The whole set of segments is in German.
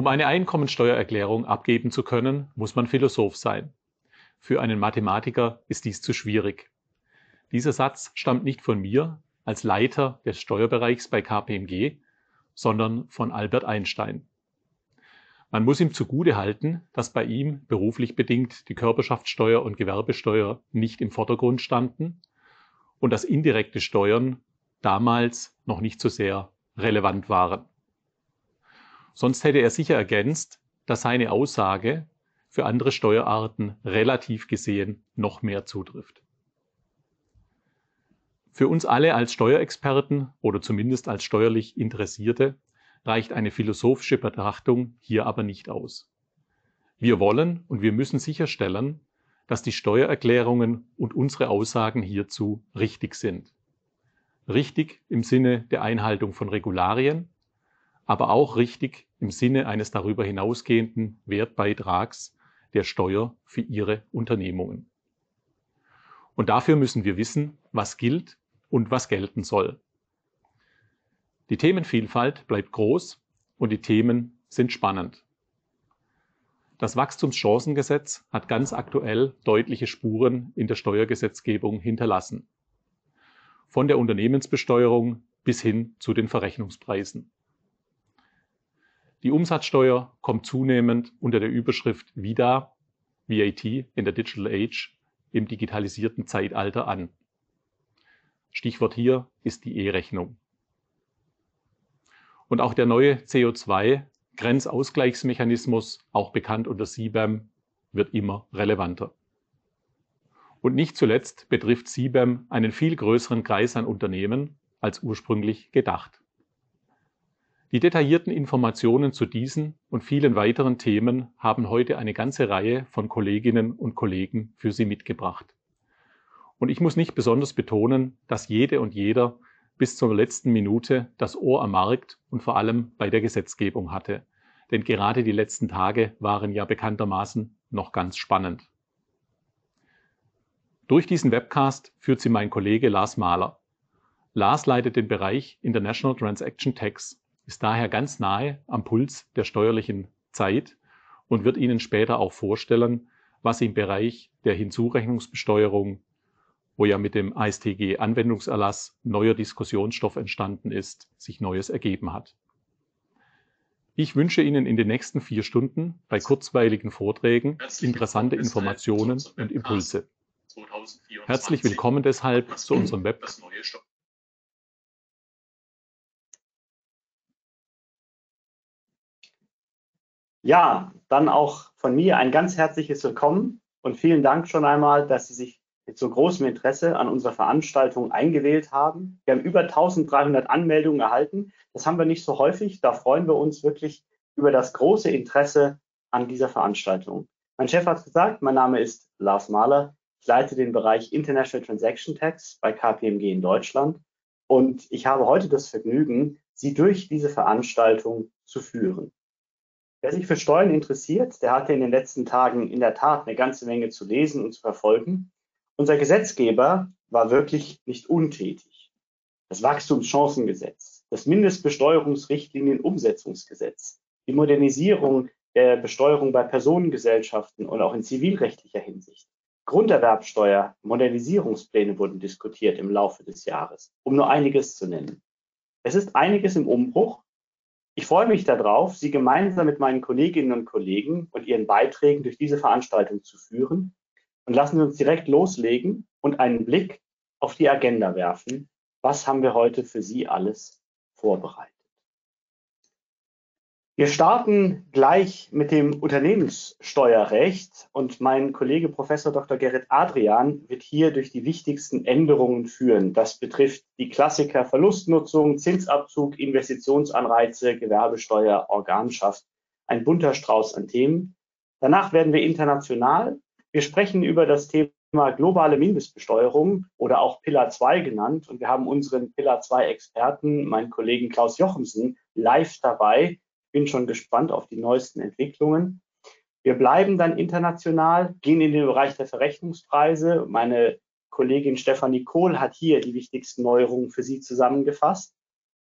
Um eine Einkommensteuererklärung abgeben zu können, muss man Philosoph sein. Für einen Mathematiker ist dies zu schwierig. Dieser Satz stammt nicht von mir als Leiter des Steuerbereichs bei KPMG, sondern von Albert Einstein. Man muss ihm zugute halten, dass bei ihm beruflich bedingt die Körperschaftssteuer und Gewerbesteuer nicht im Vordergrund standen und dass indirekte Steuern damals noch nicht so sehr relevant waren. Sonst hätte er sicher ergänzt, dass seine Aussage für andere Steuerarten relativ gesehen noch mehr zutrifft. Für uns alle als Steuerexperten oder zumindest als steuerlich Interessierte reicht eine philosophische Betrachtung hier aber nicht aus. Wir wollen und wir müssen sicherstellen, dass die Steuererklärungen und unsere Aussagen hierzu richtig sind. Richtig im Sinne der Einhaltung von Regularien, aber auch richtig im Sinne eines darüber hinausgehenden Wertbeitrags der Steuer für Ihre Unternehmungen. Und dafür müssen wir wissen, was gilt und was gelten soll. Die Themenvielfalt bleibt groß und die Themen sind spannend. Das Wachstumschancengesetz hat ganz aktuell deutliche Spuren in der Steuergesetzgebung hinterlassen. Von der Unternehmensbesteuerung bis hin zu den Verrechnungspreisen. Die Umsatzsteuer kommt zunehmend unter der Überschrift VIDA, VAT in der Digital Age, im digitalisierten Zeitalter an. Stichwort hier ist die E-Rechnung. Und auch der neue CO2-Grenzausgleichsmechanismus, auch bekannt unter CBAM, wird immer relevanter. Und nicht zuletzt betrifft CBAM einen viel größeren Kreis an Unternehmen als ursprünglich gedacht. Die detaillierten Informationen zu diesen und vielen weiteren Themen haben heute eine ganze Reihe von Kolleginnen und Kollegen für Sie mitgebracht. Und ich muss nicht besonders betonen, dass jede und jeder bis zur letzten Minute das Ohr am Markt und vor allem bei der Gesetzgebung hatte. Denn gerade die letzten Tage waren ja bekanntermaßen noch ganz spannend. Durch diesen Webcast führt sie mein Kollege Lars Mahler. Lars leitet den Bereich International Transaction Tax, ist daher ganz nahe am Puls der steuerlichen Zeit und wird Ihnen später auch vorstellen, was im Bereich der Hinzurechnungsbesteuerung wo ja mit dem ASTG-Anwendungserlass neuer Diskussionsstoff entstanden ist, sich Neues ergeben hat. Ich wünsche Ihnen in den nächsten vier Stunden bei kurzweiligen Vorträgen interessante Informationen und Impulse. Herzlich willkommen deshalb zu unserem Web. Ja, dann auch von mir ein ganz herzliches Willkommen und vielen Dank schon einmal, dass Sie sich mit so großem Interesse an unserer Veranstaltung eingewählt haben. Wir haben über 1300 Anmeldungen erhalten. Das haben wir nicht so häufig. Da freuen wir uns wirklich über das große Interesse an dieser Veranstaltung. Mein Chef hat gesagt, mein Name ist Lars Mahler. Ich leite den Bereich International Transaction Tax bei KPMG in Deutschland. Und ich habe heute das Vergnügen, Sie durch diese Veranstaltung zu führen. Wer sich für Steuern interessiert, der hatte in den letzten Tagen in der Tat eine ganze Menge zu lesen und zu verfolgen. Unser Gesetzgeber war wirklich nicht untätig. Das Wachstumschancengesetz, das Mindestbesteuerungsrichtlinienumsetzungsgesetz, die Modernisierung der Besteuerung bei Personengesellschaften und auch in zivilrechtlicher Hinsicht. Grunderwerbsteuer, Modernisierungspläne wurden diskutiert im Laufe des Jahres, um nur einiges zu nennen. Es ist einiges im Umbruch. Ich freue mich darauf, Sie gemeinsam mit meinen Kolleginnen und Kollegen und Ihren Beiträgen durch diese Veranstaltung zu führen und lassen Sie uns direkt loslegen und einen Blick auf die Agenda werfen. Was haben wir heute für Sie alles vorbereitet? Wir starten gleich mit dem Unternehmenssteuerrecht und mein Kollege Professor Dr. Gerrit Adrian wird hier durch die wichtigsten Änderungen führen. Das betrifft die Klassiker Verlustnutzung, Zinsabzug, Investitionsanreize, Gewerbesteuer, Organschaft. Ein bunter Strauß an Themen. Danach werden wir international wir sprechen über das Thema globale Mindestbesteuerung oder auch Pillar 2 genannt. Und wir haben unseren Pillar 2 Experten, meinen Kollegen Klaus Jochemsen, live dabei. Bin schon gespannt auf die neuesten Entwicklungen. Wir bleiben dann international, gehen in den Bereich der Verrechnungspreise. Meine Kollegin Stefanie Kohl hat hier die wichtigsten Neuerungen für Sie zusammengefasst.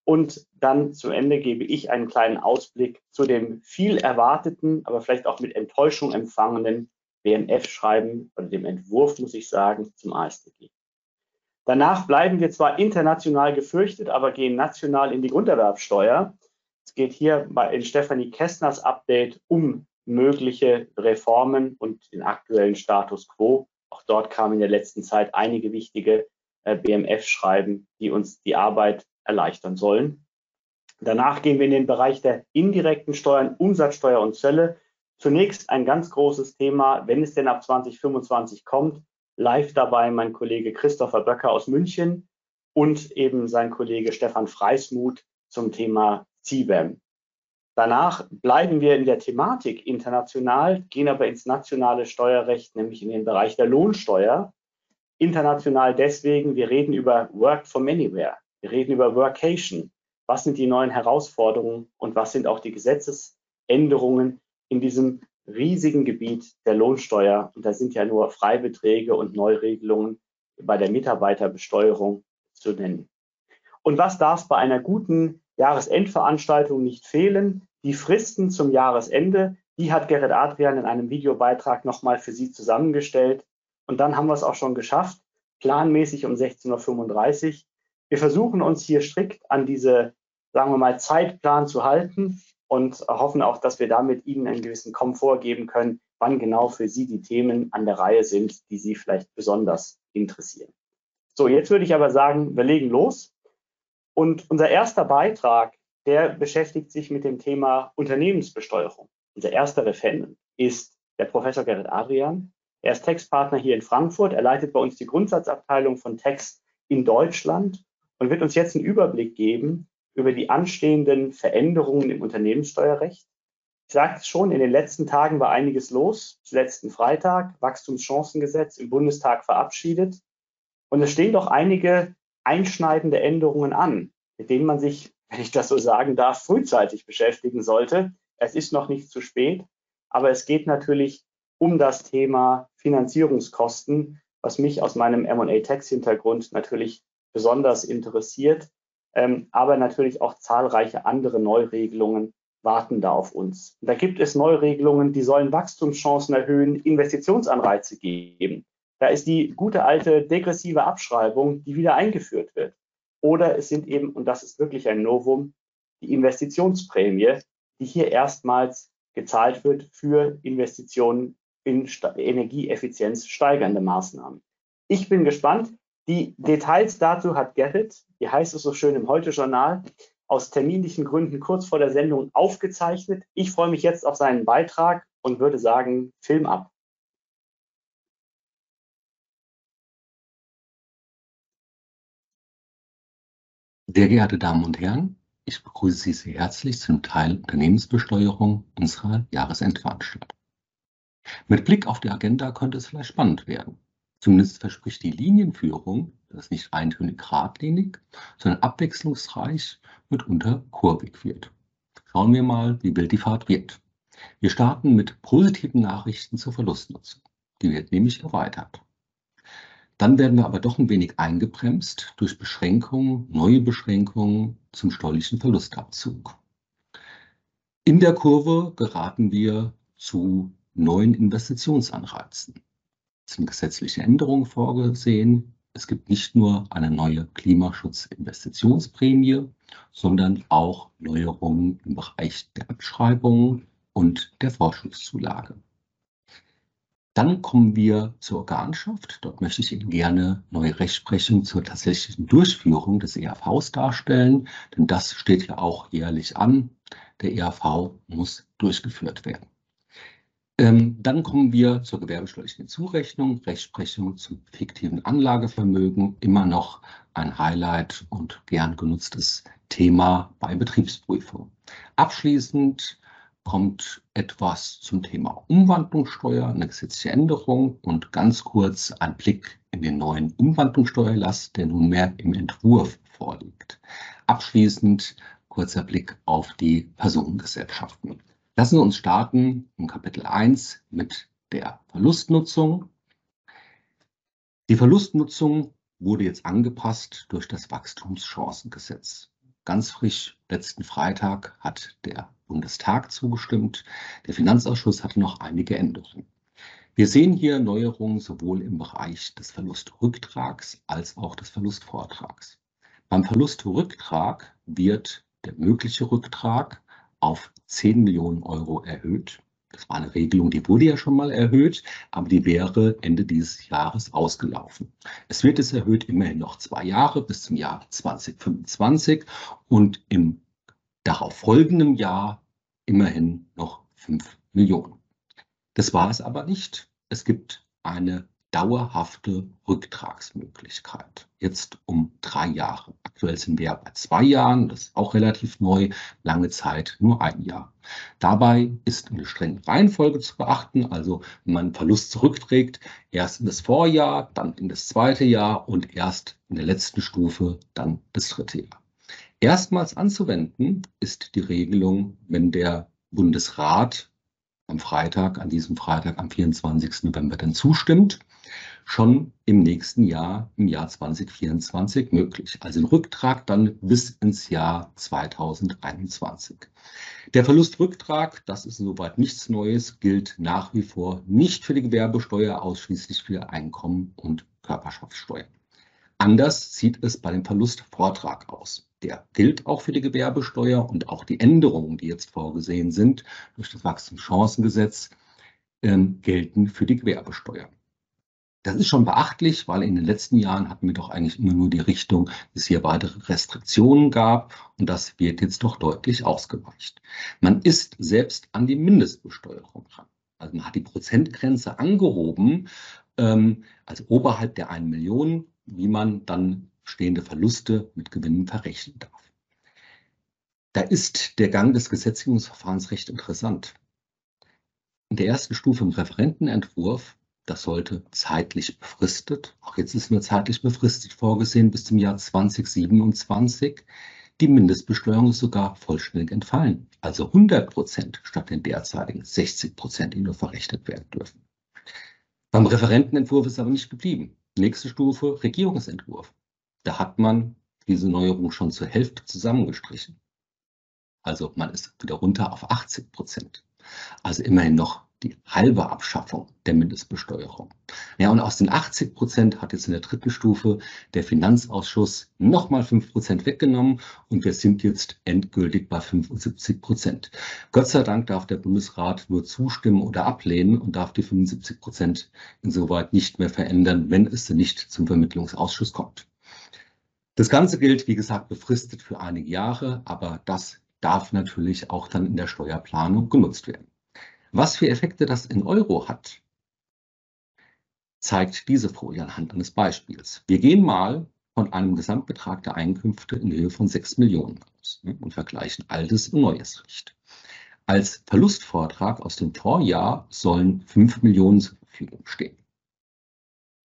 Und dann zu Ende gebe ich einen kleinen Ausblick zu dem viel erwarteten, aber vielleicht auch mit Enttäuschung empfangenen BMF-Schreiben oder dem Entwurf, muss ich sagen, zum ASDG. Danach bleiben wir zwar international gefürchtet, aber gehen national in die Grunderwerbsteuer. Es geht hier bei, in Stefanie Kästners Update um mögliche Reformen und den aktuellen Status quo. Auch dort kamen in der letzten Zeit einige wichtige äh, BMF-Schreiben, die uns die Arbeit erleichtern sollen. Danach gehen wir in den Bereich der indirekten Steuern, Umsatzsteuer und Zölle. Zunächst ein ganz großes Thema, wenn es denn ab 2025 kommt. Live dabei mein Kollege Christopher Böcker aus München und eben sein Kollege Stefan Freismuth zum Thema CBAM. Danach bleiben wir in der Thematik international, gehen aber ins nationale Steuerrecht, nämlich in den Bereich der Lohnsteuer. International deswegen, wir reden über Work from Anywhere. Wir reden über Workation. Was sind die neuen Herausforderungen und was sind auch die Gesetzesänderungen in diesem riesigen Gebiet der Lohnsteuer? Und da sind ja nur Freibeträge und Neuregelungen bei der Mitarbeiterbesteuerung zu nennen. Und was darf bei einer guten Jahresendveranstaltung nicht fehlen? Die Fristen zum Jahresende, die hat Gerrit Adrian in einem Videobeitrag nochmal für Sie zusammengestellt. Und dann haben wir es auch schon geschafft, planmäßig um 16.35 Uhr wir versuchen uns hier strikt an diese, sagen wir mal, Zeitplan zu halten und hoffen auch, dass wir damit Ihnen einen gewissen Komfort geben können, wann genau für Sie die Themen an der Reihe sind, die Sie vielleicht besonders interessieren. So, jetzt würde ich aber sagen, wir legen los. Und unser erster Beitrag, der beschäftigt sich mit dem Thema Unternehmensbesteuerung. Unser erster Referent ist der Professor Gerrit Adrian. Er ist Textpartner hier in Frankfurt. Er leitet bei uns die Grundsatzabteilung von Text in Deutschland und wird uns jetzt einen Überblick geben über die anstehenden Veränderungen im Unternehmenssteuerrecht. Ich sagte es schon, in den letzten Tagen war einiges los. Letzten Freitag Wachstumschancengesetz im Bundestag verabschiedet. Und es stehen doch einige einschneidende Änderungen an, mit denen man sich, wenn ich das so sagen darf, frühzeitig beschäftigen sollte. Es ist noch nicht zu spät, aber es geht natürlich um das Thema Finanzierungskosten, was mich aus meinem M&A-Tax-Hintergrund natürlich besonders interessiert. Ähm, aber natürlich auch zahlreiche andere Neuregelungen warten da auf uns. da gibt es Neuregelungen, die sollen Wachstumschancen erhöhen, Investitionsanreize geben. Da ist die gute alte degressive Abschreibung, die wieder eingeführt wird. Oder es sind eben, und das ist wirklich ein Novum, die Investitionsprämie, die hier erstmals gezahlt wird für Investitionen in Energieeffizienz steigernde Maßnahmen. Ich bin gespannt. Die Details dazu hat Gerrit, wie heißt es so schön im Heute-Journal, aus terminlichen Gründen kurz vor der Sendung aufgezeichnet. Ich freue mich jetzt auf seinen Beitrag und würde sagen, Film ab. Sehr geehrte Damen und Herren, ich begrüße Sie sehr herzlich zum Teil Unternehmensbesteuerung unserer Jahresendveranstaltung. Mit Blick auf die Agenda könnte es vielleicht spannend werden. Zumindest verspricht die Linienführung, dass nicht eintönig geradlinig, sondern abwechslungsreich mitunter kurvig wird. Schauen wir mal, wie wild die Fahrt wird. Wir starten mit positiven Nachrichten zur Verlustnutzung. Die wird nämlich erweitert. Dann werden wir aber doch ein wenig eingebremst durch Beschränkungen, neue Beschränkungen zum steuerlichen Verlustabzug. In der Kurve geraten wir zu neuen Investitionsanreizen sind gesetzliche Änderungen vorgesehen. Es gibt nicht nur eine neue Klimaschutzinvestitionsprämie, sondern auch Neuerungen im Bereich der Abschreibung und der Vorschusszulage. Dann kommen wir zur Organschaft. Dort möchte ich Ihnen gerne neue Rechtsprechung zur tatsächlichen Durchführung des ERVs darstellen, denn das steht ja auch jährlich an. Der ERV muss durchgeführt werden. Ähm, dann kommen wir zur gewerbesteuerlichen Zurechnung, Rechtsprechung zum fiktiven Anlagevermögen, immer noch ein Highlight und gern genutztes Thema bei Betriebsprüfung. Abschließend kommt etwas zum Thema Umwandlungssteuer, eine gesetzliche Änderung und ganz kurz ein Blick in den neuen Umwandlungssteuerlast, der nunmehr im Entwurf vorliegt. Abschließend kurzer Blick auf die Personengesellschaften. Lassen Sie uns starten im Kapitel 1 mit der Verlustnutzung. Die Verlustnutzung wurde jetzt angepasst durch das Wachstumschancengesetz. Ganz frisch, letzten Freitag hat der Bundestag zugestimmt. Der Finanzausschuss hatte noch einige Änderungen. Wir sehen hier Neuerungen sowohl im Bereich des Verlustrücktrags als auch des Verlustvortrags. Beim Verlustrücktrag wird der mögliche Rücktrag auf 10 Millionen Euro erhöht. Das war eine Regelung, die wurde ja schon mal erhöht, aber die wäre Ende dieses Jahres ausgelaufen. Es wird es erhöht immerhin noch zwei Jahre bis zum Jahr 2025 und im darauf folgenden Jahr immerhin noch 5 Millionen. Das war es aber nicht. Es gibt eine dauerhafte Rücktragsmöglichkeit. Jetzt um drei Jahre. Aktuell sind wir bei zwei Jahren, das ist auch relativ neu, lange Zeit nur ein Jahr. Dabei ist eine strenge Reihenfolge zu beachten, also wenn man einen Verlust zurückträgt, erst in das Vorjahr, dann in das zweite Jahr und erst in der letzten Stufe dann das dritte Jahr. Erstmals anzuwenden ist die Regelung, wenn der Bundesrat am Freitag, an diesem Freitag, am 24. November dann zustimmt, schon im nächsten Jahr, im Jahr 2024 möglich. Also ein Rücktrag dann bis ins Jahr 2021. Der Verlustrücktrag, das ist soweit nichts Neues, gilt nach wie vor nicht für die Gewerbesteuer, ausschließlich für Einkommen und Körperschaftssteuer. Anders sieht es bei dem Verlustvortrag aus. Der gilt auch für die Gewerbesteuer und auch die Änderungen, die jetzt vorgesehen sind durch das Wachstumschancengesetz, ähm, gelten für die Gewerbesteuer. Das ist schon beachtlich, weil in den letzten Jahren hatten wir doch eigentlich immer nur die Richtung, dass es hier weitere Restriktionen gab und das wird jetzt doch deutlich ausgeweicht. Man ist selbst an die Mindestbesteuerung dran. Also man hat die Prozentgrenze angehoben, ähm, also oberhalb der 1 Million wie man dann stehende Verluste mit Gewinnen verrechnen darf. Da ist der Gang des Gesetzgebungsverfahrens recht interessant. In der ersten Stufe im Referentenentwurf, das sollte zeitlich befristet, auch jetzt ist nur zeitlich befristet vorgesehen bis zum Jahr 2027. Die Mindestbesteuerung ist sogar vollständig entfallen, also 100 Prozent statt den derzeitigen 60 Prozent, die nur verrechnet werden dürfen. Beim Referentenentwurf ist aber nicht geblieben. Nächste Stufe, Regierungsentwurf. Da hat man diese Neuerung schon zur Hälfte zusammengestrichen. Also man ist wieder runter auf 80 Prozent. Also immerhin noch die halbe Abschaffung der Mindestbesteuerung. Ja, und aus den 80 Prozent hat jetzt in der dritten Stufe der Finanzausschuss nochmal 5 Prozent weggenommen und wir sind jetzt endgültig bei 75 Prozent. Gott sei Dank darf der Bundesrat nur zustimmen oder ablehnen und darf die 75 Prozent insoweit nicht mehr verändern, wenn es nicht zum Vermittlungsausschuss kommt. Das Ganze gilt, wie gesagt, befristet für einige Jahre, aber das darf natürlich auch dann in der Steuerplanung genutzt werden. Was für Effekte das in Euro hat, zeigt diese Folie anhand eines Beispiels. Wir gehen mal von einem Gesamtbetrag der Einkünfte in Höhe von 6 Millionen aus ne, und vergleichen altes und neues Recht. Als Verlustvortrag aus dem Vorjahr sollen 5 Millionen zur Verfügung stehen.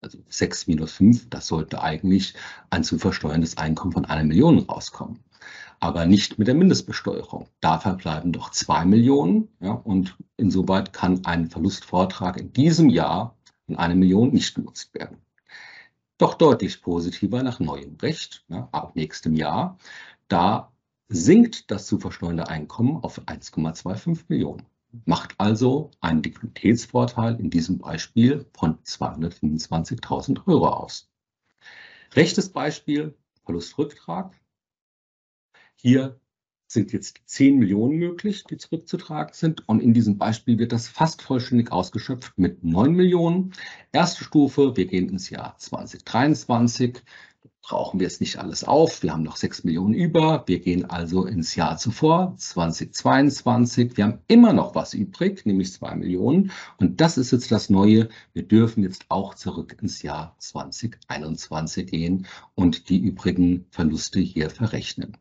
Also 6 minus 5, das sollte eigentlich ein zu versteuerndes Einkommen von einer Million rauskommen aber nicht mit der Mindestbesteuerung. Da verbleiben doch zwei Millionen ja, und insoweit kann ein Verlustvortrag in diesem Jahr in eine Million nicht genutzt werden. Doch deutlich positiver nach neuem Recht, ja, ab nächstem Jahr. Da sinkt das zu versteuernde Einkommen auf 1,25 Millionen. Macht also einen Liquiditätsvorteil in diesem Beispiel von 225.000 Euro aus. Rechtes Beispiel, Verlustrücktrag. Hier sind jetzt 10 Millionen möglich, die zurückzutragen sind. Und in diesem Beispiel wird das fast vollständig ausgeschöpft mit 9 Millionen. Erste Stufe, wir gehen ins Jahr 2023 brauchen wir jetzt nicht alles auf. Wir haben noch 6 Millionen über. Wir gehen also ins Jahr zuvor, 2022. Wir haben immer noch was übrig, nämlich 2 Millionen. Und das ist jetzt das Neue. Wir dürfen jetzt auch zurück ins Jahr 2021 gehen und die übrigen Verluste hier verrechnen.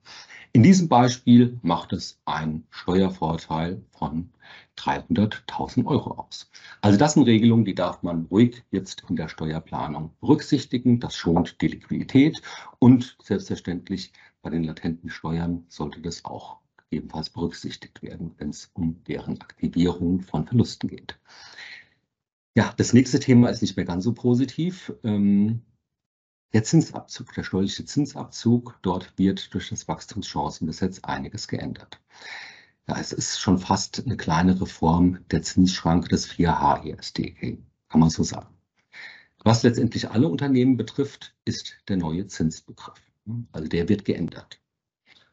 In diesem Beispiel macht es einen Steuervorteil von 300.000 Euro aus. Also das sind Regelungen, die darf man ruhig jetzt in der Steuerplanung berücksichtigen. Das schont die Liquidität und selbstverständlich bei den latenten Steuern sollte das auch ebenfalls berücksichtigt werden, wenn es um deren Aktivierung von Verlusten geht. Ja, das nächste Thema ist nicht mehr ganz so positiv. Ähm, Der Zinsabzug, der steuerliche Zinsabzug, dort wird durch das Wachstumschancengesetz einiges geändert. Ja, es ist schon fast eine kleine Reform der Zinsschranke des 4H ESDG, kann man so sagen. Was letztendlich alle Unternehmen betrifft, ist der neue Zinsbegriff. Also der wird geändert.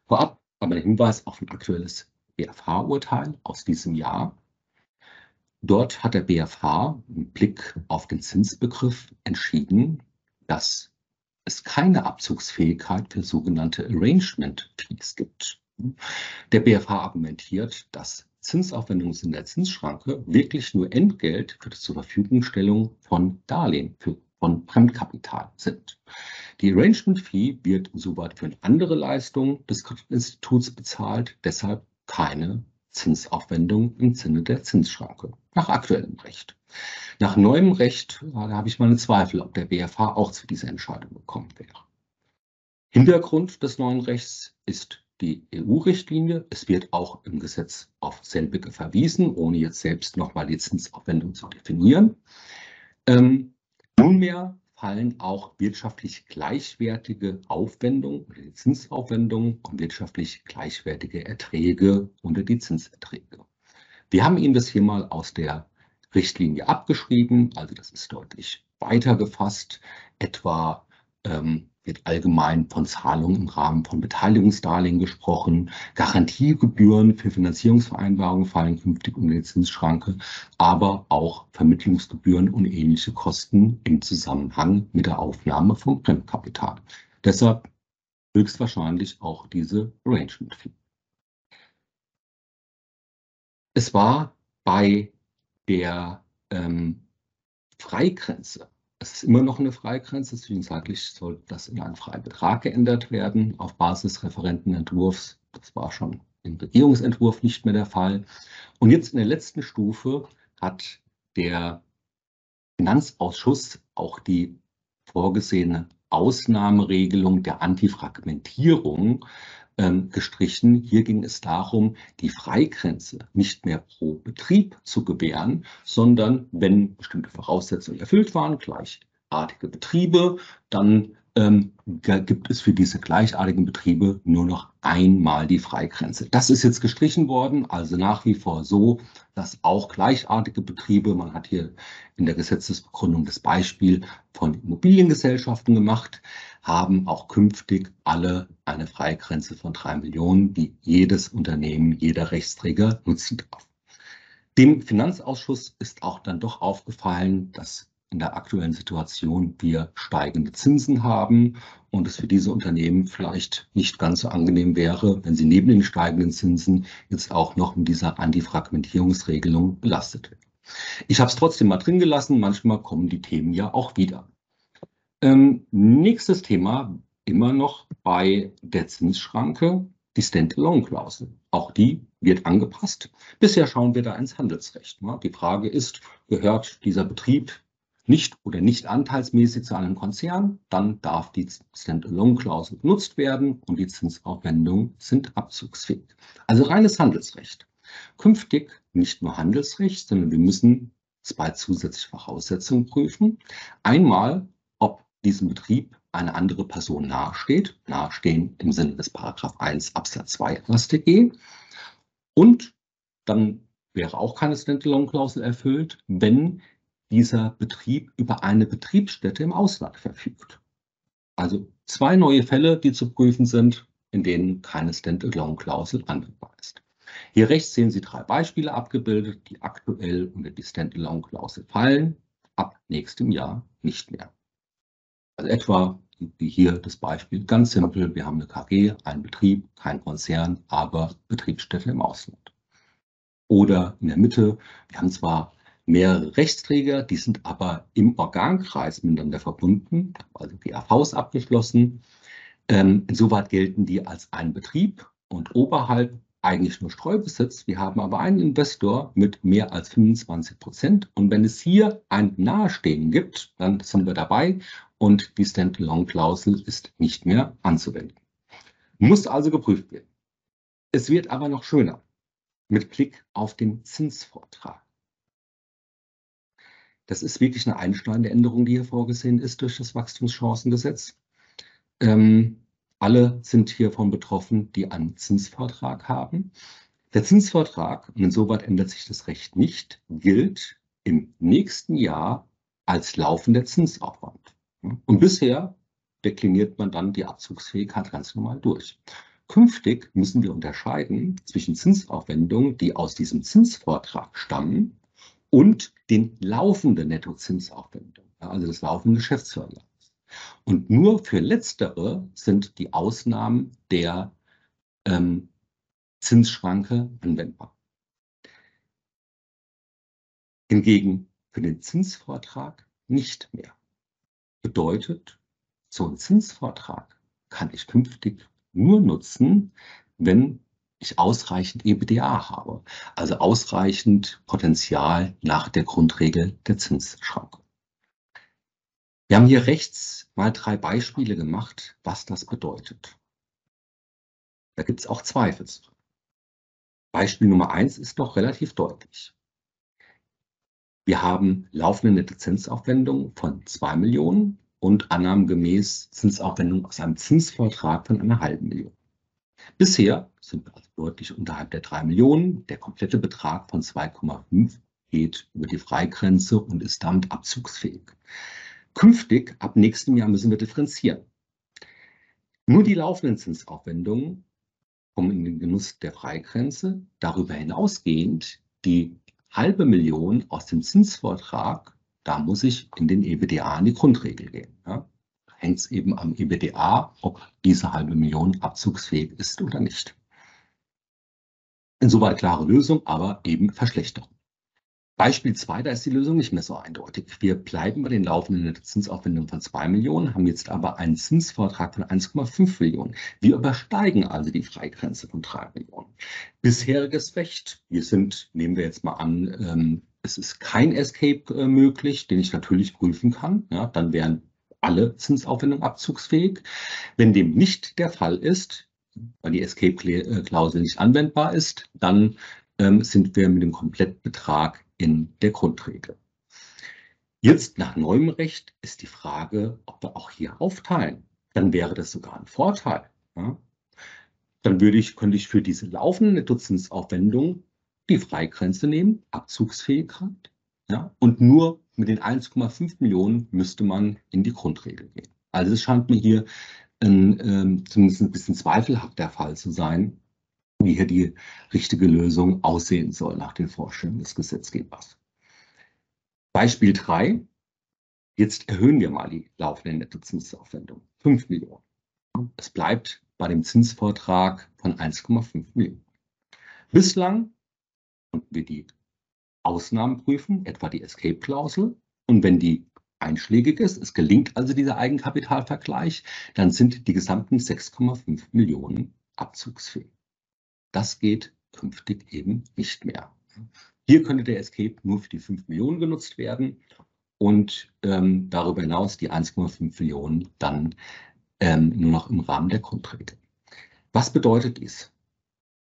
Vorab aber ein Hinweis auf ein aktuelles BFH-Urteil aus diesem Jahr. Dort hat der BFH mit Blick auf den Zinsbegriff entschieden, dass es keine Abzugsfähigkeit für sogenannte Arrangement Fees gibt. Der BFH argumentiert, dass Zinsaufwendungen in der Zinsschranke wirklich nur Entgelt für die Zurverfügungstellung von Darlehen, für, von Fremdkapital sind. Die Arrangement Fee wird insoweit für andere Leistungen des Kreditinstituts bezahlt, deshalb keine Zinsaufwendung im Sinne der Zinsschranke, nach aktuellem Recht. Nach neuem Recht, da habe ich meine Zweifel, ob der BFH auch zu dieser Entscheidung gekommen wäre. Hintergrund des neuen Rechts ist die EU-Richtlinie. Es wird auch im Gesetz auf selbige verwiesen, ohne jetzt selbst nochmal die Zinsaufwendung zu definieren. Ähm, nunmehr fallen auch wirtschaftlich gleichwertige Aufwendungen oder die Zinsaufwendungen und wirtschaftlich gleichwertige Erträge unter die Zinserträge. Wir haben Ihnen das hier mal aus der Richtlinie abgeschrieben, also das ist deutlich weiter gefasst, etwa ähm, wird allgemein von Zahlungen im Rahmen von Beteiligungsdarlehen gesprochen. Garantiegebühren für Finanzierungsvereinbarungen fallen künftig unter die Zinsschranke, aber auch Vermittlungsgebühren und ähnliche Kosten im Zusammenhang mit der Aufnahme von Fremdkapital. Deshalb höchstwahrscheinlich auch diese Arrangement Fee. Es war bei der ähm, Freigrenze es ist immer noch eine Freigrenze, zwischenzeitlich soll das in einen Freibetrag geändert werden auf Basis Referentenentwurfs. Das war schon im Regierungsentwurf nicht mehr der Fall. Und jetzt in der letzten Stufe hat der Finanzausschuss auch die vorgesehene Ausnahmeregelung der Antifragmentierung ähm, gestrichen. Hier ging es darum, die Freigrenze nicht mehr pro Betrieb zu gewähren, sondern wenn bestimmte Voraussetzungen erfüllt waren, gleichartige Betriebe, dann ähm, gibt es für diese gleichartigen Betriebe nur noch einmal die Freigrenze. Das ist jetzt gestrichen worden, also nach wie vor so, dass auch gleichartige Betriebe, man hat hier in der Gesetzesbegründung das Beispiel von Immobiliengesellschaften gemacht, haben auch künftig alle eine Freigrenze von drei Millionen, die jedes Unternehmen, jeder Rechtsträger nutzen darf. Dem Finanzausschuss ist auch dann doch aufgefallen, dass in der aktuellen Situation wir steigende Zinsen haben und es für diese Unternehmen vielleicht nicht ganz so angenehm wäre, wenn sie neben den steigenden Zinsen jetzt auch noch mit dieser Antifragmentierungsregelung belastet werden. Ich habe es trotzdem mal drin gelassen, manchmal kommen die Themen ja auch wieder. Ähm, nächstes Thema, immer noch bei der Zinsschranke, die Standalone-Klausel. Auch die wird angepasst. Bisher schauen wir da ins Handelsrecht. Ne? Die Frage ist, gehört dieser Betrieb nicht oder nicht anteilsmäßig zu einem Konzern, dann darf die Standalone-Klausel benutzt werden und die Zinsaufwendungen sind abzugsfähig. Also reines Handelsrecht. Künftig nicht nur Handelsrecht, sondern wir müssen zwei zusätzliche Voraussetzungen prüfen. Einmal, ob diesem Betrieb eine andere Person nahesteht, nahestehen im Sinne des Paragraph 1 Absatz 2 StG. Und dann wäre auch keine Standalone-Klausel erfüllt, wenn dieser Betrieb über eine Betriebsstätte im Ausland verfügt. Also zwei neue Fälle, die zu prüfen sind, in denen keine Standalone-Klausel anwendbar ist. Hier rechts sehen Sie drei Beispiele abgebildet, die aktuell unter die Standalone-Klausel fallen, ab nächstem Jahr nicht mehr. Also etwa wie hier das Beispiel, ganz simpel, wir haben eine KG, ein Betrieb, kein Konzern, aber Betriebsstätte im Ausland. Oder in der Mitte, wir haben zwar mehrere Rechtsträger, die sind aber im Organkreis miteinander verbunden, also die AVs abgeschlossen. Ähm, insoweit gelten die als ein Betrieb und oberhalb eigentlich nur Streubesitz. Wir haben aber einen Investor mit mehr als 25 Prozent. Und wenn es hier ein Nahestehen gibt, dann sind wir dabei und die Standalone-Klausel ist nicht mehr anzuwenden. Muss also geprüft werden. Es wird aber noch schöner mit Blick auf den Zinsvortrag. Das ist wirklich eine einschneidende Änderung, die hier vorgesehen ist durch das Wachstumschancengesetz. Ähm, alle sind hiervon betroffen, die einen Zinsvortrag haben. Der Zinsvortrag, und insoweit ändert sich das Recht nicht, gilt im nächsten Jahr als laufender Zinsaufwand. Und bisher dekliniert man dann die Abzugsfähigkeit ganz normal durch. Künftig müssen wir unterscheiden zwischen Zinsaufwendungen, die aus diesem Zinsvortrag stammen, und den laufenden Nettozinsaufwendungen, also das laufende Geschäftsverlangens. Und nur für letztere sind die Ausnahmen der ähm, Zinsschranke anwendbar. Hingegen für den Zinsvortrag nicht mehr. Bedeutet, so ein Zinsvortrag kann ich künftig nur nutzen, wenn ich ausreichend EBDA habe, also ausreichend Potenzial nach der Grundregel der Zinsschranke. Wir haben hier rechts mal drei Beispiele gemacht, was das bedeutet. Da gibt es auch Zweifel. Beispiel Nummer eins ist doch relativ deutlich. Wir haben laufende nette von 2 Millionen und annahmengemäß Zinsaufwendungen aus einem Zinsvortrag von einer halben Million. Bisher sind wir also deutlich unterhalb der 3 Millionen. Der komplette Betrag von 2,5 geht über die Freigrenze und ist damit abzugsfähig. Künftig, ab nächstem Jahr, müssen wir differenzieren. Nur die laufenden Zinsaufwendungen kommen in den Genuss der Freigrenze. Darüber hinausgehend die halbe Million aus dem Zinsvortrag, da muss ich in den EBDA in die Grundregel gehen. Ja. Hängt es eben am EBDA, ob diese halbe Million abzugsfähig ist oder nicht. Insoweit klare Lösung, aber eben Verschlechterung. Beispiel 2, da ist die Lösung nicht mehr so eindeutig. Wir bleiben bei den laufenden Zinsaufwendungen von 2 Millionen, haben jetzt aber einen Zinsvortrag von 1,5 Millionen. Wir übersteigen also die Freigrenze von 3 Millionen. Bisheriges Recht, wir sind, nehmen wir jetzt mal an, ähm, es ist kein Escape äh, möglich, den ich natürlich prüfen kann. Ja, dann wären alle Zinsaufwendungen abzugsfähig. Wenn dem nicht der Fall ist, weil die Escape-Klausel nicht anwendbar ist, dann ähm, sind wir mit dem Komplettbetrag in der Grundregel. Jetzt nach neuem Recht ist die Frage, ob wir auch hier aufteilen. Dann wäre das sogar ein Vorteil. Ja? Dann würde ich, könnte ich für diese laufende Nettozinsaufwendung die Freigrenze nehmen, Abzugsfähigkeit. Ja? Und nur mit den 1,5 Millionen müsste man in die Grundregel gehen. Also es scheint mir hier ein, ähm, zumindest ein bisschen zweifelhaft der Fall zu sein, wie hier die richtige Lösung aussehen soll nach den Vorstellungen des Gesetzgebers. Beispiel 3. Jetzt erhöhen wir mal die laufende Nettozinsaufwendung. 5 Millionen. Es bleibt bei dem Zinsvortrag von 1,5 Millionen. Bislang konnten wir die Ausnahmen prüfen, etwa die Escape-Klausel. Und wenn die einschlägig ist, es gelingt also dieser Eigenkapitalvergleich, dann sind die gesamten 6,5 Millionen abzugsfähig. Das geht künftig eben nicht mehr. Hier könnte der Escape nur für die 5 Millionen genutzt werden und ähm, darüber hinaus die 1,5 Millionen dann ähm, nur noch im Rahmen der Grundregel. Was bedeutet dies?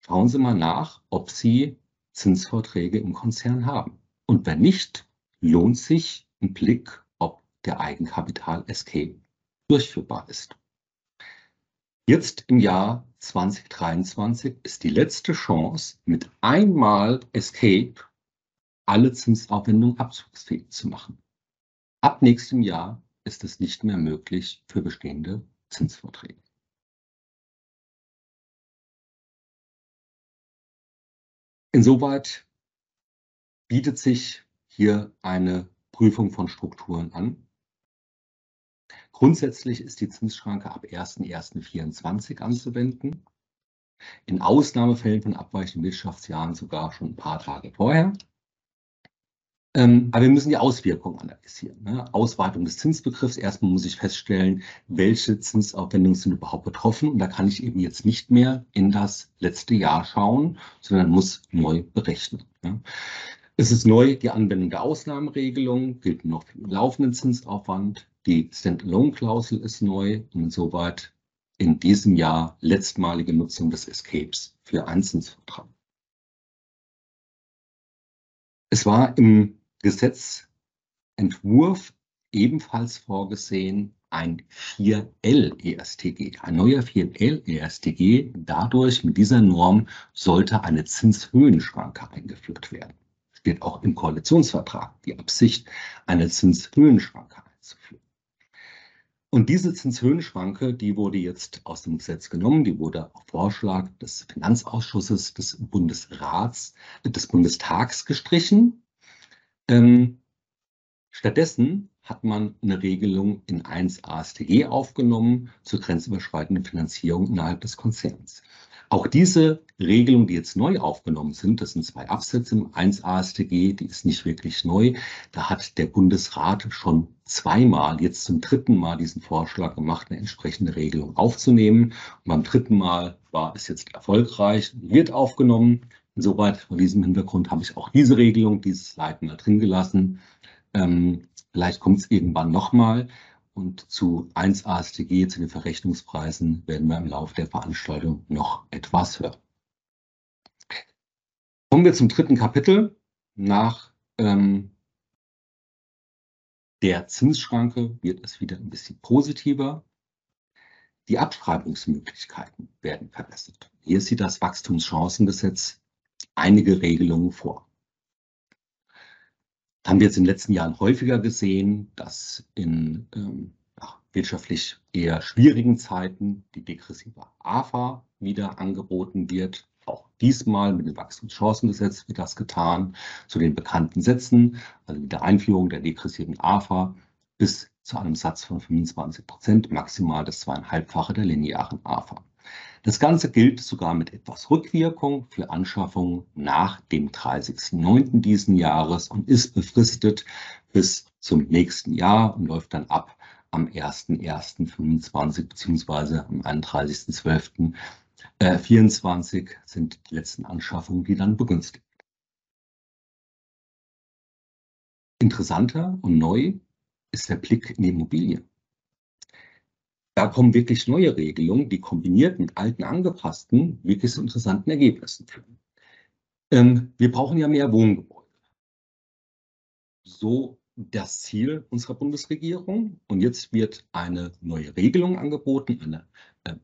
Schauen Sie mal nach, ob Sie Zinsvorträge im Konzern haben. Und wenn nicht, lohnt sich ein Blick, ob der Eigenkapital Escape durchführbar ist. Jetzt im Jahr 2023 ist die letzte Chance, mit einmal Escape alle Zinsaufwendungen abzugsfähig zu machen. Ab nächstem Jahr ist es nicht mehr möglich für bestehende Zinsvorträge. Insoweit bietet sich hier eine Prüfung von Strukturen an. Grundsätzlich ist die Zinsschranke ab 01.01.2024 anzuwenden. In Ausnahmefällen von abweichenden Wirtschaftsjahren sogar schon ein paar Tage vorher. Ähm, aber wir müssen die Auswirkungen analysieren. Ne? Ausweitung des Zinsbegriffs. Erstmal muss ich feststellen, welche Zinsaufwendungen sind überhaupt betroffen. Und da kann ich eben jetzt nicht mehr in das letzte Jahr schauen, sondern muss neu berechnen. Ne? Es ist neu die Anwendung der Ausnahmeregelung, gilt noch für den laufenden Zinsaufwand. Die Standalone-Klausel ist neu und insoweit in diesem Jahr letztmalige Nutzung des Escapes für Einzinsvertrag. Es war im Gesetz Entwurf ebenfalls vorgesehen ein 4L-ESTG. Ein neuer 4L-ESTG, dadurch mit dieser Norm sollte eine Zinshöhenschranke eingeführt werden. Steht auch im Koalitionsvertrag die Absicht, eine Zinshöhenschranke einzuführen. Und diese Zinshöhenschranke, die wurde jetzt aus dem Gesetz genommen, die wurde auf Vorschlag des Finanzausschusses des Bundesrats, des Bundestags gestrichen. Ähm, stattdessen hat man eine Regelung in 1 AStG aufgenommen zur grenzüberschreitenden Finanzierung innerhalb des Konzerns. Auch diese Regelungen, die jetzt neu aufgenommen sind, das sind zwei Absätze im 1 AStG, die ist nicht wirklich neu. Da hat der Bundesrat schon zweimal, jetzt zum dritten Mal diesen Vorschlag gemacht, eine entsprechende Regelung aufzunehmen. Und beim dritten Mal war es jetzt erfolgreich, wird aufgenommen. Insoweit vor diesem Hintergrund habe ich auch diese Regelung, dieses Slide mal drin gelassen. Ähm, vielleicht kommt es irgendwann nochmal. Und zu 1 ASTG, zu den Verrechnungspreisen, werden wir im Laufe der Veranstaltung noch etwas hören. Kommen wir zum dritten Kapitel. Nach ähm, der Zinsschranke wird es wieder ein bisschen positiver. Die Abschreibungsmöglichkeiten werden verbessert. Hier sieht das Wachstumschancengesetz einige Regelungen vor haben wir jetzt in den letzten Jahren häufiger gesehen, dass in ähm, wirtschaftlich eher schwierigen Zeiten die degressive AFA wieder angeboten wird. Auch diesmal mit dem Wachstumschancengesetz wird das getan, zu den bekannten Sätzen, also mit der Einführung der degressiven AFA bis zu einem Satz von 25 Prozent, maximal das zweieinhalbfache der linearen AFA. Das Ganze gilt sogar mit etwas Rückwirkung für Anschaffungen nach dem 30.09. diesen Jahres und ist befristet bis zum nächsten Jahr und läuft dann ab am 1.1.25 bzw. am 31.12.24 äh, sind die letzten Anschaffungen, die dann begünstigt. Interessanter und neu ist der Blick in die Immobilien. Da kommen wirklich neue Regelungen, die kombiniert mit alten angepassten wirklich zu interessanten Ergebnissen führen. Ähm, wir brauchen ja mehr Wohngebäude. So das Ziel unserer Bundesregierung. Und jetzt wird eine neue Regelung angeboten, eine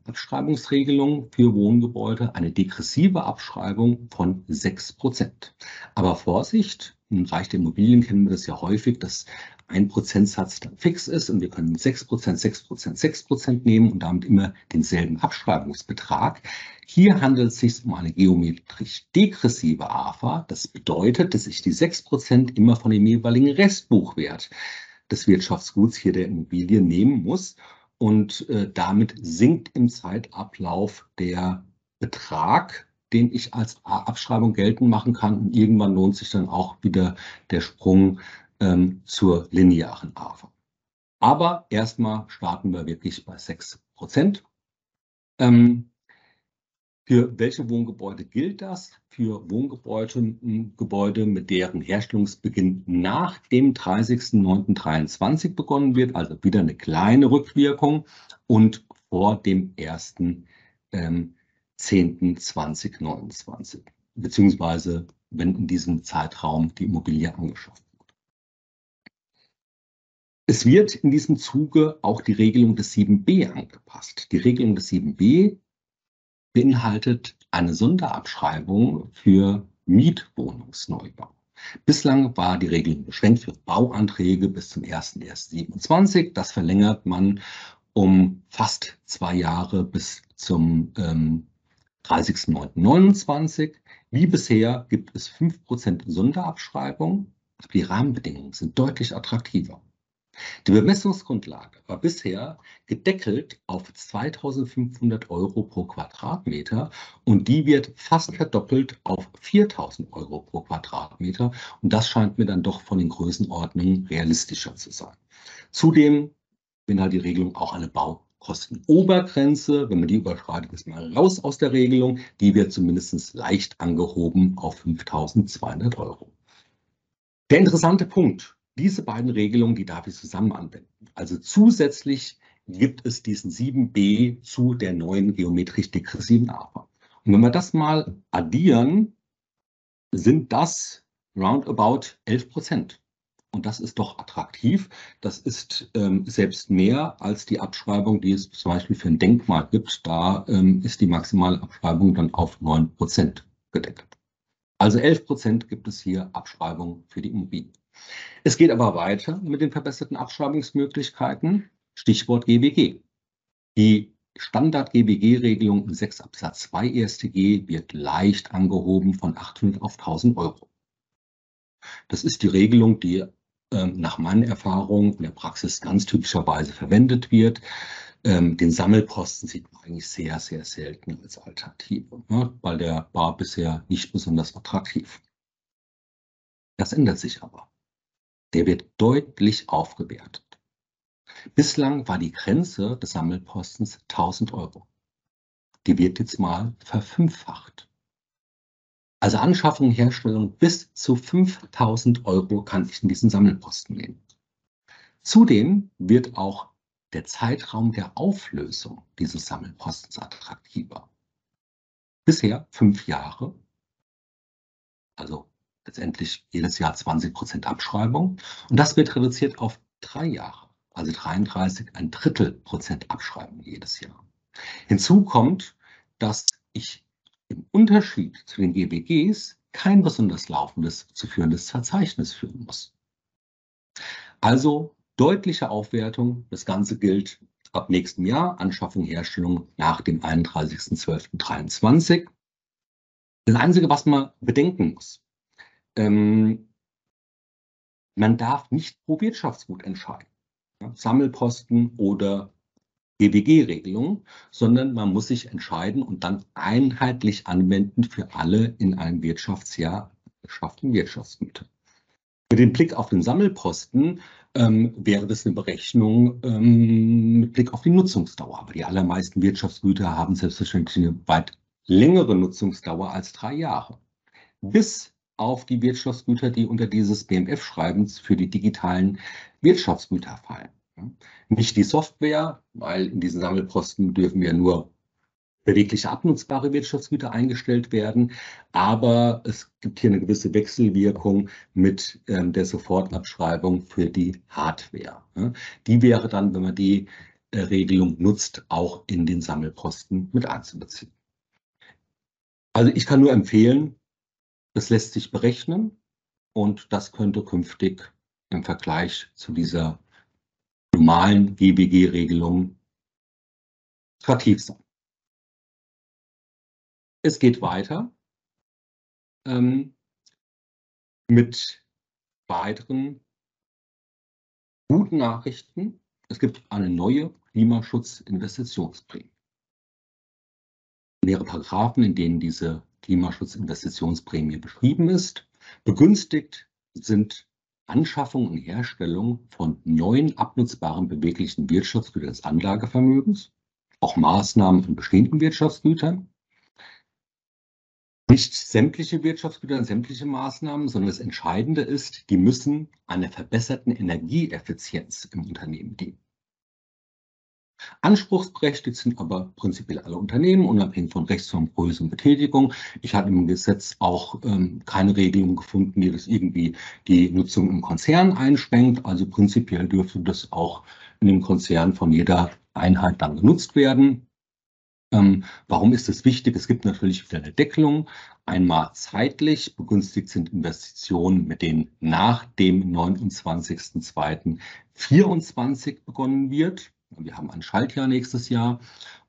Abschreibungsregelung für Wohngebäude, eine degressive Abschreibung von 6 Prozent. Aber Vorsicht, im Bereich der Immobilien kennen wir das ja häufig, dass ein Prozentsatz dann fix ist und wir können 6 Prozent, 6 Prozent, 6 Prozent nehmen und damit immer denselben Abschreibungsbetrag. Hier handelt es sich um eine geometrisch degressive AFA. Das bedeutet, dass ich die 6 Prozent immer von dem jeweiligen Restbuchwert des Wirtschaftsguts hier der Immobilie nehmen muss und äh, damit sinkt im Zeitablauf der Betrag, den ich als Abschreibung geltend machen kann. Und irgendwann lohnt sich dann auch wieder der Sprung ähm, zur linearen AFA. Aber erstmal starten wir wirklich bei 6 Prozent. Ähm, für welche Wohngebäude gilt das? Für Wohngebäude, Gebäude, mit deren Herstellungsbeginn nach dem 30.09.23 begonnen wird, also wieder eine kleine Rückwirkung und vor dem 1.10.2029, ähm, beziehungsweise wenn in diesem Zeitraum die Immobilie angeschafft es wird in diesem Zuge auch die Regelung des 7b angepasst. Die Regelung des 7b beinhaltet eine Sonderabschreibung für Mietwohnungsneubau. Bislang war die Regelung beschränkt für Bauanträge bis zum 01.01.27. Das verlängert man um fast zwei Jahre bis zum ähm, 30.09.29. Wie bisher gibt es 5% Sonderabschreibung, die Rahmenbedingungen sind deutlich attraktiver. Die Bemessungsgrundlage war bisher gedeckelt auf 2.500 Euro pro Quadratmeter und die wird fast verdoppelt auf 4.000 Euro pro Quadratmeter. Und das scheint mir dann doch von den Größenordnungen realistischer zu sein. Zudem bin halt die Regelung auch eine Baukostenobergrenze. Wenn man die überschreitet, ist man raus aus der Regelung. Die wird zumindest leicht angehoben auf 5.200 Euro. Der interessante Punkt diese beiden Regelungen, die darf ich zusammen anwenden. Also zusätzlich gibt es diesen 7b zu der neuen geometrisch degressiven APA. Und wenn wir das mal addieren, sind das roundabout 11 Prozent. Und das ist doch attraktiv. Das ist ähm, selbst mehr als die Abschreibung, die es zum Beispiel für ein Denkmal gibt. Da ähm, ist die maximale Abschreibung dann auf 9 Prozent gedeckelt. Also 11 Prozent gibt es hier Abschreibung für die Immobilie. Es geht aber weiter mit den verbesserten Abschreibungsmöglichkeiten. Stichwort GWG. Die Standard-GWG-Regelung in 6 Absatz 2 erste G wird leicht angehoben von 800 auf 1000 Euro. Das ist die Regelung, die ähm, nach meiner Erfahrung in der Praxis ganz typischerweise verwendet wird. Ähm, den Sammelposten sieht man eigentlich sehr, sehr selten als Alternative, ne, weil der war bisher nicht besonders attraktiv. Das ändert sich aber. Der wird deutlich aufgewertet. Bislang war die Grenze des Sammelpostens 1000 Euro. Die wird jetzt mal verfünffacht. Also Anschaffung, Herstellung bis zu 5000 Euro kann ich in diesen Sammelposten nehmen. Zudem wird auch der Zeitraum der Auflösung dieses Sammelpostens attraktiver. Bisher fünf Jahre, also letztendlich jedes Jahr 20 Prozent Abschreibung. Und das wird reduziert auf drei Jahre, also 33, ein Drittel Prozent Abschreibung jedes Jahr. Hinzu kommt, dass ich im Unterschied zu den GBGs kein besonders laufendes zu führendes Verzeichnis führen muss. Also deutliche Aufwertung. Das Ganze gilt ab nächstem Jahr, Anschaffung, Herstellung nach dem 31.12.23. Das Einzige, was man bedenken muss, ähm, man darf nicht pro Wirtschaftsgut entscheiden, ja, Sammelposten oder GWG-Regelung, sondern man muss sich entscheiden und dann einheitlich anwenden für alle in einem Wirtschaftsjahr geschafften Wirtschaftsgüter. Mit dem Blick auf den Sammelposten ähm, wäre das eine Berechnung ähm, mit Blick auf die Nutzungsdauer. Aber die allermeisten Wirtschaftsgüter haben selbstverständlich eine weit längere Nutzungsdauer als drei Jahre. Bis auf die Wirtschaftsgüter, die unter dieses BMF-Schreibens für die digitalen Wirtschaftsgüter fallen. Nicht die Software, weil in diesen Sammelposten dürfen wir nur bewegliche abnutzbare Wirtschaftsgüter eingestellt werden. Aber es gibt hier eine gewisse Wechselwirkung mit ähm, der Sofortabschreibung für die Hardware. Ja. Die wäre dann, wenn man die äh, Regelung nutzt, auch in den Sammelposten mit einzubeziehen. Also ich kann nur empfehlen, das lässt sich berechnen und das könnte künftig im Vergleich zu dieser normalen GBG-Regelung attraktiv sein. Es geht weiter ähm, mit weiteren guten Nachrichten. Es gibt eine neue Klimaschutzinvestitionsprämie. Mehrere Paragraphen, in denen diese Klimaschutzinvestitionsprämie beschrieben ist. Begünstigt sind Anschaffung und Herstellung von neuen abnutzbaren beweglichen Wirtschaftsgütern des Anlagevermögens, auch Maßnahmen von bestehenden Wirtschaftsgütern, nicht sämtliche Wirtschaftsgüter und sämtliche Maßnahmen, sondern das Entscheidende ist, die müssen einer verbesserten Energieeffizienz im Unternehmen dienen. Anspruchsberechtigt sind aber prinzipiell alle Unternehmen, unabhängig von Rechtsform, Größe und Betätigung. Ich habe im Gesetz auch ähm, keine Regelung gefunden, die das irgendwie die Nutzung im Konzern einschränkt. Also prinzipiell dürfte das auch in dem Konzern von jeder Einheit dann genutzt werden. Ähm, warum ist das wichtig? Es gibt natürlich wieder eine Deckelung. Einmal zeitlich begünstigt sind Investitionen, mit denen nach dem 29.02.24 begonnen wird. Wir haben ein Schaltjahr nächstes Jahr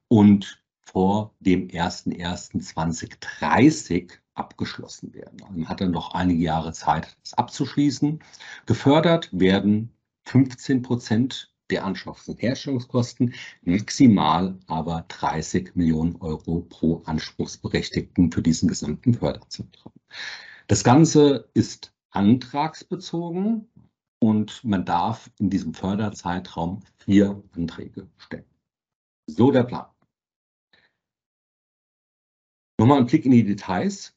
und vor dem 01.01.2030 abgeschlossen werden. Also man hat dann noch einige Jahre Zeit, das abzuschließen. Gefördert werden 15 Prozent der Anschaffungs- und Herstellungskosten, maximal aber 30 Millionen Euro pro Anspruchsberechtigten für diesen gesamten Förderzeitraum. Das Ganze ist antragsbezogen und man darf in diesem Förderzeitraum vier Anträge stellen. So der Plan. Nochmal ein Blick in die Details.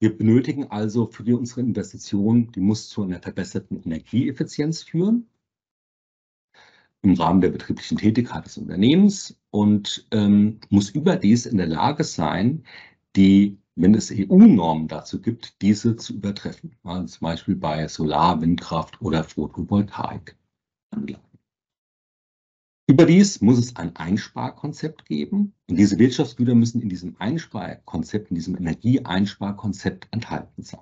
Wir benötigen also für unsere Investition, die muss zu einer verbesserten Energieeffizienz führen im Rahmen der betrieblichen Tätigkeit des Unternehmens und ähm, muss überdies in der Lage sein, die wenn es EU-Normen dazu gibt, diese zu übertreffen. Ja, zum Beispiel bei Solar, Windkraft oder Photovoltaik. Überdies muss es ein Einsparkonzept geben und diese Wirtschaftsgüter müssen in diesem Einsparkonzept, in diesem Energieeinsparkonzept enthalten sein.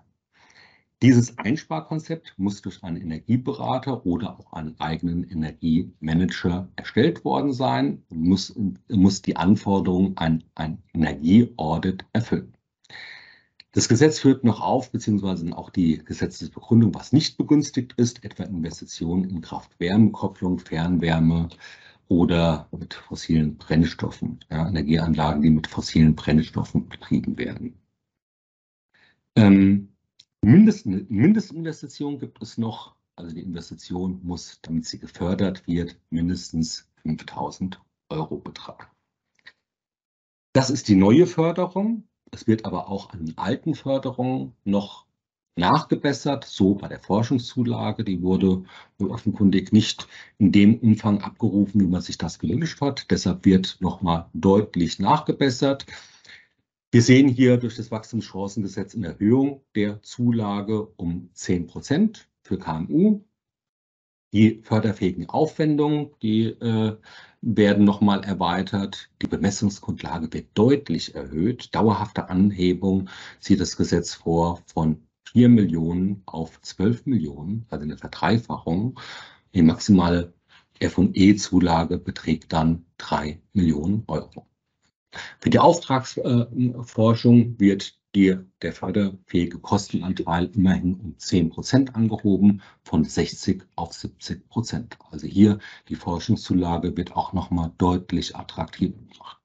Dieses Einsparkonzept muss durch einen Energieberater oder auch einen eigenen Energiemanager erstellt worden sein und muss, muss die Anforderungen an ein Energieaudit erfüllen. Das Gesetz führt noch auf, beziehungsweise auch die Gesetzesbegründung, was nicht begünstigt ist, etwa Investitionen in Kraft-Wärme-Kopplung, Fernwärme oder mit fossilen Brennstoffen, ja, Energieanlagen, die mit fossilen Brennstoffen betrieben werden. Ähm, Mindest, Mindestinvestition gibt es noch. Also die Investition muss, damit sie gefördert wird, mindestens 5000 Euro betragen. Das ist die neue Förderung. Es wird aber auch an alten Förderungen noch nachgebessert, so bei der Forschungszulage. Die wurde offenkundig nicht in dem Umfang abgerufen, wie man sich das gewünscht hat. Deshalb wird nochmal deutlich nachgebessert. Wir sehen hier durch das Wachstumschancengesetz eine Erhöhung der Zulage um 10 Prozent für KMU. Die förderfähigen Aufwendungen, die äh, werden nochmal erweitert. Die Bemessungsgrundlage wird deutlich erhöht. Dauerhafte Anhebung sieht das Gesetz vor von 4 Millionen auf 12 Millionen, also eine Verdreifachung. Die maximale F&E-Zulage beträgt dann 3 Millionen Euro. Für die Auftragsforschung wird die, der förderfähige Kostenanteil immerhin um 10 Prozent angehoben, von 60 auf 70 Prozent. Also hier die Forschungszulage wird auch nochmal deutlich attraktiver gemacht.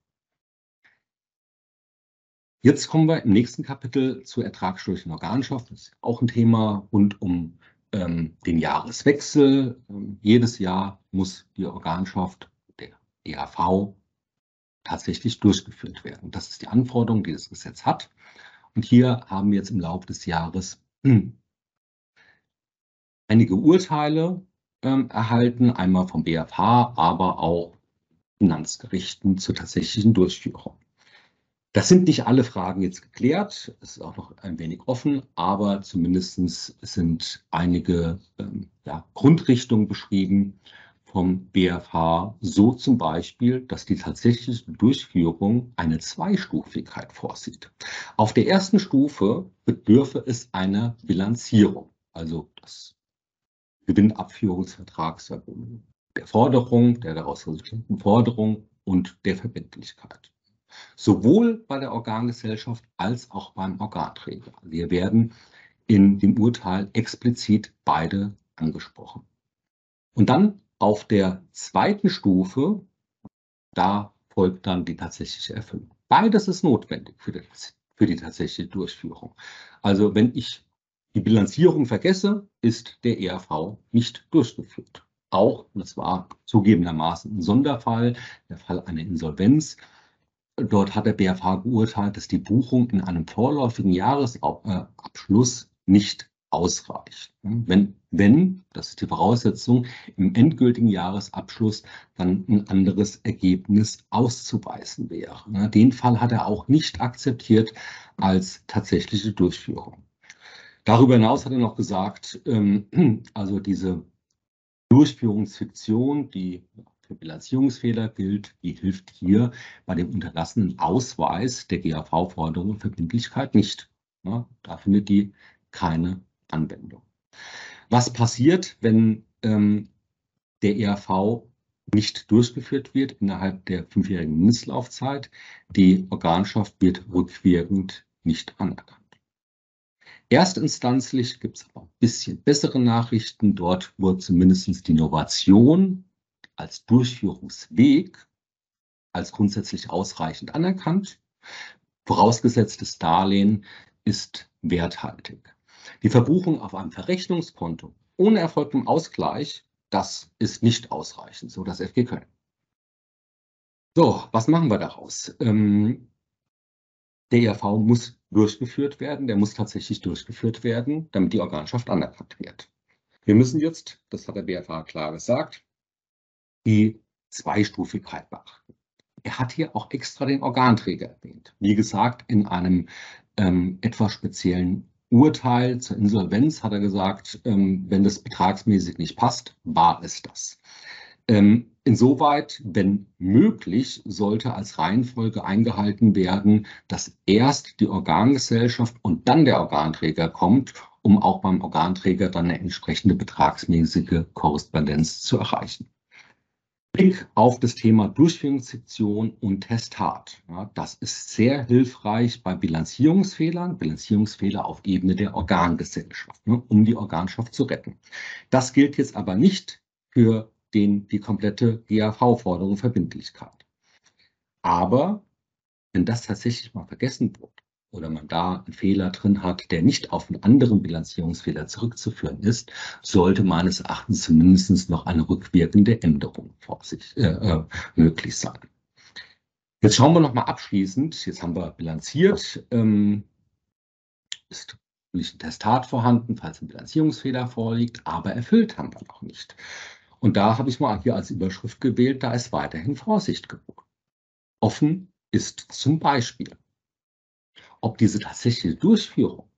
Jetzt kommen wir im nächsten Kapitel zur ertragssteuerlichen Organschaft. Das ist auch ein Thema rund um ähm, den Jahreswechsel. Ähm, jedes Jahr muss die Organschaft, der EAV, tatsächlich durchgeführt werden. Das ist die Anforderung, die das Gesetz hat. Und hier haben wir jetzt im Laufe des Jahres hm, einige Urteile ähm, erhalten, einmal vom BFH, aber auch Finanzgerichten zur tatsächlichen Durchführung. Das sind nicht alle Fragen jetzt geklärt, es ist auch noch ein wenig offen, aber zumindest sind einige ähm, ja, Grundrichtungen beschrieben, vom BFH so zum Beispiel, dass die tatsächliche Durchführung eine Zweistufigkeit vorsieht. Auf der ersten Stufe bedürfe es einer Bilanzierung, also das Gewinnabführungsvertrags der Forderung, der daraus resultierenden Forderung und der Verbindlichkeit. Sowohl bei der Organgesellschaft als auch beim Organträger. Wir werden in dem Urteil explizit beide angesprochen. Und dann auf der zweiten Stufe, da folgt dann die tatsächliche Erfüllung. Beides ist notwendig für die, für die tatsächliche Durchführung. Also wenn ich die Bilanzierung vergesse, ist der ERV nicht durchgeführt. Auch, das war zugegebenermaßen ein Sonderfall, der Fall einer Insolvenz. Dort hat der BFH geurteilt, dass die Buchung in einem vorläufigen Jahresabschluss nicht ausreicht. Wenn, wenn, das ist die Voraussetzung, im endgültigen Jahresabschluss dann ein anderes Ergebnis auszuweisen wäre. Den Fall hat er auch nicht akzeptiert als tatsächliche Durchführung. Darüber hinaus hat er noch gesagt, ähm, also diese Durchführungsfiktion, die für Bilanzierungsfehler gilt, die hilft hier bei dem unterlassenen Ausweis der GAV-Forderung und Verbindlichkeit nicht. Da findet die keine Anwendung. Was passiert, wenn ähm, der ERV nicht durchgeführt wird innerhalb der fünfjährigen Mindestlaufzeit? Die Organschaft wird rückwirkend nicht anerkannt. Erstinstanzlich gibt es aber ein bisschen bessere Nachrichten. Dort wurde zumindest die Innovation als Durchführungsweg als grundsätzlich ausreichend anerkannt. Vorausgesetztes Darlehen ist werthaltig. Die Verbuchung auf einem Verrechnungskonto ohne erfolgtem Ausgleich, das ist nicht ausreichend, so das FG Köln. So, was machen wir daraus? Ähm, der ERV muss durchgeführt werden, der muss tatsächlich durchgeführt werden, damit die Organschaft anerkannt wird. Wir müssen jetzt, das hat der BFH klar gesagt, die Zweistufigkeit beachten. Er hat hier auch extra den Organträger erwähnt. Wie gesagt, in einem ähm, etwas speziellen Urteil zur Insolvenz hat er gesagt, ähm, wenn das betragsmäßig nicht passt, war es das. Ähm, insoweit, wenn möglich, sollte als Reihenfolge eingehalten werden, dass erst die Organgesellschaft und dann der Organträger kommt, um auch beim Organträger dann eine entsprechende betragsmäßige Korrespondenz zu erreichen. Blick auf das Thema Durchführungssektion und Testat. Ja, das ist sehr hilfreich bei Bilanzierungsfehlern, Bilanzierungsfehler auf Ebene der Organgesellschaft, ne, um die Organschaft zu retten. Das gilt jetzt aber nicht für den, die komplette GAV-Forderung Verbindlichkeit. Aber wenn das tatsächlich mal vergessen wird oder man da einen Fehler drin hat, der nicht auf einen anderen Bilanzierungsfehler zurückzuführen ist, sollte meines Erachtens zumindest noch eine rückwirkende Änderung vor sich, äh, äh, möglich sein. Jetzt schauen wir noch mal abschließend. Jetzt haben wir bilanziert. Ähm, ist natürlich ein Testat vorhanden, falls ein Bilanzierungsfehler vorliegt, aber erfüllt haben wir noch nicht. Und da habe ich mal hier als Überschrift gewählt, da ist weiterhin Vorsicht geboten. Offen ist zum Beispiel, ob diese tatsächliche Durchführung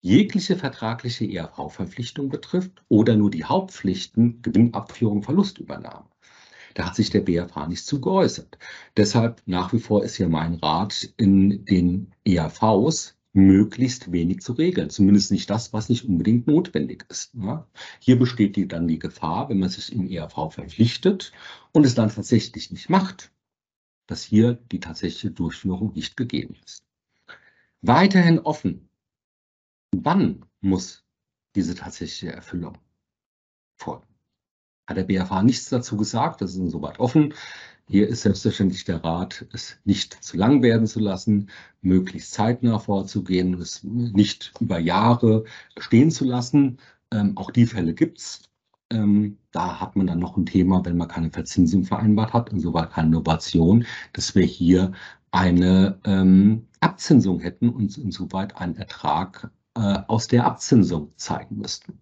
jegliche vertragliche ERV-Verpflichtung betrifft oder nur die Hauptpflichten Gewinnabführung, Verlustübernahme. Da hat sich der BFH nicht zu geäußert. Deshalb nach wie vor ist hier mein Rat in den ERVs möglichst wenig zu regeln. Zumindest nicht das, was nicht unbedingt notwendig ist. Ja. Hier besteht dann die Gefahr, wenn man sich im ERV verpflichtet und es dann tatsächlich nicht macht, dass hier die tatsächliche Durchführung nicht gegeben ist. Weiterhin offen. Wann muss diese tatsächliche Erfüllung folgen? Hat der BFH nichts dazu gesagt, das ist insoweit offen. Hier ist selbstverständlich der Rat, es nicht zu lang werden zu lassen, möglichst zeitnah vorzugehen, es nicht über Jahre stehen zu lassen. Ähm, auch die Fälle gibt es. Ähm, da hat man dann noch ein Thema, wenn man keine Verzinsung vereinbart hat, insoweit keine Innovation, dass wir hier eine ähm, Abzinsung hätten und insoweit einen Ertrag äh, aus der Abzinsung zeigen müssten.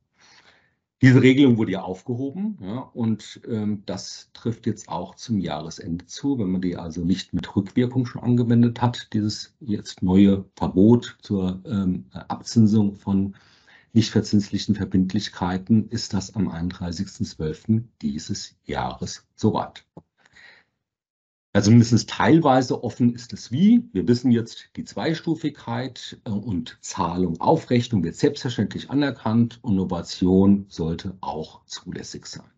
Diese Regelung wurde ja aufgehoben ja, und ähm, das trifft jetzt auch zum Jahresende zu, wenn man die also nicht mit Rückwirkung schon angewendet hat, dieses jetzt neue Verbot zur ähm, Abzinsung von nicht verzinslichen Verbindlichkeiten, ist das am 31.12. dieses Jahres soweit. Also mindestens teilweise offen ist es wie. Wir wissen jetzt, die Zweistufigkeit äh, und Zahlung, Aufrechnung wird selbstverständlich anerkannt Innovation sollte auch zulässig sein.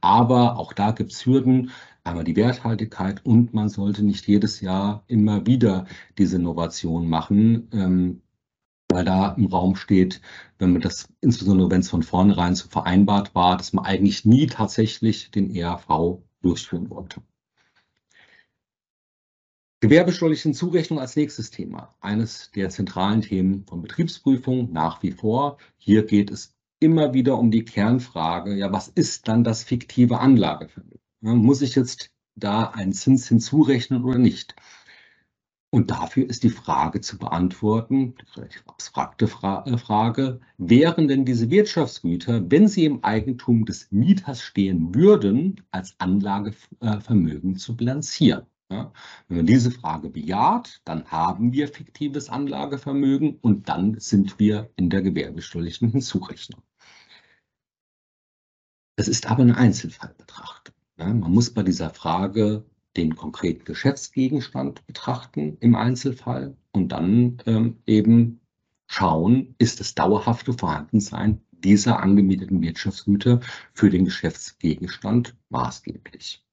Aber auch da gibt es Hürden, einmal die Werthaltigkeit und man sollte nicht jedes Jahr immer wieder diese Innovation machen, ähm, weil da im Raum steht, wenn man das, insbesondere wenn es von vornherein so vereinbart war, dass man eigentlich nie tatsächlich den ERV durchführen wollte. Gewerbesteuerliche Zurechnung als nächstes Thema. Eines der zentralen Themen von Betriebsprüfung nach wie vor. Hier geht es immer wieder um die Kernfrage, ja, was ist dann das fiktive Anlagevermögen? Muss ich jetzt da einen Zins hinzurechnen oder nicht? Und dafür ist die Frage zu beantworten, die relativ abstrakte Fra äh, Frage, wären denn diese Wirtschaftsgüter, wenn sie im Eigentum des Mieters stehen würden, als Anlagevermögen zu bilanzieren? Ja, wenn man diese Frage bejaht, dann haben wir fiktives Anlagevermögen und dann sind wir in der gewerbesteuerlichen Hinzurechnung. Es ist aber eine Einzelfallbetrachtung. Ja, man muss bei dieser Frage den konkreten Geschäftsgegenstand betrachten im Einzelfall und dann ähm, eben schauen, ist das dauerhafte Vorhandensein dieser angemieteten Wirtschaftsgüter für den Geschäftsgegenstand maßgeblich.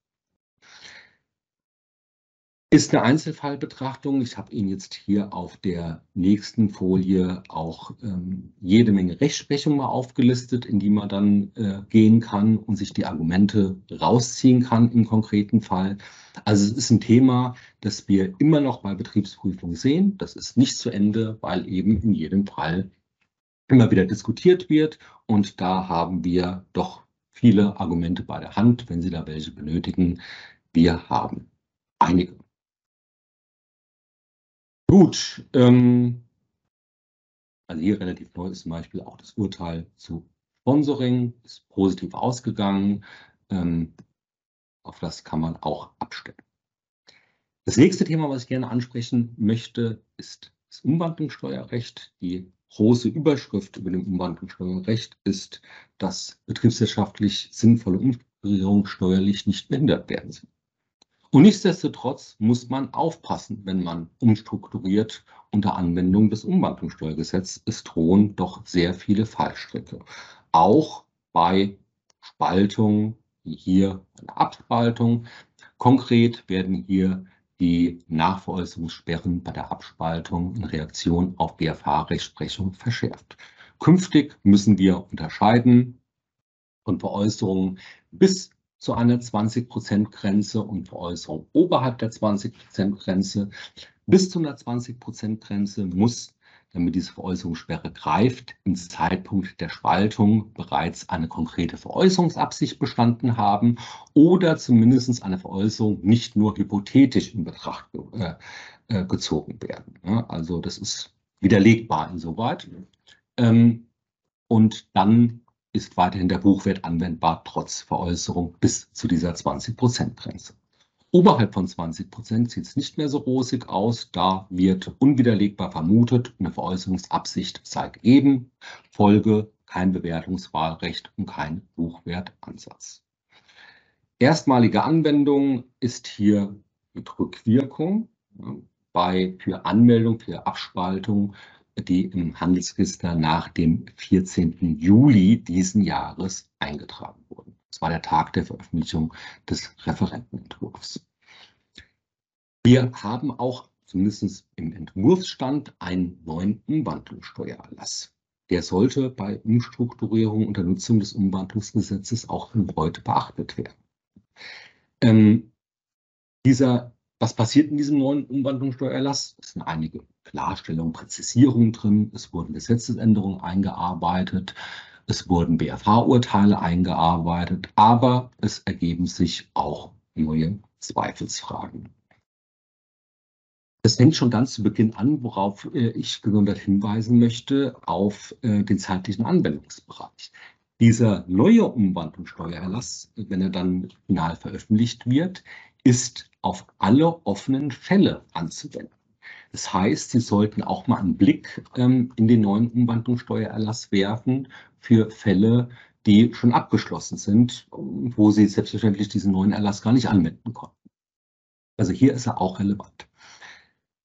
Ist eine Einzelfallbetrachtung. Ich habe Ihnen jetzt hier auf der nächsten Folie auch ähm, jede Menge Rechtsprechung mal aufgelistet, in die man dann äh, gehen kann und sich die Argumente rausziehen kann im konkreten Fall. Also es ist ein Thema, das wir immer noch bei Betriebsprüfung sehen. Das ist nicht zu Ende, weil eben in jedem Fall immer wieder diskutiert wird. Und da haben wir doch viele Argumente bei der Hand, wenn Sie da welche benötigen. Wir haben einige. Gut, ähm, also hier relativ neu ist zum Beispiel auch das Urteil zu Sponsoring, ist positiv ausgegangen. Ähm, auf das kann man auch abstellen. Das nächste Thema, was ich gerne ansprechen möchte, ist das Umwandlungssteuerrecht. Die große Überschrift über dem Umwandlungssteuerrecht ist, dass betriebswirtschaftlich sinnvolle Umstrukturierungen steuerlich nicht behindert werden. Und nichtsdestotrotz muss man aufpassen, wenn man umstrukturiert unter Anwendung des Umwandlungssteuergesetzes. Es drohen doch sehr viele Fallstricke. Auch bei Spaltung, hier eine Abspaltung. Konkret werden hier die Nachveräußerungssperren bei der Abspaltung in Reaktion auf BFH-Rechtsprechung verschärft. Künftig müssen wir unterscheiden von Veräußerungen bis zu einer 20%-Grenze und Veräußerung oberhalb der 20%-Grenze. Bis zu einer 20%-Grenze muss damit diese Veräußerungssperre greift, im Zeitpunkt der Spaltung bereits eine konkrete Veräußerungsabsicht bestanden haben oder zumindest eine Veräußerung nicht nur hypothetisch in Betracht äh, äh, gezogen werden. Also das ist widerlegbar insoweit. Ähm, und dann ist weiterhin der Buchwert anwendbar, trotz Veräußerung bis zu dieser 20%-Grenze. Oberhalb von 20 Prozent sieht es nicht mehr so rosig aus. Da wird unwiderlegbar vermutet, eine Veräußerungsabsicht sei gegeben. Folge kein Bewertungswahlrecht und kein Buchwertansatz. Erstmalige Anwendung ist hier mit Rückwirkung bei für Anmeldung, für Abspaltung, die im Handelsregister nach dem 14. Juli diesen Jahres eingetragen wurden. Das war der Tag der Veröffentlichung des Referentenentwurfs. Wir haben auch zumindest im Entwurfsstand einen neuen Umwandlungssteuererlass. Der sollte bei Umstrukturierung unter Nutzung des Umwandlungsgesetzes auch heute beachtet werden. Ähm, dieser, was passiert in diesem neuen Umwandlungssteuererlass? Es sind einige Klarstellungen, Präzisierungen drin. Es wurden Gesetzesänderungen eingearbeitet. Es wurden BFH-Urteile eingearbeitet, aber es ergeben sich auch neue Zweifelsfragen. Das fängt schon ganz zu Beginn an, worauf äh, ich gesondert hinweisen möchte, auf äh, den zeitlichen Anwendungsbereich. Dieser neue Umwandlungssteuererlass, wenn er dann final veröffentlicht wird, ist auf alle offenen Fälle anzuwenden. Das heißt, Sie sollten auch mal einen Blick ähm, in den neuen Umwandlungssteuererlass werfen für Fälle, die schon abgeschlossen sind, wo Sie selbstverständlich diesen neuen Erlass gar nicht anwenden konnten. Also hier ist er auch relevant.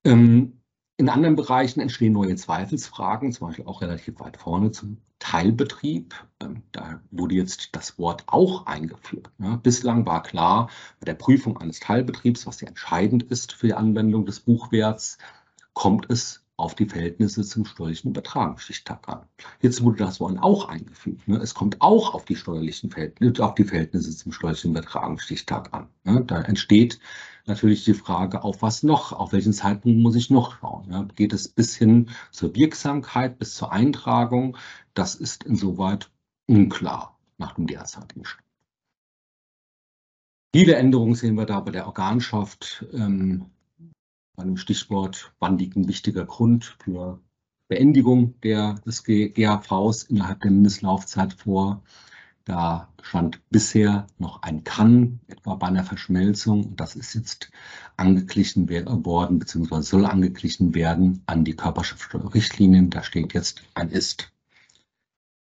Ähm, in anderen Bereichen entstehen neue Zweifelsfragen, zum Beispiel auch relativ weit vorne zum Teilbetrieb. Ähm, da wurde jetzt das Wort auch eingeführt. Bislang war klar, bei der Prüfung eines Teilbetriebs, was ja entscheidend ist für die Anwendung des Buchwerts, kommt es auf die Verhältnisse zum steuerlichen Übertragungsstichtag an. Jetzt wurde das Wort auch eingefügt. Ne? Es kommt auch auf die steuerlichen Verhältnisse, auf die Verhältnisse zum steuerlichen Übertragungsstichtag an. Ne? Da entsteht natürlich die Frage, auf was noch, auf welchen Zeitpunkt muss ich noch schauen. Ja? Geht es bis hin zur Wirksamkeit, bis zur Eintragung? Das ist insoweit unklar nach dem derzeitigen Stand. Viele Änderungen sehen wir da bei der Organschaft. Ähm, bei dem Stichwort, wann liegt ein wichtiger Grund für Beendigung der, des GAVs innerhalb der Mindestlaufzeit vor. Da stand bisher noch ein Kann, etwa bei einer Verschmelzung. Das ist jetzt angeglichen worden, beziehungsweise soll angeglichen werden an die Körperschaftsteuerrichtlinien. Da steht jetzt ein Ist.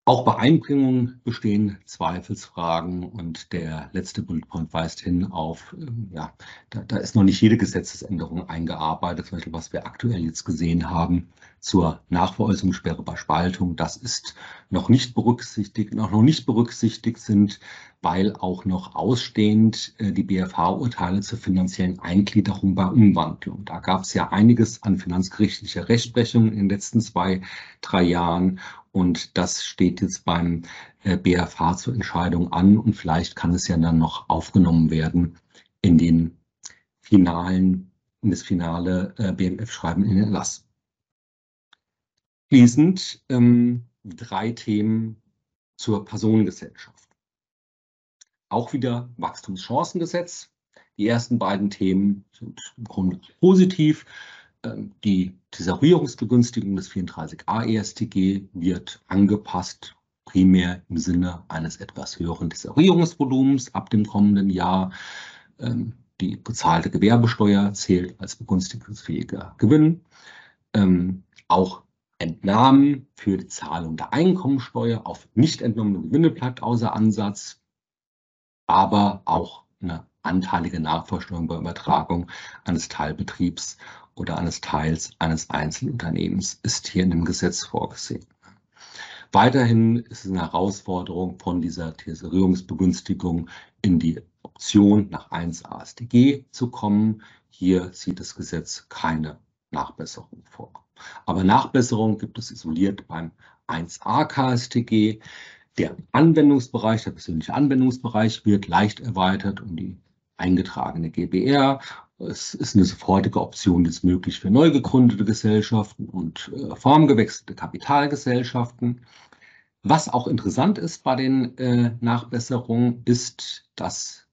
Auch bei Einbringungen bestehen Zweifelsfragen und der letzte Bulletpoint weist hin auf, ähm, ja, da, da, ist noch nicht jede Gesetzesänderung eingearbeitet, zum Beispiel was wir aktuell jetzt gesehen haben zur Nachveräußerungssperre bei Spaltung. Das ist noch nicht berücksichtigt, noch, noch nicht berücksichtigt sind, weil auch noch ausstehend äh, die BFH-Urteile zur finanziellen Eingliederung bei Umwandlung. Da gab es ja einiges an finanzgerichtlicher Rechtsprechung in den letzten zwei, drei Jahren und das steht jetzt beim äh, BFH zur Entscheidung an und vielleicht kann es ja dann noch aufgenommen werden in den finalen, in das finale äh, BMF-Schreiben in den Erlass. Schließend ähm, drei Themen zur Personengesellschaft. Auch wieder Wachstumschancengesetz. Die ersten beiden Themen sind im Grunde positiv. Ähm, die Tesorierungsbegünstigung des 34a ESTG wird angepasst, primär im Sinne eines etwas höheren Tesorierungsvolumens ab dem kommenden Jahr. Ähm, die bezahlte Gewerbesteuer zählt als begünstigungsfähiger Gewinn. Ähm, auch Entnahmen für die Zahlung der Einkommensteuer auf nicht entnommene Gewinne bleibt außer Ansatz, aber auch eine anteilige Nachversteuerung bei Übertragung eines Teilbetriebs oder eines Teils eines Einzelunternehmens ist hier in dem Gesetz vorgesehen. Weiterhin ist es eine Herausforderung von dieser Tesorierungsbegünstigung in die Option nach 1 AStG zu kommen. Hier sieht das Gesetz keine Nachbesserung vor. Aber Nachbesserung gibt es isoliert beim 1a KStG. Der Anwendungsbereich, der persönliche Anwendungsbereich wird leicht erweitert um die eingetragene GBR. Es ist eine sofortige Option jetzt möglich für neu gegründete Gesellschaften und äh, formgewechselte Kapitalgesellschaften. Was auch interessant ist bei den äh, Nachbesserungen, ist, dass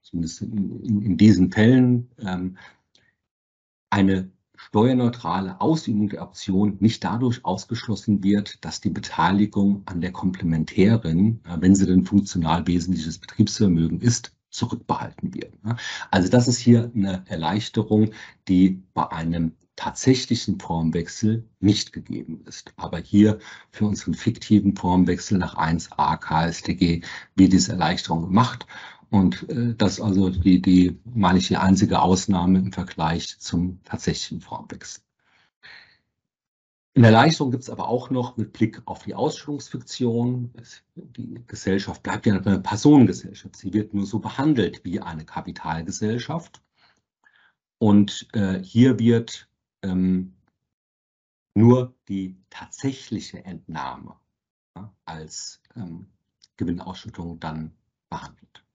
zumindest in, in, in diesen Fällen ähm, eine steuerneutrale Ausübung der Option nicht dadurch ausgeschlossen wird, dass die Beteiligung an der Komplementärin, wenn sie denn funktional wesentliches Betriebsvermögen ist, zurückbehalten wird. Also das ist hier eine Erleichterung, die bei einem tatsächlichen Formwechsel nicht gegeben ist. Aber hier für unseren fiktiven Formwechsel nach 1a KStG wird diese Erleichterung gemacht. Und äh, das also die, die, meine ich, die einzige Ausnahme im Vergleich zum tatsächlichen Formwechsel. Eine Erleichterung gibt es aber auch noch mit Blick auf die Ausstellungsfiktion. Die Gesellschaft bleibt ja eine Personengesellschaft. Sie wird nur so behandelt wie eine Kapitalgesellschaft. Und äh, hier wird ähm, nur die tatsächliche Entnahme ja, als ähm, Gewinnausschüttung dann behandelt.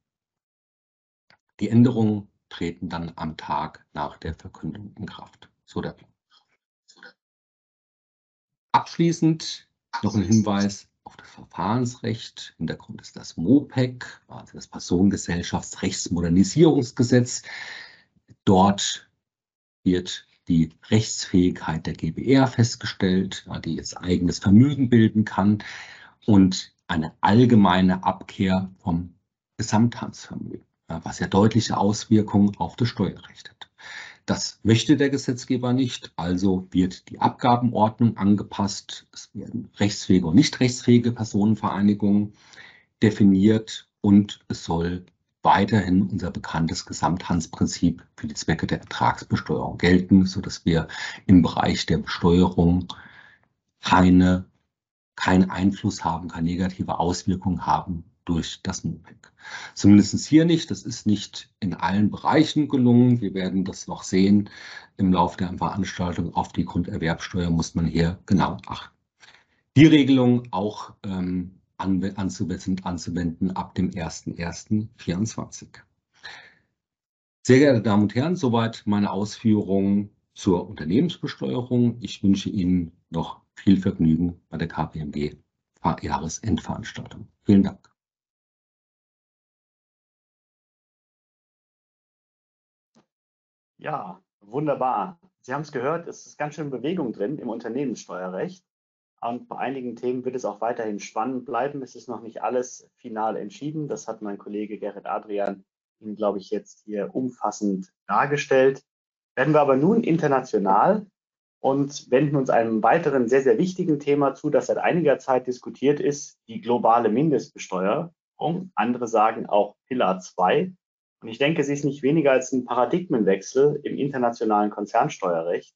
Die Änderungen treten dann am Tag nach der Verkündung in Kraft. So der Plan. Abschließend noch ein Hinweis auf das Verfahrensrecht. Hintergrund ist das MOPEC, also das Personengesellschaftsrechtsmodernisierungsgesetz. Dort wird die Rechtsfähigkeit der GBR festgestellt, die jetzt eigenes Vermögen bilden kann und eine allgemeine Abkehr vom Gesamthandsvermögen was ja deutliche Auswirkungen auf das Steuerrecht hat. Das möchte der Gesetzgeber nicht, also wird die Abgabenordnung angepasst. Es werden rechtsfähige und nicht rechtsfähige Personenvereinigungen definiert und es soll weiterhin unser bekanntes Gesamthandsprinzip für die Zwecke der Ertragsbesteuerung gelten, sodass wir im Bereich der Besteuerung keine, keinen Einfluss haben, keine negative Auswirkung haben durch das MOPEC. Zumindest hier nicht. Das ist nicht in allen Bereichen gelungen. Wir werden das noch sehen. Im Laufe der Veranstaltung auf die Grunderwerbsteuer muss man hier genau achten. Die Regelung auch ähm, anzuwenden, anzuwenden ab dem 01.01.2024. Sehr geehrte Damen und Herren, soweit meine Ausführungen zur Unternehmensbesteuerung. Ich wünsche Ihnen noch viel Vergnügen bei der KPMG Jahresendveranstaltung. Vielen Dank. Ja, wunderbar. Sie haben es gehört, es ist ganz schön Bewegung drin im Unternehmenssteuerrecht. Und bei einigen Themen wird es auch weiterhin spannend bleiben. Es ist noch nicht alles final entschieden. Das hat mein Kollege Gerrit Adrian Ihnen, glaube ich, jetzt hier umfassend dargestellt. Werden wir aber nun international und wenden uns einem weiteren sehr, sehr wichtigen Thema zu, das seit einiger Zeit diskutiert ist, die globale Mindestbesteuerung. Andere sagen auch Pillar 2. Und ich denke, sie ist nicht weniger als ein Paradigmenwechsel im internationalen Konzernsteuerrecht.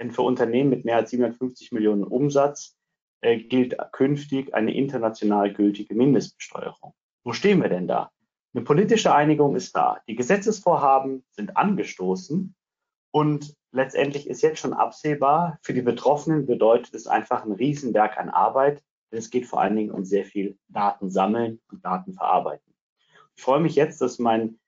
Denn für Unternehmen mit mehr als 750 Millionen Umsatz äh, gilt künftig eine international gültige Mindestbesteuerung. Wo stehen wir denn da? Eine politische Einigung ist da. Die Gesetzesvorhaben sind angestoßen und letztendlich ist jetzt schon absehbar, für die Betroffenen bedeutet es einfach ein Riesenwerk an Arbeit, denn es geht vor allen Dingen um sehr viel Daten sammeln und Daten verarbeiten. Ich freue mich jetzt, dass mein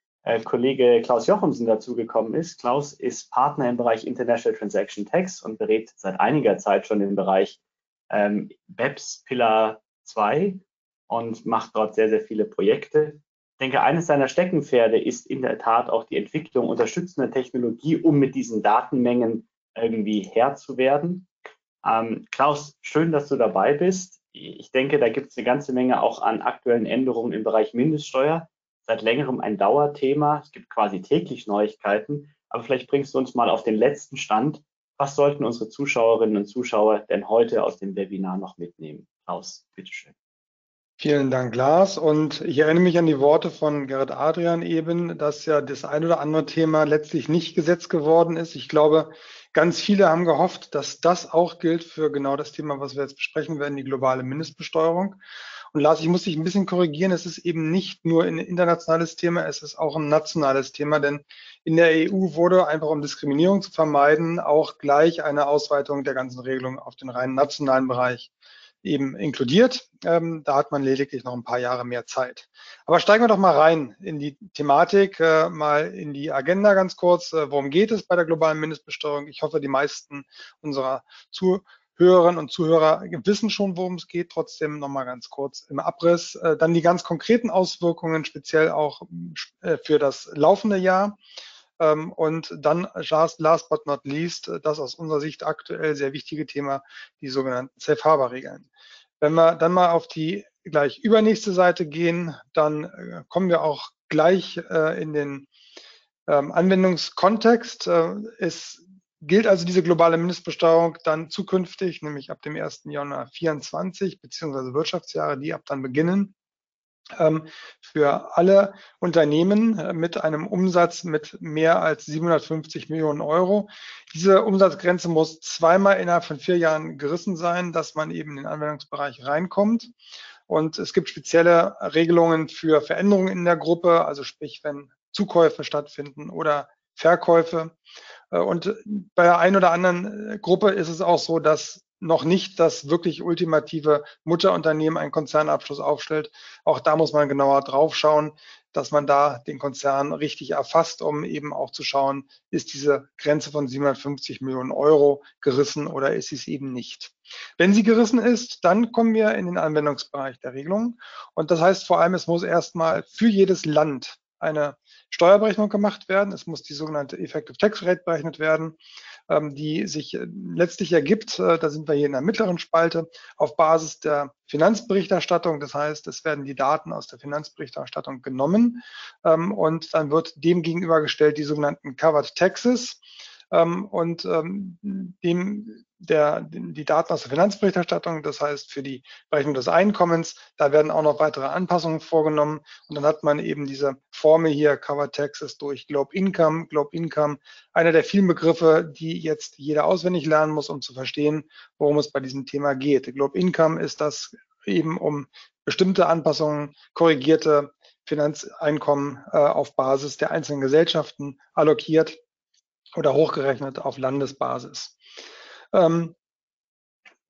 Kollege Klaus Jochumsen dazugekommen ist. Klaus ist Partner im Bereich International Transaction Tax und berät seit einiger Zeit schon im Bereich ähm, BEPS Pillar 2 und macht dort sehr, sehr viele Projekte. Ich denke, eines seiner Steckenpferde ist in der Tat auch die Entwicklung unterstützender Technologie, um mit diesen Datenmengen irgendwie Herr zu werden. Ähm, Klaus, schön, dass du dabei bist. Ich denke, da gibt es eine ganze Menge auch an aktuellen Änderungen im Bereich Mindeststeuer seit längerem ein Dauerthema. Es gibt quasi täglich Neuigkeiten. Aber vielleicht bringst du uns mal auf den letzten Stand. Was sollten unsere Zuschauerinnen und Zuschauer denn heute aus dem Webinar noch mitnehmen? Klaus, bitteschön. Vielen Dank, Lars. Und ich erinnere mich an die Worte von Gerrit Adrian eben, dass ja das ein oder andere Thema letztlich nicht gesetzt geworden ist. Ich glaube, ganz viele haben gehofft, dass das auch gilt für genau das Thema, was wir jetzt besprechen werden, die globale Mindestbesteuerung. Und Lars, ich muss dich ein bisschen korrigieren. Es ist eben nicht nur ein internationales Thema, es ist auch ein nationales Thema, denn in der EU wurde einfach um Diskriminierung zu vermeiden, auch gleich eine Ausweitung der ganzen Regelung auf den rein nationalen Bereich eben inkludiert. Ähm, da hat man lediglich noch ein paar Jahre mehr Zeit. Aber steigen wir doch mal rein in die Thematik, äh, mal in die Agenda ganz kurz. Äh, worum geht es bei der globalen Mindestbesteuerung? Ich hoffe, die meisten unserer Zuhörer Hörerinnen und Zuhörer wissen schon, worum es geht. Trotzdem nochmal ganz kurz im Abriss. Äh, dann die ganz konkreten Auswirkungen, speziell auch äh, für das laufende Jahr. Ähm, und dann last, but not least, äh, das aus unserer Sicht aktuell sehr wichtige Thema, die sogenannten Safe Harbor Regeln. Wenn wir dann mal auf die gleich übernächste Seite gehen, dann kommen wir auch gleich in den ähm, Anwendungskontext. Es gilt also diese globale Mindestbesteuerung dann zukünftig, nämlich ab dem 1. Januar 24 beziehungsweise Wirtschaftsjahre, die ab dann beginnen, ähm, für alle Unternehmen äh, mit einem Umsatz mit mehr als 750 Millionen Euro. Diese Umsatzgrenze muss zweimal innerhalb von vier Jahren gerissen sein, dass man eben in den Anwendungsbereich reinkommt. Und es gibt spezielle Regelungen für Veränderungen in der Gruppe, also sprich, wenn Zukäufe stattfinden oder Verkäufe. Äh, und bei der einen oder anderen äh, Gruppe ist es auch so, dass noch nicht das wirklich ultimative Mutterunternehmen einen Konzernabschluss aufstellt. Auch da muss man genauer drauf schauen, dass man da den Konzern richtig erfasst, um eben auch zu schauen, ist diese Grenze von 750 Millionen Euro gerissen oder ist sie es eben nicht. Wenn sie gerissen ist, dann kommen wir in den Anwendungsbereich der Regelung. Und das heißt vor allem, es muss erstmal für jedes Land eine Steuerberechnung gemacht werden. Es muss die sogenannte Effective Tax Rate berechnet werden, ähm, die sich äh, letztlich ergibt, äh, da sind wir hier in der mittleren Spalte, auf Basis der Finanzberichterstattung. Das heißt, es werden die Daten aus der Finanzberichterstattung genommen ähm, und dann wird dem gegenübergestellt die sogenannten Covered Taxes ähm, und ähm, dem, der, die Daten aus der Finanzberichterstattung, das heißt für die Berechnung des Einkommens, da werden auch noch weitere Anpassungen vorgenommen und dann hat man eben diese Formel hier, Cover Taxes durch Globe Income. Globe Income, einer der vielen Begriffe, die jetzt jeder auswendig lernen muss, um zu verstehen, worum es bei diesem Thema geht. Globe Income ist das eben um bestimmte Anpassungen, korrigierte Finanzeinkommen äh, auf Basis der einzelnen Gesellschaften allokiert oder hochgerechnet auf Landesbasis. Ähm,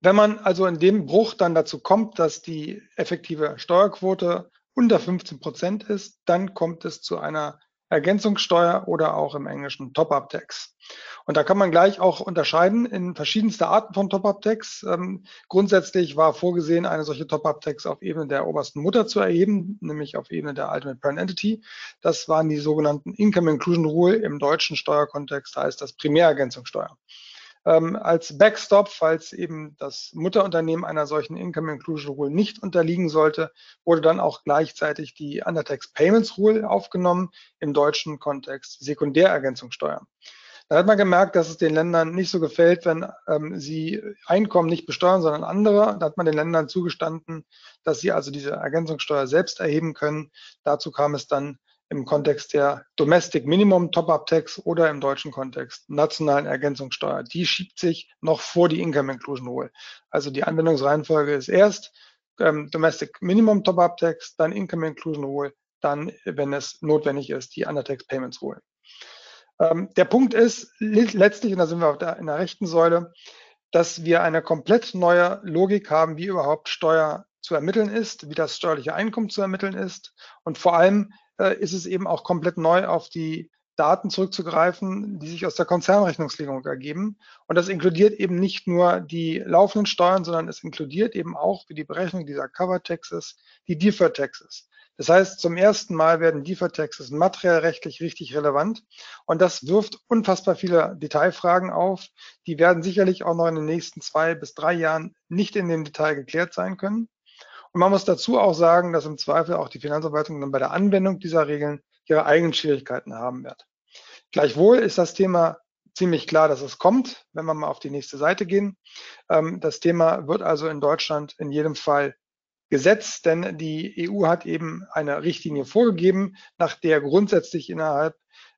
wenn man also in dem Bruch dann dazu kommt, dass die effektive Steuerquote unter 15 Prozent ist, dann kommt es zu einer Ergänzungssteuer oder auch im Englischen Top-Up-Tax. Und da kann man gleich auch unterscheiden in verschiedenste Arten von Top-Up-Tax. Ähm, grundsätzlich war vorgesehen, eine solche Top-Up-Tax auf Ebene der obersten Mutter zu erheben, nämlich auf Ebene der Ultimate Parent Entity. Das waren die sogenannten Income Inclusion Rule. Im deutschen Steuerkontext heißt das Primärergänzungssteuer. Ähm, als Backstop, falls eben das Mutterunternehmen einer solchen Income Inclusion Rule nicht unterliegen sollte, wurde dann auch gleichzeitig die Undertax Payments Rule aufgenommen, im deutschen Kontext Sekundärergänzungssteuer. Da hat man gemerkt, dass es den Ländern nicht so gefällt, wenn ähm, sie Einkommen nicht besteuern, sondern andere. Da hat man den Ländern zugestanden, dass sie also diese Ergänzungssteuer selbst erheben können. Dazu kam es dann im Kontext der Domestic Minimum Top-Up Tax oder im deutschen Kontext nationalen Ergänzungssteuer. Die schiebt sich noch vor die Income Inclusion Rule. Also die Anwendungsreihenfolge ist erst ähm, Domestic Minimum Top-Up Tax, dann Income Inclusion Rule, dann, wenn es notwendig ist, die Undertax Payments Rule. Ähm, der Punkt ist letztlich, und da sind wir der, in der rechten Säule, dass wir eine komplett neue Logik haben, wie überhaupt Steuer zu ermitteln ist, wie das steuerliche Einkommen zu ermitteln ist und vor allem, äh, ist es eben auch komplett neu auf die Daten zurückzugreifen, die sich aus der Konzernrechnungslegung ergeben. Und das inkludiert eben nicht nur die laufenden Steuern, sondern es inkludiert eben auch für die Berechnung dieser Cover Taxes die Deferred Taxes. Das heißt, zum ersten Mal werden Deferred Taxes materiell rechtlich richtig relevant. Und das wirft unfassbar viele Detailfragen auf. Die werden sicherlich auch noch in den nächsten zwei bis drei Jahren nicht in dem Detail geklärt sein können. Man muss dazu auch sagen, dass im Zweifel auch die Finanzverwaltung dann bei der Anwendung dieser Regeln ihre eigenen Schwierigkeiten haben wird. Gleichwohl ist das Thema ziemlich klar, dass es kommt, wenn wir mal auf die nächste Seite gehen. Ähm, das Thema wird also in Deutschland in jedem Fall gesetzt, denn die EU hat eben eine Richtlinie vorgegeben, nach der grundsätzlich innerhalb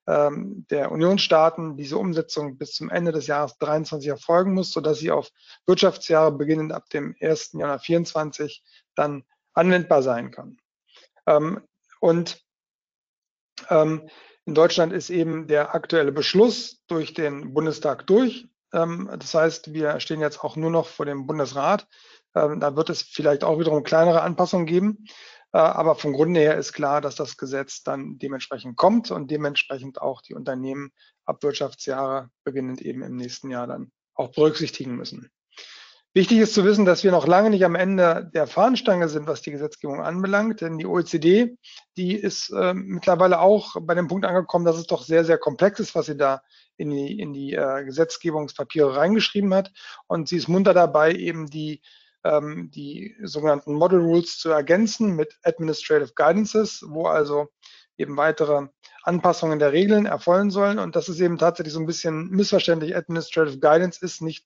der Unionsstaaten diese Umsetzung bis zum Ende des Jahres 23 erfolgen muss, sodass sie auf Wirtschaftsjahre beginnend ab dem 1. Januar 24 dann anwendbar sein kann. Ähm, und in Deutschland ist eben der aktuelle Beschluss durch den Bundestag durch. Ähm, das heißt, wir stehen jetzt auch nur noch vor dem Bundesrat. Ähm, da wird es vielleicht auch wiederum kleinere Anpassungen geben. Äh, aber vom Grunde her ist klar, dass das Gesetz dann dementsprechend kommt und dementsprechend auch die Unternehmen ab Wirtschaftsjahre beginnend eben im nächsten Jahr dann auch berücksichtigen müssen. Wichtig ist zu wissen, dass wir noch lange nicht am Ende der Fahnenstange sind, was die Gesetzgebung anbelangt, denn die OECD, die ist äh, mittlerweile auch bei dem Punkt angekommen, dass es doch sehr, sehr komplex ist, was sie da in die, in die äh, Gesetzgebungspapiere reingeschrieben hat. Und sie ist munter dabei, eben die, ähm, die sogenannten Model Rules zu ergänzen mit Administrative Guidances, wo also eben weitere Anpassungen der Regeln erfolgen sollen. Und das ist eben tatsächlich so ein bisschen missverständlich. Administrative Guidance ist nicht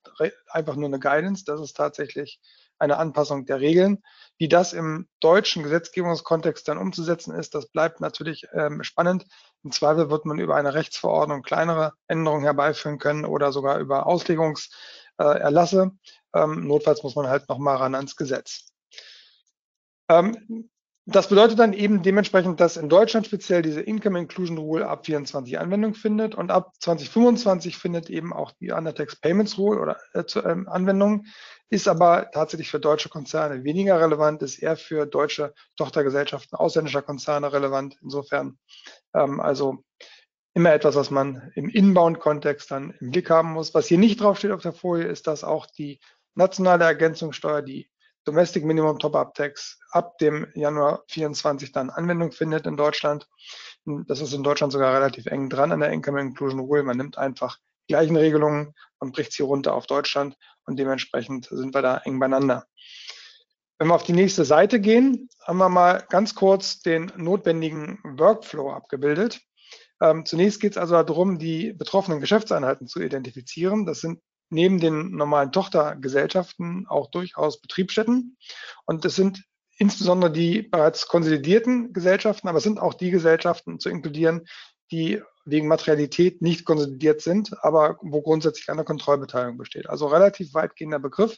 einfach nur eine Guidance, das ist tatsächlich eine Anpassung der Regeln. Wie das im deutschen Gesetzgebungskontext dann umzusetzen ist, das bleibt natürlich ähm, spannend. Im Zweifel wird man über eine Rechtsverordnung kleinere Änderungen herbeiführen können oder sogar über Auslegungserlasse. Äh, ähm, notfalls muss man halt nochmal ran ans Gesetz. Ähm, das bedeutet dann eben dementsprechend, dass in Deutschland speziell diese Income Inclusion Rule ab 24 Anwendung findet und ab 2025 findet eben auch die Undertax Payments Rule oder äh, äh, Anwendung, ist aber tatsächlich für deutsche Konzerne weniger relevant, ist eher für deutsche Tochtergesellschaften ausländischer Konzerne relevant. Insofern ähm, also immer etwas, was man im Inbound-Kontext dann im Blick haben muss. Was hier nicht draufsteht auf der Folie, ist, dass auch die nationale Ergänzungssteuer, die Domestic Minimum Top-Up Tax ab dem Januar 24 dann Anwendung findet in Deutschland. Das ist in Deutschland sogar relativ eng dran an der Income Inclusion Rule. Man nimmt einfach die gleichen Regelungen und bricht sie runter auf Deutschland und dementsprechend sind wir da eng beieinander. Wenn wir auf die nächste Seite gehen, haben wir mal ganz kurz den notwendigen Workflow abgebildet. Ähm, zunächst geht es also darum, die betroffenen Geschäftseinheiten zu identifizieren. Das sind neben den normalen Tochtergesellschaften auch durchaus Betriebsstätten. Und das sind insbesondere die bereits konsolidierten Gesellschaften, aber es sind auch die Gesellschaften zu inkludieren, die wegen Materialität nicht konsolidiert sind, aber wo grundsätzlich eine Kontrollbeteiligung besteht. Also relativ weitgehender Begriff.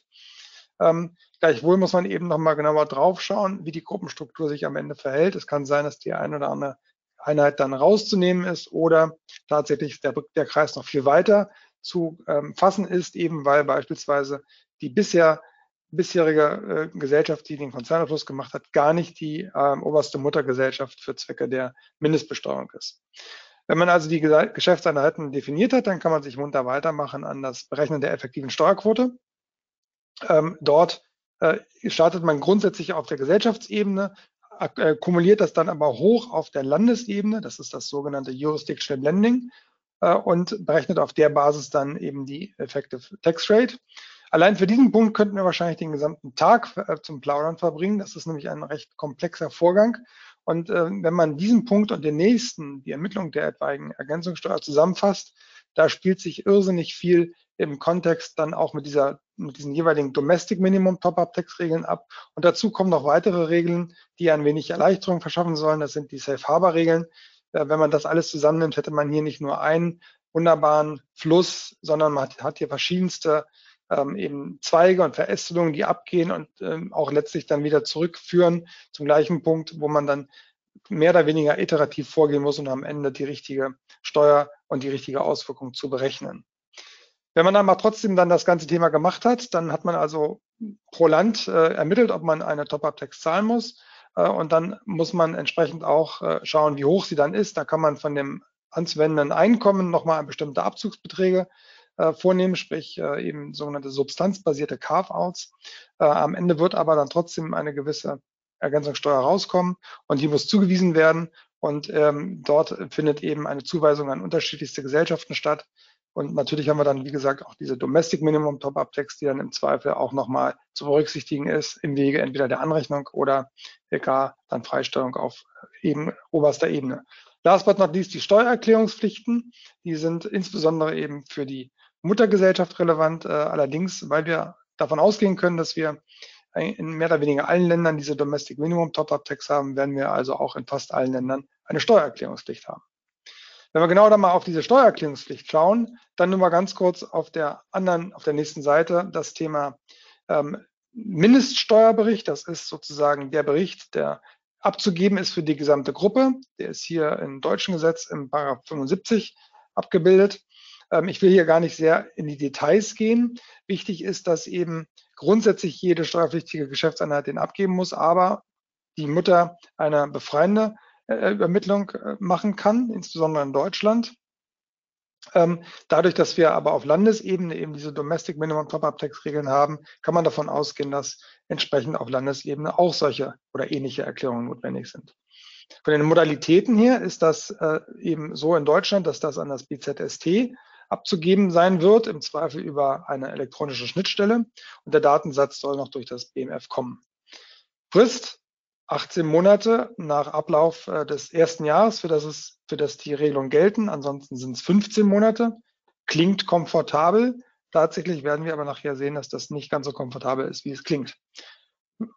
Ähm, gleichwohl muss man eben nochmal genauer draufschauen, wie die Gruppenstruktur sich am Ende verhält. Es kann sein, dass die eine oder andere Einheit dann rauszunehmen ist oder tatsächlich der, der Kreis noch viel weiter zu ähm, fassen ist, eben weil beispielsweise die bisher bisherige äh, Gesellschaft, die den Konzernabschluss gemacht hat, gar nicht die ähm, oberste Muttergesellschaft für Zwecke der Mindestbesteuerung ist. Wenn man also die Geschäftseinheiten definiert hat, dann kann man sich munter weitermachen an das Berechnen der effektiven Steuerquote. Ähm, dort äh, startet man grundsätzlich auf der Gesellschaftsebene, äh, kumuliert das dann aber hoch auf der Landesebene, das ist das sogenannte Jurisdictional Blending, äh, und berechnet auf der Basis dann eben die Effective Tax Rate. Allein für diesen Punkt könnten wir wahrscheinlich den gesamten Tag äh, zum Plaudern verbringen. Das ist nämlich ein recht komplexer Vorgang. Und äh, wenn man diesen Punkt und den nächsten, die Ermittlung der etwaigen Ergänzungssteuer zusammenfasst, da spielt sich irrsinnig viel im Kontext dann auch mit dieser, mit diesen jeweiligen Domestic Minimum Top-Up Tax Regeln ab. Und dazu kommen noch weitere Regeln, die ein wenig Erleichterung verschaffen sollen. Das sind die Safe Harbor Regeln, wenn man das alles zusammennimmt, hätte man hier nicht nur einen wunderbaren Fluss, sondern man hat hier verschiedenste ähm, eben Zweige und Verästelungen, die abgehen und ähm, auch letztlich dann wieder zurückführen zum gleichen Punkt, wo man dann mehr oder weniger iterativ vorgehen muss, um am Ende die richtige Steuer und die richtige Auswirkung zu berechnen. Wenn man mal trotzdem dann das ganze Thema gemacht hat, dann hat man also pro Land äh, ermittelt, ob man eine Top-Up-Tax zahlen muss. Äh, und dann muss man entsprechend auch äh, schauen, wie hoch sie dann ist. Da kann man von dem anzuwendenden Einkommen nochmal bestimmte Abzugsbeträge äh, vornehmen, sprich eben sogenannte substanzbasierte Carve-outs. Am Ende wird aber dann trotzdem eine gewisse Ergänzungssteuer rauskommen und die muss zugewiesen werden. Und ähm, dort findet eben eine Zuweisung an unterschiedlichste Gesellschaften statt. Und natürlich haben wir dann, wie gesagt, auch diese Domestic Minimum Top-Up Tax, die dann im Zweifel auch nochmal zu berücksichtigen ist im Wege entweder der Anrechnung oder gar dann Freisteuerung auf eben oberster Ebene. Last but not least die Steuererklärungspflichten. Die sind insbesondere eben für die Muttergesellschaft relevant. Äh, allerdings, weil wir davon ausgehen können, dass wir in mehr oder weniger allen Ländern diese Domestic Minimum Top-Up Tax haben, werden wir also auch in fast allen Ländern eine Steuererklärungspflicht haben. Wenn wir genau da mal auf diese Steuererklärungspflicht schauen, dann nur mal ganz kurz auf der anderen, auf der nächsten Seite das Thema ähm, Mindeststeuerbericht. Das ist sozusagen der Bericht, der abzugeben ist für die gesamte Gruppe. Der ist hier im deutschen Gesetz im Paragraph 75 abgebildet. Ähm, ich will hier gar nicht sehr in die Details gehen. Wichtig ist, dass eben grundsätzlich jede steuerpflichtige Geschäftseinheit den abgeben muss, aber die Mutter eine befreiende Übermittlung äh, machen kann, insbesondere in Deutschland. Ähm, dadurch, dass wir aber auf Landesebene eben diese Domestic Minimum Top-Up Tax Regeln haben, kann man davon ausgehen, dass entsprechend auf Landesebene auch solche oder ähnliche Erklärungen notwendig sind. Von den Modalitäten her ist das äh, eben so in Deutschland, dass das an das BZST abzugeben sein wird, im Zweifel über eine elektronische Schnittstelle und der Datensatz soll noch durch das BMF kommen. Frist 18 Monate nach Ablauf äh, des ersten Jahres, für das, es, für das die Regelungen gelten. Ansonsten sind es 15 Monate. Klingt komfortabel. Tatsächlich werden wir aber nachher sehen, dass das nicht ganz so komfortabel ist, wie es klingt.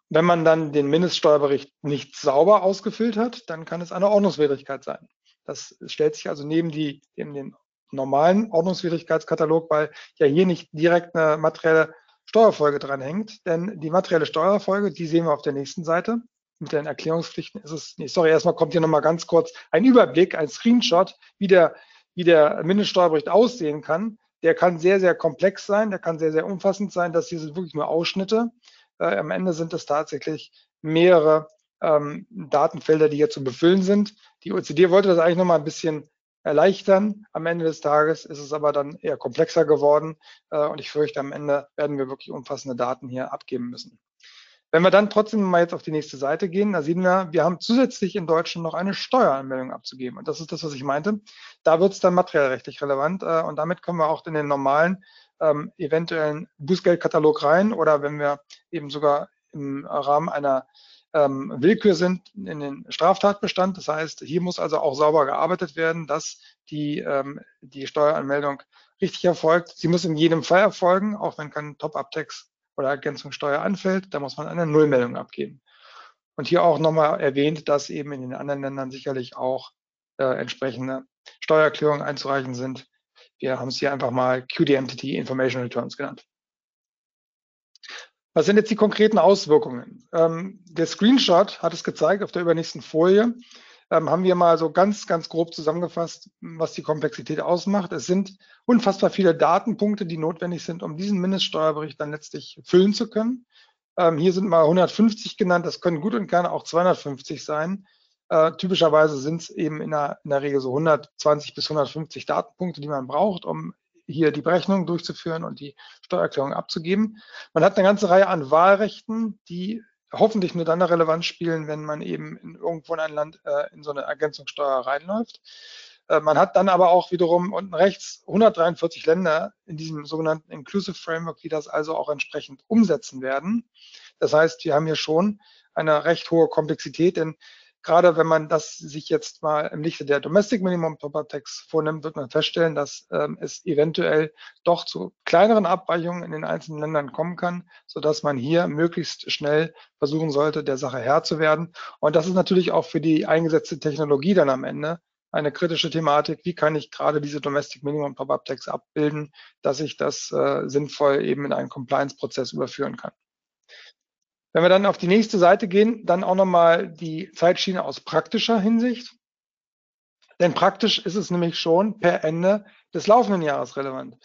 Wenn man dann den Mindeststeuerbericht nicht sauber ausgefüllt hat, dann kann es eine Ordnungswidrigkeit sein. Das stellt sich also neben die, neben den normalen Ordnungswidrigkeitskatalog, weil ja hier nicht direkt eine materielle Steuerfolge dranhängt. Denn die materielle Steuerfolge, die sehen wir auf der nächsten Seite mit den Erklärungspflichten ist es, nee, sorry, erstmal kommt hier nochmal ganz kurz ein Überblick, ein Screenshot, wie der, wie der Mindeststeuerbericht aussehen kann. Der kann sehr, sehr komplex sein, der kann sehr, sehr umfassend sein. Das hier sind wirklich nur Ausschnitte. Äh, am Ende sind es tatsächlich mehrere ähm, Datenfelder, die hier zu befüllen sind. Die OECD wollte das eigentlich nochmal ein bisschen erleichtern. Am Ende des Tages ist es aber dann eher komplexer geworden äh, und ich fürchte, am Ende werden wir wirklich umfassende Daten hier abgeben müssen. Wenn wir dann trotzdem mal jetzt auf die nächste Seite gehen, da sehen wir, wir haben zusätzlich in Deutschland noch eine Steueranmeldung abzugeben. Und das ist das, was ich meinte. Da wird es dann materiellrechtlich relevant äh, und damit können wir auch in den normalen ähm, eventuellen Bußgeldkatalog rein oder wenn wir eben sogar im Rahmen einer ähm, Willkür sind in den Straftatbestand. Das heißt, hier muss also auch sauber gearbeitet werden, dass die, ähm, die Steueranmeldung richtig erfolgt. Sie muss in jedem Fall erfolgen, auch wenn kein Top-Up-Tax oder Ergänzungssteuer anfällt, da muss man eine Nullmeldung abgeben. Und hier auch nochmal erwähnt, dass eben in den anderen Ländern sicherlich auch äh, entsprechende Steuererklärungen einzureichen sind. Wir haben es hier einfach mal QD Entity Information Returns genannt. Was sind jetzt die konkreten Auswirkungen? Ähm, der Screenshot hat es gezeigt auf der übernächsten Folie ähm, haben wir mal so ganz, ganz grob zusammengefasst, was die Komplexität ausmacht. Es sind unfassbar viele Datenpunkte, die notwendig sind, um diesen Mindeststeuerbericht dann letztlich füllen zu können. Ähm, hier sind mal 150 genannt, das können gut und gerne auch 250 sein. Äh, typischerweise sind es eben in der, in der Regel so 120 bis 150 Datenpunkte, die man braucht, um hier die Berechnung durchzuführen und die Steuererklärung abzugeben. Man hat eine ganze Reihe an Wahlrechten, die hoffentlich nur dann eine Relevanz spielen, wenn man eben in, irgendwo in ein Land äh, in so eine Ergänzungssteuer reinläuft. Äh, man hat dann aber auch wiederum unten rechts 143 Länder in diesem sogenannten Inclusive Framework, die das also auch entsprechend umsetzen werden. Das heißt, wir haben hier schon eine recht hohe Komplexität, denn Gerade wenn man das sich jetzt mal im Lichte der Domestic Minimum Top Tax vornimmt, wird man feststellen, dass ähm, es eventuell doch zu kleineren Abweichungen in den einzelnen Ländern kommen kann, so dass man hier möglichst schnell versuchen sollte, der Sache Herr zu werden. Und das ist natürlich auch für die eingesetzte Technologie dann am Ende eine kritische Thematik. Wie kann ich gerade diese Domestic Minimum Pop-up Tax abbilden, dass ich das äh, sinnvoll eben in einen Compliance-Prozess überführen kann? Wenn wir dann auf die nächste Seite gehen, dann auch nochmal die Zeitschiene aus praktischer Hinsicht. Denn praktisch ist es nämlich schon per Ende des laufenden Jahres relevant.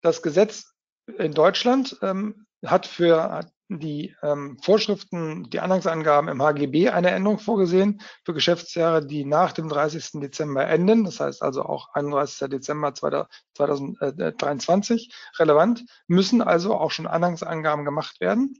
Das Gesetz in Deutschland ähm, hat für die ähm, Vorschriften, die Anhangsangaben im HGB eine Änderung vorgesehen für Geschäftsjahre, die nach dem 30. Dezember enden. Das heißt also auch 31. Dezember 2023 relevant, müssen also auch schon Anhangsangaben gemacht werden.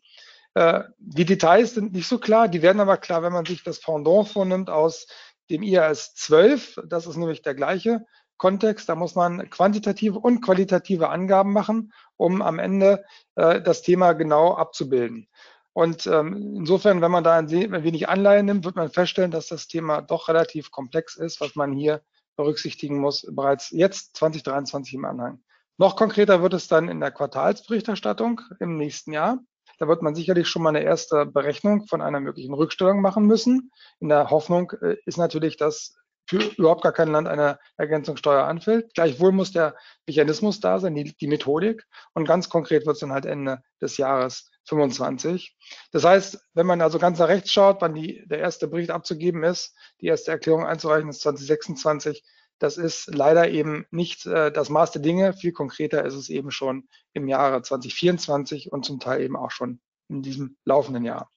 Äh, die Details sind nicht so klar, die werden aber klar, wenn man sich das Pendant vornimmt aus dem IAS 12. Das ist nämlich der gleiche Kontext. Da muss man quantitative und qualitative Angaben machen, um am Ende äh, das Thema genau abzubilden. Und ähm, insofern, wenn man da ein, ein wenig Anleihen nimmt, wird man feststellen, dass das Thema doch relativ komplex ist, was man hier berücksichtigen muss, bereits jetzt 2023 im Anhang. Noch konkreter wird es dann in der Quartalsberichterstattung im nächsten Jahr. Da wird man sicherlich schon mal eine erste Berechnung von einer möglichen Rückstellung machen müssen. In der Hoffnung äh, ist natürlich, dass für überhaupt gar kein Land eine Ergänzungssteuer anfällt. Gleichwohl muss der Mechanismus da sein, die, die Methodik. Und ganz konkret wird es dann halt Ende des Jahres 25. Das heißt, wenn man also ganz nach rechts schaut, wann die, der erste Bericht abzugeben ist, die erste Erklärung einzureichen ist 2026, das ist leider eben nicht äh, das Maß der Dinge. Viel konkreter ist es eben schon im Jahre 2024 und zum Teil eben auch schon in diesem laufenden Jahr.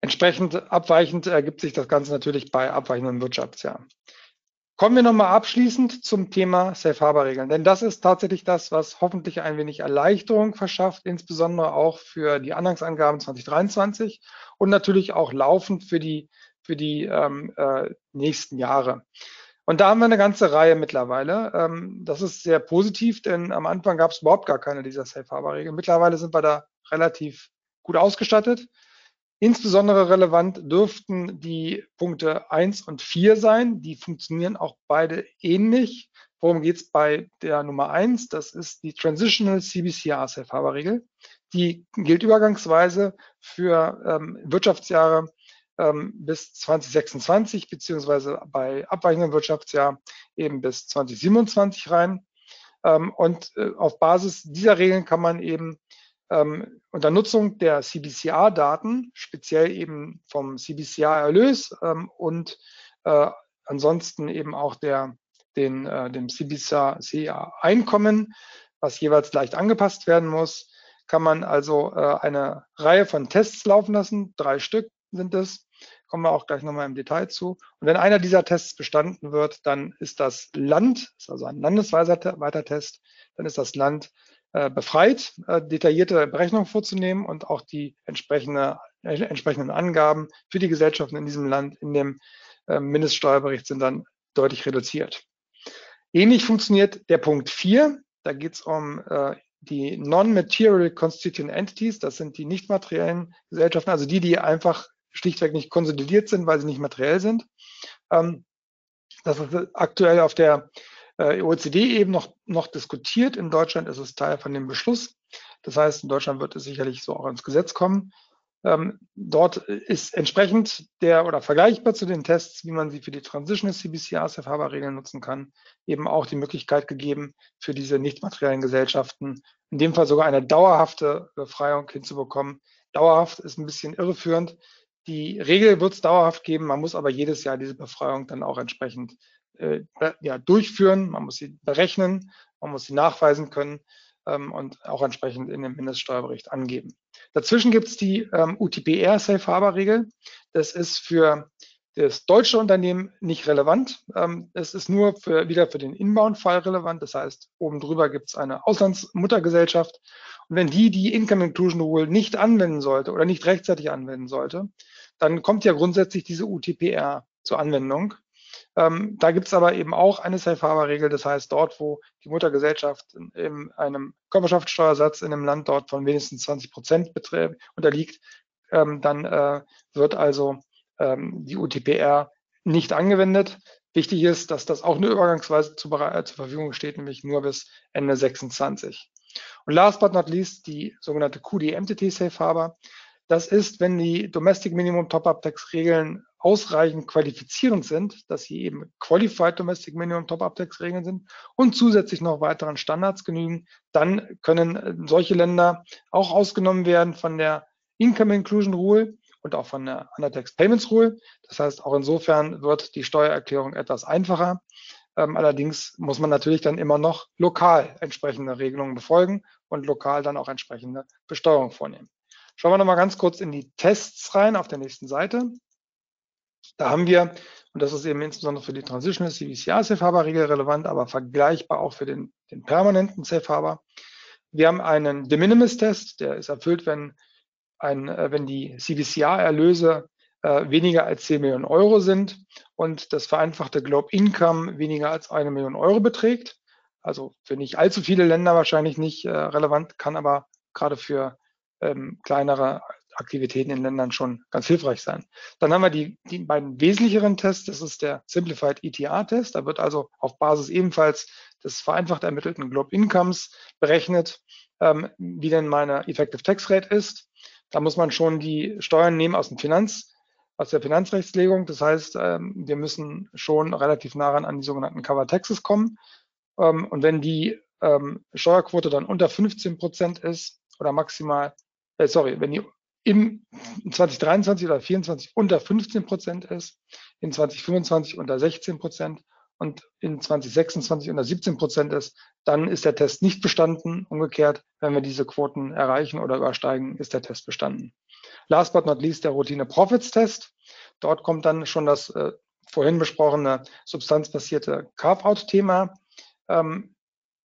Entsprechend abweichend ergibt sich das Ganze natürlich bei abweichenden Wirtschaftsjahren. Kommen wir nochmal abschließend zum Thema Safe Harbor Regeln, denn das ist tatsächlich das, was hoffentlich ein wenig Erleichterung verschafft, insbesondere auch für die Anhangsangaben 2023 und natürlich auch laufend für die, für die ähm, äh, nächsten Jahre. Und da haben wir eine ganze Reihe mittlerweile. Ähm, das ist sehr positiv, denn am Anfang gab es überhaupt gar keine dieser Safe Harbor Regeln. Mittlerweile sind wir da relativ gut ausgestattet. Insbesondere relevant dürften die Punkte 1 und 4 sein. Die funktionieren auch beide ähnlich. Worum geht es bei der Nummer 1? Das ist die Transitional CBCR Safe Harbor Regel. Die gilt übergangsweise für ähm, Wirtschaftsjahre bis 2026 beziehungsweise bei abweichendem Wirtschaftsjahr eben bis 2027 rein. Ähm, und äh, auf Basis dieser Regeln kann man eben ähm, unter Nutzung der CBCR-Daten, speziell eben vom CBCR-Erlös ähm, und äh, ansonsten eben auch der, den, äh, dem CBCR-Einkommen, was jeweils leicht angepasst werden muss, kann man also eine Reihe von Tests laufen lassen. Drei Stück sind es. Kommen wir auch gleich nochmal im Detail zu. Und wenn einer dieser Tests bestanden wird, dann ist das Land, ist also ein landesweiter Test, dann ist das Land äh, befreit, äh, detaillierte Berechnungen vorzunehmen und auch die entsprechende, äh, entsprechenden Angaben für die Gesellschaften in diesem Land in dem Mindeststeuerbericht sind dann deutlich reduziert. Ähnlich funktioniert der Punkt 4. Da geht es um die Non-Material Constituent Entities. Das sind die nicht materiellen Gesellschaften, also die, die einfach schlichtweg nicht konsolidiert sind, weil sie nicht materiell sind. Ähm, das ist aktuell auf der äh, OECD eben noch, noch diskutiert. In Deutschland ist es Teil von dem Beschluss. Das heißt, in Deutschland wird es sicherlich so auch ins Gesetz kommen. Ähm, dort ist entsprechend der oder vergleichbar zu den Tests, wie man sie für die Transitional CBCR Safe Harbor Regeln nutzen kann, eben auch die Möglichkeit gegeben, für diese nicht materiellen Gesellschaften in dem Fall sogar eine dauerhafte Befreiung hinzubekommen. Dauerhaft ist ein bisschen irreführend. Die Regel wird es dauerhaft geben, man muss aber jedes Jahr diese Befreiung dann auch entsprechend äh, ja, durchführen, man muss sie berechnen, man muss sie nachweisen können ähm, und auch entsprechend in dem Mindeststeuerbericht angeben. Dazwischen gibt es die ähm, UTPR Safe Harbor Regel. Das ist für das deutsche Unternehmen nicht relevant. Ähm, es ist nur für, wieder für den Inbound-Fall relevant. Das heißt, oben drüber gibt es eine Auslandsmuttergesellschaft. Und wenn die die Income Inclusion Rule nicht anwenden sollte oder nicht rechtzeitig anwenden sollte, dann kommt ja grundsätzlich diese UTPR zur Anwendung. Ähm, da gibt es aber eben auch eine Safe Harbor Regel, das heißt dort, wo die Muttergesellschaft in, in einem Körperschaftssteuersatz in einem Land dort von wenigstens 20 Prozent unterliegt, ähm, dann äh, wird also ähm, die UTPR nicht angewendet. Wichtig ist, dass das auch nur übergangsweise zu, äh, zur Verfügung steht, nämlich nur bis Ende 26. Und last but not least die sogenannte QD Entity Safe Harbor. Das ist, wenn die Domestic Minimum Top-Up Tax Regeln ausreichend qualifizierend sind, dass sie eben Qualified Domestic Minimum Top-Up Tax Regeln sind und zusätzlich noch weiteren Standards genügen, dann können äh, solche Länder auch ausgenommen werden von der Income Inclusion Rule und auch von der Undertax Payments Rule. Das heißt, auch insofern wird die Steuererklärung etwas einfacher. Ähm, allerdings muss man natürlich dann immer noch lokal entsprechende Regelungen befolgen und lokal dann auch entsprechende Besteuerung vornehmen. Schauen wir nochmal ganz kurz in die Tests rein auf der nächsten Seite. Da haben wir, und das ist eben insbesondere für die Transitional CVCR Safe Harbor Regel relevant, aber vergleichbar auch für den, den permanenten Safe Harbor. Wir haben einen De Minimis Test, der ist erfüllt, wenn, ein, äh, wenn die CVCR Erlöse äh, weniger als 10 Millionen Euro sind und das vereinfachte Globe Income weniger als eine Million Euro beträgt. Also für nicht allzu viele Länder wahrscheinlich nicht äh, relevant, kann aber gerade für ähm, kleinere Aktivitäten in Ländern schon ganz hilfreich sein. Dann haben wir die, die beiden wesentlicheren Tests. Das ist der Simplified ETA-Test. Da wird also auf Basis ebenfalls des vereinfacht ermittelten Globe Incomes berechnet, ähm, wie denn meine Effective Tax Rate ist. Da muss man schon die Steuern nehmen aus dem Finanz, aus der Finanzrechtslegung. Das heißt, ähm, wir müssen schon relativ nah ran an die sogenannten Cover Taxes kommen. Ähm, und wenn die ähm, Steuerquote dann unter 15 Prozent ist oder maximal, äh, sorry, wenn die im 2023 oder 2024 unter 15 Prozent ist, in 2025 unter 16 Prozent und in 2026 unter 17 Prozent ist, dann ist der Test nicht bestanden. Umgekehrt, wenn wir diese Quoten erreichen oder übersteigen, ist der Test bestanden. Last but not least der Routine Profits Test. Dort kommt dann schon das äh, vorhin besprochene substanzbasierte Carve-out-Thema ähm,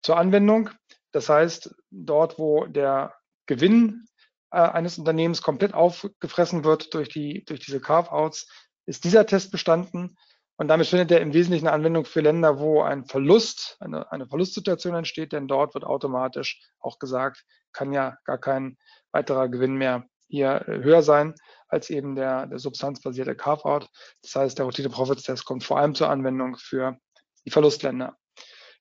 zur Anwendung. Das heißt, dort, wo der Gewinn äh, eines Unternehmens komplett aufgefressen wird durch, die, durch diese Carve-outs, ist dieser Test bestanden. Und damit findet er im Wesentlichen eine Anwendung für Länder, wo ein Verlust, eine, eine Verlustsituation entsteht, denn dort wird automatisch auch gesagt, kann ja gar kein weiterer Gewinn mehr hier äh, höher sein als eben der, der substanzbasierte Carve-out. Das heißt, der Routine Profits Test kommt vor allem zur Anwendung für die Verlustländer.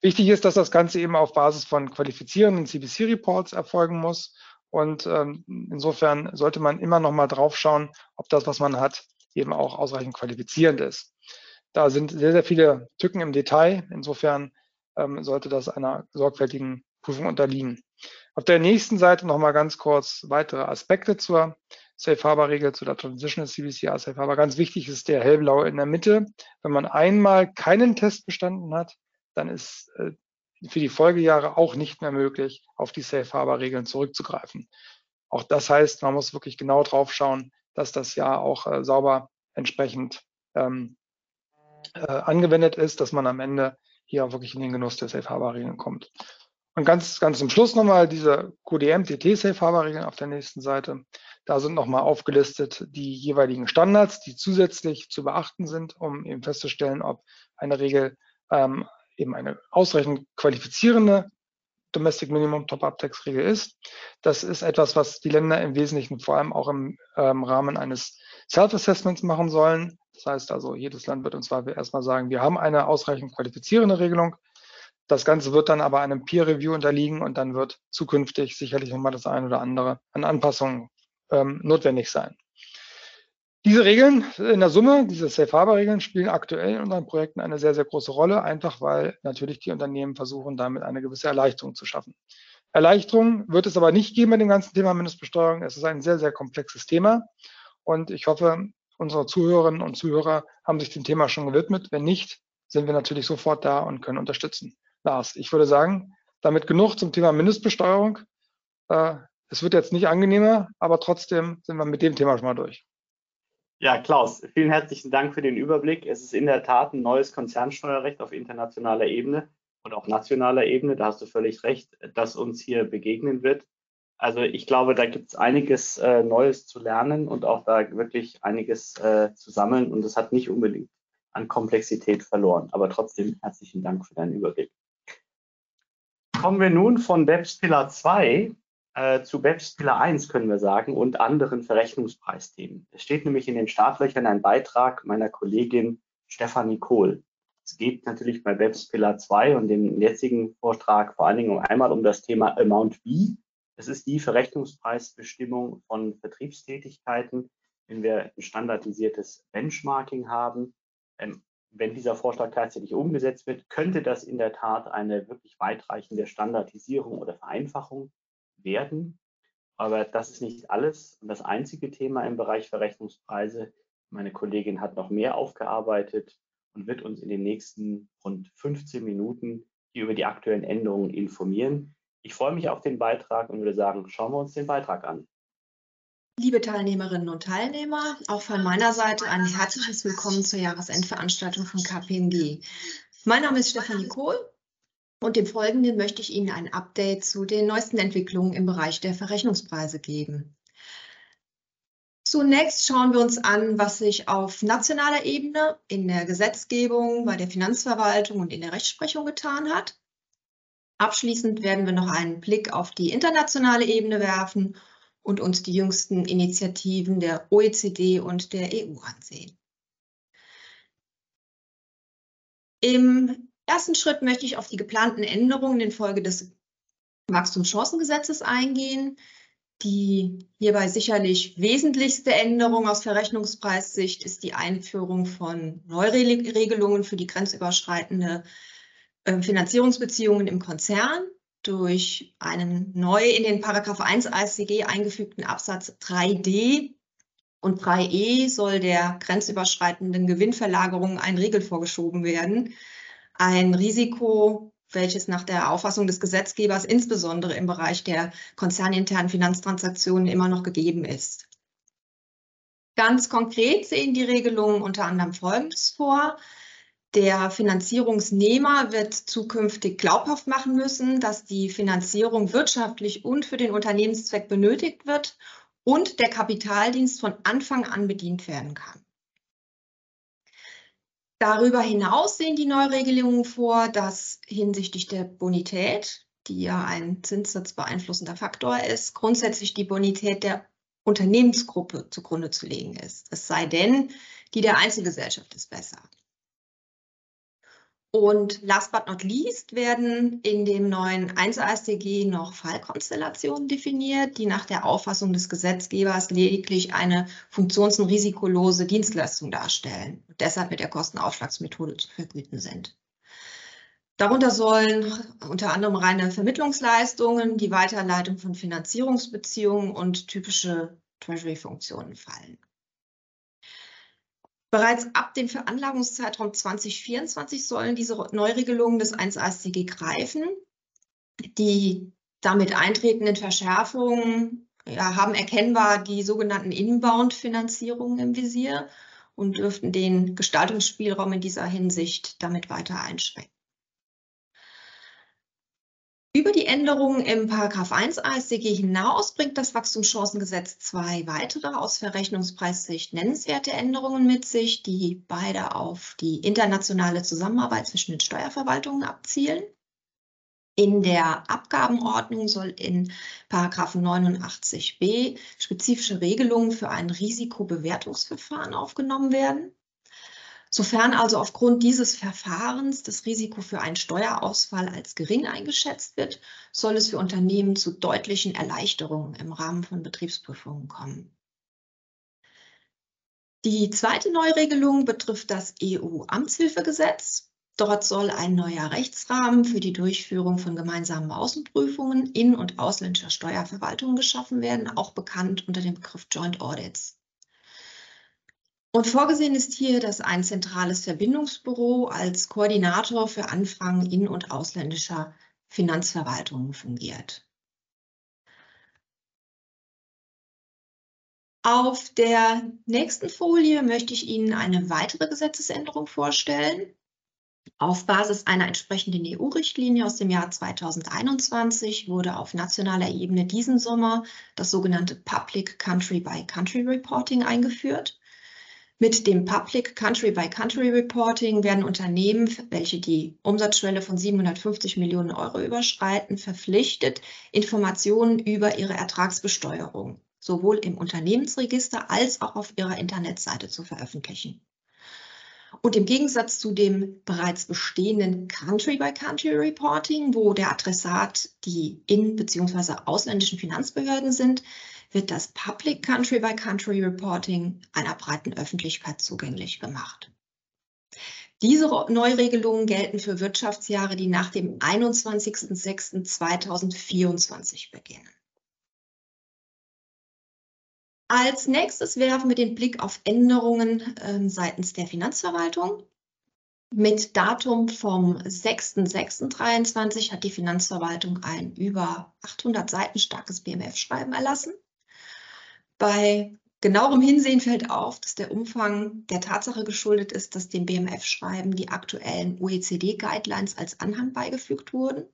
Wichtig ist, dass das Ganze eben auf Basis von qualifizierenden CBC-Reports erfolgen muss. Und ähm, insofern sollte man immer noch mal drauf schauen, ob das, was man hat, eben auch ausreichend qualifizierend ist. Da sind sehr, sehr viele Tücken im Detail. Insofern ähm, sollte das einer sorgfältigen Prüfung unterliegen. Auf der nächsten Seite noch mal ganz kurz weitere Aspekte zur Safe Harbor Regel, zu der Transitional CBCR Safe Harbor. Ganz wichtig ist der hellblaue in der Mitte. Wenn man einmal keinen Test bestanden hat, dann ist äh, für die Folgejahre auch nicht mehr möglich, auf die Safe Harbor Regeln zurückzugreifen. Auch das heißt, man muss wirklich genau drauf schauen, dass das Jahr auch äh, sauber entsprechend ähm, äh, angewendet ist, dass man am Ende hier auch wirklich in den Genuss der Safe Harbor Regeln kommt. Und ganz, ganz zum Schluss nochmal diese QDM-TT Safe Harbor Regeln auf der nächsten Seite. Da sind nochmal aufgelistet die jeweiligen Standards, die zusätzlich zu beachten sind, um eben festzustellen, ob eine Regel ähm, eben eine ausreichend qualifizierende Domestic Minimum Top-Up-Tax-Regel ist. Das ist etwas, was die Länder im Wesentlichen vor allem auch im ähm, Rahmen eines Self-Assessments machen sollen. Das heißt also, jedes Land wird uns zwar erstmal sagen, wir haben eine ausreichend qualifizierende Regelung. Das Ganze wird dann aber einem Peer Review unterliegen und dann wird zukünftig sicherlich nochmal das eine oder andere an Anpassungen ähm, notwendig sein. Diese Regeln in der Summe, diese Safe Harbor Regeln spielen aktuell in unseren Projekten eine sehr, sehr große Rolle, einfach weil natürlich die Unternehmen versuchen, damit eine gewisse Erleichterung zu schaffen. Erleichterung wird es aber nicht geben bei dem ganzen Thema Mindestbesteuerung. Es ist ein sehr, sehr komplexes Thema und ich hoffe, unsere Zuhörerinnen und Zuhörer haben sich dem Thema schon gewidmet. Wenn nicht, sind wir natürlich sofort da und können unterstützen. Lars, ich würde sagen, damit genug zum Thema Mindestbesteuerung. Äh, es wird jetzt nicht angenehmer, aber trotzdem sind wir mit dem Thema schon mal durch. Ja, Klaus, vielen herzlichen Dank für den Überblick. Es ist in der Tat ein neues Konzernsteuerrecht auf internationaler Ebene und auch nationaler Ebene. Da hast du völlig recht, das uns hier begegnen wird. Also ich glaube, da gibt es einiges äh, Neues zu lernen und auch da wirklich einiges äh, zu sammeln. Und es hat nicht unbedingt an Komplexität verloren. Aber trotzdem herzlichen Dank für deinen Überblick. Kommen wir nun von BEPS Pillar 2 äh, zu Pillar 1 können wir sagen und anderen Verrechnungspreisthemen. Es steht nämlich in den Startlöchern ein Beitrag meiner Kollegin Stefanie Kohl. Es geht natürlich bei BEPS Pillar 2 und dem jetzigen Vortrag vor allen Dingen einmal um das Thema Amount B. Das ist die Verrechnungspreisbestimmung von Vertriebstätigkeiten, wenn wir ein standardisiertes Benchmarking haben. Ähm, wenn dieser Vorschlag tatsächlich umgesetzt wird, könnte das in der Tat eine wirklich weitreichende Standardisierung oder Vereinfachung werden. Aber das ist nicht alles und das einzige Thema im Bereich Verrechnungspreise. Meine Kollegin hat noch mehr aufgearbeitet und wird uns in den nächsten rund 15 Minuten hier über die aktuellen Änderungen informieren. Ich freue mich auf den Beitrag und würde sagen, schauen wir uns den Beitrag an. Liebe Teilnehmerinnen und Teilnehmer, auch von meiner Seite ein herzliches Willkommen zur Jahresendveranstaltung von KPMG. Mein Name ist Stefanie Kohl und im Folgenden möchte ich Ihnen ein Update zu den neuesten Entwicklungen im Bereich der Verrechnungspreise geben. Zunächst schauen wir uns an, was sich auf nationaler Ebene in der Gesetzgebung, bei der Finanzverwaltung und in der Rechtsprechung getan hat. Abschließend werden wir noch einen Blick auf die internationale Ebene werfen und uns die jüngsten Initiativen der OECD und der EU ansehen. Im ersten Schritt möchte ich auf die geplanten Änderungen infolge des Wachstumschancengesetzes eingehen. Die hierbei sicherlich wesentlichste Änderung aus Verrechnungspreissicht ist die Einführung von Neuregelungen für die grenzüberschreitende ähm, Finanzierungsbeziehungen im Konzern durch einen neu in den Paragraph 1 ASCG eingefügten Absatz 3d und 3e soll der grenzüberschreitenden Gewinnverlagerung ein Riegel vorgeschoben werden. Ein Risiko, welches nach der Auffassung des Gesetzgebers insbesondere im Bereich der konzerninternen Finanztransaktionen immer noch gegeben ist. Ganz konkret sehen die Regelungen unter anderem Folgendes vor. Der Finanzierungsnehmer wird zukünftig glaubhaft machen müssen, dass die Finanzierung wirtschaftlich und für den Unternehmenszweck benötigt wird und der Kapitaldienst von Anfang an bedient werden kann. Darüber hinaus sehen die Neuregelungen vor, dass hinsichtlich der Bonität, die ja ein Zinssatz beeinflussender Faktor ist, grundsätzlich die Bonität der Unternehmensgruppe zugrunde zu legen ist. Es sei denn, die der Einzelgesellschaft ist besser. Und last but not least werden in dem neuen 1 AStG noch Fallkonstellationen definiert, die nach der Auffassung des Gesetzgebers lediglich eine funktions- und risikolose Dienstleistung darstellen und deshalb mit der Kostenaufschlagsmethode zu vergüten sind. Darunter sollen unter anderem reine Vermittlungsleistungen, die Weiterleitung von Finanzierungsbeziehungen und typische Treasury-Funktionen fallen. Bereits ab dem Veranlagungszeitraum 2024 sollen diese Neuregelungen des 1 AStG greifen. Die damit eintretenden Verschärfungen ja, haben erkennbar die sogenannten Inbound-Finanzierungen im Visier und dürften den Gestaltungsspielraum in dieser Hinsicht damit weiter einschränken. Über die Änderungen im Paragraph 1 AStG hinaus bringt das Wachstumschancengesetz zwei weitere aus Verrechnungspreissicht nennenswerte Änderungen mit sich, die beide auf die internationale Zusammenarbeit zwischen den Steuerverwaltungen abzielen. In der Abgabenordnung soll in Paragraph 89b spezifische Regelungen für ein Risikobewertungsverfahren aufgenommen werden. Sofern also aufgrund dieses Verfahrens das Risiko für einen Steuerausfall als gering eingeschätzt wird, soll es für Unternehmen zu deutlichen Erleichterungen im Rahmen von Betriebsprüfungen kommen. Die zweite Neuregelung betrifft das EU-Amtshilfegesetz. Dort soll ein neuer Rechtsrahmen für die Durchführung von gemeinsamen Außenprüfungen in- und ausländischer Steuerverwaltungen geschaffen werden, auch bekannt unter dem Begriff Joint Audits. Und vorgesehen ist hier, dass ein zentrales Verbindungsbüro als Koordinator für Anfragen in- und ausländischer Finanzverwaltungen fungiert. Auf der nächsten Folie möchte ich Ihnen eine weitere Gesetzesänderung vorstellen. Auf Basis einer entsprechenden EU-Richtlinie aus dem Jahr 2021 wurde auf nationaler Ebene diesen Sommer das sogenannte Public Country by Country Reporting eingeführt. Mit dem Public Country by Country Reporting werden Unternehmen, welche die Umsatzschwelle von 750 Millionen Euro überschreiten, verpflichtet, Informationen über ihre Ertragsbesteuerung sowohl im Unternehmensregister als auch auf ihrer Internetseite zu veröffentlichen. Und im Gegensatz zu dem bereits bestehenden Country-by-Country-Reporting, wo der Adressat die in- bzw. ausländischen Finanzbehörden sind, wird das Public Country by Country Reporting einer breiten Öffentlichkeit zugänglich gemacht. Diese Neuregelungen gelten für Wirtschaftsjahre, die nach dem 21.06.2024 beginnen. Als nächstes werfen wir den Blick auf Änderungen äh, seitens der Finanzverwaltung. Mit Datum vom 6.06.23 hat die Finanzverwaltung ein über 800 Seiten starkes BMF-Schreiben erlassen. Bei genauerem Hinsehen fällt auf, dass der Umfang der Tatsache geschuldet ist, dass dem BMF-Schreiben die aktuellen OECD-Guidelines als Anhang beigefügt wurden.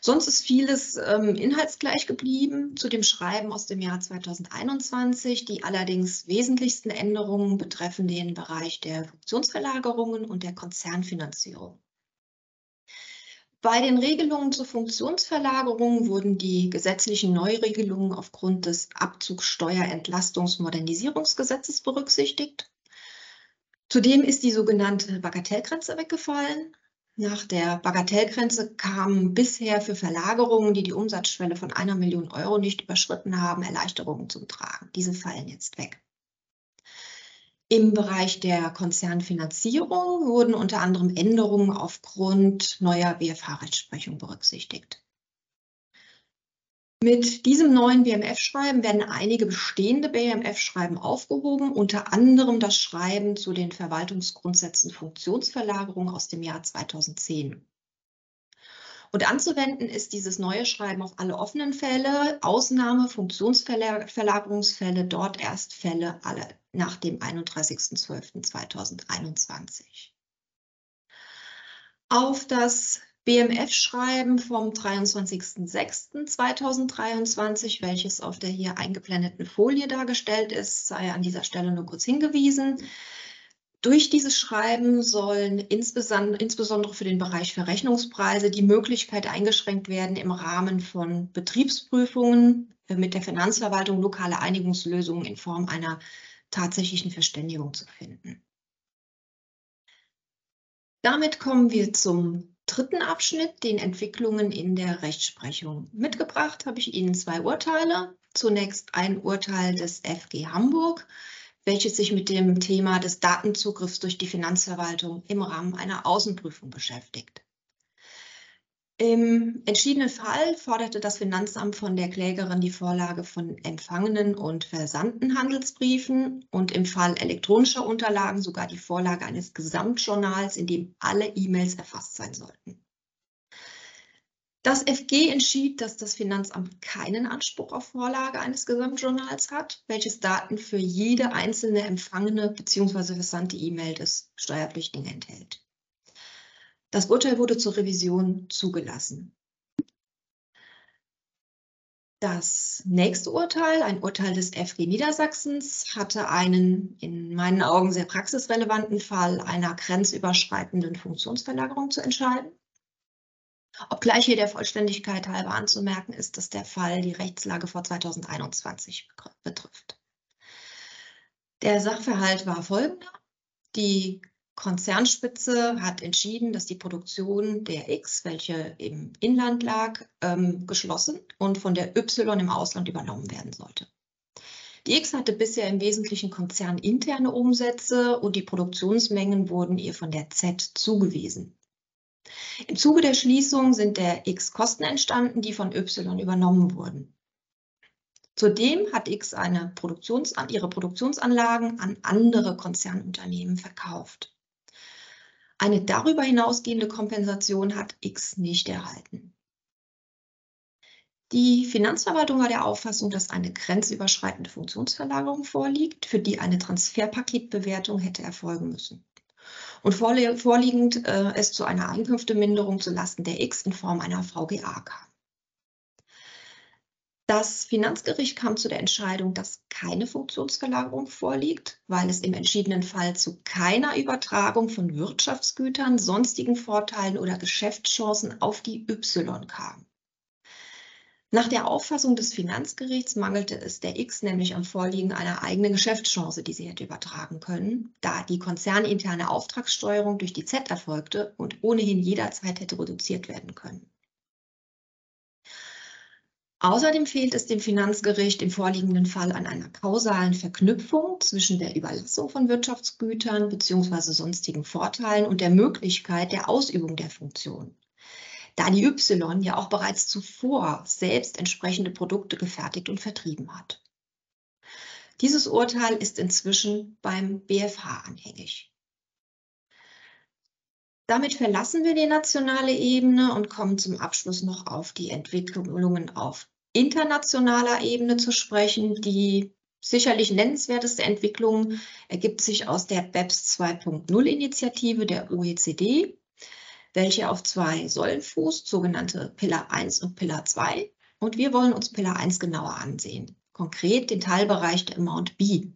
Sonst ist vieles ähm, inhaltsgleich geblieben zu dem Schreiben aus dem Jahr 2021. Die allerdings wesentlichsten Änderungen betreffen den Bereich der Funktionsverlagerungen und der Konzernfinanzierung. Bei den Regelungen zur Funktionsverlagerung wurden die gesetzlichen Neuregelungen aufgrund des Abzugssteuerentlastungs-Modernisierungsgesetzes berücksichtigt. Zudem ist die sogenannte Bagatellgrenze weggefallen. Nach der Bagatellgrenze kamen bisher für Verlagerungen, die die Umsatzschwelle von einer Million Euro nicht überschritten haben, Erleichterungen zum Tragen. Diese fallen jetzt weg. Im Bereich der Konzernfinanzierung wurden unter anderem Änderungen aufgrund neuer BFH-Rechtsprechung berücksichtigt. Mit diesem neuen BMF-Schreiben werden einige bestehende BMF-Schreiben aufgehoben, unter anderem das Schreiben zu den Verwaltungsgrundsätzen Funktionsverlagerung aus dem Jahr 2010. Und anzuwenden ist dieses neue Schreiben auf alle offenen Fälle, Ausnahme Funktionsverlagerungsfälle, dort erst Fälle alle nach dem 31.12.2021. Auf das BMF-Schreiben vom 23.06.2023, welches auf der hier eingeblendeten Folie dargestellt ist, sei an dieser Stelle nur kurz hingewiesen. Durch dieses Schreiben sollen insbesondere für den Bereich Verrechnungspreise die Möglichkeit eingeschränkt werden, im Rahmen von Betriebsprüfungen äh, mit der Finanzverwaltung lokale Einigungslösungen in Form einer tatsächlichen Verständigung zu finden. Damit kommen wir zum dritten Abschnitt, den Entwicklungen in der Rechtsprechung. Mitgebracht habe ich Ihnen zwei Urteile. Zunächst ein Urteil des FG Hamburg welches sich mit dem Thema des Datenzugriffs durch die Finanzverwaltung im Rahmen einer Außenprüfung beschäftigt. Im entschiedenen Fall forderte das Finanzamt von der Klägerin die Vorlage von empfangenen und versandten Handelsbriefen und im Fall elektronischer Unterlagen sogar die Vorlage eines Gesamtjournals, in dem alle E-Mails erfasst sein sollten. Das FG entschied, dass das Finanzamt keinen Anspruch auf Vorlage eines Gesamtjournals hat, welches Daten für jede einzelne empfangene bzw. versandte E-Mail des Steuerpflichtigen enthält. Das Urteil wurde zur Revision zugelassen. Das nächste Urteil, ein Urteil des FG Niedersachsens, hatte einen in meinen Augen sehr praxisrelevanten Fall einer grenzüberschreitenden Funktionsverlagerung zu entscheiden. Obgleich hier der Vollständigkeit halber anzumerken ist, dass der Fall die Rechtslage vor 2021 betrifft. Der Sachverhalt war folgender. Die Konzernspitze hat entschieden, dass die Produktion der X, welche im Inland lag, ähm, geschlossen und von der Y im Ausland übernommen werden sollte. Die X hatte bisher im Wesentlichen konzerninterne Umsätze und die Produktionsmengen wurden ihr von der Z zugewiesen. Im Zuge der Schließung sind der X Kosten entstanden, die von Y übernommen wurden. Zudem hat X Produktions ihre Produktionsanlagen an andere Konzernunternehmen verkauft. Eine darüber hinausgehende Kompensation hat X nicht erhalten. Die Finanzverwaltung war der Auffassung, dass eine grenzüberschreitende Funktionsverlagerung vorliegt, für die eine Transferpaketbewertung hätte erfolgen müssen und vorliegend äh, es zu einer Einkünfteminderung zulasten der X in Form einer VGA kam. Das Finanzgericht kam zu der Entscheidung, dass keine Funktionsverlagerung vorliegt, weil es im entschiedenen Fall zu keiner Übertragung von Wirtschaftsgütern, sonstigen Vorteilen oder Geschäftschancen auf die Y kam. Nach der Auffassung des Finanzgerichts mangelte es der X nämlich am Vorliegen einer eigenen Geschäftschance, die sie hätte übertragen können, da die konzerninterne Auftragssteuerung durch die Z erfolgte und ohnehin jederzeit hätte reduziert werden können. Außerdem fehlt es dem Finanzgericht im vorliegenden Fall an einer kausalen Verknüpfung zwischen der Überlassung von Wirtschaftsgütern bzw. sonstigen Vorteilen und der Möglichkeit der Ausübung der Funktion da die Y ja auch bereits zuvor selbst entsprechende Produkte gefertigt und vertrieben hat. Dieses Urteil ist inzwischen beim BFH anhängig. Damit verlassen wir die nationale Ebene und kommen zum Abschluss noch auf die Entwicklungen auf internationaler Ebene zu sprechen. Die sicherlich nennenswerteste Entwicklung ergibt sich aus der BEPS 2.0 Initiative der OECD welche auf zwei Säulen fußt, sogenannte Pillar 1 und Pillar 2. Und wir wollen uns Pillar 1 genauer ansehen, konkret den Teilbereich der Amount B.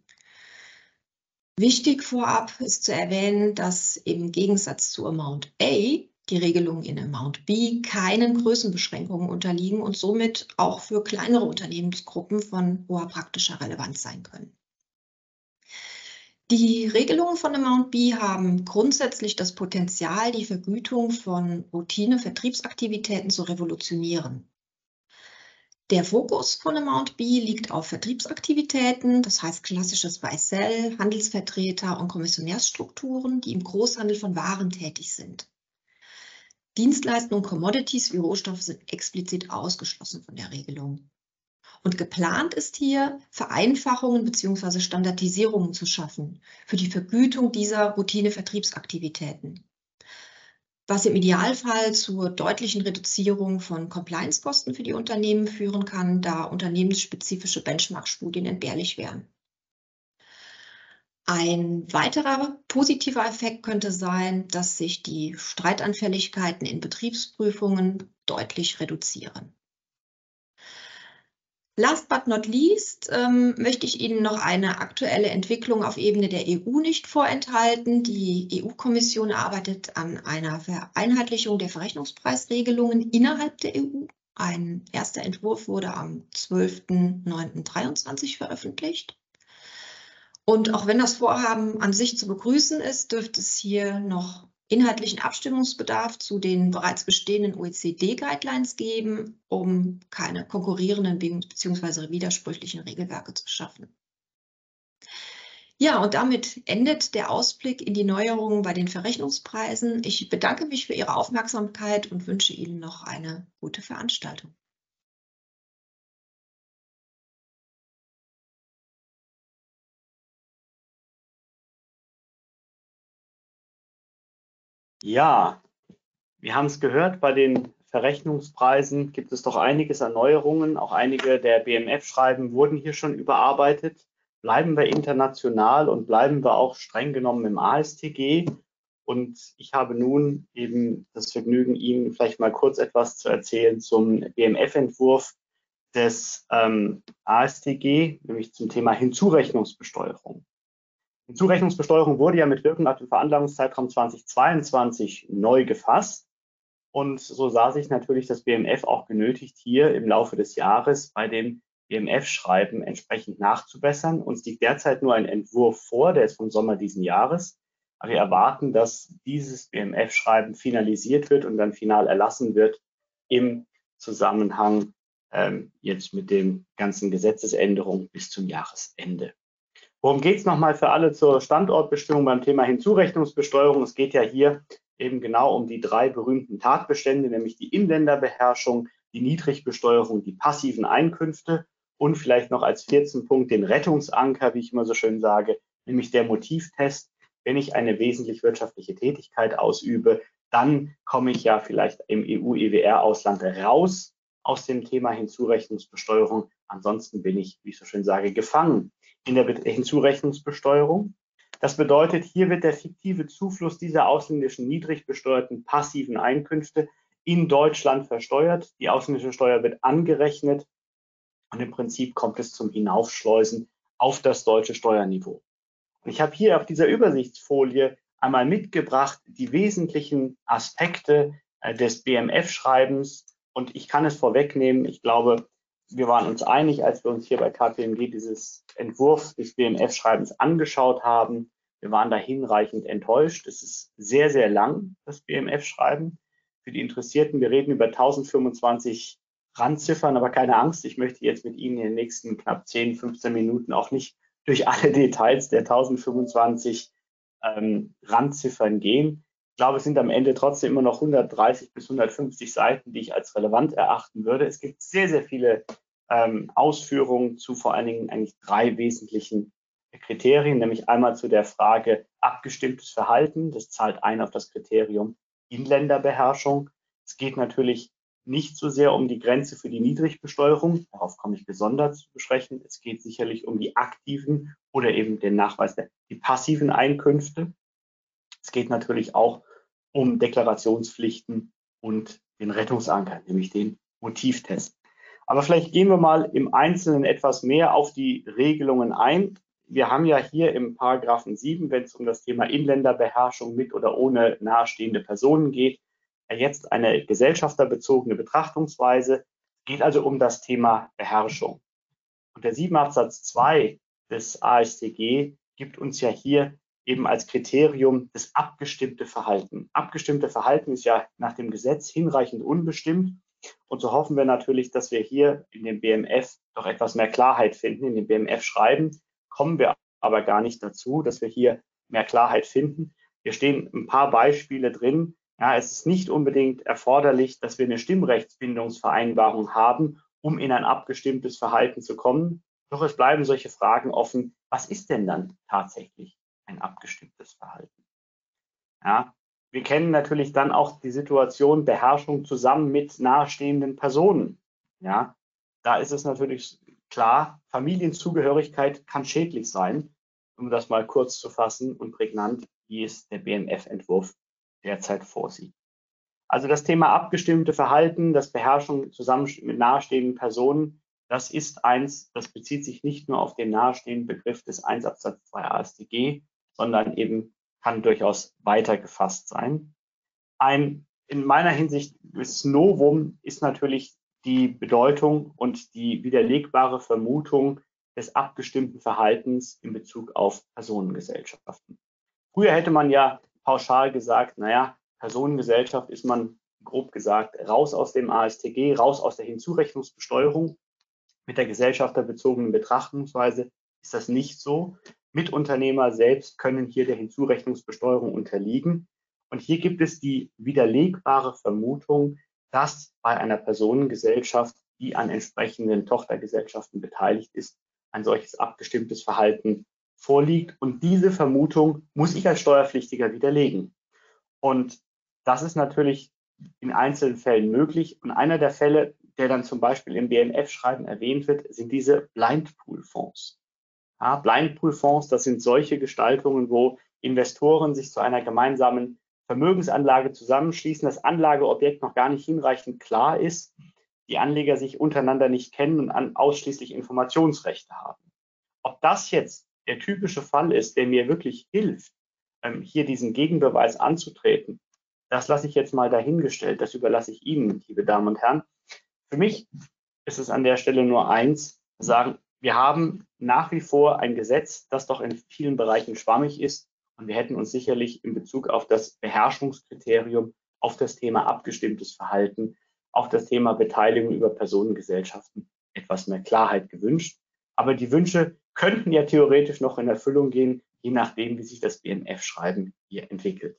Wichtig vorab ist zu erwähnen, dass im Gegensatz zu Amount A die Regelungen in Amount B keinen Größenbeschränkungen unterliegen und somit auch für kleinere Unternehmensgruppen von hoher praktischer Relevanz sein können. Die Regelungen von Amount B haben grundsätzlich das Potenzial, die Vergütung von Routine-Vertriebsaktivitäten zu revolutionieren. Der Fokus von Amount B liegt auf Vertriebsaktivitäten, das heißt klassisches Buy-Sell, Handelsvertreter und Kommissionärsstrukturen, die im Großhandel von Waren tätig sind. Dienstleistungen und Commodities wie Rohstoffe sind explizit ausgeschlossen von der Regelung. Und geplant ist hier, Vereinfachungen bzw. Standardisierungen zu schaffen für die Vergütung dieser Routine-Vertriebsaktivitäten, was im Idealfall zur deutlichen Reduzierung von Compliance-Kosten für die Unternehmen führen kann, da unternehmensspezifische Benchmark-Studien entbehrlich wären. Ein weiterer positiver Effekt könnte sein, dass sich die Streitanfälligkeiten in Betriebsprüfungen deutlich reduzieren. Last but not least ähm, möchte ich Ihnen noch eine aktuelle Entwicklung auf Ebene der EU nicht vorenthalten. Die EU-Kommission arbeitet an einer Vereinheitlichung der Verrechnungspreisregelungen innerhalb der EU. Ein erster Entwurf wurde am 12.09.2023 veröffentlicht. Und auch wenn das Vorhaben an sich zu begrüßen ist, dürfte es hier noch inhaltlichen Abstimmungsbedarf zu den bereits bestehenden OECD-Guidelines geben, um keine konkurrierenden bzw. widersprüchlichen Regelwerke zu schaffen. Ja, und damit endet der Ausblick in die Neuerungen bei den Verrechnungspreisen. Ich bedanke mich für Ihre Aufmerksamkeit und wünsche Ihnen noch eine gute Veranstaltung. Ja, wir haben es gehört, bei den Verrechnungspreisen gibt es doch einiges an Neuerungen. Auch einige der BMF-Schreiben wurden hier schon überarbeitet. Bleiben wir international und bleiben wir auch streng genommen im ASTG. Und ich habe nun eben das Vergnügen, Ihnen vielleicht mal kurz etwas zu erzählen zum BMF-Entwurf des ähm, ASTG, nämlich zum Thema Hinzurechnungsbesteuerung. Die Zurechnungsbesteuerung wurde ja mit Wirkung ab dem Veranlagungszeitraum 2022 neu gefasst. Und so sah sich natürlich das BMF auch genötigt, hier im Laufe des Jahres bei dem BMF-Schreiben entsprechend nachzubessern. Uns liegt derzeit nur ein Entwurf vor, der ist vom Sommer diesen Jahres. Aber wir erwarten, dass dieses BMF-Schreiben finalisiert wird und dann final erlassen wird im Zusammenhang ähm, jetzt mit den ganzen Gesetzesänderungen bis zum Jahresende. Worum geht es nochmal für alle zur Standortbestimmung beim Thema Hinzurechnungsbesteuerung? Es geht ja hier eben genau um die drei berühmten Tatbestände, nämlich die Inländerbeherrschung, die Niedrigbesteuerung, die passiven Einkünfte und vielleicht noch als 14 Punkt den Rettungsanker, wie ich immer so schön sage, nämlich der Motivtest. Wenn ich eine wesentlich wirtschaftliche Tätigkeit ausübe, dann komme ich ja vielleicht im EU-EWR-Ausland raus aus dem Thema Hinzurechnungsbesteuerung. Ansonsten bin ich, wie ich so schön sage, gefangen in der Hinzurechnungsbesteuerung. Das bedeutet, hier wird der fiktive Zufluss dieser ausländischen niedrig besteuerten passiven Einkünfte in Deutschland versteuert. Die ausländische Steuer wird angerechnet und im Prinzip kommt es zum Hinaufschleusen auf das deutsche Steuerniveau. ich habe hier auf dieser Übersichtsfolie einmal mitgebracht die wesentlichen Aspekte äh, des BMF-Schreibens und ich kann es vorwegnehmen. Ich glaube, wir waren uns einig, als wir uns hier bei KPMG dieses Entwurf des BMF-Schreibens angeschaut haben. Wir waren da hinreichend enttäuscht. Es ist sehr, sehr lang, das BMF-Schreiben. Für die Interessierten, wir reden über 1025 Randziffern, aber keine Angst, ich möchte jetzt mit Ihnen in den nächsten knapp 10, 15 Minuten auch nicht durch alle Details der 1025 ähm, Randziffern gehen. Ich glaube, es sind am Ende trotzdem immer noch 130 bis 150 Seiten, die ich als relevant erachten würde. Es gibt sehr, sehr viele ähm, Ausführungen zu vor allen Dingen eigentlich drei wesentlichen Kriterien, nämlich einmal zu der Frage abgestimmtes Verhalten. Das zahlt ein auf das Kriterium Inländerbeherrschung. Es geht natürlich nicht so sehr um die Grenze für die Niedrigbesteuerung, darauf komme ich besonders zu besprechen. Es geht sicherlich um die aktiven oder eben den Nachweis der die passiven Einkünfte. Es geht natürlich auch um Deklarationspflichten und den Rettungsanker, nämlich den Motivtest. Aber vielleicht gehen wir mal im Einzelnen etwas mehr auf die Regelungen ein. Wir haben ja hier im Paragraphen 7, wenn es um das Thema Inländerbeherrschung mit oder ohne nahestehende Personen geht, jetzt eine gesellschafterbezogene Betrachtungsweise. Geht also um das Thema Beherrschung. Und der 7 Absatz 2 des AStG gibt uns ja hier eben als Kriterium das abgestimmte Verhalten. Abgestimmte Verhalten ist ja nach dem Gesetz hinreichend unbestimmt. Und so hoffen wir natürlich, dass wir hier in dem BMF doch etwas mehr Klarheit finden. In dem BMF schreiben kommen wir aber gar nicht dazu, dass wir hier mehr Klarheit finden. Hier stehen ein paar Beispiele drin. Ja, es ist nicht unbedingt erforderlich, dass wir eine Stimmrechtsbindungsvereinbarung haben, um in ein abgestimmtes Verhalten zu kommen. Doch es bleiben solche Fragen offen. Was ist denn dann tatsächlich ein abgestimmtes Verhalten? Ja, wir kennen natürlich dann auch die Situation Beherrschung zusammen mit nahestehenden Personen. Ja, da ist es natürlich klar, Familienzugehörigkeit kann schädlich sein, um das mal kurz zu fassen und prägnant, wie es der BMF-Entwurf derzeit vorsieht. Also das Thema abgestimmte Verhalten, das Beherrschung zusammen mit nahestehenden Personen, das ist eins, das bezieht sich nicht nur auf den nahestehenden Begriff des 1 Absatz 2 AStG, sondern eben kann durchaus weiter gefasst sein. Ein in meiner Hinsicht das Novum ist natürlich die Bedeutung und die widerlegbare Vermutung des abgestimmten Verhaltens in Bezug auf Personengesellschaften. Früher hätte man ja pauschal gesagt, naja, Personengesellschaft ist man grob gesagt raus aus dem ASTG, raus aus der Hinzurechnungsbesteuerung. Mit der gesellschafterbezogenen Betrachtungsweise ist das nicht so. Mitunternehmer selbst können hier der Hinzurechnungsbesteuerung unterliegen. Und hier gibt es die widerlegbare Vermutung, dass bei einer Personengesellschaft, die an entsprechenden Tochtergesellschaften beteiligt ist, ein solches abgestimmtes Verhalten vorliegt. Und diese Vermutung muss ich als Steuerpflichtiger widerlegen. Und das ist natürlich in einzelnen Fällen möglich. Und einer der Fälle, der dann zum Beispiel im BMF-Schreiben erwähnt wird, sind diese Blindpool-Fonds. Ja, Blindpool-Fonds, das sind solche Gestaltungen, wo Investoren sich zu einer gemeinsamen Vermögensanlage zusammenschließen, das Anlageobjekt noch gar nicht hinreichend klar ist, die Anleger sich untereinander nicht kennen und an ausschließlich Informationsrechte haben. Ob das jetzt der typische Fall ist, der mir wirklich hilft, ähm, hier diesen Gegenbeweis anzutreten, das lasse ich jetzt mal dahingestellt. Das überlasse ich Ihnen, liebe Damen und Herren. Für mich ist es an der Stelle nur eins, sagen, wir haben nach wie vor ein Gesetz, das doch in vielen Bereichen schwammig ist. Und wir hätten uns sicherlich in Bezug auf das Beherrschungskriterium, auf das Thema abgestimmtes Verhalten, auf das Thema Beteiligung über Personengesellschaften etwas mehr Klarheit gewünscht. Aber die Wünsche könnten ja theoretisch noch in Erfüllung gehen, je nachdem, wie sich das BMF-Schreiben hier entwickelt.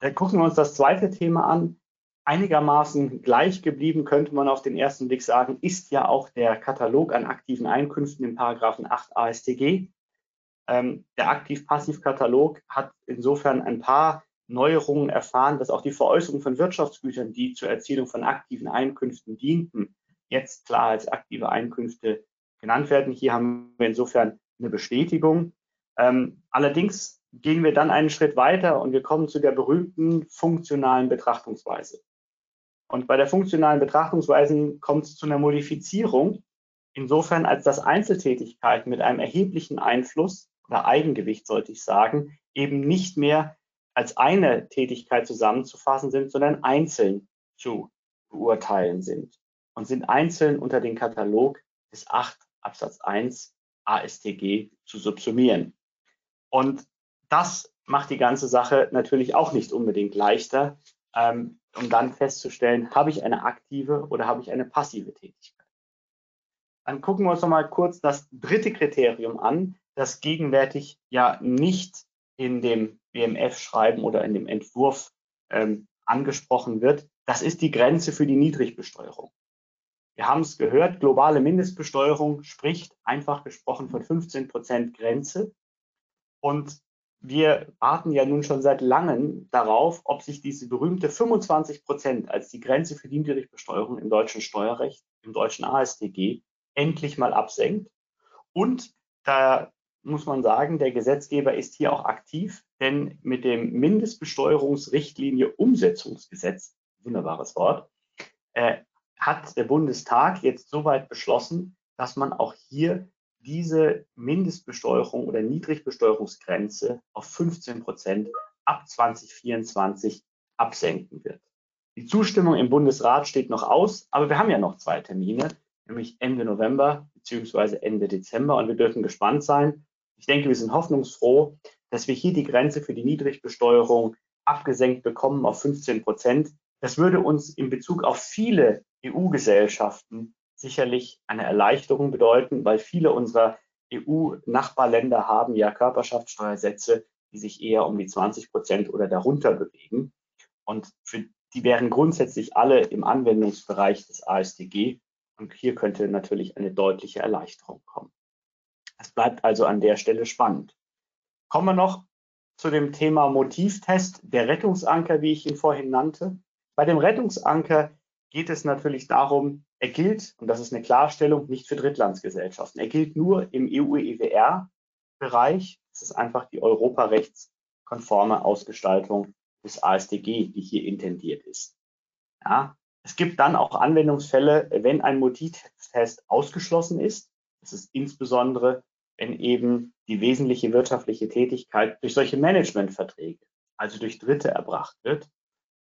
Dann gucken wir uns das zweite Thema an. Einigermaßen gleich geblieben könnte man auf den ersten Blick sagen, ist ja auch der Katalog an aktiven Einkünften im Paragraphen 8 AStG. Ähm, der Aktiv-Passiv-Katalog hat insofern ein paar Neuerungen erfahren, dass auch die Veräußerung von Wirtschaftsgütern, die zur Erzielung von aktiven Einkünften dienten, jetzt klar als aktive Einkünfte genannt werden. Hier haben wir insofern eine Bestätigung. Ähm, allerdings gehen wir dann einen Schritt weiter und wir kommen zu der berühmten funktionalen Betrachtungsweise. Und bei der funktionalen Betrachtungsweise kommt es zu einer Modifizierung, insofern als dass Einzeltätigkeiten mit einem erheblichen Einfluss oder Eigengewicht, sollte ich sagen, eben nicht mehr als eine Tätigkeit zusammenzufassen sind, sondern einzeln zu beurteilen sind und sind einzeln unter den Katalog des 8 Absatz 1 ASTG zu subsumieren. Und das macht die ganze Sache natürlich auch nicht unbedingt leichter, ähm, um dann festzustellen, habe ich eine aktive oder habe ich eine passive Tätigkeit. Dann gucken wir uns noch mal kurz das dritte Kriterium an, das gegenwärtig ja nicht in dem BMF-Schreiben oder in dem Entwurf ähm, angesprochen wird. Das ist die Grenze für die Niedrigbesteuerung. Wir haben es gehört, globale Mindestbesteuerung spricht einfach gesprochen von 15 Prozent Grenze. Und wir warten ja nun schon seit langem darauf, ob sich diese berühmte 25 Prozent als die Grenze für die Niedrigbesteuerung im deutschen Steuerrecht, im deutschen AStG, endlich mal absenkt. Und da muss man sagen, der Gesetzgeber ist hier auch aktiv, denn mit dem Mindestbesteuerungsrichtlinie Umsetzungsgesetz, wunderbares Wort, äh, hat der Bundestag jetzt soweit beschlossen, dass man auch hier diese Mindestbesteuerung oder Niedrigbesteuerungsgrenze auf 15 Prozent ab 2024 absenken wird. Die Zustimmung im Bundesrat steht noch aus, aber wir haben ja noch zwei Termine, nämlich Ende November bzw. Ende Dezember und wir dürfen gespannt sein. Ich denke, wir sind hoffnungsfroh, dass wir hier die Grenze für die Niedrigbesteuerung abgesenkt bekommen auf 15 Prozent. Das würde uns in Bezug auf viele EU-Gesellschaften sicherlich eine Erleichterung bedeuten, weil viele unserer EU-Nachbarländer haben ja Körperschaftssteuersätze, die sich eher um die 20 Prozent oder darunter bewegen. Und für, die wären grundsätzlich alle im Anwendungsbereich des ASDG. Und hier könnte natürlich eine deutliche Erleichterung kommen. Es bleibt also an der Stelle spannend. Kommen wir noch zu dem Thema Motivtest, der Rettungsanker, wie ich ihn vorhin nannte. Bei dem Rettungsanker geht es natürlich darum, er gilt, und das ist eine Klarstellung, nicht für Drittlandsgesellschaften. Er gilt nur im EU-EWR-Bereich. Es ist einfach die europarechtskonforme Ausgestaltung des ASDG, die hier intendiert ist. Ja, es gibt dann auch Anwendungsfälle, wenn ein Motivtest ausgeschlossen ist. Das ist insbesondere, wenn eben die wesentliche wirtschaftliche Tätigkeit durch solche Managementverträge, also durch Dritte erbracht wird.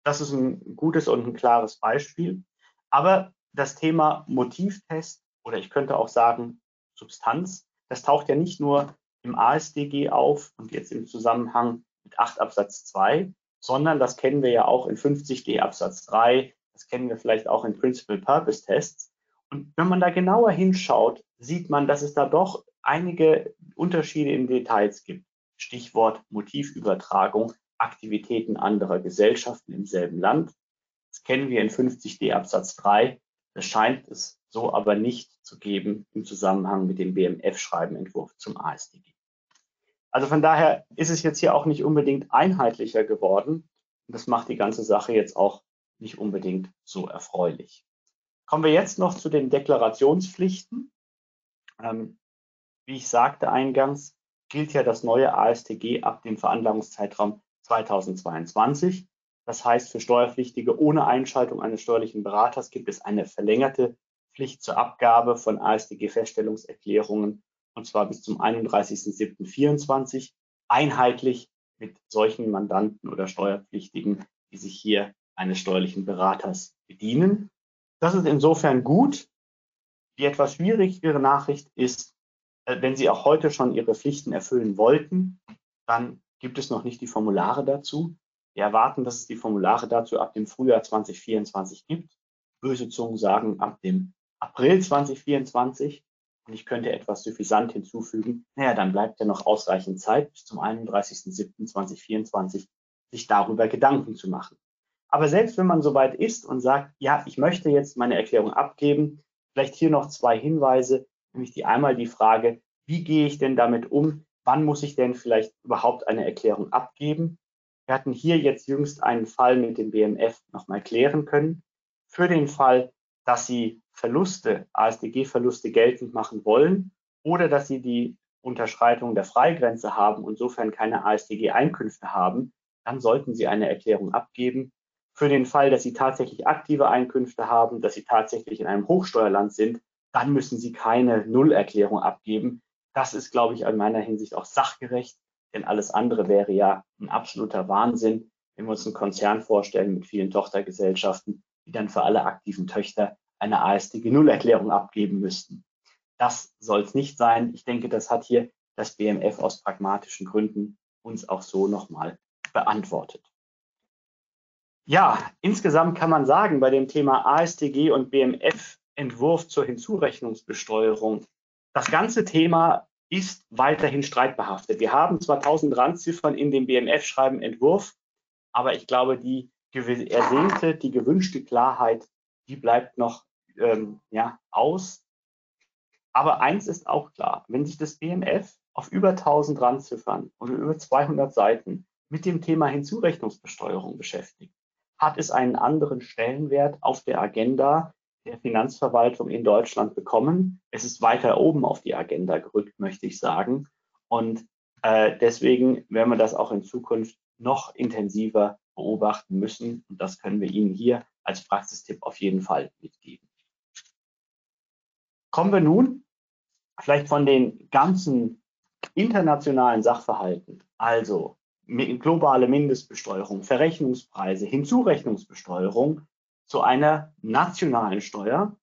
Das ist ein gutes und ein klares Beispiel. Aber das Thema Motivtest oder ich könnte auch sagen Substanz, das taucht ja nicht nur im ASDG auf und jetzt im Zusammenhang mit 8 Absatz 2, sondern das kennen wir ja auch in 50d Absatz 3, das kennen wir vielleicht auch in Principal Purpose Tests. Und wenn man da genauer hinschaut, sieht man, dass es da doch einige Unterschiede in Details gibt. Stichwort Motivübertragung, Aktivitäten anderer Gesellschaften im selben Land. Das kennen wir in 50d Absatz 3 das scheint es so aber nicht zu geben im Zusammenhang mit dem BMF-Schreibenentwurf zum ASDG. Also von daher ist es jetzt hier auch nicht unbedingt einheitlicher geworden. Und das macht die ganze Sache jetzt auch nicht unbedingt so erfreulich. Kommen wir jetzt noch zu den Deklarationspflichten. Ähm, wie ich sagte eingangs, gilt ja das neue ASTG ab dem Veranlagungszeitraum 2022. Das heißt, für Steuerpflichtige ohne Einschaltung eines steuerlichen Beraters gibt es eine verlängerte Pflicht zur Abgabe von ASDG-Feststellungserklärungen und zwar bis zum 31.07.24 einheitlich mit solchen Mandanten oder Steuerpflichtigen, die sich hier eines steuerlichen Beraters bedienen. Das ist insofern gut. Die etwas schwierigere Nachricht ist, äh, wenn Sie auch heute schon Ihre Pflichten erfüllen wollten, dann gibt es noch nicht die Formulare dazu. Wir erwarten, dass es die Formulare dazu ab dem Frühjahr 2024 gibt. Böse Zungen sagen ab dem April 2024. Und ich könnte etwas suffisant hinzufügen. Naja, dann bleibt ja noch ausreichend Zeit bis zum 31.07.2024, sich darüber Gedanken zu machen. Aber selbst wenn man soweit ist und sagt, ja, ich möchte jetzt meine Erklärung abgeben, vielleicht hier noch zwei Hinweise, nämlich die einmal die Frage, wie gehe ich denn damit um? Wann muss ich denn vielleicht überhaupt eine Erklärung abgeben? Wir hatten hier jetzt jüngst einen Fall mit dem BMF nochmal klären können. Für den Fall, dass Sie Verluste, ASDG-Verluste geltend machen wollen oder dass Sie die Unterschreitung der Freigrenze haben und insofern keine ASDG-Einkünfte haben, dann sollten Sie eine Erklärung abgeben. Für den Fall, dass Sie tatsächlich aktive Einkünfte haben, dass Sie tatsächlich in einem Hochsteuerland sind, dann müssen Sie keine Nullerklärung abgeben. Das ist, glaube ich, in meiner Hinsicht auch sachgerecht. Denn alles andere wäre ja ein absoluter Wahnsinn, wenn wir uns einen Konzern vorstellen mit vielen Tochtergesellschaften, die dann für alle aktiven Töchter eine ASDG-Null-Erklärung abgeben müssten. Das soll es nicht sein. Ich denke, das hat hier das BMF aus pragmatischen Gründen uns auch so nochmal beantwortet. Ja, insgesamt kann man sagen, bei dem Thema ASDG und BMF-Entwurf zur Hinzurechnungsbesteuerung, das ganze Thema ist weiterhin streitbehaftet. Wir haben zwar 1000 Randziffern in dem BMF-Schreiben-Entwurf, aber ich glaube, die ersehnte, die gewünschte Klarheit, die bleibt noch ähm, ja, aus. Aber eins ist auch klar, wenn sich das BMF auf über 1000 Randziffern und über 200 Seiten mit dem Thema Hinzurechnungsbesteuerung beschäftigt, hat es einen anderen Stellenwert auf der Agenda, der Finanzverwaltung in Deutschland bekommen. Es ist weiter oben auf die Agenda gerückt, möchte ich sagen. Und äh, deswegen werden wir das auch in Zukunft noch intensiver beobachten müssen. Und das können wir Ihnen hier als Praxistipp auf jeden Fall mitgeben. Kommen wir nun vielleicht von den ganzen internationalen Sachverhalten, also globale Mindestbesteuerung, Verrechnungspreise, Hinzurechnungsbesteuerung zu einer nationalen Steuer,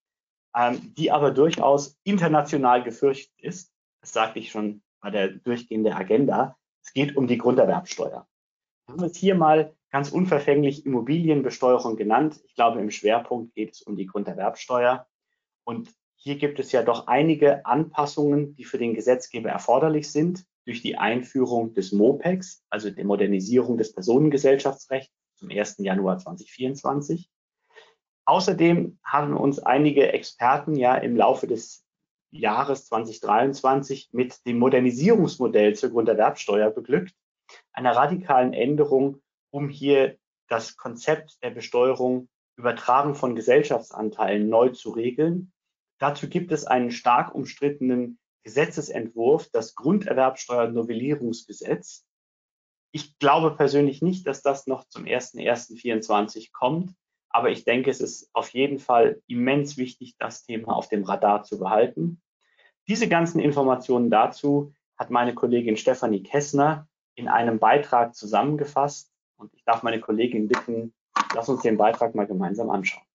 ähm, die aber durchaus international gefürchtet ist. Das sagte ich schon bei der durchgehenden Agenda. Es geht um die Grunderwerbsteuer. Wir haben es hier mal ganz unverfänglich Immobilienbesteuerung genannt. Ich glaube, im Schwerpunkt geht es um die Grunderwerbsteuer. Und hier gibt es ja doch einige Anpassungen, die für den Gesetzgeber erforderlich sind durch die Einführung des MOPEX, also der Modernisierung des Personengesellschaftsrechts zum 1. Januar 2024. Außerdem haben uns einige Experten ja im Laufe des Jahres 2023 mit dem Modernisierungsmodell zur Grunderwerbsteuer beglückt, einer radikalen Änderung, um hier das Konzept der Besteuerung Übertragen von Gesellschaftsanteilen neu zu regeln. Dazu gibt es einen stark umstrittenen Gesetzesentwurf, das Grunderwerbsteuer-Novellierungsgesetz. Ich glaube persönlich nicht, dass das noch zum 01.01.24 kommt, aber ich denke, es ist auf jeden Fall immens wichtig, das Thema auf dem Radar zu behalten. Diese ganzen Informationen dazu hat meine Kollegin Stefanie Kessner in einem Beitrag zusammengefasst. Und ich darf meine Kollegin bitten, lass uns den Beitrag mal gemeinsam anschauen.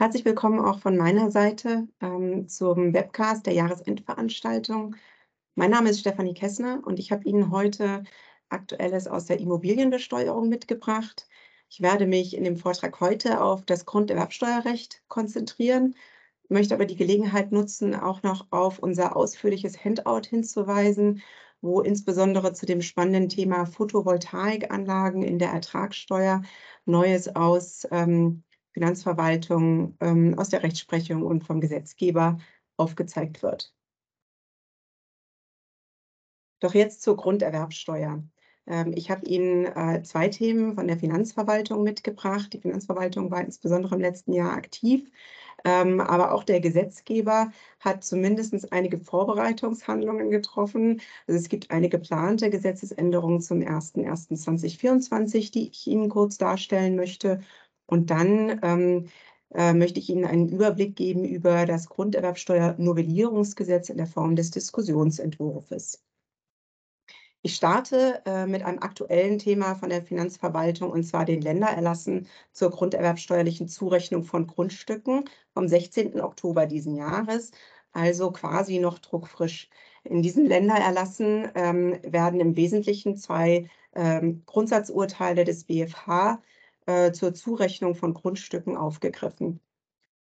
Herzlich willkommen auch von meiner Seite ähm, zum Webcast der Jahresendveranstaltung. Mein Name ist Stefanie Kessner und ich habe Ihnen heute Aktuelles aus der Immobilienbesteuerung mitgebracht. Ich werde mich in dem Vortrag heute auf das Grunderwerbsteuerrecht konzentrieren, möchte aber die Gelegenheit nutzen, auch noch auf unser ausführliches Handout hinzuweisen, wo insbesondere zu dem spannenden Thema Photovoltaikanlagen in der Ertragssteuer Neues aus ähm, Finanzverwaltung, ähm, aus der Rechtsprechung und vom Gesetzgeber aufgezeigt wird. Doch jetzt zur Grunderwerbsteuer. Ähm, ich habe Ihnen äh, zwei Themen von der Finanzverwaltung mitgebracht. Die Finanzverwaltung war insbesondere im letzten Jahr aktiv, ähm, aber auch der Gesetzgeber hat zumindest einige Vorbereitungshandlungen getroffen. Also es gibt eine geplante Gesetzesänderung zum 01.01.2024, die ich Ihnen kurz darstellen möchte. Und dann ähm, äh, möchte ich Ihnen einen Überblick geben über das Grunderwerbsteuer-Novellierungsgesetz in der Form des Diskussionsentwurfs. Ich starte äh, mit einem aktuellen Thema von der Finanzverwaltung und zwar den Ländererlassen zur grunderwerbsteuerlichen Zurechnung von Grundstücken vom 16. Oktober diesen Jahres, also quasi noch druckfrisch. In diesen Ländererlassen ähm, werden im Wesentlichen zwei ähm, Grundsatzurteile des BFH äh, zur Zurechnung von Grundstücken aufgegriffen.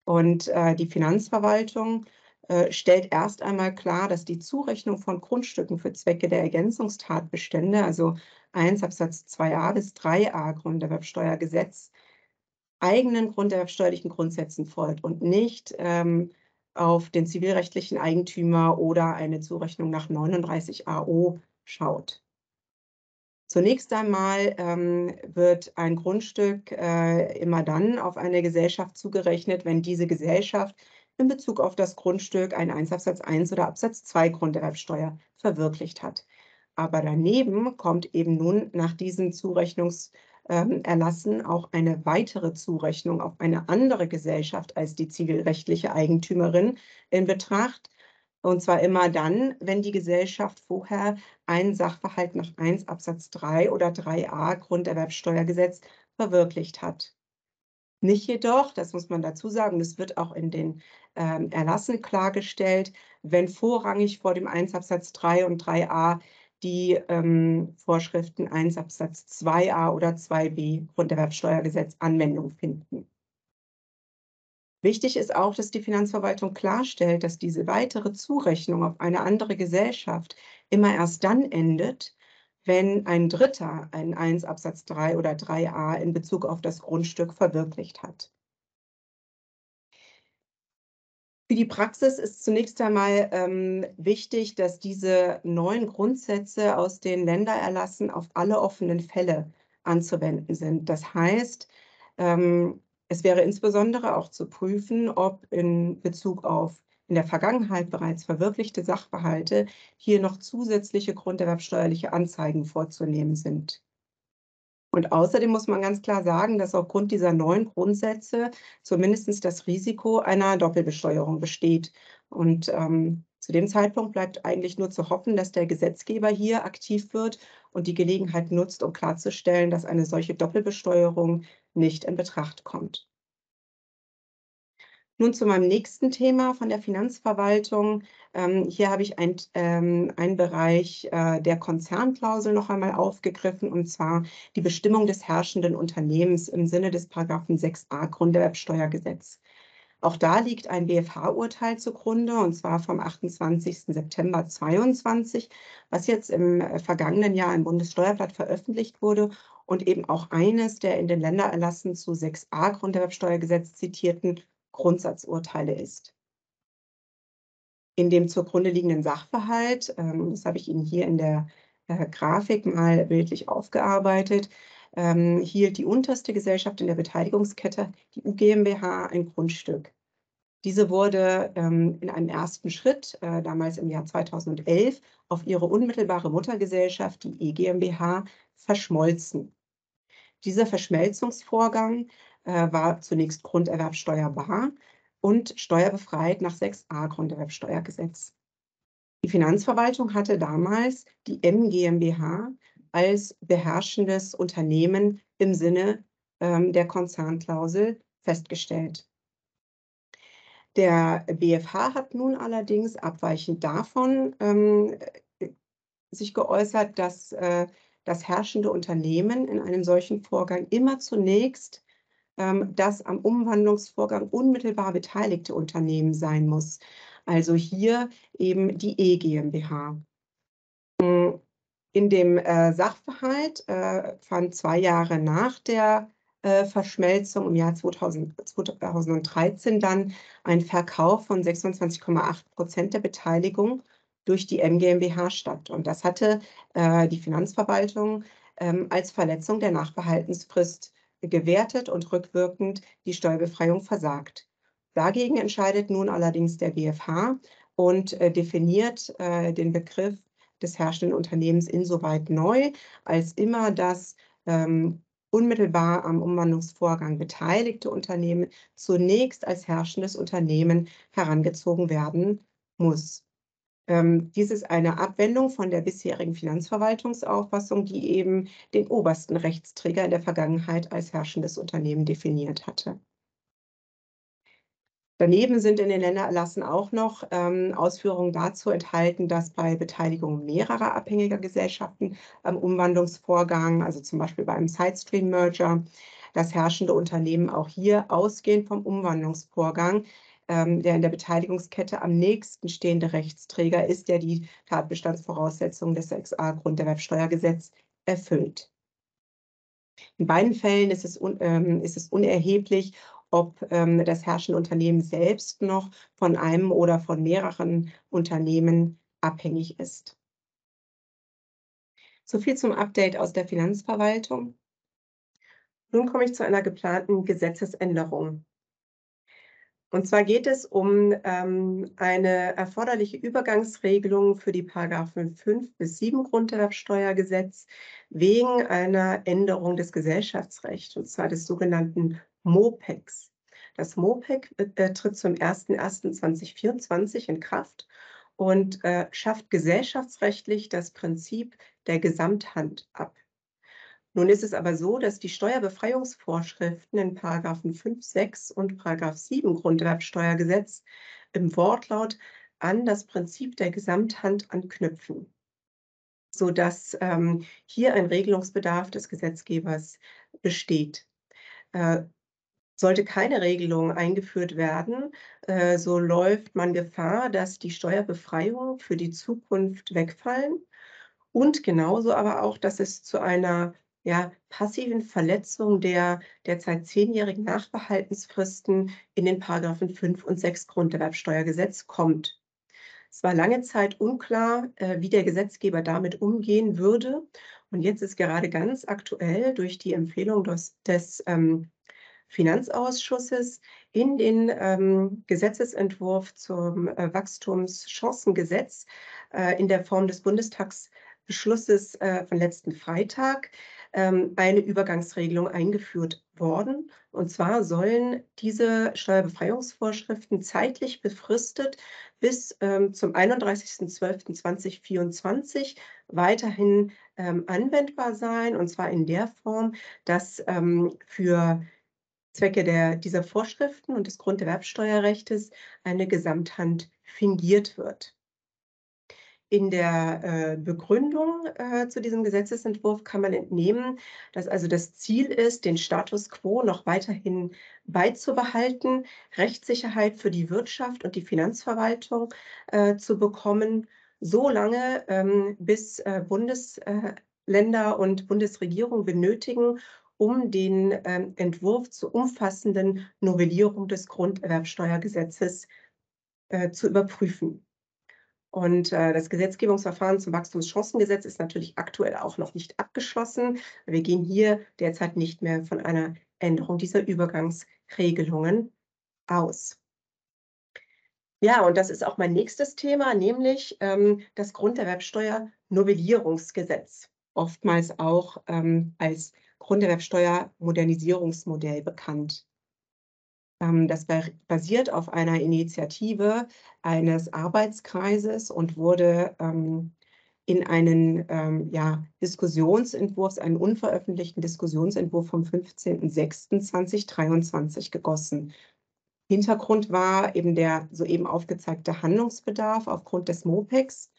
Und äh, die Finanzverwaltung äh, stellt erst einmal klar, dass die Zurechnung von Grundstücken für Zwecke der Ergänzungstatbestände, also 1 Absatz 2a bis 3a Grunderwerbsteuergesetz, eigenen grunderwerbsteuerlichen Grundsätzen folgt und nicht ähm, auf den zivilrechtlichen Eigentümer oder eine Zurechnung nach 39 AO schaut. Zunächst einmal ähm, wird ein Grundstück äh, immer dann auf eine Gesellschaft zugerechnet, wenn diese Gesellschaft in Bezug auf das Grundstück ein 1 Absatz 1 oder Absatz 2 Grunderwerbsteuer verwirklicht hat. Aber daneben kommt eben nun nach diesem Zurechnungserlassen ähm, auch eine weitere Zurechnung auf eine andere Gesellschaft als die zivilrechtliche Eigentümerin in Betracht, und zwar immer dann, wenn die Gesellschaft vorher einen Sachverhalt nach 1 Absatz 3 oder 3a Grunderwerbsteuergesetz verwirklicht hat. Nicht jedoch, das muss man dazu sagen, das wird auch in den ähm, Erlassen klargestellt, wenn vorrangig vor dem 1 Absatz 3 und 3a die ähm, Vorschriften 1 Absatz 2a oder 2b Grunderwerbsteuergesetz Anwendung finden. Wichtig ist auch, dass die Finanzverwaltung klarstellt, dass diese weitere Zurechnung auf eine andere Gesellschaft immer erst dann endet, wenn ein Dritter einen 1 Absatz 3 oder 3a in Bezug auf das Grundstück verwirklicht hat. Für die Praxis ist zunächst einmal ähm, wichtig, dass diese neuen Grundsätze aus den Ländererlassen auf alle offenen Fälle anzuwenden sind. Das heißt, ähm, es wäre insbesondere auch zu prüfen, ob in Bezug auf in der Vergangenheit bereits verwirklichte Sachverhalte hier noch zusätzliche grunderwerbsteuerliche Anzeigen vorzunehmen sind. Und außerdem muss man ganz klar sagen, dass aufgrund dieser neuen Grundsätze zumindest das Risiko einer Doppelbesteuerung besteht. Und ähm, zu dem Zeitpunkt bleibt eigentlich nur zu hoffen, dass der Gesetzgeber hier aktiv wird und die Gelegenheit nutzt, um klarzustellen, dass eine solche Doppelbesteuerung nicht in Betracht kommt. Nun zu meinem nächsten Thema von der Finanzverwaltung. Ähm, hier habe ich ein, ähm, einen Bereich äh, der Konzernklausel noch einmal aufgegriffen, und zwar die Bestimmung des herrschenden Unternehmens im Sinne des Paragraphen 6a Grunderwerbsteuergesetz. Auch da liegt ein BFH-Urteil zugrunde, und zwar vom 28. September 2022, was jetzt im äh, vergangenen Jahr im Bundessteuerblatt veröffentlicht wurde und eben auch eines der in den Ländererlassen zu 6a Grunderwerbsteuergesetz zitierten Grundsatzurteile ist. In dem zugrunde liegenden Sachverhalt, ähm, das habe ich Ihnen hier in der äh, Grafik mal bildlich aufgearbeitet, ähm, hielt die unterste Gesellschaft in der Beteiligungskette, die UGMBH, ein Grundstück. Diese wurde ähm, in einem ersten Schritt, äh, damals im Jahr 2011, auf ihre unmittelbare Muttergesellschaft, die EGMBH, verschmolzen. Dieser Verschmelzungsvorgang äh, war zunächst grunderwerbsteuerbar und steuerbefreit nach 6a Grunderwerbsteuergesetz. Die Finanzverwaltung hatte damals die MGMBH als beherrschendes Unternehmen im Sinne ähm, der Konzernklausel festgestellt. Der BFH hat nun allerdings abweichend davon ähm, sich geäußert, dass äh, das herrschende Unternehmen in einem solchen Vorgang immer zunächst ähm, das am Umwandlungsvorgang unmittelbar beteiligte Unternehmen sein muss. Also hier eben die E GmbH. In dem äh, Sachverhalt äh, fand zwei Jahre nach der äh, Verschmelzung im Jahr 2000, 2013 dann ein Verkauf von 26,8 Prozent der Beteiligung durch die MGmbH statt. Und das hatte äh, die Finanzverwaltung ähm, als Verletzung der Nachbehaltensfrist gewertet und rückwirkend die Steuerbefreiung versagt. Dagegen entscheidet nun allerdings der BFH und äh, definiert äh, den Begriff des herrschenden Unternehmens insoweit neu, als immer das ähm, unmittelbar am Umwandlungsvorgang beteiligte Unternehmen zunächst als herrschendes Unternehmen herangezogen werden muss. Ähm, dies ist eine Abwendung von der bisherigen Finanzverwaltungsauffassung, die eben den obersten Rechtsträger in der Vergangenheit als herrschendes Unternehmen definiert hatte. Daneben sind in den Ländererlassen auch noch ähm, Ausführungen dazu enthalten, dass bei Beteiligung mehrerer abhängiger Gesellschaften am Umwandlungsvorgang, also zum Beispiel bei einem Sidestream-Merger, das herrschende Unternehmen auch hier ausgehend vom Umwandlungsvorgang ähm, der in der Beteiligungskette am nächsten stehende Rechtsträger ist, der die Tatbestandsvoraussetzungen des 6a Grunderwerbsteuergesetz erfüllt. In beiden Fällen ist es, un, ähm, ist es unerheblich, ob ähm, das herrschende Unternehmen selbst noch von einem oder von mehreren Unternehmen abhängig ist. So viel zum Update aus der Finanzverwaltung. Nun komme ich zu einer geplanten Gesetzesänderung. Und zwar geht es um ähm, eine erforderliche Übergangsregelung für die Paragraphen 5 bis 7 Grunderwerbsteuergesetz wegen einer Änderung des Gesellschaftsrechts, und zwar des sogenannten MOPEX. Das MOPEC äh, tritt zum 01.01.2024 in Kraft und äh, schafft gesellschaftsrechtlich das Prinzip der Gesamthand ab. Nun ist es aber so, dass die Steuerbefreiungsvorschriften in Paragraphen 5, 6 und Paragraph 7 Grunderwerbsteuergesetz im Wortlaut an das Prinzip der Gesamthand anknüpfen, sodass ähm, hier ein Regelungsbedarf des Gesetzgebers besteht. Äh, sollte keine Regelung eingeführt werden, äh, so läuft man Gefahr, dass die Steuerbefreiungen für die Zukunft wegfallen und genauso aber auch, dass es zu einer ja, passiven Verletzung der derzeit zehnjährigen Nachbehaltensfristen in den Paragraphen 5 und 6 Grunderwerbsteuergesetz kommt. Es war lange Zeit unklar, äh, wie der Gesetzgeber damit umgehen würde. Und jetzt ist gerade ganz aktuell durch die Empfehlung des, des ähm, Finanzausschusses in den ähm, Gesetzesentwurf zum äh, Wachstumschancengesetz äh, in der Form des Bundestagsbeschlusses äh, von letzten Freitag eine Übergangsregelung eingeführt worden. Und zwar sollen diese Steuerbefreiungsvorschriften zeitlich befristet bis ähm, zum 31.12.2024 weiterhin ähm, anwendbar sein. Und zwar in der Form, dass ähm, für Zwecke der, dieser Vorschriften und des Grunderwerbsteuerrechts eine Gesamthand fingiert wird. In der äh, Begründung äh, zu diesem Gesetzesentwurf kann man entnehmen, dass also das Ziel ist, den Status quo noch weiterhin beizubehalten, Rechtssicherheit für die Wirtschaft und die Finanzverwaltung äh, zu bekommen, so lange ähm, bis Bundesländer und Bundesregierung benötigen, um den ähm, Entwurf zur umfassenden Novellierung des Grunderwerbsteuergesetzes zu überprüfen. Und äh, das Gesetzgebungsverfahren zum Wachstumschancengesetz ist natürlich aktuell auch noch nicht abgeschlossen. Wir gehen hier derzeit nicht mehr von einer Änderung dieser Übergangsregelungen aus. Ja, und das ist auch mein nächstes Thema, nämlich ähm, das Grunderwerbsteuer-Novellierungsgesetz, oftmals auch ähm, als Grunderwerbsteuer-Modernisierungsmodell bekannt. Ähm, das basiert auf einer Initiative eines Arbeitskreises und wurde ähm, in einen ähm, ja, Diskussionsentwurf, einen unveröffentlichten Diskussionsentwurf vom 15.06.2023 gegossen. Hintergrund war eben der soeben aufgezeigte Handlungsbedarf aufgrund des MOPEX.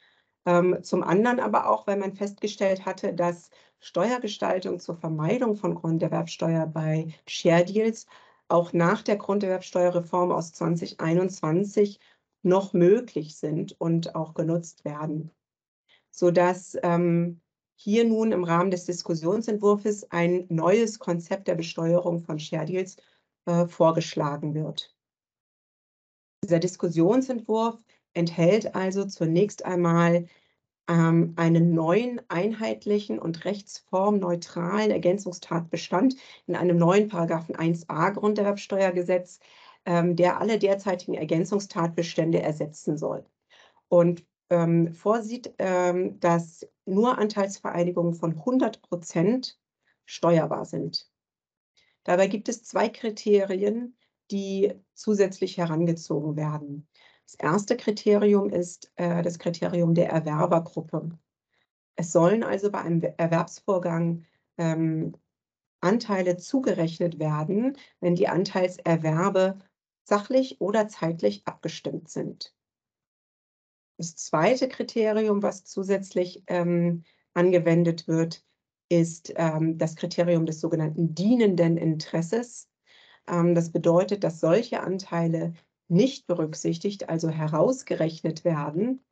zum anderen aber auch, weil man festgestellt hatte, dass Steuergestaltung zur Vermeidung von Grunderwerbsteuer bei Share Deals auch nach der Grunderwerbsteuerreform aus 2021 noch möglich sind und auch genutzt werden, sodass ähm, hier nun im Rahmen des Diskussionsentwurfs ein neues Konzept der Besteuerung von Share Deals äh, vorgeschlagen wird. Dieser Diskussionsentwurf enthält also zunächst einmal ähm, einen neuen einheitlichen und rechtsformneutralen Ergänzungstatbestand in einem neuen Paragraphen 1a Grunderwerbsteuergesetz, ähm, der alle derzeitigen Ergänzungstatbestände ersetzen soll. Und ähm, vorsieht, ähm, dass nur Anteilsvereinigungen von 100 Prozent steuerbar sind. Dabei gibt es zwei Kriterien, die zusätzlich herangezogen werden. Das erste Kriterium ist äh, das Kriterium der Erwerbergruppe. Es sollen also bei einem Erwerbsvorgang ähm, Anteile zugerechnet werden, wenn die Anteilserwerbe sachlich oder zeitlich abgestimmt sind. Das zweite Kriterium, was zusätzlich ähm, angewendet wird, ist ähm, das Kriterium des sogenannten dienenden Interesses. Ähm, das bedeutet, dass solche Anteile nicht berücksichtigt, also herausgerechnet werden,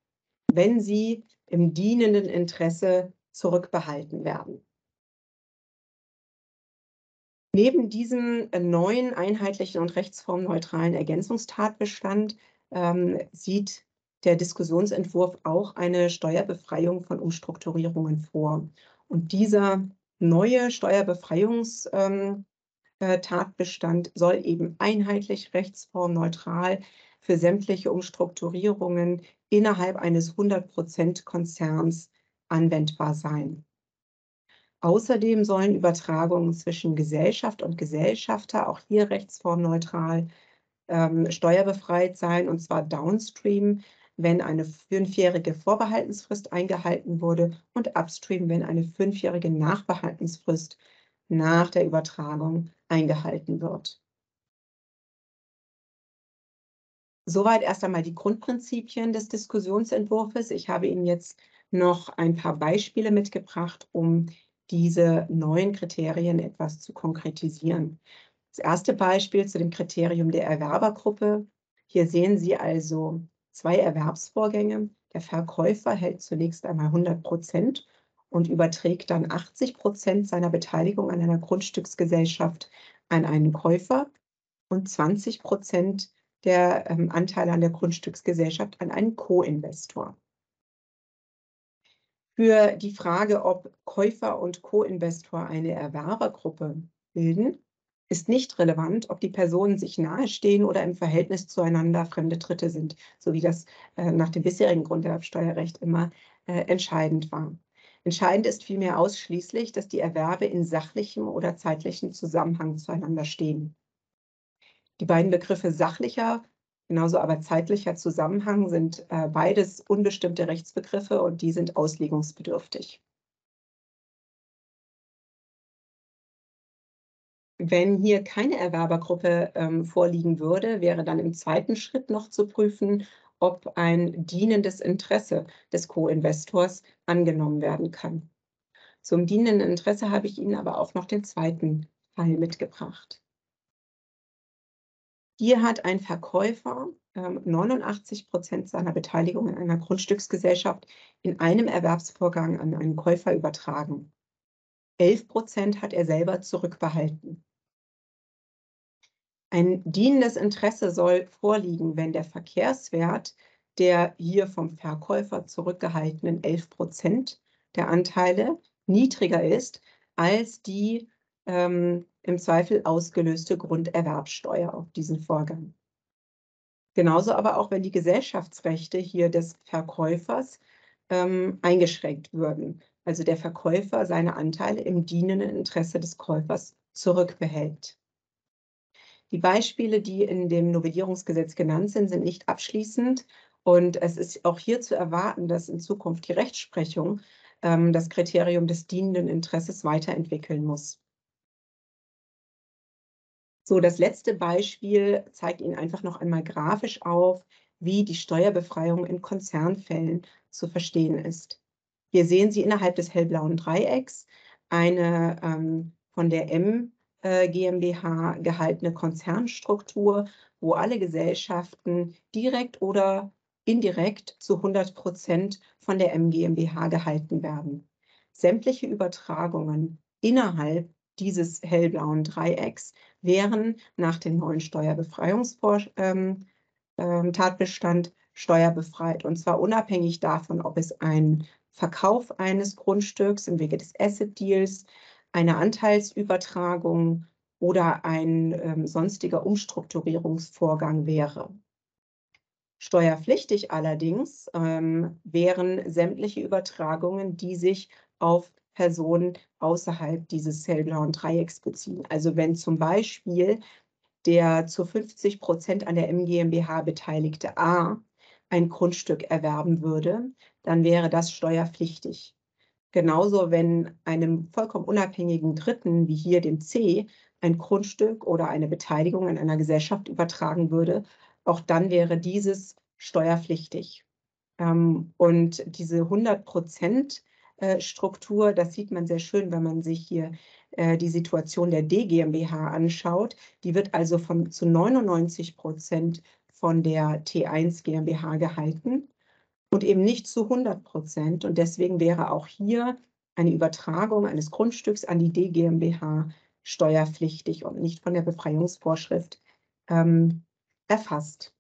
wenn sie im dienenden Interesse zurückbehalten werden. Neben diesem neuen einheitlichen und rechtsformneutralen Ergänzungstatbestand ähm, sieht der Diskussionsentwurf auch eine Steuerbefreiung von Umstrukturierungen vor. Und dieser neue Steuerbefreiungs, ähm, äh, Tatbestand soll eben einheitlich rechtsformneutral für sämtliche Umstrukturierungen innerhalb eines 100%-Konzerns anwendbar sein. Außerdem sollen Übertragungen zwischen Gesellschaft und Gesellschafter auch hier rechtsformneutral ähm, steuerbefreit sein, und zwar downstream, wenn eine fünfjährige Vorbehaltensfrist eingehalten wurde und upstream, wenn eine fünfjährige Nachbehaltensfrist nach der Übertragung eingehalten wird. Soweit erst einmal die Grundprinzipien des Diskussionsentwurfs. Ich habe Ihnen jetzt noch ein paar Beispiele mitgebracht, um diese neuen Kriterien etwas zu konkretisieren. Das erste Beispiel zu dem Kriterium der Erwerbergruppe. Hier sehen Sie also zwei Erwerbsvorgänge. Der Verkäufer hält zunächst einmal 100 Prozent und überträgt dann 80 Prozent seiner Beteiligung an einer Grundstücksgesellschaft an einen Käufer und 20 Prozent der ähm, Anteile an der Grundstücksgesellschaft an einen Co-Investor. Für die Frage, ob Käufer und Co-Investor eine Erwerbergruppe bilden, ist nicht relevant, ob die Personen sich nahestehen oder im Verhältnis zueinander fremde Dritte sind, so wie das äh, nach dem bisherigen Grunderwerbsteuerrecht immer äh, entscheidend war. Entscheidend ist vielmehr ausschließlich, dass die Erwerbe in sachlichem oder zeitlichem Zusammenhang zueinander stehen. Die beiden Begriffe sachlicher, genauso aber zeitlicher Zusammenhang sind äh, beides unbestimmte Rechtsbegriffe und die sind auslegungsbedürftig. Wenn hier keine Erwerbergruppe ähm, vorliegen würde, wäre dann im zweiten Schritt noch zu prüfen, ob ein dienendes Interesse des Co-Investors angenommen werden kann. Zum dienenden Interesse habe ich Ihnen aber auch noch den zweiten Fall mitgebracht. Hier hat ein Verkäufer ähm, 89 Prozent seiner Beteiligung in einer Grundstücksgesellschaft in einem Erwerbsvorgang an einen Käufer übertragen. 11 Prozent hat er selber zurückbehalten. Ein dienendes Interesse soll vorliegen, wenn der Verkehrswert der hier vom Verkäufer zurückgehaltenen 11 Prozent der Anteile niedriger ist als die ähm, im Zweifel ausgelöste Grunderwerbsteuer auf diesen Vorgang. Genauso aber auch, wenn die Gesellschaftsrechte hier des Verkäufers ähm, eingeschränkt würden. Also der Verkäufer seine Anteile im dienenden Interesse des Käufers zurückbehält. Die Beispiele, die in dem Novellierungsgesetz genannt sind, sind nicht abschließend. Und es ist auch hier zu erwarten, dass in Zukunft die Rechtsprechung ähm, das Kriterium des dienenden Interesses weiterentwickeln muss. So, das letzte Beispiel zeigt Ihnen einfach noch einmal grafisch auf, wie die Steuerbefreiung in Konzernfällen zu verstehen ist. Hier sehen Sie innerhalb des hellblauen Dreiecks eine ähm, von der M GmbH gehaltene Konzernstruktur, wo alle Gesellschaften direkt oder indirekt zu 100 Prozent von der M GmbH gehalten werden. Sämtliche Übertragungen innerhalb dieses hellblauen Dreiecks wären nach dem neuen Steuerbefreiungstatbestand ähm, ähm, steuerbefreit. Und zwar unabhängig davon, ob es ein Verkauf eines Grundstücks im Wege des Asset Deals, eine Anteilsübertragung oder ein ähm, sonstiger Umstrukturierungsvorgang wäre. Steuerpflichtig allerdings ähm, wären sämtliche Übertragungen, die sich auf Personen außerhalb dieses hellblauen Dreiecks beziehen. Also wenn zum Beispiel der zu 50 Prozent an der MGMBH beteiligte A ein Grundstück erwerben würde, dann wäre das steuerpflichtig. Genauso, wenn einem vollkommen unabhängigen Dritten, wie hier dem C, ein Grundstück oder eine Beteiligung an einer Gesellschaft übertragen würde, auch dann wäre dieses steuerpflichtig. Ähm, und diese 100 Prozent äh, Struktur. Das sieht man sehr schön, wenn man sich hier äh, die Situation der D GmbH anschaut. Die wird also von, zu 99 Prozent von der T1 GmbH gehalten und eben nicht zu 100 Prozent. Und deswegen wäre auch hier eine Übertragung eines Grundstücks an die D GmbH steuerpflichtig und nicht von der Befreiungsvorschrift ähm, erfasst.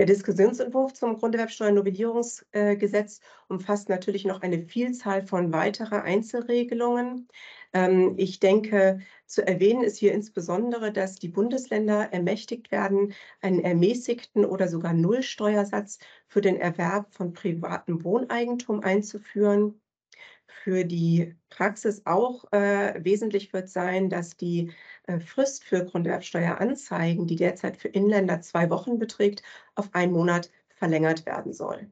Der Diskussionsentwurf zum Grunderwerbsteuernovellierungsgesetz umfasst natürlich noch eine Vielzahl von weiterer Einzelregelungen. Ähm, ich denke, zu erwähnen ist hier insbesondere, dass die Bundesländer ermächtigt werden, einen ermäßigten oder sogar Nullsteuersatz für den Erwerb von privatem Wohneigentum einzuführen. Für die Praxis auch äh, wesentlich wird sein, dass die äh, Frist für Grunderwerbsteueranzeigen, die derzeit für Inländer zwei Wochen beträgt, auf einen Monat verlängert werden soll.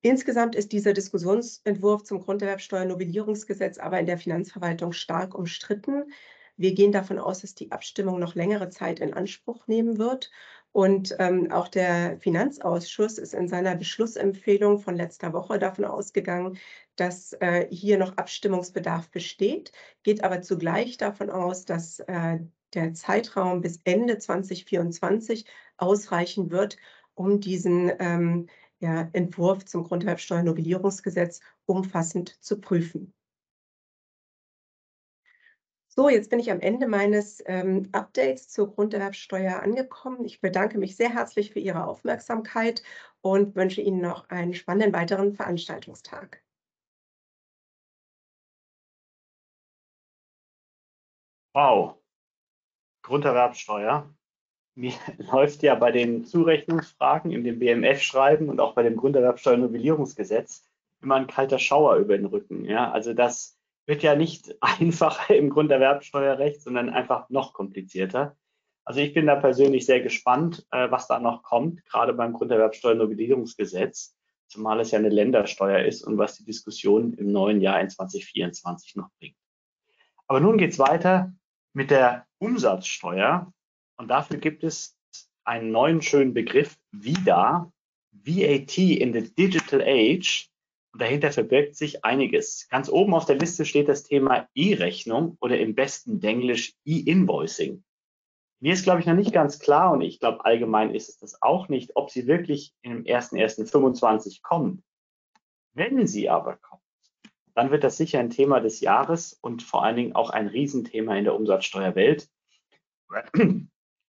Insgesamt ist dieser Diskussionsentwurf zum Grunderwerbsteuernovellierungsgesetz aber in der Finanzverwaltung stark umstritten. Wir gehen davon aus, dass die Abstimmung noch längere Zeit in Anspruch nehmen wird. Und ähm, auch der Finanzausschuss ist in seiner Beschlussempfehlung von letzter Woche davon ausgegangen, dass äh, hier noch Abstimmungsbedarf besteht, geht aber zugleich davon aus, dass äh, der Zeitraum bis Ende 2024 ausreichen wird, um diesen ähm, ja, Entwurf zum Grunderwerbsteuernovellierungsgesetz umfassend zu prüfen. So, jetzt bin ich am Ende meines ähm, Updates zur Grunderwerbsteuer angekommen. Ich bedanke mich sehr herzlich für Ihre Aufmerksamkeit und wünsche Ihnen noch einen spannenden weiteren Veranstaltungstag. Wow, Grunderwerbsteuer. Mir läuft ja bei den Zurechnungsfragen in dem BMF-Schreiben und auch bei dem Grunderwerbsteuernovellierungsgesetz immer ein kalter Schauer über den Rücken. Ja, also das wird ja nicht einfacher im Grunderwerbsteuerrecht, sondern einfach noch komplizierter. Also ich bin da persönlich sehr gespannt, äh, was da noch kommt, gerade beim Grunderwerbsteuernovellierungsgesetz, zumal es ja eine Ländersteuer ist und was die Diskussion im neuen Jahr in 2024 noch bringt. Aber nun geht es weiter mit der Umsatzsteuer und dafür gibt es einen neuen schönen Begriff, VIDA, VAT in the Digital Age. Und dahinter verbirgt sich einiges. Ganz oben auf der Liste steht das Thema E-Rechnung oder im besten Denglisch E-Invoicing. Mir ist, glaube ich, noch nicht ganz klar und ich glaube, allgemein ist es das auch nicht, ob sie wirklich im 1.1.25 kommt. Wenn sie aber kommt, dann wird das sicher ein Thema des Jahres und vor allen Dingen auch ein Riesenthema in der Umsatzsteuerwelt.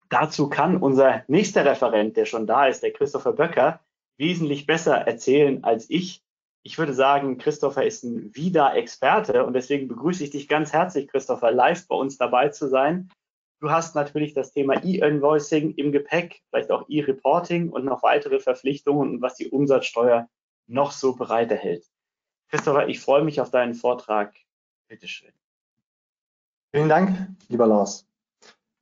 Dazu kann unser nächster Referent, der schon da ist, der Christopher Böcker, wesentlich besser erzählen als ich. Ich würde sagen, Christopher ist ein Wieder-Experte und deswegen begrüße ich dich ganz herzlich, Christopher, live bei uns dabei zu sein. Du hast natürlich das Thema E-Invoicing im Gepäck, vielleicht auch E-Reporting und noch weitere Verpflichtungen und was die Umsatzsteuer noch so bereithält. Christopher, ich freue mich auf deinen Vortrag. Bitte schön. Vielen Dank, lieber Lars.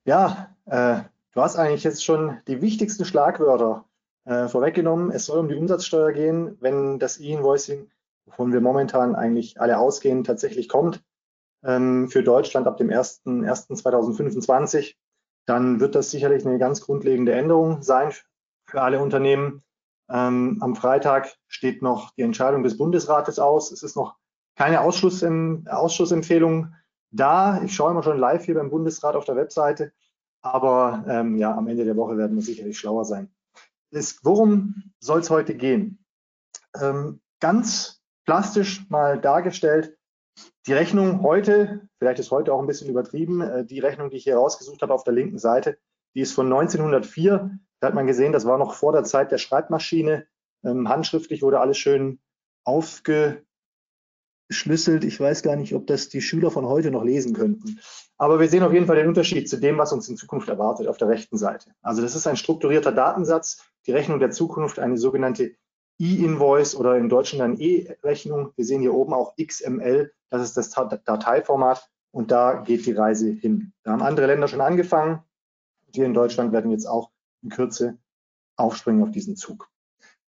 Ja, äh, du hast eigentlich jetzt schon die wichtigsten Schlagwörter äh, vorweggenommen. Es soll um die Umsatzsteuer gehen, wenn das E-Invoicing, wovon wir momentan eigentlich alle ausgehen, tatsächlich kommt ähm, für Deutschland ab dem 01.01.2025, dann wird das sicherlich eine ganz grundlegende Änderung sein für alle Unternehmen. Ähm, am Freitag steht noch die Entscheidung des Bundesrates aus. Es ist noch keine Ausschuss Ausschussempfehlung da. Ich schaue immer schon live hier beim Bundesrat auf der Webseite. Aber ähm, ja, am Ende der Woche werden wir sicherlich schlauer sein ist, worum soll es heute gehen? Ähm, ganz plastisch mal dargestellt, die Rechnung heute, vielleicht ist heute auch ein bisschen übertrieben, äh, die Rechnung, die ich hier rausgesucht habe auf der linken Seite, die ist von 1904. Da hat man gesehen, das war noch vor der Zeit der Schreibmaschine. Ähm, handschriftlich wurde alles schön aufge, schlüsselt. Ich weiß gar nicht, ob das die Schüler von heute noch lesen könnten. Aber wir sehen auf jeden Fall den Unterschied zu dem, was uns in Zukunft erwartet auf der rechten Seite. Also das ist ein strukturierter Datensatz, die Rechnung der Zukunft, eine sogenannte E-Invoice oder im Deutschen dann E-Rechnung. Wir sehen hier oben auch XML, das ist das Dateiformat und da geht die Reise hin. Da haben andere Länder schon angefangen. Wir in Deutschland werden jetzt auch in Kürze aufspringen auf diesen Zug.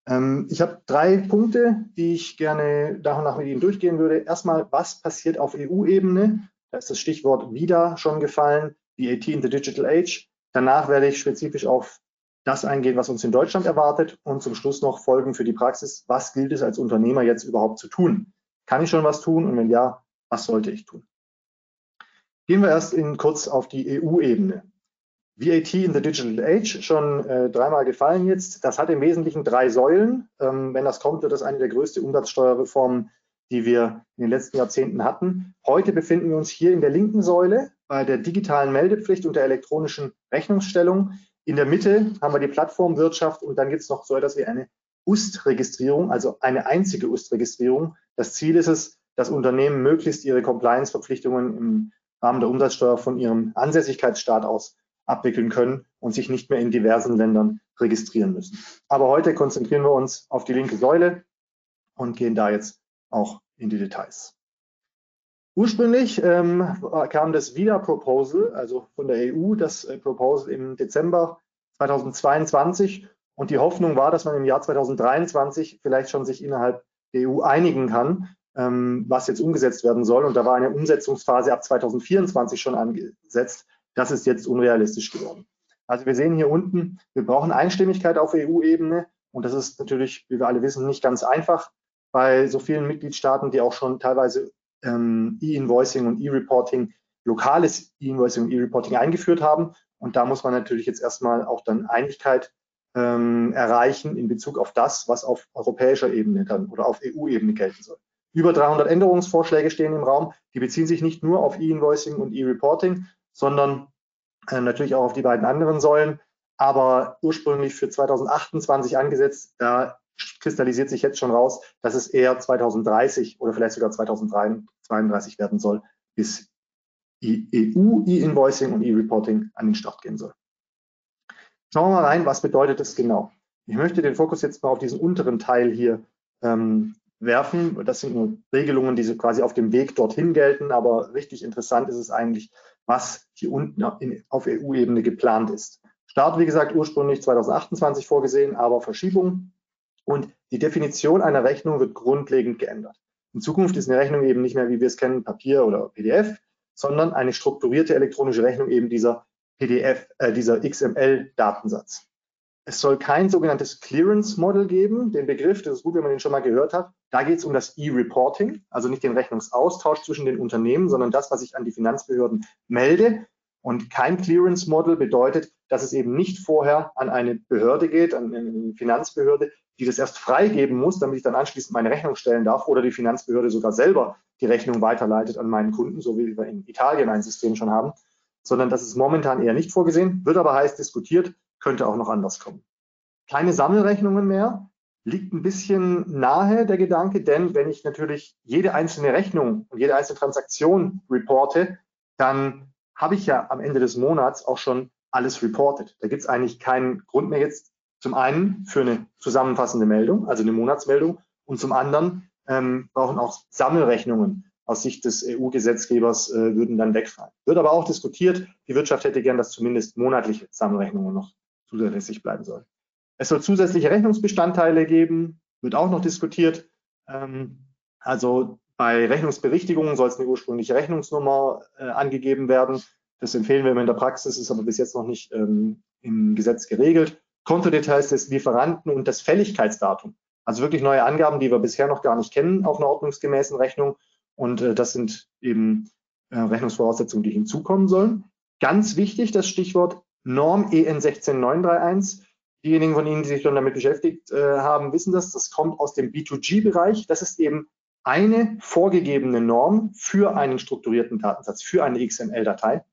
Ähm, ich habe drei Punkte, die ich gerne nach und nach mit Ihnen durchgehen würde. Erstmal, was passiert auf EU-Ebene? Da ist das Stichwort wieder schon gefallen, VAT in the Digital Age. Danach werde ich spezifisch auf das eingehen, was uns in Deutschland erwartet und zum Schluss noch Folgen für die Praxis. Was gilt es als Unternehmer jetzt überhaupt zu tun? Kann ich schon was tun? Und wenn ja, was sollte ich tun? Gehen wir erst in kurz auf die EU-Ebene. VAT in the Digital Age, schon äh, dreimal gefallen jetzt. Das hat im Wesentlichen drei Säulen. Ähm, wenn das kommt, wird das eine der größten Umsatzsteuerreformen, die wir in den letzten Jahrzehnten hatten. Heute befinden wir uns hier in der linken Säule bei der digitalen Meldepflicht und der elektronischen Rechnungsstellung. In der Mitte haben wir die Plattformwirtschaft und dann gibt es noch so etwas wie eine UST-Registrierung, also eine einzige UST-Registrierung. Das Ziel ist es, dass Unternehmen möglichst ihre Compliance-Verpflichtungen im Rahmen der Umsatzsteuer von ihrem Ansässigkeitsstaat aus abwickeln können und sich nicht mehr in diversen Ländern registrieren müssen. Aber heute konzentrieren wir uns auf die linke Säule und gehen da jetzt auch in die Details. Ursprünglich ähm, kam das WIDA-Proposal, also von der EU, das äh, Proposal im Dezember 2022 und die Hoffnung war, dass man im Jahr 2023 vielleicht schon sich innerhalb der EU einigen kann, ähm, was jetzt umgesetzt werden soll. Und da war eine Umsetzungsphase ab 2024 schon angesetzt. Das ist jetzt unrealistisch geworden. Also wir sehen hier unten, wir brauchen Einstimmigkeit auf EU-Ebene und das ist natürlich, wie wir alle wissen, nicht ganz einfach bei so vielen Mitgliedstaaten, die auch schon teilweise ähm, E-Invoicing und E-Reporting, lokales E-Invoicing und E-Reporting eingeführt haben. Und da muss man natürlich jetzt erstmal auch dann Einigkeit ähm, erreichen in Bezug auf das, was auf europäischer Ebene dann oder auf EU-Ebene gelten soll. Über 300 Änderungsvorschläge stehen im Raum. Die beziehen sich nicht nur auf E-Invoicing und E-Reporting, sondern äh, natürlich auch auf die beiden anderen Säulen. Aber ursprünglich für 2028 angesetzt, da kristallisiert sich jetzt schon raus, dass es eher 2030 oder vielleicht sogar 2032 werden soll, bis EU E-Invoicing und E-Reporting an den Start gehen soll. Schauen wir mal rein, was bedeutet das genau? Ich möchte den Fokus jetzt mal auf diesen unteren Teil hier ähm, werfen. Das sind nur Regelungen, die quasi auf dem Weg dorthin gelten, aber richtig interessant ist es eigentlich, was hier unten auf EU-Ebene geplant ist. Start, wie gesagt, ursprünglich 2028 vorgesehen, aber Verschiebung. Und die Definition einer Rechnung wird grundlegend geändert. In Zukunft ist eine Rechnung eben nicht mehr, wie wir es kennen, Papier oder PDF, sondern eine strukturierte elektronische Rechnung eben dieser PDF, äh, dieser XML-Datensatz. Es soll kein sogenanntes Clearance Model geben. Den Begriff, das ist gut, wenn man den schon mal gehört hat. Da geht es um das E-Reporting, also nicht den Rechnungsaustausch zwischen den Unternehmen, sondern das, was ich an die Finanzbehörden melde. Und kein Clearance Model bedeutet, dass es eben nicht vorher an eine Behörde geht, an eine Finanzbehörde, die das erst freigeben muss, damit ich dann anschließend meine Rechnung stellen darf oder die Finanzbehörde sogar selber die Rechnung weiterleitet an meinen Kunden, so wie wir in Italien ein System schon haben, sondern das ist momentan eher nicht vorgesehen, wird aber heiß diskutiert, könnte auch noch anders kommen. Keine Sammelrechnungen mehr, liegt ein bisschen nahe der Gedanke, denn wenn ich natürlich jede einzelne Rechnung und jede einzelne Transaktion reporte, dann habe ich ja am Ende des Monats auch schon alles reported. Da gibt es eigentlich keinen Grund mehr jetzt zum einen für eine zusammenfassende Meldung, also eine Monatsmeldung, und zum anderen ähm, brauchen auch Sammelrechnungen aus Sicht des EU-Gesetzgebers äh, würden dann wegfallen. Wird aber auch diskutiert, die Wirtschaft hätte gern, dass zumindest monatliche Sammelrechnungen noch zusätzlich bleiben sollen. Es soll zusätzliche Rechnungsbestandteile geben, wird auch noch diskutiert. Ähm, also bei Rechnungsberichtigungen soll es eine ursprüngliche Rechnungsnummer äh, angegeben werden. Das empfehlen wir immer in der Praxis, ist aber bis jetzt noch nicht ähm, im Gesetz geregelt. Kontodetails des Lieferanten und das Fälligkeitsdatum. Also wirklich neue Angaben, die wir bisher noch gar nicht kennen auf einer ordnungsgemäßen Rechnung. Und äh, das sind eben äh, Rechnungsvoraussetzungen, die hinzukommen sollen. Ganz wichtig, das Stichwort Norm EN 16931. Diejenigen von Ihnen, die sich schon damit beschäftigt äh, haben, wissen das. Das kommt aus dem B2G-Bereich. Das ist eben eine vorgegebene Norm für einen strukturierten Datensatz, für eine XML-Datei.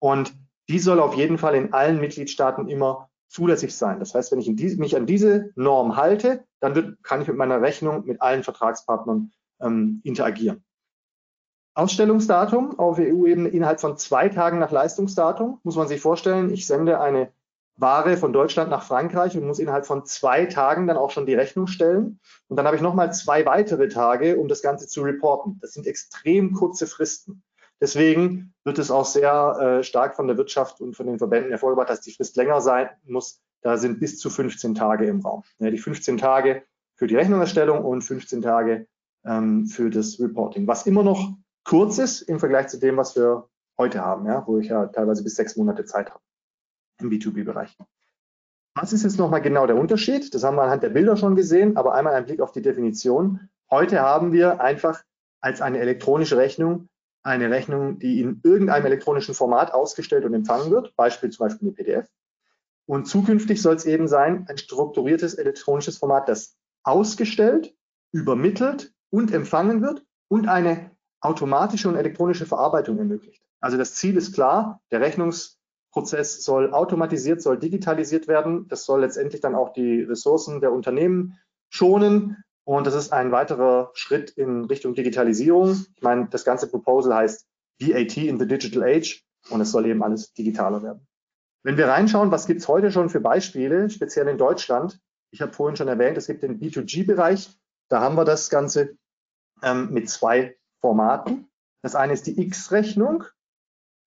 Und die soll auf jeden Fall in allen Mitgliedstaaten immer zulässig sein. Das heißt, wenn ich die, mich an diese Norm halte, dann wird, kann ich mit meiner Rechnung mit allen Vertragspartnern ähm, interagieren. Ausstellungsdatum auf EU-Ebene innerhalb von zwei Tagen nach Leistungsdatum. Muss man sich vorstellen, ich sende eine Ware von Deutschland nach Frankreich und muss innerhalb von zwei Tagen dann auch schon die Rechnung stellen. Und dann habe ich nochmal zwei weitere Tage, um das Ganze zu reporten. Das sind extrem kurze Fristen. Deswegen wird es auch sehr äh, stark von der Wirtschaft und von den Verbänden hervorgebracht, dass die Frist länger sein muss. Da sind bis zu 15 Tage im Raum. Ja, die 15 Tage für die Rechnungserstellung und 15 Tage ähm, für das Reporting, was immer noch kurz ist im Vergleich zu dem, was wir heute haben, ja, wo ich ja teilweise bis sechs Monate Zeit habe im B2B-Bereich. Was ist jetzt nochmal genau der Unterschied? Das haben wir anhand der Bilder schon gesehen, aber einmal ein Blick auf die Definition. Heute haben wir einfach als eine elektronische Rechnung eine Rechnung, die in irgendeinem elektronischen Format ausgestellt und empfangen wird, Beispiel zum Beispiel eine PDF. Und zukünftig soll es eben sein, ein strukturiertes elektronisches Format, das ausgestellt, übermittelt und empfangen wird und eine automatische und elektronische Verarbeitung ermöglicht. Also das Ziel ist klar, der Rechnungsprozess soll automatisiert, soll digitalisiert werden. Das soll letztendlich dann auch die Ressourcen der Unternehmen schonen. Und das ist ein weiterer Schritt in Richtung Digitalisierung. Ich meine, das ganze Proposal heißt VAT in the Digital Age und es soll eben alles digitaler werden. Wenn wir reinschauen, was gibt es heute schon für Beispiele, speziell in Deutschland? Ich habe vorhin schon erwähnt, es gibt den B2G-Bereich. Da haben wir das Ganze ähm, mit zwei Formaten. Das eine ist die X-Rechnung.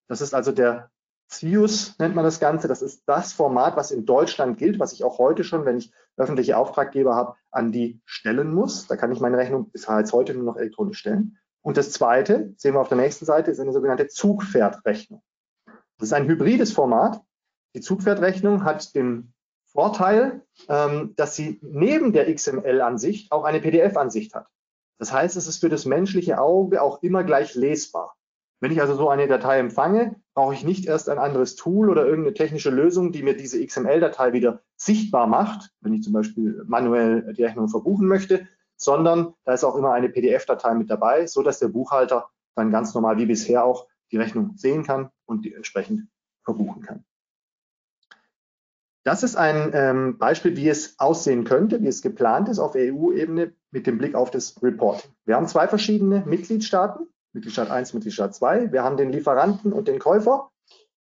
Das ist also der CIUS, nennt man das Ganze. Das ist das Format, was in Deutschland gilt, was ich auch heute schon, wenn ich öffentliche Auftraggeber habe, an die stellen muss. Da kann ich meine Rechnung bis jetzt heute nur noch elektronisch stellen. Und das zweite, sehen wir auf der nächsten Seite, ist eine sogenannte Zugpferdrechnung. Das ist ein hybrides Format. Die Zugpferdrechnung hat den Vorteil, ähm, dass sie neben der XML-Ansicht auch eine PDF-Ansicht hat. Das heißt, es ist für das menschliche Auge auch immer gleich lesbar. Wenn ich also so eine Datei empfange, brauche ich nicht erst ein anderes Tool oder irgendeine technische Lösung, die mir diese XML-Datei wieder sichtbar macht, wenn ich zum Beispiel manuell die Rechnung verbuchen möchte, sondern da ist auch immer eine PDF-Datei mit dabei, so dass der Buchhalter dann ganz normal wie bisher auch die Rechnung sehen kann und die entsprechend verbuchen kann. Das ist ein ähm, Beispiel, wie es aussehen könnte, wie es geplant ist auf EU-Ebene mit dem Blick auf das Reporting. Wir haben zwei verschiedene Mitgliedstaaten, Mitgliedstaat 1, Mitgliedstaat 2. Wir haben den Lieferanten und den Käufer.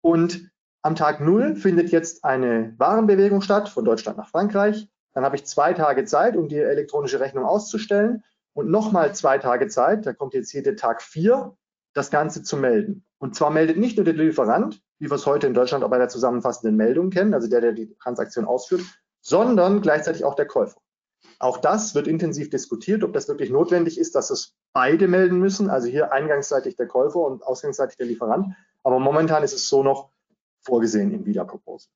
Und am Tag 0 findet jetzt eine Warenbewegung statt von Deutschland nach Frankreich. Dann habe ich zwei Tage Zeit, um die elektronische Rechnung auszustellen und nochmal zwei Tage Zeit, da kommt jetzt hier der Tag 4, das Ganze zu melden. Und zwar meldet nicht nur der Lieferant, wie wir es heute in Deutschland auch bei der zusammenfassenden Meldung kennen, also der, der die Transaktion ausführt, sondern gleichzeitig auch der Käufer. Auch das wird intensiv diskutiert, ob das wirklich notwendig ist, dass es beide melden müssen, also hier eingangsseitig der Käufer und ausgangsseitig der Lieferant. Aber momentan ist es so noch vorgesehen im Wieder-Proposal.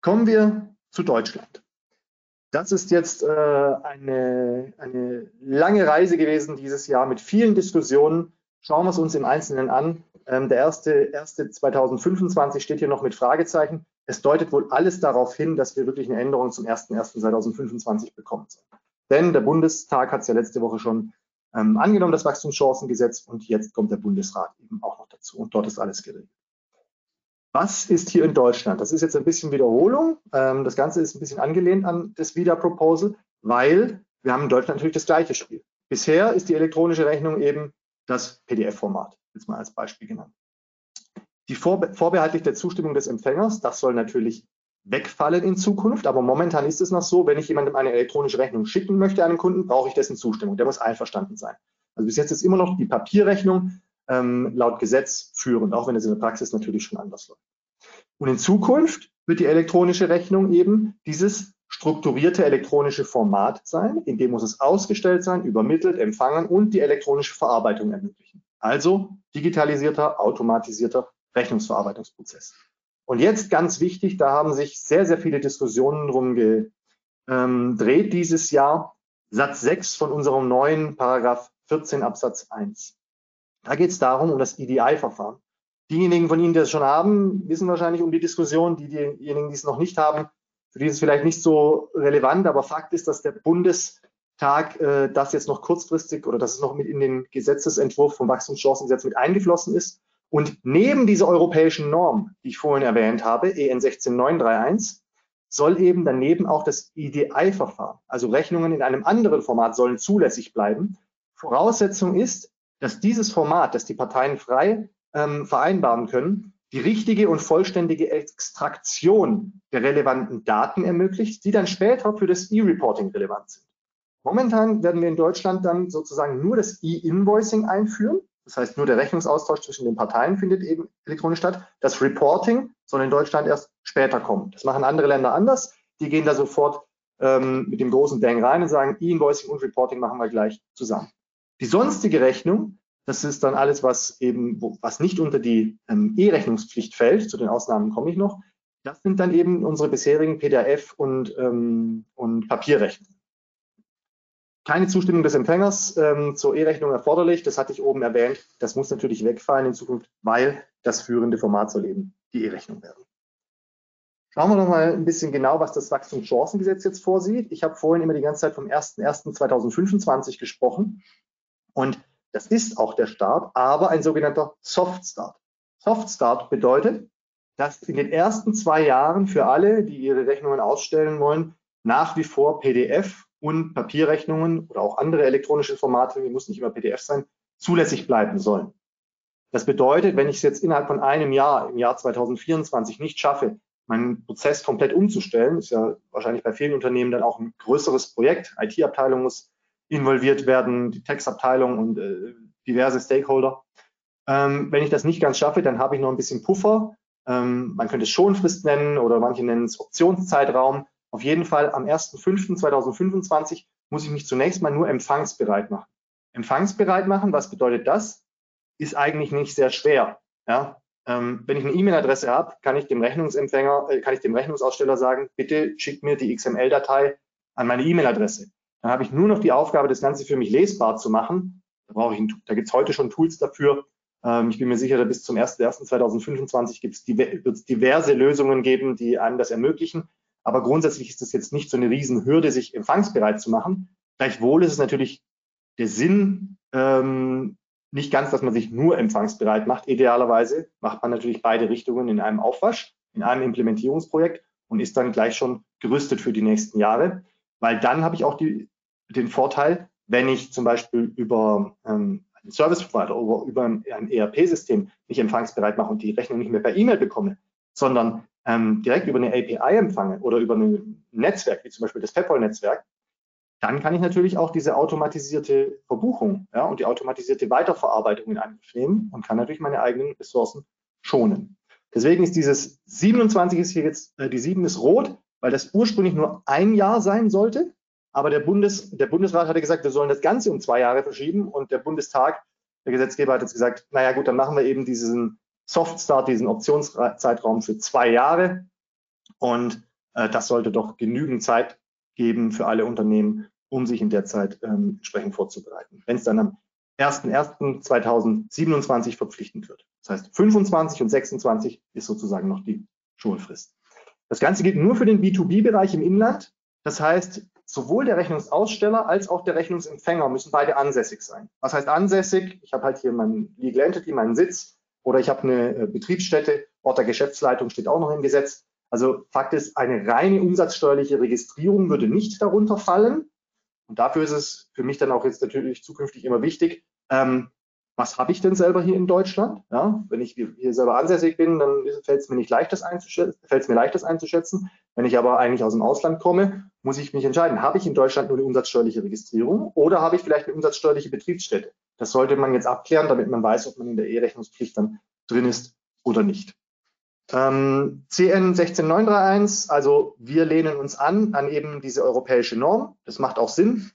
Kommen wir zu Deutschland. Das ist jetzt äh, eine, eine lange Reise gewesen dieses Jahr mit vielen Diskussionen. Schauen wir es uns im Einzelnen an. Ähm, der erste, erste 2025 steht hier noch mit Fragezeichen. Es deutet wohl alles darauf hin, dass wir wirklich eine Änderung zum 01.01.2025 bekommen. Denn der Bundestag hat es ja letzte Woche schon ähm, angenommen, das Wachstumschancengesetz, und jetzt kommt der Bundesrat eben auch noch dazu und dort ist alles geregelt. Was ist hier in Deutschland? Das ist jetzt ein bisschen Wiederholung. Ähm, das Ganze ist ein bisschen angelehnt an das WIDA-Proposal, weil wir haben in Deutschland natürlich das gleiche Spiel. Bisher ist die elektronische Rechnung eben das PDF-Format, jetzt mal als Beispiel genannt. Die Vorbe vorbehaltlich der Zustimmung des Empfängers, das soll natürlich wegfallen in Zukunft, aber momentan ist es noch so, wenn ich jemandem eine elektronische Rechnung schicken möchte, einem Kunden, brauche ich dessen Zustimmung. Der muss einverstanden sein. Also bis jetzt ist immer noch die Papierrechnung ähm, laut Gesetz führend, auch wenn es in der Praxis natürlich schon anders läuft. Und in Zukunft wird die elektronische Rechnung eben dieses strukturierte elektronische Format sein, in dem muss es ausgestellt sein, übermittelt, empfangen und die elektronische Verarbeitung ermöglichen. Also digitalisierter, automatisierter Rechnungsverarbeitungsprozess. Und jetzt ganz wichtig, da haben sich sehr, sehr viele Diskussionen drum gedreht ähm, dieses Jahr. Satz 6 von unserem neuen Paragraph 14 Absatz 1. Da geht es darum, um das EDI-Verfahren. Diejenigen von Ihnen, die das schon haben, wissen wahrscheinlich um die Diskussion. Die, diejenigen, die es noch nicht haben, für die ist es vielleicht nicht so relevant, aber Fakt ist, dass der Bundestag äh, das jetzt noch kurzfristig oder dass es noch mit in den Gesetzesentwurf vom Wachstumschancengesetz mit eingeflossen ist und neben dieser europäischen Norm, die ich vorhin erwähnt habe, EN 16931, soll eben daneben auch das EDI-Verfahren, also Rechnungen in einem anderen Format sollen zulässig bleiben. Voraussetzung ist, dass dieses Format, das die Parteien frei ähm, vereinbaren können, die richtige und vollständige Extraktion der relevanten Daten ermöglicht, die dann später für das E-Reporting relevant sind. Momentan werden wir in Deutschland dann sozusagen nur das E-Invoicing einführen. Das heißt, nur der Rechnungsaustausch zwischen den Parteien findet eben elektronisch statt. Das Reporting soll in Deutschland erst später kommen. Das machen andere Länder anders. Die gehen da sofort ähm, mit dem großen Bang rein und sagen, E-Invoicing und Reporting machen wir gleich zusammen. Die sonstige Rechnung, das ist dann alles, was eben, was nicht unter die ähm, E-Rechnungspflicht fällt. Zu den Ausnahmen komme ich noch. Das sind dann eben unsere bisherigen PDF und, ähm, und Papierrechnungen keine Zustimmung des Empfängers ähm, zur E-Rechnung erforderlich. Das hatte ich oben erwähnt. Das muss natürlich wegfallen in Zukunft, weil das führende Format soll eben die E-Rechnung werden. Schauen wir noch mal ein bisschen genau, was das Wachstumschancengesetz jetzt vorsieht. Ich habe vorhin immer die ganze Zeit vom 01.01.2025 gesprochen. Und das ist auch der Start, aber ein sogenannter Soft Start. Soft Start bedeutet, dass in den ersten zwei Jahren für alle, die ihre Rechnungen ausstellen wollen, nach wie vor PDF und Papierrechnungen oder auch andere elektronische Formate, die muss nicht immer PDF sein, zulässig bleiben sollen. Das bedeutet, wenn ich es jetzt innerhalb von einem Jahr, im Jahr 2024, nicht schaffe, meinen Prozess komplett umzustellen, ist ja wahrscheinlich bei vielen Unternehmen dann auch ein größeres Projekt. IT-Abteilung muss involviert werden, die Textabteilung und äh, diverse Stakeholder. Ähm, wenn ich das nicht ganz schaffe, dann habe ich noch ein bisschen Puffer. Ähm, man könnte es Schonfrist nennen oder manche nennen es Optionszeitraum. Auf jeden Fall am 1.5.2025 muss ich mich zunächst mal nur empfangsbereit machen. Empfangsbereit machen, was bedeutet das? Ist eigentlich nicht sehr schwer. Ja? Ähm, wenn ich eine E-Mail-Adresse habe, kann ich dem Rechnungsempfänger, äh, kann ich dem Rechnungsaussteller sagen, bitte schickt mir die XML-Datei an meine E-Mail-Adresse. Dann habe ich nur noch die Aufgabe, das Ganze für mich lesbar zu machen. Da brauche ich, ein, da gibt es heute schon Tools dafür. Ähm, ich bin mir sicher, bis zum 1.1.2025 wird es diverse Lösungen geben, die einem das ermöglichen. Aber grundsätzlich ist das jetzt nicht so eine Riesenhürde, sich empfangsbereit zu machen. Gleichwohl ist es natürlich der Sinn, ähm, nicht ganz, dass man sich nur empfangsbereit macht. Idealerweise macht man natürlich beide Richtungen in einem Aufwasch, in einem Implementierungsprojekt und ist dann gleich schon gerüstet für die nächsten Jahre, weil dann habe ich auch die, den Vorteil, wenn ich zum Beispiel über ähm, einen Service Provider oder über ein, ERP-System mich empfangsbereit mache und die Rechnung nicht mehr per E-Mail bekomme, sondern ähm, direkt über eine API empfange oder über ein Netzwerk, wie zum Beispiel das PayPal-Netzwerk, dann kann ich natürlich auch diese automatisierte Verbuchung ja, und die automatisierte Weiterverarbeitung in Angriff nehmen und kann natürlich meine eigenen Ressourcen schonen. Deswegen ist dieses 27 ist hier jetzt, äh, die 7 ist rot, weil das ursprünglich nur ein Jahr sein sollte. Aber der, Bundes, der Bundesrat hatte gesagt, wir sollen das Ganze um zwei Jahre verschieben und der Bundestag, der Gesetzgeber hat jetzt gesagt, naja gut, dann machen wir eben diesen Soft Start, diesen Optionszeitraum für zwei Jahre. Und äh, das sollte doch genügend Zeit geben für alle Unternehmen, um sich in der Zeit ähm, entsprechend vorzubereiten. Wenn es dann am 01.01.2027 verpflichtend wird. Das heißt, 25 und 26 ist sozusagen noch die Schulfrist. Das Ganze gilt nur für den B2B-Bereich im Inland. Das heißt, sowohl der Rechnungsaussteller als auch der Rechnungsempfänger müssen beide ansässig sein. Was heißt ansässig? Ich habe halt hier mein Legal Entity, meinen Sitz oder ich habe eine äh, Betriebsstätte, Ort der Geschäftsleitung steht auch noch im Gesetz. Also Fakt ist, eine reine umsatzsteuerliche Registrierung würde nicht darunter fallen. Und dafür ist es für mich dann auch jetzt natürlich zukünftig immer wichtig, ähm, was habe ich denn selber hier in Deutschland? Ja, wenn ich hier selber ansässig bin, dann fällt es mir nicht leicht, das einzuschätzen, fällt es mir leicht, das einzuschätzen. Wenn ich aber eigentlich aus dem Ausland komme, muss ich mich entscheiden, habe ich in Deutschland nur eine umsatzsteuerliche Registrierung oder habe ich vielleicht eine umsatzsteuerliche Betriebsstätte? Das sollte man jetzt abklären, damit man weiß, ob man in der E-Rechnungspflicht dann drin ist oder nicht. Ähm, CN 16931, also wir lehnen uns an an eben diese europäische Norm. Das macht auch Sinn.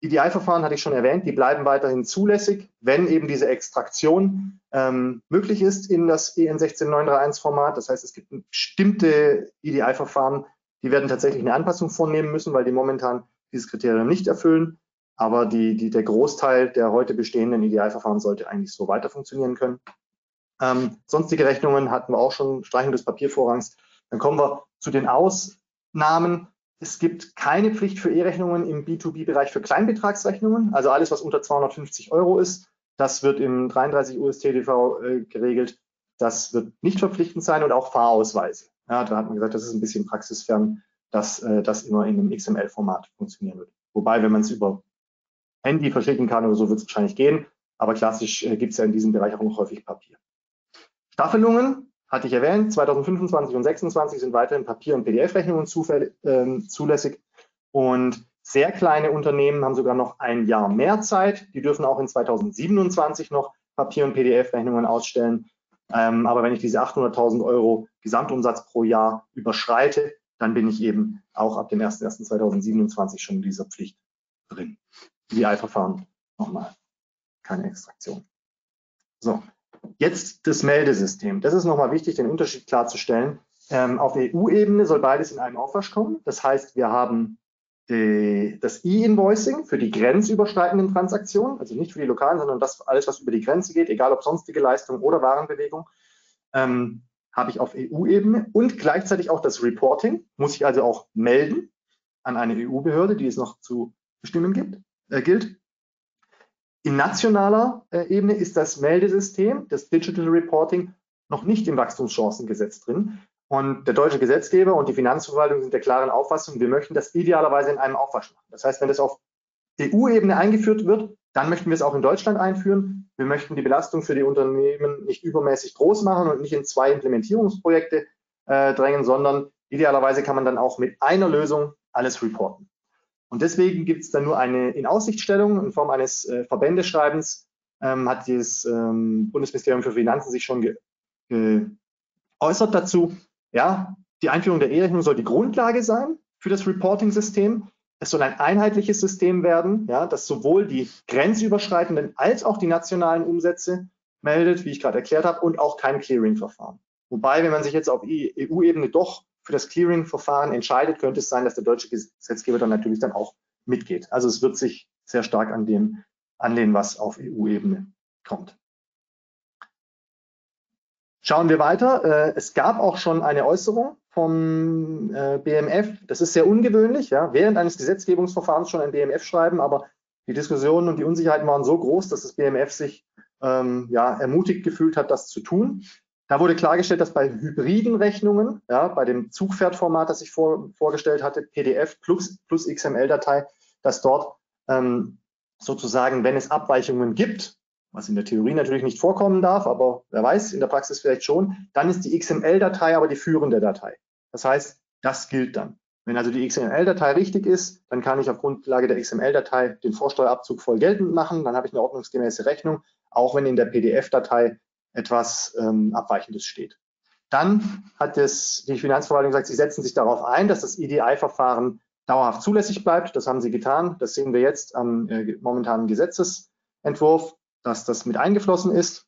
EDI-Verfahren hatte ich schon erwähnt, die bleiben weiterhin zulässig, wenn eben diese Extraktion ähm, möglich ist in das EN 16931-Format. Das heißt, es gibt bestimmte EDI-Verfahren, die werden tatsächlich eine Anpassung vornehmen müssen, weil die momentan dieses Kriterium nicht erfüllen. Aber die, die, der Großteil der heute bestehenden EDI-Verfahren sollte eigentlich so weiter funktionieren können. Ähm, sonstige Rechnungen hatten wir auch schon, Streichung des Papiervorrangs. Dann kommen wir zu den Ausnahmen. Es gibt keine Pflicht für E-Rechnungen im B2B-Bereich für Kleinbetragsrechnungen. Also alles, was unter 250 Euro ist, das wird im 33 USTDV äh, geregelt. Das wird nicht verpflichtend sein und auch Fahrausweise. Ja, da hat man gesagt, das ist ein bisschen praxisfern, dass äh, das immer in einem XML-Format funktionieren wird. Wobei, wenn man es über Handy verschicken kann oder so, wird es wahrscheinlich gehen. Aber klassisch äh, gibt es ja in diesem Bereich auch noch häufig Papier. Staffelungen hatte ich erwähnt, 2025 und 2026 sind weiterhin Papier- und PDF-Rechnungen äh, zulässig. Und sehr kleine Unternehmen haben sogar noch ein Jahr mehr Zeit. Die dürfen auch in 2027 noch Papier- und PDF-Rechnungen ausstellen. Ähm, aber wenn ich diese 800.000 Euro Gesamtumsatz pro Jahr überschreite, dann bin ich eben auch ab dem 01.01.2027 schon in dieser Pflicht drin. DI-Verfahren nochmal, keine Extraktion. So, Jetzt das Meldesystem. Das ist nochmal wichtig, den Unterschied klarzustellen. Ähm, auf EU-Ebene soll beides in einem Aufwasch kommen. Das heißt, wir haben die, das E-Invoicing für die grenzüberschreitenden Transaktionen, also nicht für die lokalen, sondern das alles, was über die Grenze geht, egal ob sonstige Leistung oder Warenbewegung, ähm, habe ich auf EU-Ebene und gleichzeitig auch das Reporting, muss ich also auch melden an eine EU-Behörde, die es noch zu bestimmen gibt, äh, gilt. In nationaler äh, Ebene ist das Meldesystem, das Digital Reporting, noch nicht im Wachstumschancengesetz drin. Und der deutsche Gesetzgeber und die Finanzverwaltung sind der klaren Auffassung, wir möchten das idealerweise in einem Aufwasch machen. Das heißt, wenn das auf EU-Ebene eingeführt wird, dann möchten wir es auch in Deutschland einführen. Wir möchten die Belastung für die Unternehmen nicht übermäßig groß machen und nicht in zwei Implementierungsprojekte äh, drängen, sondern idealerweise kann man dann auch mit einer Lösung alles reporten. Und deswegen gibt es dann nur eine Inaussichtstellung in Form eines äh, Verbändeschreibens, ähm, hat das ähm, Bundesministerium für Finanzen sich schon geäußert dazu. Ja, die Einführung der E-Rechnung soll die Grundlage sein für das Reporting-System. Es soll ein einheitliches System werden, ja, das sowohl die grenzüberschreitenden als auch die nationalen Umsätze meldet, wie ich gerade erklärt habe, und auch kein Clearing-Verfahren. Wobei, wenn man sich jetzt auf EU-Ebene doch für das Clearing-Verfahren entscheidet, könnte es sein, dass der deutsche Gesetzgeber dann natürlich dann auch mitgeht. Also es wird sich sehr stark an dem anlehnen, was auf EU-Ebene kommt. Schauen wir weiter. Äh, es gab auch schon eine Äußerung vom äh, BMF. Das ist sehr ungewöhnlich, ja, während eines Gesetzgebungsverfahrens schon ein BMF schreiben, aber die Diskussionen und die Unsicherheiten waren so groß, dass das BMF sich ähm, ja, ermutigt gefühlt hat, das zu tun. Da wurde klargestellt, dass bei hybriden Rechnungen, ja, bei dem Zugpferdformat, das ich vor, vorgestellt hatte, PDF plus, plus XML-Datei, dass dort ähm, sozusagen, wenn es Abweichungen gibt, was in der Theorie natürlich nicht vorkommen darf, aber wer weiß, in der Praxis vielleicht schon, dann ist die XML-Datei aber die führende Datei. Das heißt, das gilt dann. Wenn also die XML-Datei richtig ist, dann kann ich auf Grundlage der XML-Datei den Vorsteuerabzug voll geltend machen, dann habe ich eine ordnungsgemäße Rechnung, auch wenn in der PDF-Datei etwas ähm, Abweichendes steht. Dann hat es, die Finanzverwaltung gesagt, sie setzen sich darauf ein, dass das EDI-Verfahren dauerhaft zulässig bleibt. Das haben sie getan. Das sehen wir jetzt am äh, momentanen Gesetzesentwurf dass das mit eingeflossen ist.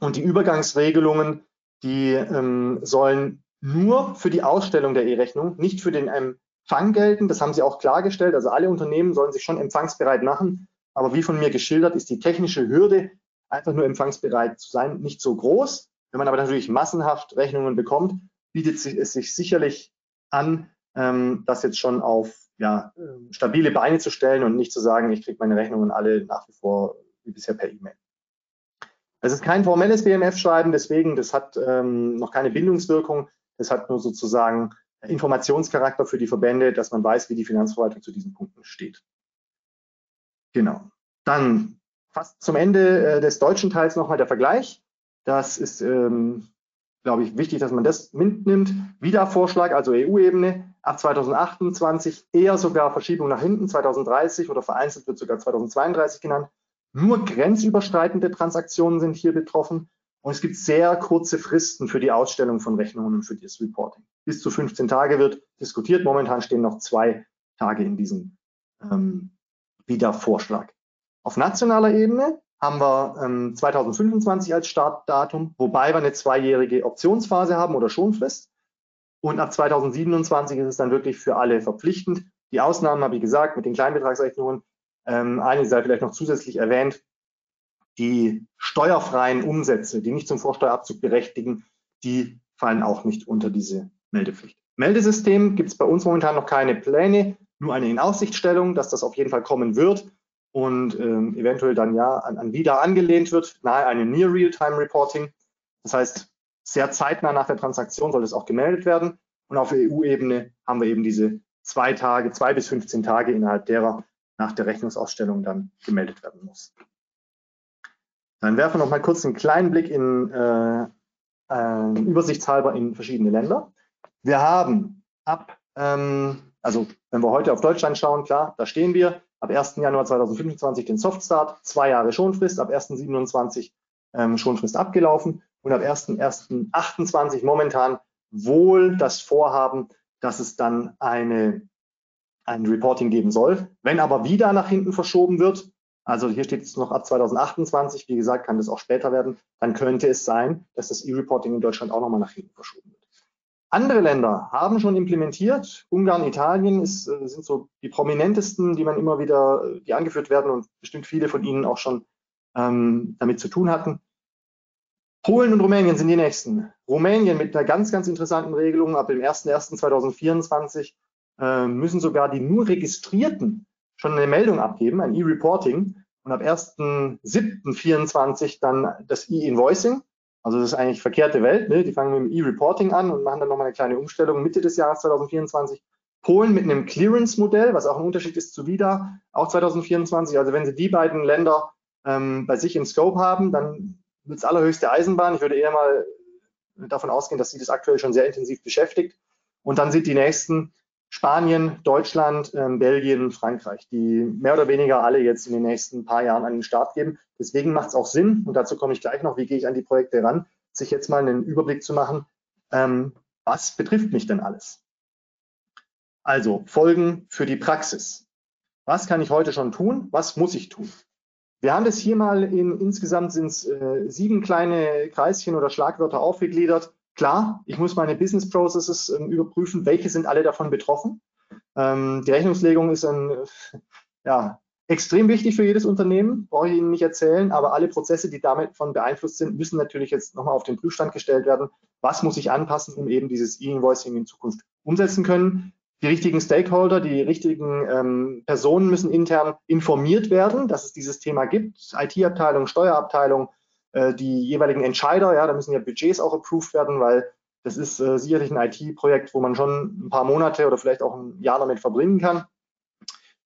Und die Übergangsregelungen, die ähm, sollen nur für die Ausstellung der E-Rechnung, nicht für den Empfang gelten. Das haben sie auch klargestellt. Also alle Unternehmen sollen sich schon empfangsbereit machen. Aber wie von mir geschildert, ist die technische Hürde, einfach nur empfangsbereit zu sein, nicht so groß. Wenn man aber natürlich massenhaft Rechnungen bekommt, bietet es sich sicherlich an, ähm, das jetzt schon auf ja, ähm, stabile Beine zu stellen und nicht zu sagen, ich kriege meine Rechnungen alle nach wie vor wie bisher per E-Mail. Es ist kein formelles BMF-Schreiben, deswegen, das hat ähm, noch keine Bindungswirkung. Das hat nur sozusagen Informationscharakter für die Verbände, dass man weiß, wie die Finanzverwaltung zu diesen Punkten steht. Genau. Dann fast zum Ende äh, des deutschen Teils nochmal der Vergleich. Das ist, ähm, glaube ich, wichtig, dass man das mitnimmt. Wieder Vorschlag, also EU-Ebene, ab 2028 eher sogar Verschiebung nach hinten, 2030 oder vereinzelt wird sogar 2032 genannt. Nur grenzüberschreitende Transaktionen sind hier betroffen und es gibt sehr kurze Fristen für die Ausstellung von Rechnungen und für das Reporting. Bis zu 15 Tage wird diskutiert. Momentan stehen noch zwei Tage in diesem ähm, Wiedervorschlag. Auf nationaler Ebene haben wir ähm, 2025 als Startdatum, wobei wir eine zweijährige Optionsphase haben oder Schonfrist. Und ab 2027 ist es dann wirklich für alle verpflichtend. Die Ausnahmen habe ich gesagt mit den Kleinbetragsrechnungen ähm, eine sei vielleicht noch zusätzlich erwähnt, die steuerfreien Umsätze, die nicht zum Vorsteuerabzug berechtigen, die fallen auch nicht unter diese Meldepflicht. Meldesystem gibt es bei uns momentan noch keine Pläne, nur eine Inaussichtstellung, dass das auf jeden Fall kommen wird und ähm, eventuell dann ja an, an wieder angelehnt wird, nahe einem Near Real-Time Reporting. Das heißt, sehr zeitnah nach der Transaktion soll es auch gemeldet werden. Und auf EU-Ebene haben wir eben diese zwei Tage, zwei bis 15 Tage, innerhalb derer nach der Rechnungsausstellung dann gemeldet werden muss. Dann werfen wir noch mal kurz einen kleinen Blick in äh, äh, übersichtshalber in verschiedene Länder. Wir haben ab, ähm, also wenn wir heute auf Deutschland schauen, klar, da stehen wir, ab 1. Januar 2025 den Softstart, zwei Jahre Schonfrist, ab 1.27 ähm, Schonfrist abgelaufen und ab 1.1.28 momentan wohl das Vorhaben, dass es dann eine ein Reporting geben soll. Wenn aber wieder nach hinten verschoben wird, also hier steht es noch ab 2028, wie gesagt, kann das auch später werden, dann könnte es sein, dass das E-Reporting in Deutschland auch nochmal nach hinten verschoben wird. Andere Länder haben schon implementiert. Ungarn, Italien ist, äh, sind so die prominentesten, die man immer wieder, äh, die angeführt werden und bestimmt viele von Ihnen auch schon ähm, damit zu tun hatten. Polen und Rumänien sind die nächsten. Rumänien mit einer ganz, ganz interessanten Regelung ab dem 01.01.2024 äh, müssen sogar die nur Registrierten schon eine Meldung abgeben, ein E-Reporting und ab 1.7.24 dann das E-Invoicing. Also das ist eigentlich verkehrte Welt. Ne? Die fangen mit dem E-Reporting an und machen dann nochmal eine kleine Umstellung Mitte des Jahres 2024. Polen mit einem Clearance-Modell, was auch ein Unterschied ist zu WIDA, auch 2024. Also wenn Sie die beiden Länder ähm, bei sich im Scope haben, dann wird es allerhöchste Eisenbahn. Ich würde eher mal davon ausgehen, dass sie das aktuell schon sehr intensiv beschäftigt. Und dann sind die nächsten Spanien, Deutschland, ähm, Belgien, Frankreich, die mehr oder weniger alle jetzt in den nächsten paar Jahren an den Start geben. Deswegen macht es auch Sinn, und dazu komme ich gleich noch, wie gehe ich an die Projekte ran, sich jetzt mal einen Überblick zu machen, ähm, was betrifft mich denn alles? Also Folgen für die Praxis. Was kann ich heute schon tun? Was muss ich tun? Wir haben das hier mal in insgesamt sind es äh, sieben kleine Kreischen oder Schlagwörter aufgegliedert. Klar, ich muss meine Business Processes ähm, überprüfen, welche sind alle davon betroffen. Ähm, die Rechnungslegung ist ein, ja, extrem wichtig für jedes Unternehmen, brauche ich Ihnen nicht erzählen, aber alle Prozesse, die damit von beeinflusst sind, müssen natürlich jetzt nochmal auf den Prüfstand gestellt werden. Was muss ich anpassen, um eben dieses E-Invoicing in Zukunft umsetzen können? Die richtigen Stakeholder, die richtigen ähm, Personen müssen intern informiert werden, dass es dieses Thema gibt. IT-Abteilung, Steuerabteilung, äh, die jeweiligen Entscheider, ja, da müssen ja Budgets auch approved werden, weil das ist äh, sicherlich ein IT-Projekt, wo man schon ein paar Monate oder vielleicht auch ein Jahr damit verbringen kann,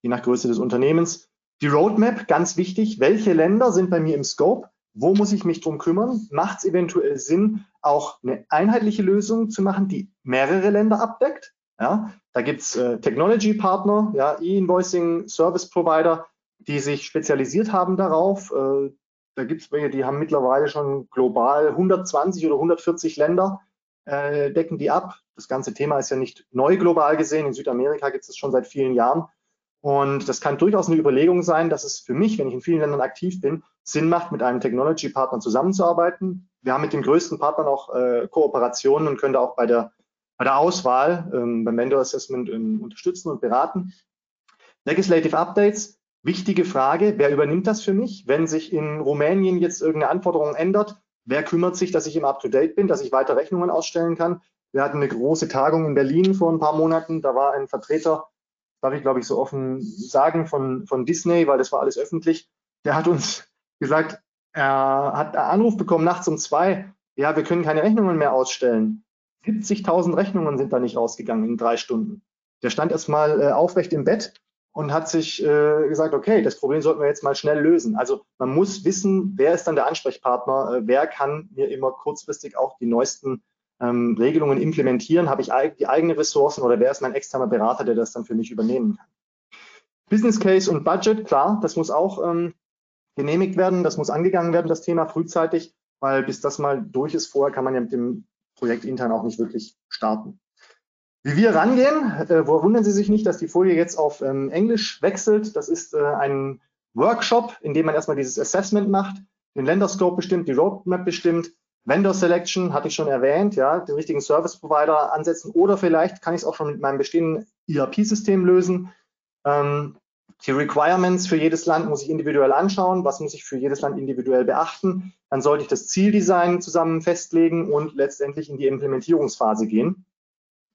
je nach Größe des Unternehmens. Die Roadmap, ganz wichtig. Welche Länder sind bei mir im Scope? Wo muss ich mich drum kümmern? Macht es eventuell Sinn, auch eine einheitliche Lösung zu machen, die mehrere Länder abdeckt? Ja, da gibt es äh, Technology-Partner, ja, E-Invoicing, Service-Provider, die sich spezialisiert haben darauf. Äh, da gibt es welche, die haben mittlerweile schon global 120 oder 140 Länder, äh, decken die ab. Das ganze Thema ist ja nicht neu global gesehen. In Südamerika gibt es das schon seit vielen Jahren. Und das kann durchaus eine Überlegung sein, dass es für mich, wenn ich in vielen Ländern aktiv bin, Sinn macht, mit einem Technology-Partner zusammenzuarbeiten. Wir haben mit den größten Partnern auch äh, Kooperationen und können da auch bei der, bei der Auswahl, ähm, beim Vendor Assessment ähm, unterstützen und beraten. Legislative Updates, wichtige Frage, wer übernimmt das für mich? Wenn sich in Rumänien jetzt irgendeine Anforderung ändert, wer kümmert sich, dass ich im Up-to-Date bin, dass ich weiter Rechnungen ausstellen kann? Wir hatten eine große Tagung in Berlin vor ein paar Monaten, da war ein Vertreter darf ich glaube ich so offen sagen, von, von Disney, weil das war alles öffentlich. Der hat uns gesagt, er hat einen Anruf bekommen nachts um zwei, ja, wir können keine Rechnungen mehr ausstellen. 70.000 Rechnungen sind da nicht rausgegangen in drei Stunden. Der stand erstmal äh, aufrecht im Bett und hat sich äh, gesagt, okay, das Problem sollten wir jetzt mal schnell lösen. Also man muss wissen, wer ist dann der Ansprechpartner, äh, wer kann mir immer kurzfristig auch die neuesten ähm, Regelungen implementieren? Habe ich die eigenen Ressourcen oder wer ist mein externer Berater, der das dann für mich übernehmen kann? Business Case und Budget, klar, das muss auch ähm, genehmigt werden, das muss angegangen werden, das Thema frühzeitig, weil bis das mal durch ist vorher, kann man ja mit dem Projekt intern auch nicht wirklich starten. Wie wir rangehen, äh, wundern Sie sich nicht, dass die Folie jetzt auf ähm, Englisch wechselt. Das ist äh, ein Workshop, in dem man erstmal dieses Assessment macht, den Länderscope bestimmt, die Roadmap bestimmt, Vendor Selection hatte ich schon erwähnt, ja, den richtigen Service Provider ansetzen oder vielleicht kann ich es auch schon mit meinem bestehenden ERP-System lösen. Ähm, die Requirements für jedes Land muss ich individuell anschauen. Was muss ich für jedes Land individuell beachten? Dann sollte ich das Zieldesign zusammen festlegen und letztendlich in die Implementierungsphase gehen,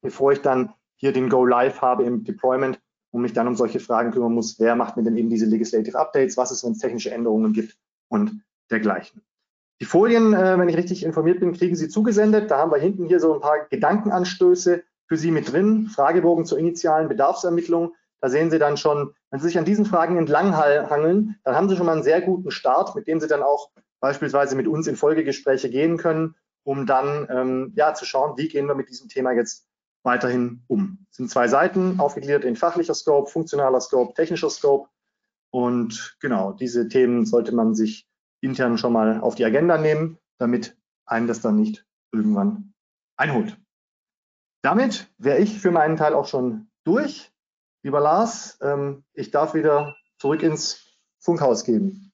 bevor ich dann hier den Go Live habe im Deployment und mich dann um solche Fragen kümmern muss. Wer macht mir denn eben diese Legislative Updates? Was ist, wenn es technische Änderungen gibt und dergleichen? Die Folien, äh, wenn ich richtig informiert bin, kriegen Sie zugesendet. Da haben wir hinten hier so ein paar Gedankenanstöße für Sie mit drin. Fragebogen zur initialen Bedarfsermittlung. Da sehen Sie dann schon, wenn Sie sich an diesen Fragen entlanghangeln, dann haben Sie schon mal einen sehr guten Start, mit dem Sie dann auch beispielsweise mit uns in Folgegespräche gehen können, um dann ähm, ja, zu schauen, wie gehen wir mit diesem Thema jetzt weiterhin um. Es sind zwei Seiten, aufgegliedert in fachlicher Scope, funktionaler Scope, technischer Scope. Und genau, diese Themen sollte man sich intern schon mal auf die Agenda nehmen, damit einen das dann nicht irgendwann einholt. Damit wäre ich für meinen Teil auch schon durch. Lieber Lars, ähm, ich darf wieder zurück ins Funkhaus geben.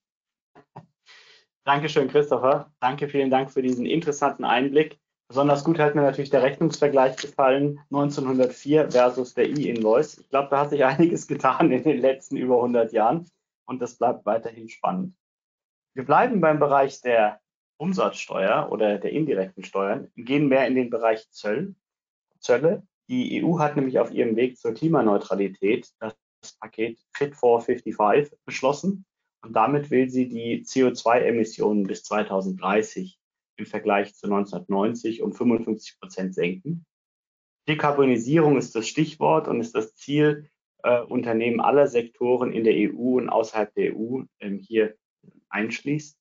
Dankeschön, Christopher. Danke, vielen Dank für diesen interessanten Einblick. Besonders gut hat mir natürlich der Rechnungsvergleich gefallen, 1904 versus der E-Invoice. Ich glaube, da hat sich einiges getan in den letzten über 100 Jahren und das bleibt weiterhin spannend. Wir bleiben beim Bereich der Umsatzsteuer oder der indirekten Steuern, gehen mehr in den Bereich Zöll, Zölle. Die EU hat nämlich auf ihrem Weg zur Klimaneutralität das Paket Fit for 55 beschlossen und damit will sie die CO2-Emissionen bis 2030 im Vergleich zu 1990 um 55 Prozent senken. Dekarbonisierung ist das Stichwort und ist das Ziel, äh, Unternehmen aller Sektoren in der EU und außerhalb der EU ähm, hier einschließt.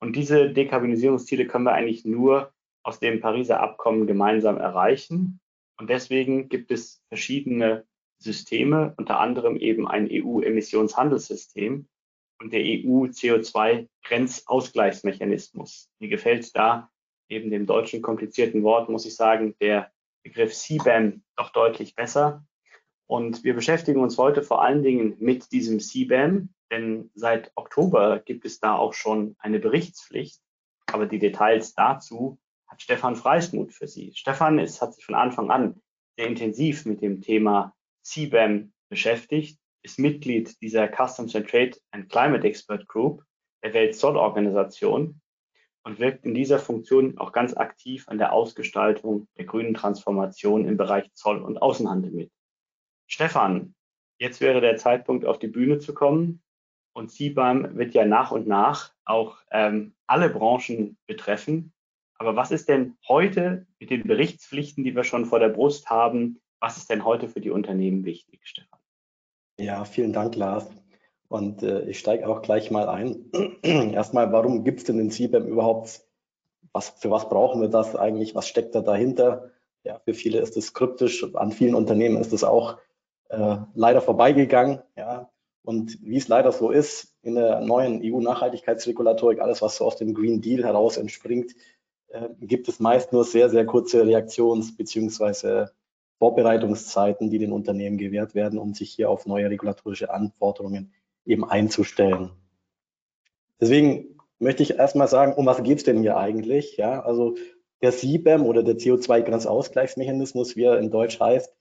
Und diese Dekarbonisierungsziele können wir eigentlich nur aus dem Pariser Abkommen gemeinsam erreichen. Und deswegen gibt es verschiedene Systeme, unter anderem eben ein EU-Emissionshandelssystem und der EU-CO2-Grenzausgleichsmechanismus. Mir gefällt da eben dem deutschen komplizierten Wort, muss ich sagen, der Begriff CBAM doch deutlich besser. Und wir beschäftigen uns heute vor allen Dingen mit diesem CBAM, denn seit Oktober gibt es da auch schon eine Berichtspflicht. Aber die Details dazu hat Stefan Freismuth für Sie. Stefan ist, hat sich von Anfang an sehr intensiv mit dem Thema CBAM beschäftigt, ist Mitglied dieser Customs and Trade and Climate Expert Group der Weltzollorganisation und wirkt in dieser Funktion auch ganz aktiv an der Ausgestaltung der grünen Transformation im Bereich Zoll und Außenhandel mit. Stefan, jetzt wäre der Zeitpunkt, auf die Bühne zu kommen. Und CBAM wird ja nach und nach auch ähm, alle Branchen betreffen. Aber was ist denn heute mit den Berichtspflichten, die wir schon vor der Brust haben, was ist denn heute für die Unternehmen wichtig, Stefan? Ja, vielen Dank, Lars. Und äh, ich steige auch gleich mal ein. Erstmal, warum gibt es denn den CBAM überhaupt? Was, für was brauchen wir das eigentlich? Was steckt da dahinter? Ja, für viele ist es kryptisch, an vielen Unternehmen ist es auch äh, leider vorbeigegangen. Ja. Und wie es leider so ist, in der neuen EU-Nachhaltigkeitsregulatorik, alles, was so aus dem Green Deal heraus entspringt, äh, gibt es meist nur sehr, sehr kurze Reaktions- bzw. Vorbereitungszeiten, die den Unternehmen gewährt werden, um sich hier auf neue regulatorische Anforderungen eben einzustellen. Deswegen möchte ich erstmal sagen, um was geht es denn hier eigentlich? Ja, also der CBAM oder der CO2-Grenzausgleichsmechanismus, wie er in Deutsch heißt,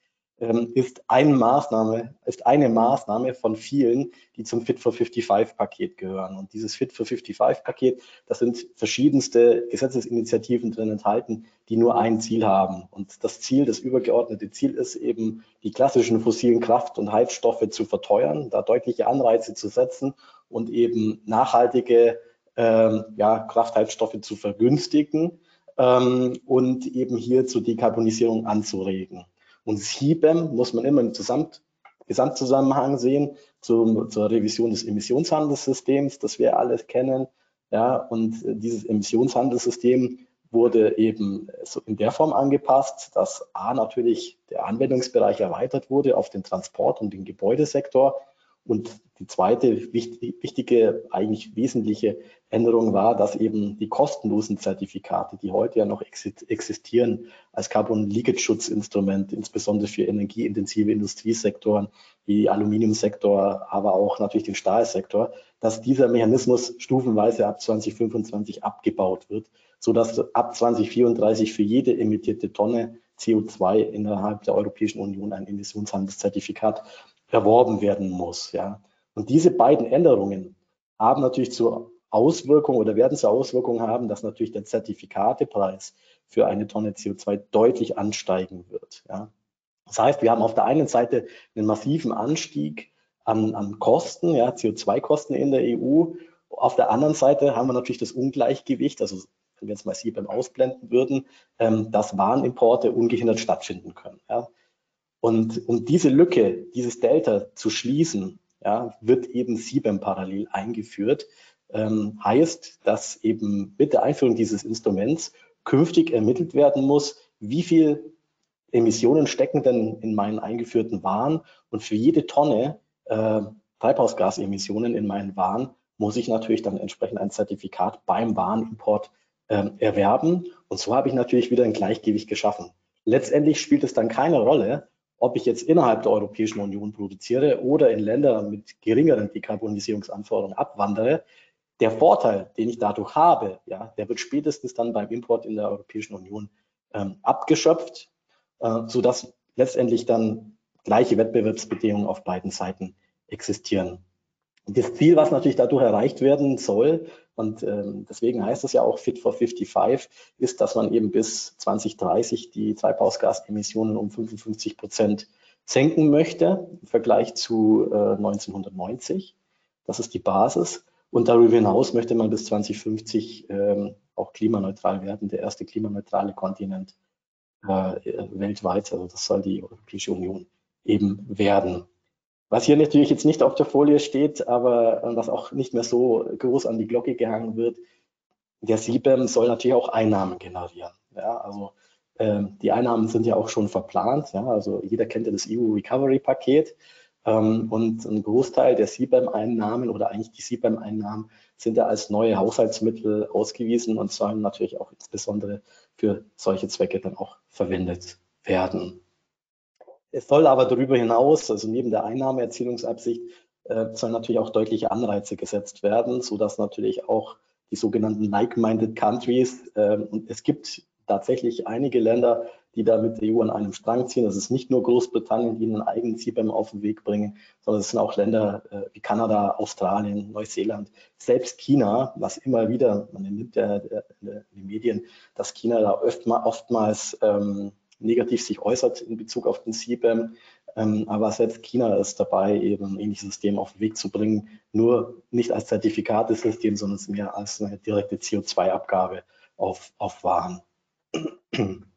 ist eine Maßnahme, ist eine Maßnahme von vielen, die zum Fit for 55 Paket gehören. Und dieses Fit for 55 Paket, das sind verschiedenste Gesetzesinitiativen drin enthalten, die nur ein Ziel haben. Und das Ziel, das übergeordnete Ziel ist eben, die klassischen fossilen Kraft- und Heizstoffe zu verteuern, da deutliche Anreize zu setzen und eben nachhaltige ähm, ja, Kraftheizstoffe zu vergünstigen ähm, und eben hier zur Dekarbonisierung anzuregen. Und CBAM muss man immer im Gesamt, Gesamtzusammenhang sehen zum, zur Revision des Emissionshandelssystems, das wir alle kennen. Ja, und dieses Emissionshandelssystem wurde eben so in der Form angepasst, dass A natürlich der Anwendungsbereich erweitert wurde auf den Transport- und den Gebäudesektor und die zweite wichtige, eigentlich wesentliche Änderung war, dass eben die kostenlosen Zertifikate, die heute ja noch existieren als Carbon Leakage Schutzinstrument, insbesondere für energieintensive Industriesektoren wie Aluminiumsektor, aber auch natürlich den Stahlsektor, dass dieser Mechanismus stufenweise ab 2025 abgebaut wird, so dass ab 2034 für jede emittierte Tonne CO2 innerhalb der Europäischen Union ein Emissionshandelszertifikat erworben werden muss. Ja. Und diese beiden Änderungen haben natürlich zur Auswirkung oder werden zur Auswirkung haben, dass natürlich der Zertifikatepreis für eine Tonne CO2 deutlich ansteigen wird. Ja. Das heißt, wir haben auf der einen Seite einen massiven Anstieg an, an Kosten, ja, CO2-Kosten in der EU. Auf der anderen Seite haben wir natürlich das Ungleichgewicht, also wenn wir jetzt mal hier beim Ausblenden würden, ähm, dass Warenimporte ungehindert stattfinden können. Ja. Und um diese Lücke, dieses Delta zu schließen, ja, wird eben CBAM parallel eingeführt. Ähm, heißt, dass eben mit der Einführung dieses Instruments künftig ermittelt werden muss, wie viel Emissionen stecken denn in meinen eingeführten Waren und für jede Tonne äh, Treibhausgasemissionen in meinen Waren muss ich natürlich dann entsprechend ein Zertifikat beim Warenimport äh, erwerben. Und so habe ich natürlich wieder ein Gleichgewicht geschaffen. Letztendlich spielt es dann keine Rolle, ob ich jetzt innerhalb der Europäischen Union produziere oder in Länder mit geringeren Dekarbonisierungsanforderungen abwandere, der Vorteil, den ich dadurch habe, ja, der wird spätestens dann beim Import in der Europäischen Union ähm, abgeschöpft, äh, sodass letztendlich dann gleiche Wettbewerbsbedingungen auf beiden Seiten existieren. Das Ziel, was natürlich dadurch erreicht werden soll, und ähm, deswegen heißt es ja auch Fit for 55, ist, dass man eben bis 2030 die Treibhausgasemissionen um 55 Prozent senken möchte im Vergleich zu äh, 1990. Das ist die Basis. Und darüber hinaus möchte man bis 2050 ähm, auch klimaneutral werden, der erste klimaneutrale Kontinent äh, weltweit. Also das soll die Europäische Union eben werden. Was hier natürlich jetzt nicht auf der Folie steht, aber was auch nicht mehr so groß an die Glocke gehangen wird, der CBAM soll natürlich auch Einnahmen generieren. Ja, also ähm, die Einnahmen sind ja auch schon verplant. Ja, also jeder kennt ja das EU Recovery Paket. Ähm, und ein Großteil der CBAM-Einnahmen oder eigentlich die CBAM-Einnahmen sind ja als neue Haushaltsmittel ausgewiesen und sollen natürlich auch insbesondere für solche Zwecke dann auch verwendet werden. Es soll aber darüber hinaus, also neben der Einnahmeerzielungsabsicht, äh, sollen natürlich auch deutliche Anreize gesetzt werden, sodass natürlich auch die sogenannten like-minded countries, äh, und es gibt tatsächlich einige Länder, die da mit der EU an einem Strang ziehen. Das ist nicht nur Großbritannien, die einen eigenen CBAM auf den Weg bringen, sondern es sind auch Länder äh, wie Kanada, Australien, Neuseeland, selbst China, was immer wieder, man nimmt ja in den Medien, dass China da oftmals ähm, negativ sich äußert in Bezug auf den CBAM. Ähm, aber selbst China ist dabei, eben ein ähnliches System auf den Weg zu bringen, nur nicht als Zertifikatesystem, sondern mehr als eine direkte CO2-Abgabe auf, auf Waren.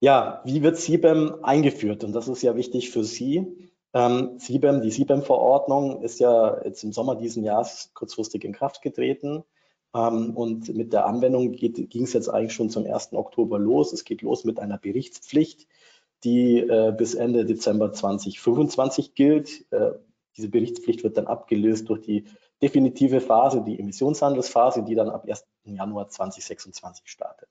Ja, wie wird CBAM eingeführt? Und das ist ja wichtig für Sie. Ähm, CBAM, die CBAM-Verordnung ist ja jetzt im Sommer diesen Jahres kurzfristig in Kraft getreten. Ähm, und mit der Anwendung ging es jetzt eigentlich schon zum 1. Oktober los. Es geht los mit einer Berichtspflicht, die äh, bis Ende Dezember 2025 gilt. Äh, diese Berichtspflicht wird dann abgelöst durch die definitive Phase, die Emissionshandelsphase, die dann ab 1. Januar 2026 startet.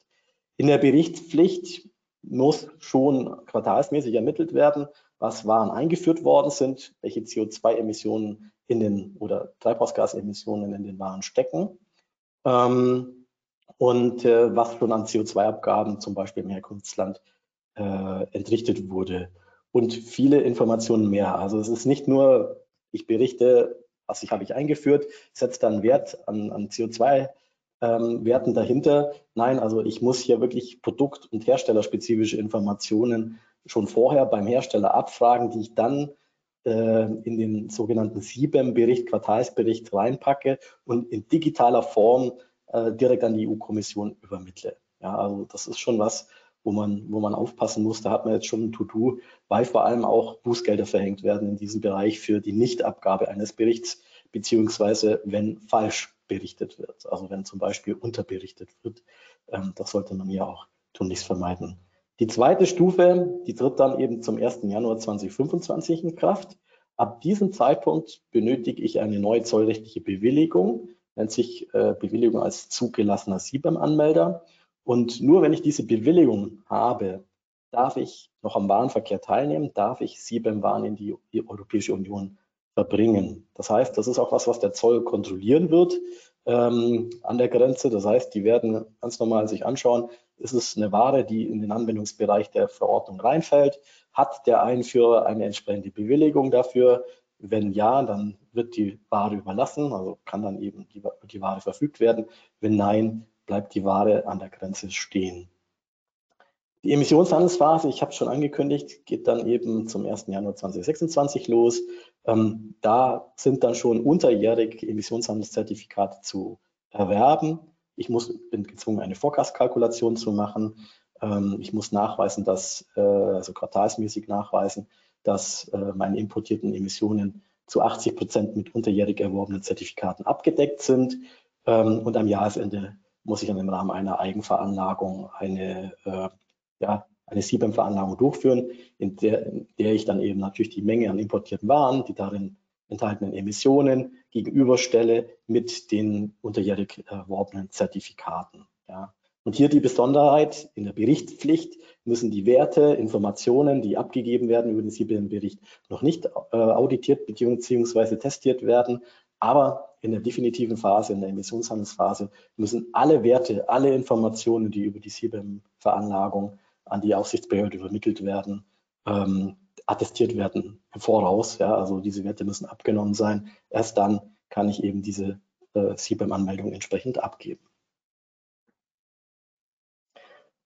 In der Berichtspflicht muss schon quartalsmäßig ermittelt werden, was Waren eingeführt worden sind, welche CO2-Emissionen in den oder Treibhausgasemissionen in den Waren stecken ähm, und äh, was schon an CO2-Abgaben zum Beispiel im Herkunftsland äh, entrichtet wurde und viele Informationen mehr. Also es ist nicht nur, ich berichte, was ich habe ich eingeführt, setze dann Wert an, an CO2 ähm, Werten dahinter. Nein, also ich muss hier wirklich produkt- und herstellerspezifische Informationen schon vorher beim Hersteller abfragen, die ich dann in den sogenannten SIBEM-Bericht, Quartalsbericht reinpacke und in digitaler Form äh, direkt an die EU-Kommission übermittle. Ja, also das ist schon was, wo man, wo man aufpassen muss. Da hat man jetzt schon ein To-Do, weil vor allem auch Bußgelder verhängt werden in diesem Bereich für die Nichtabgabe eines Berichts, beziehungsweise wenn falsch berichtet wird. Also wenn zum Beispiel unterberichtet wird. Ähm, das sollte man ja auch tunlichst vermeiden. Die zweite Stufe, die tritt dann eben zum 1. Januar 2025 in Kraft. Ab diesem Zeitpunkt benötige ich eine neue zollrechtliche Bewilligung, nennt sich äh, Bewilligung als zugelassener SIBAM-Anmelder. Und nur wenn ich diese Bewilligung habe, darf ich noch am Warenverkehr teilnehmen, darf ich SIBAM-Waren in die, die Europäische Union verbringen. Das heißt, das ist auch was, was der Zoll kontrollieren wird ähm, an der Grenze. Das heißt, die werden ganz normal sich anschauen, ist es eine Ware, die in den Anwendungsbereich der Verordnung reinfällt? Hat der Einführer eine entsprechende Bewilligung dafür? Wenn ja, dann wird die Ware überlassen, also kann dann eben die, die Ware verfügt werden. Wenn nein, bleibt die Ware an der Grenze stehen. Die Emissionshandelsphase, ich habe es schon angekündigt, geht dann eben zum 1. Januar 2026 los. Ähm, da sind dann schon unterjährig Emissionshandelszertifikate zu erwerben. Ich muss, bin gezwungen, eine Forecast-Kalkulation zu machen. Ähm, ich muss nachweisen, dass, äh, also quartalsmäßig nachweisen, dass äh, meine importierten Emissionen zu 80 Prozent mit unterjährig erworbenen Zertifikaten abgedeckt sind. Ähm, und am Jahresende muss ich dann im Rahmen einer Eigenveranlagung eine äh, ja, eine CBAM-Veranlagung durchführen, in der, in der ich dann eben natürlich die Menge an importierten Waren, die darin enthaltenen Emissionen gegenüberstelle mit den unterjährig erworbenen Zertifikaten. Ja. Und hier die Besonderheit, in der Berichtspflicht müssen die Werte, Informationen, die abgegeben werden über den CBM-Bericht, noch nicht äh, auditiert bzw. testiert werden. Aber in der definitiven Phase, in der Emissionshandelsphase, müssen alle Werte, alle Informationen, die über die CBM-Veranlagung an die Aufsichtsbehörde übermittelt werden, ähm, attestiert werden im Voraus. Ja, also diese Werte müssen abgenommen sein. Erst dann kann ich eben diese äh, CBAM-Anmeldung entsprechend abgeben.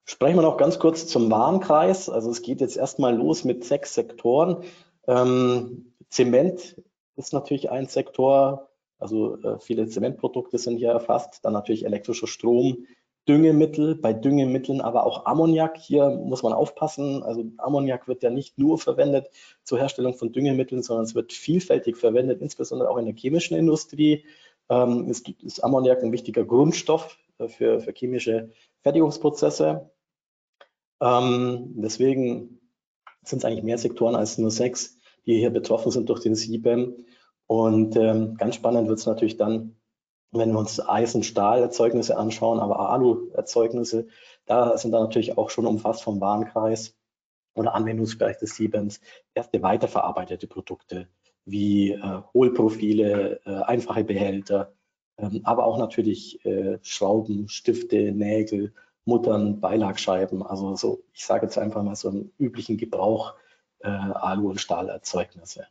Sprechen wir noch ganz kurz zum Warenkreis. Also es geht jetzt erstmal los mit sechs Sektoren. Ähm, Zement ist natürlich ein Sektor, also äh, viele Zementprodukte sind hier erfasst. Dann natürlich elektrischer Strom, Düngemittel, bei Düngemitteln aber auch Ammoniak. Hier muss man aufpassen. Also Ammoniak wird ja nicht nur verwendet zur Herstellung von Düngemitteln, sondern es wird vielfältig verwendet, insbesondere auch in der chemischen Industrie. Ähm, es gibt, ist Ammoniak ein wichtiger Grundstoff äh, für, für chemische Fertigungsprozesse. Ähm, deswegen sind es eigentlich mehr Sektoren als nur sechs, die hier betroffen sind durch den CBAM. Und ähm, ganz spannend wird es natürlich dann, wenn wir uns Eisen-Stahl-Erzeugnisse anschauen, aber Alu-Erzeugnisse, da sind dann natürlich auch schon umfasst vom Warenkreis oder Anwendungsbereich des Siebens erste weiterverarbeitete Produkte wie äh, Hohlprofile, äh, einfache Behälter, ähm, aber auch natürlich äh, Schrauben, Stifte, Nägel, Muttern, Beilagscheiben, also so, ich sage jetzt einfach mal so im üblichen Gebrauch äh, Alu- und Stahlerzeugnisse.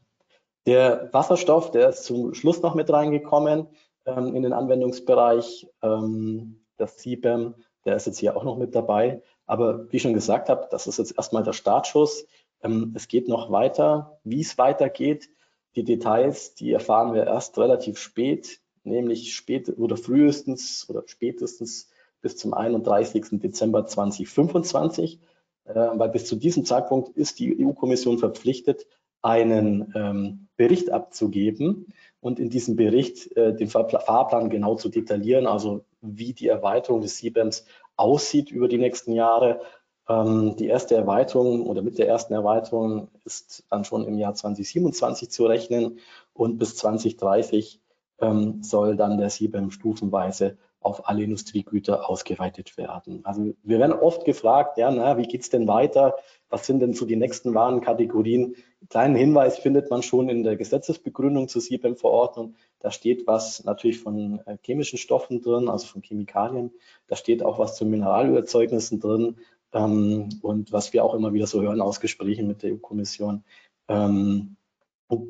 Der Wasserstoff, der ist zum Schluss noch mit reingekommen ähm, in den Anwendungsbereich. Ähm, das CBAM, der ist jetzt hier auch noch mit dabei. Aber wie ich schon gesagt habe, das ist jetzt erstmal der Startschuss. Ähm, es geht noch weiter. Wie es weitergeht, die Details, die erfahren wir erst relativ spät, nämlich spät oder frühestens oder spätestens bis zum 31. Dezember 2025, äh, weil bis zu diesem Zeitpunkt ist die EU-Kommission verpflichtet, einen ähm, Bericht abzugeben und in diesem Bericht äh, den Fahrplan genau zu detaillieren, also wie die Erweiterung des CBAMs aussieht über die nächsten Jahre. Ähm, die erste Erweiterung oder mit der ersten Erweiterung ist dann schon im Jahr 2027 zu rechnen und bis 2030 ähm, soll dann der CBAM stufenweise auf alle Industriegüter ausgeweitet werden. Also wir werden oft gefragt, ja, na, wie geht's denn weiter? Was sind denn so die nächsten Warenkategorien? Einen kleinen Hinweis findet man schon in der Gesetzesbegründung zur CBAM-Verordnung. Da steht was natürlich von äh, chemischen Stoffen drin, also von Chemikalien. Da steht auch was zu Mineralölerzeugnissen drin. Ähm, und was wir auch immer wieder so hören aus Gesprächen mit der EU-Kommission, ähm,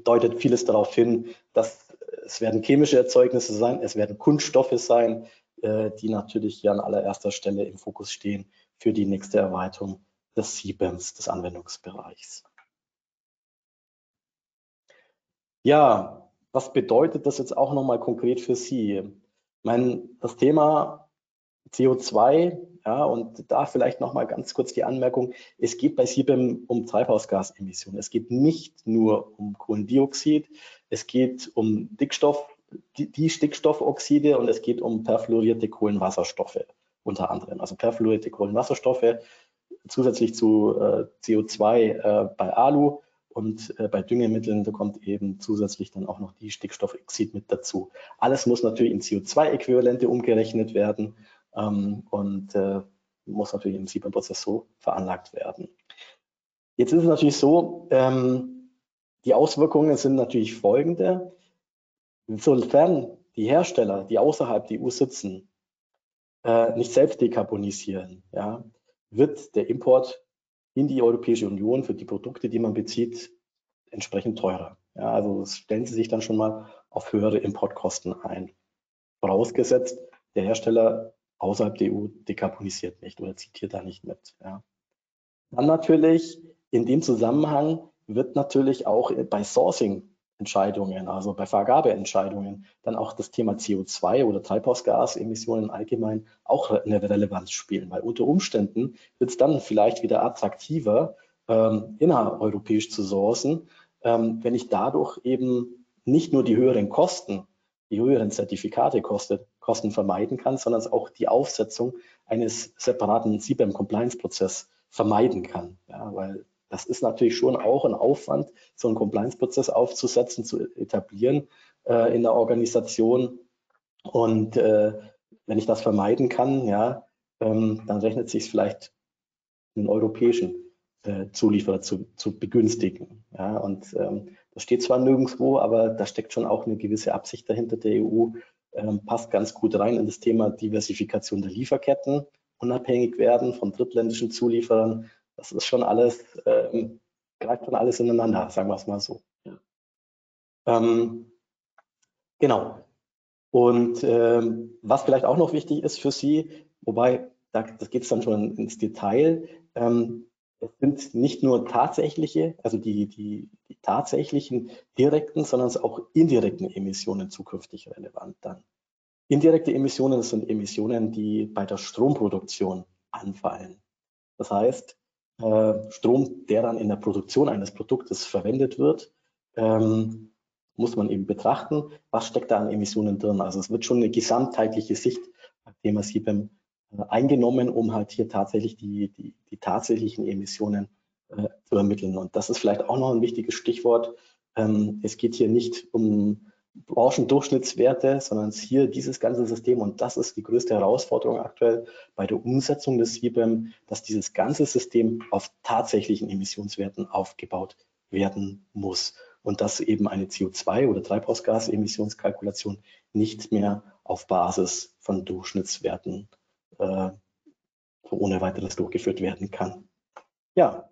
deutet vieles darauf hin, dass es werden chemische Erzeugnisse sein, es werden Kunststoffe sein, die natürlich hier an allererster Stelle im Fokus stehen für die nächste Erweiterung des CBAMs, des Anwendungsbereichs. Ja, was bedeutet das jetzt auch nochmal konkret für Sie? Ich meine, das Thema CO2, ja, und da vielleicht nochmal ganz kurz die Anmerkung, es geht bei CBAM um Treibhausgasemissionen. Es geht nicht nur um Kohlendioxid, es geht um Dickstoff, die, die Stickstoffoxide und es geht um perfluorierte Kohlenwasserstoffe unter anderem. Also perfluorierte Kohlenwasserstoffe zusätzlich zu äh, CO2 äh, bei Alu und äh, bei Düngemitteln, da kommt eben zusätzlich dann auch noch die Stickstoffoxid mit dazu. Alles muss natürlich in CO2-Äquivalente umgerechnet werden ähm, und äh, muss natürlich im Siebern-Prozess so veranlagt werden. Jetzt ist es natürlich so, ähm, die Auswirkungen sind natürlich folgende. Insofern die Hersteller, die außerhalb der EU sitzen, äh, nicht selbst dekarbonisieren, ja, wird der Import in die Europäische Union für die Produkte, die man bezieht, entsprechend teurer. Ja, also stellen Sie sich dann schon mal auf höhere Importkosten ein. Vorausgesetzt, der Hersteller außerhalb der EU dekarbonisiert nicht oder zieht hier da nicht mit. Ja. Dann natürlich in dem Zusammenhang wird natürlich auch bei Sourcing Entscheidungen, also bei Vergabeentscheidungen, dann auch das Thema CO2 oder Treibhausgasemissionen allgemein auch eine Relevanz spielen, weil unter Umständen wird es dann vielleicht wieder attraktiver, ähm, innereuropäisch zu sourcen, ähm, wenn ich dadurch eben nicht nur die höheren Kosten, die höheren Zertifikate kostet, Kosten vermeiden kann, sondern auch die Aufsetzung eines separaten CBAM-Compliance-Prozess vermeiden kann. Ja, weil das ist natürlich schon auch ein Aufwand, so einen Compliance-Prozess aufzusetzen, zu etablieren äh, in der Organisation. Und äh, wenn ich das vermeiden kann, ja, ähm, dann rechnet sich vielleicht einen europäischen äh, Zulieferer zu, zu begünstigen. Ja, und ähm, das steht zwar nirgendwo, aber da steckt schon auch eine gewisse Absicht dahinter der EU, ähm, passt ganz gut rein in das Thema Diversifikation der Lieferketten, unabhängig werden von drittländischen Zulieferern das ist schon alles, ähm, greift schon alles ineinander, sagen wir es mal so. Ja. Ähm, genau. Und ähm, was vielleicht auch noch wichtig ist für Sie, wobei, da, das geht es dann schon ins Detail, ähm, es sind nicht nur tatsächliche, also die, die, die tatsächlichen direkten, sondern auch indirekten Emissionen zukünftig relevant dann. Indirekte Emissionen sind Emissionen, die bei der Stromproduktion anfallen. Das heißt, Strom, der dann in der Produktion eines Produktes verwendet wird, ähm, muss man eben betrachten, was steckt da an Emissionen drin. Also es wird schon eine gesamtheitliche Sicht beim Thema CBAM äh, eingenommen, um halt hier tatsächlich die, die, die tatsächlichen Emissionen äh, zu ermitteln. Und das ist vielleicht auch noch ein wichtiges Stichwort. Ähm, es geht hier nicht um Branchendurchschnittswerte, sondern hier dieses ganze System und das ist die größte Herausforderung aktuell bei der Umsetzung des CBAM, dass dieses ganze System auf tatsächlichen Emissionswerten aufgebaut werden muss und dass eben eine CO2- oder Treibhausgasemissionskalkulation nicht mehr auf Basis von Durchschnittswerten äh, ohne weiteres durchgeführt werden kann. Ja,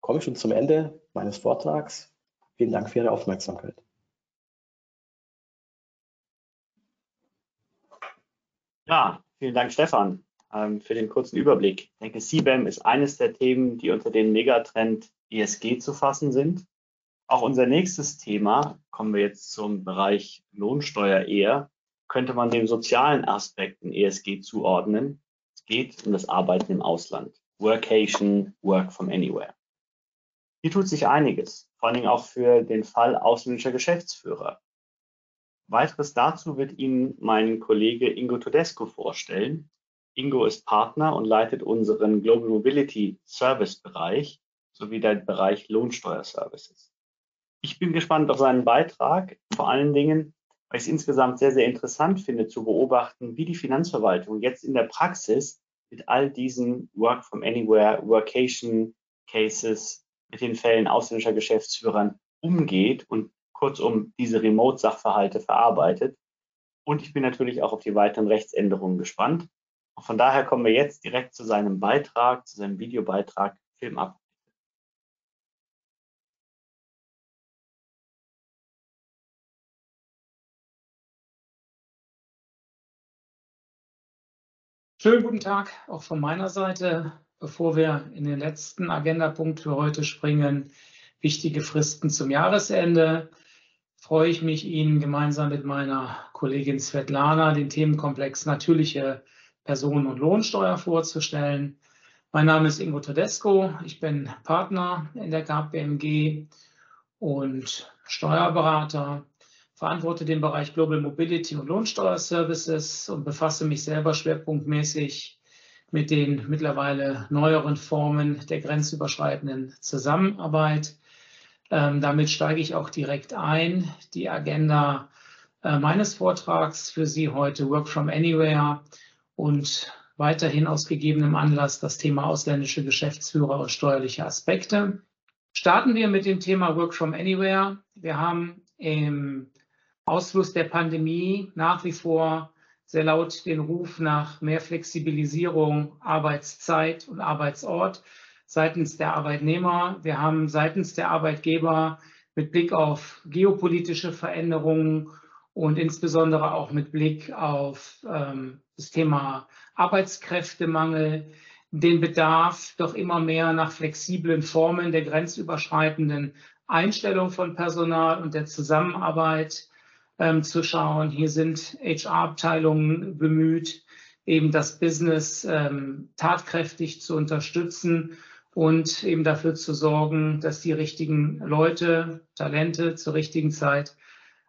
komme ich schon zum Ende meines Vortrags. Vielen Dank für Ihre Aufmerksamkeit. Ja, vielen Dank, Stefan, ähm, für den kurzen Überblick. Ich denke, CBAM ist eines der Themen, die unter den Megatrend ESG zu fassen sind. Auch unser nächstes Thema, kommen wir jetzt zum Bereich Lohnsteuer eher, könnte man den sozialen Aspekten ESG zuordnen. Es geht um das Arbeiten im Ausland. Workation, Work from Anywhere. Hier tut sich einiges, vor allen Dingen auch für den Fall ausländischer Geschäftsführer. Weiteres dazu wird Ihnen mein Kollege Ingo Todesco vorstellen. Ingo ist Partner und leitet unseren Global Mobility Service Bereich sowie der Bereich Lohnsteuerservices. Ich bin gespannt auf seinen Beitrag, vor allen Dingen, weil ich es insgesamt sehr, sehr interessant finde zu beobachten, wie die Finanzverwaltung jetzt in der Praxis mit all diesen Work from Anywhere, Workation Cases, mit den Fällen ausländischer Geschäftsführern umgeht und kurzum diese Remote-Sachverhalte verarbeitet. Und ich bin natürlich auch auf die weiteren Rechtsänderungen gespannt. Und von daher kommen wir jetzt direkt zu seinem Beitrag, zu seinem Videobeitrag Film ab. Schönen guten Tag auch von meiner Seite. Bevor wir in den letzten Agendapunkt für heute springen, wichtige Fristen zum Jahresende, freue ich mich, Ihnen gemeinsam mit meiner Kollegin Svetlana den Themenkomplex natürliche Personen- und Lohnsteuer vorzustellen. Mein Name ist Ingo Tedesco, ich bin Partner in der KPMG und Steuerberater verantworte den Bereich Global Mobility und Lohnsteuerservices und befasse mich selber schwerpunktmäßig mit den mittlerweile neueren Formen der grenzüberschreitenden Zusammenarbeit. Ähm, damit steige ich auch direkt ein. Die Agenda äh, meines Vortrags für Sie heute Work from Anywhere und weiterhin aus gegebenem Anlass das Thema ausländische Geschäftsführer und steuerliche Aspekte. Starten wir mit dem Thema Work from Anywhere. Wir haben im Ausfluss der Pandemie nach wie vor sehr laut den Ruf nach mehr Flexibilisierung Arbeitszeit und Arbeitsort seitens der Arbeitnehmer. Wir haben seitens der Arbeitgeber mit Blick auf geopolitische Veränderungen und insbesondere auch mit Blick auf ähm, das Thema Arbeitskräftemangel den Bedarf doch immer mehr nach flexiblen Formen der grenzüberschreitenden Einstellung von Personal und der Zusammenarbeit ähm, zu schauen. Hier sind HR-Abteilungen bemüht, eben das Business ähm, tatkräftig zu unterstützen und eben dafür zu sorgen, dass die richtigen Leute, Talente zur richtigen Zeit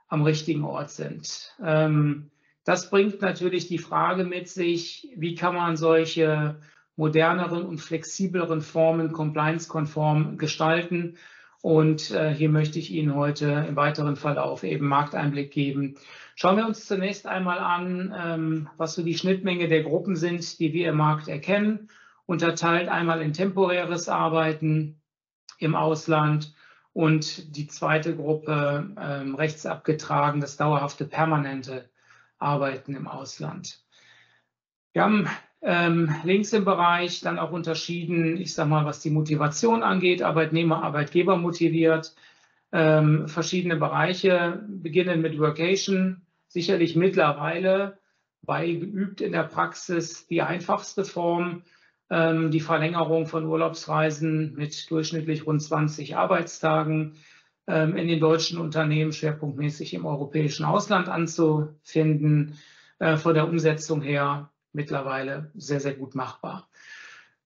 am richtigen Ort sind. Ähm, das bringt natürlich die Frage mit sich, wie kann man solche moderneren und flexibleren Formen compliance-konform gestalten und äh, hier möchte ich Ihnen heute im weiteren Verlauf eben Markteinblick geben. Schauen wir uns zunächst einmal an, ähm, was so die Schnittmenge der Gruppen sind, die wir im Markt erkennen. Unterteilt einmal in temporäres Arbeiten im Ausland und die zweite Gruppe ähm, rechts abgetragen, das dauerhafte permanente Arbeiten im Ausland. Wir haben ähm, links im Bereich dann auch unterschieden, ich sage mal, was die Motivation angeht, Arbeitnehmer, Arbeitgeber motiviert, ähm, verschiedene Bereiche, beginnen mit Workation, sicherlich mittlerweile beigeübt in der Praxis die einfachste Form, die Verlängerung von Urlaubsreisen mit durchschnittlich rund 20 Arbeitstagen ähm, in den deutschen Unternehmen schwerpunktmäßig im europäischen Ausland anzufinden. Äh, von der Umsetzung her mittlerweile sehr, sehr gut machbar.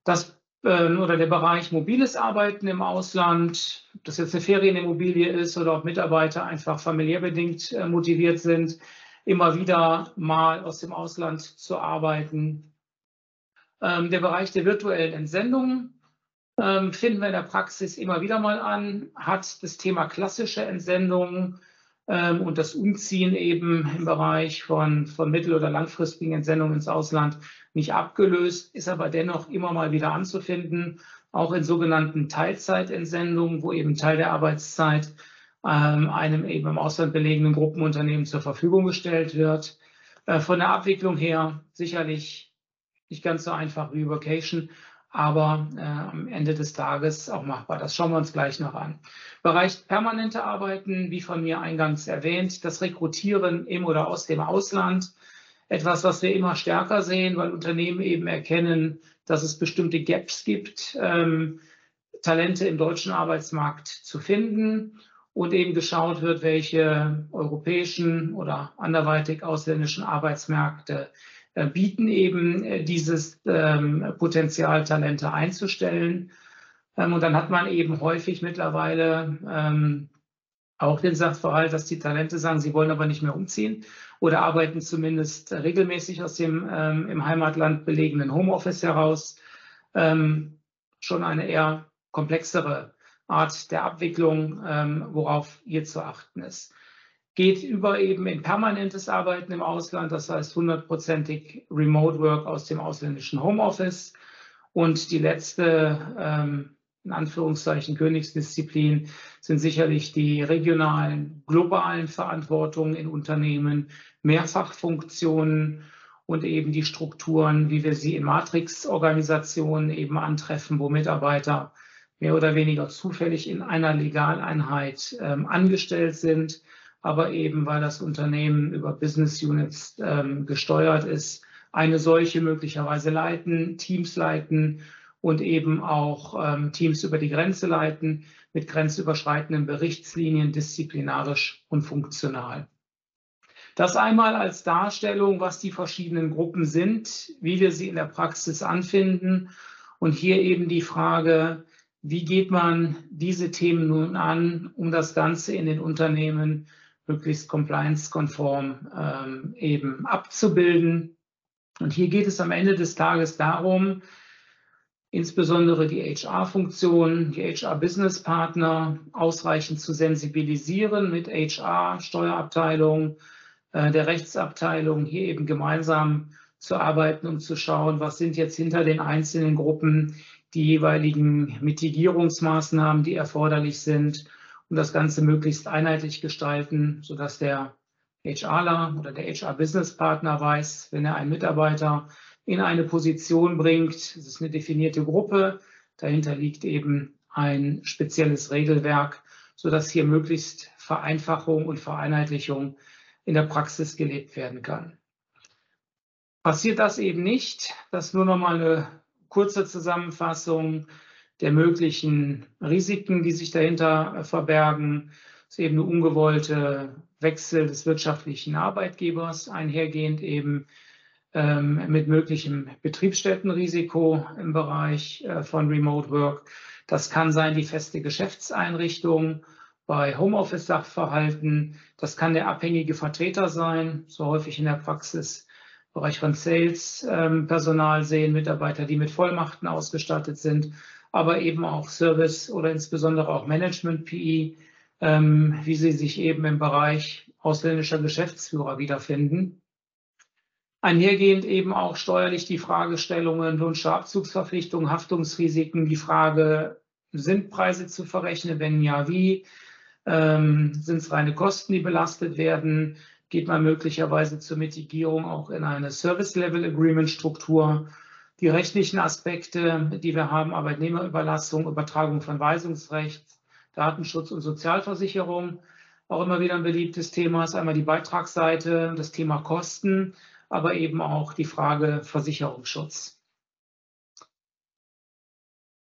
Das äh, oder der Bereich mobiles Arbeiten im Ausland, ob das jetzt eine Ferienimmobilie ist oder ob Mitarbeiter einfach familiär bedingt äh, motiviert sind, immer wieder mal aus dem Ausland zu arbeiten. Ähm, der Bereich der virtuellen Entsendungen ähm, finden wir in der Praxis immer wieder mal an, hat das Thema klassische Entsendungen ähm, und das Umziehen eben im Bereich von, von mittel- oder langfristigen Entsendungen ins Ausland nicht abgelöst, ist aber dennoch immer mal wieder anzufinden, auch in sogenannten Teilzeitentsendungen, wo eben Teil der Arbeitszeit einem eben im Ausland belegenen Gruppenunternehmen zur Verfügung gestellt wird. Äh, von der Abwicklung her sicherlich nicht ganz so einfach wie Vocation, aber äh, am Ende des Tages auch machbar. Das schauen wir uns gleich noch an. Bereich permanente Arbeiten, wie von mir eingangs erwähnt, das Rekrutieren im oder aus dem Ausland, etwas, was wir immer stärker sehen, weil Unternehmen eben erkennen, dass es bestimmte Gaps gibt, ähm, Talente im deutschen Arbeitsmarkt zu finden und eben geschaut wird, welche europäischen oder anderweitig ausländischen Arbeitsmärkte bieten eben äh, dieses ähm, Potenzial, Talente einzustellen. Ähm, und dann hat man eben häufig mittlerweile ähm, auch den Sachverhalt, dass die Talente sagen, sie wollen aber nicht mehr umziehen oder arbeiten zumindest regelmäßig aus dem im Heimatland belegenen Homeoffice heraus. Schon eine eher komplexere Art der Abwicklung, worauf hier zu achten ist geht über eben in permanentes Arbeiten im Ausland, das heißt hundertprozentig Remote Work aus dem ausländischen Homeoffice. Und die letzte, ähm, in Anführungszeichen, Königsdisziplin sind sicherlich die regionalen, globalen Verantwortungen in Unternehmen, Mehrfachfunktionen und eben die Strukturen, wie wir sie in Matrix-Organisationen eben antreffen, wo Mitarbeiter mehr oder weniger zufällig in einer Legaleinheit ähm, angestellt sind aber eben weil das Unternehmen über Business Units ähm, gesteuert ist, eine solche möglicherweise leiten, Teams leiten und eben auch ähm, Teams über die Grenze leiten mit grenzüberschreitenden Berichtslinien, disziplinarisch und funktional. Das einmal als Darstellung, was die verschiedenen Gruppen sind, wie wir sie in der Praxis anfinden und hier eben die Frage, wie geht man diese Themen nun an, um das Ganze in den Unternehmen möglichst compliance-konform ähm, eben abzubilden. Und hier geht es am Ende des Tages darum, insbesondere die HR-Funktion, die HR-Business-Partner ausreichend zu sensibilisieren mit HR, Steuerabteilung, äh, der Rechtsabteilung, hier eben gemeinsam zu arbeiten, um zu schauen, was sind jetzt hinter den einzelnen Gruppen die jeweiligen Mitigierungsmaßnahmen, die erforderlich sind und das Ganze möglichst einheitlich gestalten, sodass der HRler oder der HR-Business-Partner weiß, wenn er einen Mitarbeiter in eine Position bringt, es ist eine definierte Gruppe, dahinter liegt eben ein spezielles Regelwerk, sodass hier möglichst Vereinfachung und Vereinheitlichung in der Praxis gelebt werden kann. Passiert das eben nicht, das nur noch mal eine kurze Zusammenfassung der möglichen Risiken, die sich dahinter verbergen. Es ist eben eine ungewollte Wechsel des wirtschaftlichen Arbeitgebers, einhergehend eben ähm, mit möglichem Betriebsstättenrisiko im Bereich äh, von Remote Work. Das kann sein die feste Geschäftseinrichtung bei Homeoffice-Sachverhalten. Das kann der abhängige Vertreter sein, so häufig in der Praxis. Im Bereich von Sales-Personal ähm, sehen Mitarbeiter, die mit Vollmachten ausgestattet sind aber eben auch Service oder insbesondere auch Management-PI, ähm, wie sie sich eben im Bereich ausländischer Geschäftsführer wiederfinden. Einhergehend eben auch steuerlich die Fragestellungen Lohnsteuerabzugsverpflichtungen, Haftungsrisiken, die Frage, sind Preise zu verrechnen, wenn ja, wie? Ähm, sind es reine Kosten, die belastet werden? Geht man möglicherweise zur Mitigierung auch in eine Service-Level-Agreement-Struktur? Die rechtlichen Aspekte, die wir haben, Arbeitnehmerüberlassung, Übertragung von Weisungsrecht, Datenschutz und Sozialversicherung, auch immer wieder ein beliebtes Thema ist einmal die Beitragsseite, das Thema Kosten, aber eben auch die Frage Versicherungsschutz.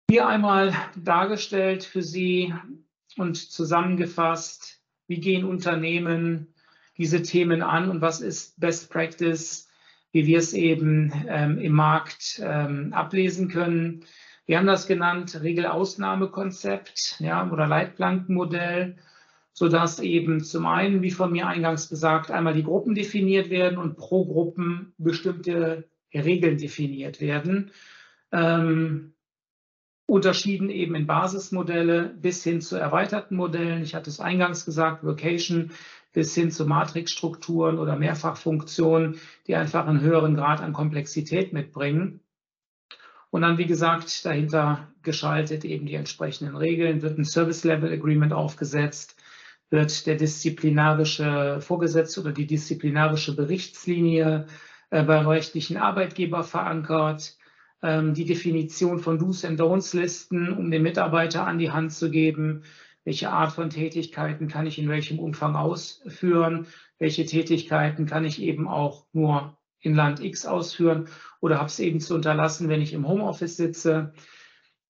Hier einmal dargestellt für Sie und zusammengefasst, wie gehen Unternehmen diese Themen an und was ist Best Practice wie wir es eben ähm, im Markt ähm, ablesen können. Wir haben das genannt Regelausnahmekonzept ja, oder Leitplankenmodell, sodass eben zum einen, wie von mir eingangs gesagt, einmal die Gruppen definiert werden und pro Gruppen bestimmte Regeln definiert werden. Ähm, unterschieden eben in Basismodelle bis hin zu erweiterten Modellen. Ich hatte es eingangs gesagt, Vocation bis hin zu Matrixstrukturen oder Mehrfachfunktionen, die einfach einen höheren Grad an Komplexität mitbringen. Und dann, wie gesagt, dahinter geschaltet eben die entsprechenden Regeln, wird ein Service Level Agreement aufgesetzt, wird der disziplinarische Vorgesetzte oder die disziplinarische Berichtslinie äh, bei rechtlichen Arbeitgeber verankert, ähm, die Definition von Do's and Don'ts Listen, um den Mitarbeiter an die Hand zu geben, welche Art von Tätigkeiten kann ich in welchem Umfang ausführen, welche Tätigkeiten kann ich eben auch nur in Land X ausführen oder habe es eben zu unterlassen, wenn ich im Homeoffice sitze.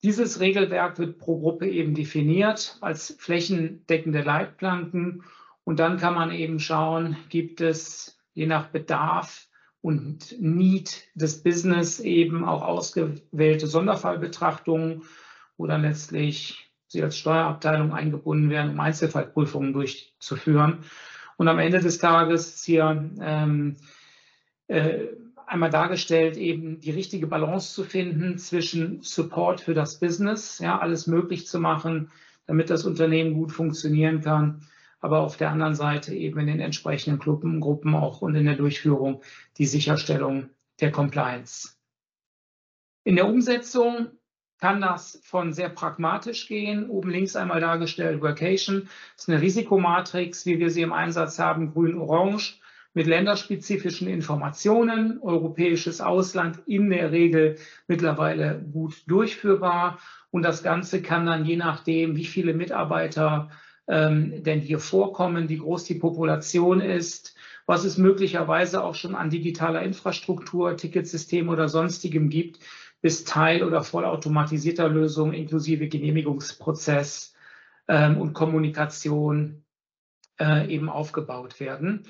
Dieses Regelwerk wird pro Gruppe eben definiert als flächendeckende Leitplanken und dann kann man eben schauen, gibt es je nach Bedarf und Need des Business eben auch ausgewählte Sonderfallbetrachtungen, dann letztlich Sie als Steuerabteilung eingebunden werden, um Einzelfallprüfungen durchzuführen. Und am Ende des Tages ist hier ähm, äh, einmal dargestellt, eben die richtige Balance zu finden zwischen Support für das Business, ja, alles möglich zu machen, damit das Unternehmen gut funktionieren kann, aber auf der anderen Seite eben in den entsprechenden Gruppen, Gruppen auch und in der Durchführung die Sicherstellung der Compliance. In der Umsetzung kann das von sehr pragmatisch gehen. Oben links einmal dargestellt Workation. Ist eine Risikomatrix, wie wir sie im Einsatz haben, grün-orange, mit länderspezifischen Informationen. Europäisches Ausland in der Regel mittlerweile gut durchführbar. Und das Ganze kann dann je nachdem, wie viele Mitarbeiter ähm, denn hier vorkommen, wie groß die Population ist, was es möglicherweise auch schon an digitaler Infrastruktur, Ticketsystem oder sonstigem gibt, bis teil- oder vollautomatisierter Lösungen inklusive Genehmigungsprozess ähm, und Kommunikation äh, eben aufgebaut werden.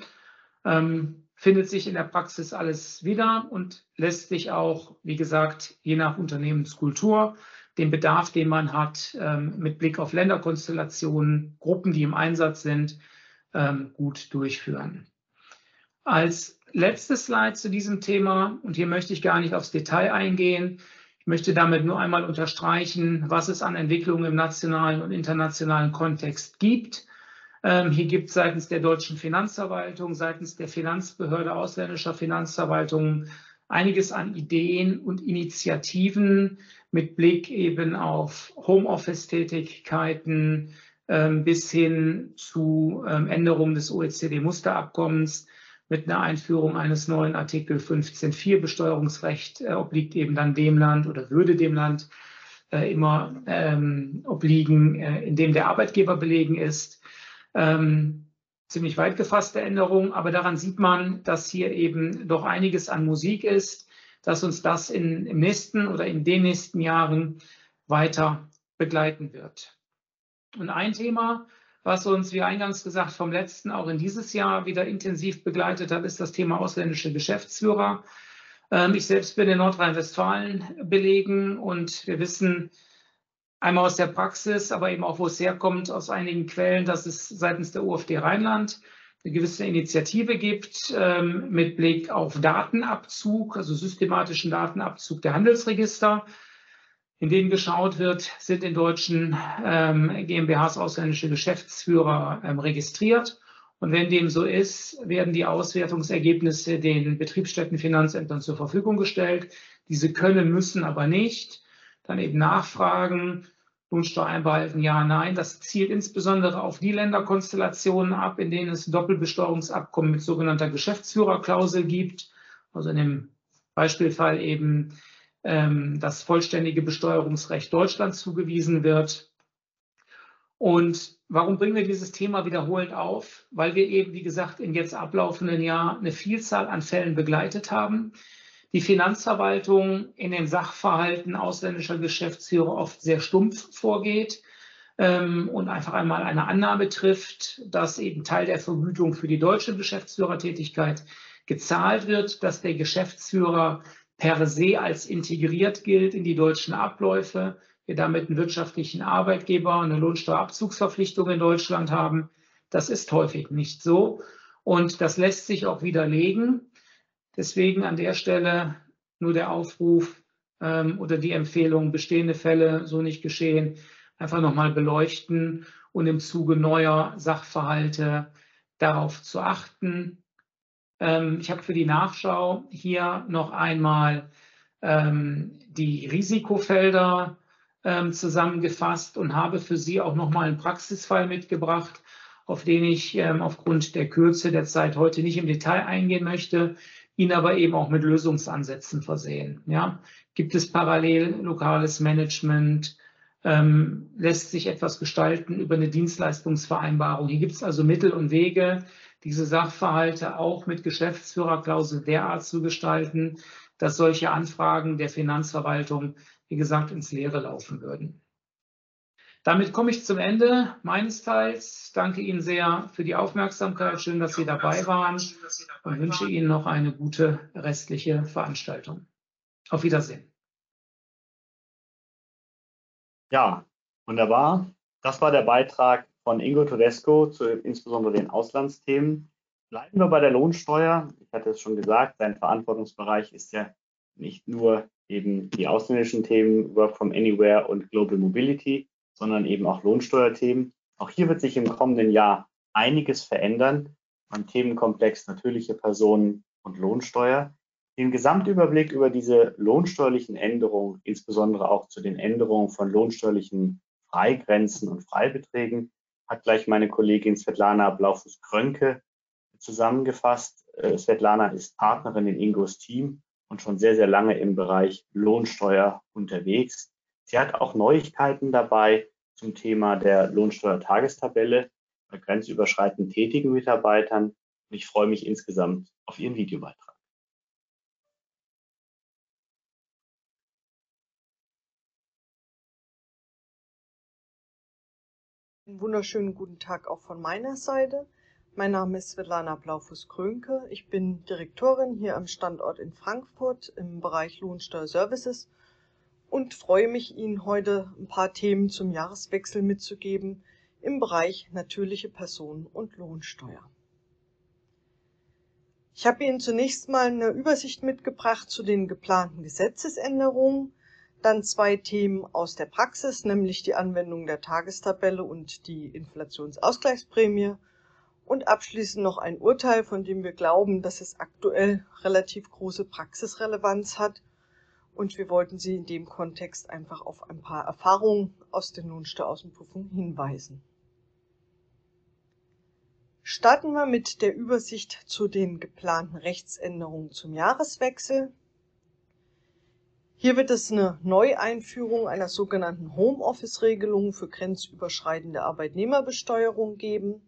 Ähm, findet sich in der Praxis alles wieder und lässt sich auch, wie gesagt, je nach Unternehmenskultur, den Bedarf, den man hat, ähm, mit Blick auf Länderkonstellationen, Gruppen, die im Einsatz sind, ähm, gut durchführen. Als letztes Slide zu diesem Thema, und hier möchte ich gar nicht aufs Detail eingehen, ich möchte damit nur einmal unterstreichen, was es an Entwicklungen im nationalen und internationalen Kontext gibt. Ähm, hier gibt es seitens der deutschen Finanzverwaltung, seitens der Finanzbehörde ausländischer Finanzverwaltungen einiges an Ideen und Initiativen mit Blick eben auf Homeoffice-Tätigkeiten ähm, bis hin zu ähm, Änderungen des OECD-Musterabkommens mit einer Einführung eines neuen Artikel 15.4 Besteuerungsrecht äh, obliegt eben dann dem Land oder würde dem Land äh, immer ähm, obliegen, äh, in dem der Arbeitgeber belegen ist. Ähm, ziemlich weit gefasste Änderung, aber daran sieht man, dass hier eben doch einiges an Musik ist, dass uns das in, im nächsten oder in den nächsten Jahren weiter begleiten wird. Und ein Thema, was uns, wie eingangs gesagt, vom letzten auch in dieses Jahr wieder intensiv begleitet hat, ist das Thema ausländische Geschäftsführer. Ähm, ich selbst bin in Nordrhein-Westfalen belegen und wir wissen einmal aus der Praxis, aber eben auch, wo es herkommt, aus einigen Quellen, dass es seitens der UFD Rheinland eine gewisse Initiative gibt ähm, mit Blick auf Datenabzug, also systematischen Datenabzug der Handelsregister in denen geschaut wird, sind in deutschen ähm, GmbHs ausländische Geschäftsführer ähm, registriert. Und wenn dem so ist, werden die Auswertungsergebnisse den Betriebsstättenfinanzämtern zur Verfügung gestellt. Diese können, müssen aber nicht. Dann eben nachfragen, Lohnsteuer einbehalten, ja, nein. Das zielt insbesondere auf die Länderkonstellationen ab, in denen es Doppelbesteuerungsabkommen mit sogenannter Geschäftsführerklausel gibt. Also in dem Beispielfall eben das vollständige Besteuerungsrecht Deutschland zugewiesen wird. Und warum bringen wir dieses Thema wiederholend auf? Weil wir eben, wie gesagt, im jetzt ablaufenden Jahr eine Vielzahl an Fällen begleitet haben. Die Finanzverwaltung in den Sachverhalten ausländischer Geschäftsführer oft sehr stumpf vorgeht ähm, und einfach einmal eine Annahme trifft, dass eben Teil der Vergütung für die deutsche Geschäftsführertätigkeit gezahlt wird, dass der Geschäftsführer per se als integriert gilt in die deutschen Abläufe, wir damit einen wirtschaftlichen Arbeitgeber, eine Lohnsteuerabzugsverpflichtung in Deutschland haben. Das ist häufig nicht so und das lässt sich auch widerlegen. Deswegen an der Stelle nur der Aufruf ähm, oder die Empfehlung, bestehende Fälle so nicht geschehen, einfach nochmal beleuchten und im Zuge neuer Sachverhalte darauf zu achten. Ähm, ich habe für die Nachschau hier noch einmal ähm, die Risikofelder ähm, zusammengefasst und habe für Sie auch noch mal einen Praxisfall mitgebracht, auf den ich aufgrund der Kürze der Zeit heute nicht im Detail eingehen möchte. ihn aber eben auch mit Lösungsansätzen versehen. Ja? Gibt es parallel lokales Management? Ähm, lässt sich etwas gestalten über eine Dienstleistungsvereinbarung? Hier gibt es also Mittel und Wege, diese Sachverhalte auch mit Geschäftsführerklausel derart zu gestalten, dass solche Anfragen der Finanzverwaltung, wie gesagt, ins Leere laufen würden. Damit komme ich zum Ende meines Teils. Danke Ihnen sehr für die Aufmerksamkeit. Schön, dass Sie dabei waren und wünsche Ihnen noch eine gute restliche Veranstaltung. Auf Wiedersehen. Ja, wunderbar. Das war der Beitrag von Ingo Tedesco zu insbesondere den Auslandsthemen. Bleiben wir bei der Lohnsteuer. Ich hatte es schon gesagt, sein Verantwortungsbereich ist ja nicht nur eben die ausländischen Themen Work from Anywhere und Global Mobility, sondern eben auch Lohnsteuerthemen. Auch hier wird sich im kommenden Jahr einiges verändern beim Themenkomplex natürliche Personen und Lohnsteuer. Den Gesamtüberblick über diese lohnsteuerlichen Änderungen, insbesondere auch zu den Änderungen von lohnsteuerlichen Freigrenzen und Freibeträgen, hat gleich meine Kollegin Svetlana Blaufuß-Krönke zusammengefasst. Äh, Svetlana ist Partnerin in Ingos Team und schon sehr, sehr lange im Bereich Lohnsteuer unterwegs. Sie hat auch Neuigkeiten dabei zum Thema der Lohnsteuertagestabelle bei grenzüberschreitend tätigen Mitarbeitern. Und ich freue mich insgesamt auf Ihren Videobeitrag. Einen wunderschönen guten Tag auch von meiner Seite. Mein Name ist Svetlana Blaufuß-Krönke. Ich bin Direktorin hier am Standort in Frankfurt im Bereich Lohnsteuerservices und freue mich, Ihnen heute ein paar Themen zum Jahreswechsel mitzugeben im Bereich natürliche Personen und Lohnsteuer. Ich habe Ihnen zunächst mal eine Übersicht mitgebracht zu den geplanten Gesetzesänderungen, dann zwei Themen aus der Praxis, nämlich die Anwendung der Tagestabelle und die Inflationsausgleichsprämie und abschließend noch ein Urteil, von dem wir glauben, dass es aktuell relativ große Praxisrelevanz hat und wir wollten Sie in dem Kontext einfach auf ein paar Erfahrungen aus den Lohnsteueraußenprüfungen hinweisen. Starten wir mit der Übersicht zu den geplanten Rechtsänderungen zum Jahreswechsel. Hier wird es eine Neueinführung einer sogenannten Homeoffice-Regelung für grenzüberschreitende Arbeitnehmerbesteuerung geben.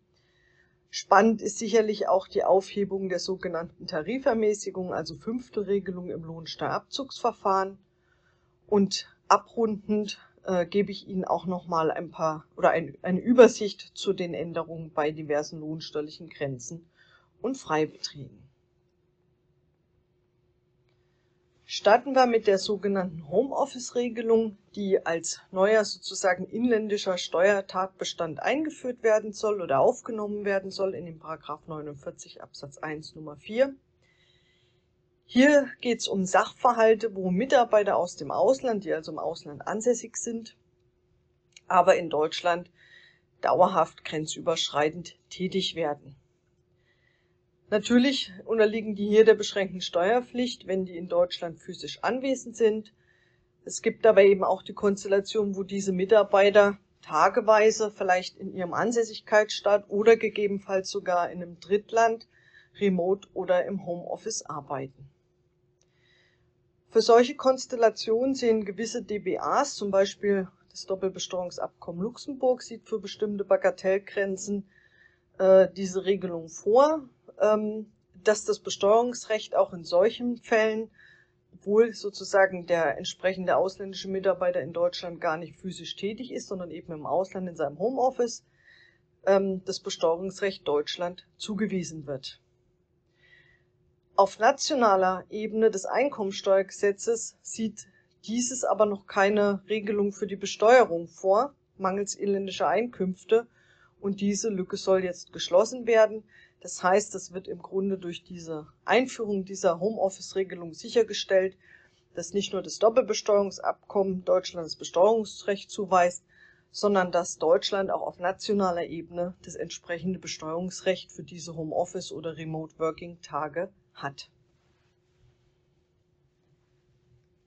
Spannend ist sicherlich auch die Aufhebung der sogenannten Tarifermäßigung, also Fünftelregelung im Lohnsteuerabzugsverfahren. Und abrundend äh, gebe ich Ihnen auch nochmal ein paar oder ein, eine Übersicht zu den Änderungen bei diversen lohnsteuerlichen Grenzen und Freibeträgen. Starten wir mit der sogenannten Homeoffice-Regelung, die als neuer sozusagen inländischer Steuertatbestand eingeführt werden soll oder aufgenommen werden soll in den Paragraph 49 Absatz 1 Nummer 4. Hier geht es um Sachverhalte, wo Mitarbeiter aus dem Ausland, die also im Ausland ansässig sind, aber in Deutschland dauerhaft grenzüberschreitend tätig werden. Natürlich unterliegen die hier der beschränkten Steuerpflicht, wenn die in Deutschland physisch anwesend sind. Es gibt aber eben auch die Konstellation, wo diese Mitarbeiter tageweise vielleicht in ihrem Ansässigkeitsstaat oder gegebenenfalls sogar in einem Drittland remote oder im Homeoffice arbeiten. Für solche Konstellationen sehen gewisse DBAs, zum Beispiel das Doppelbesteuerungsabkommen Luxemburg, sieht für bestimmte Bagatellgrenzen äh, diese Regelung vor dass das Besteuerungsrecht auch in solchen Fällen, obwohl sozusagen der entsprechende ausländische Mitarbeiter in Deutschland gar nicht physisch tätig ist, sondern eben im Ausland in seinem Homeoffice, ähm, das Besteuerungsrecht Deutschland zugewiesen wird. Auf nationaler Ebene des Einkommensteuergesetzes sieht dieses aber noch keine Regelung für die Besteuerung vor, mangels inländischer Einkünfte, und diese Lücke soll jetzt geschlossen werden. Das heißt, es wird im Grunde durch diese Einführung dieser Homeoffice-Regelung sichergestellt, dass nicht nur das Doppelbesteuerungsabkommen Deutschland das Besteuerungsrecht zuweist, sondern dass Deutschland auch auf nationaler Ebene das entsprechende Besteuerungsrecht für diese Homeoffice- oder Remote-Working-Tage hat.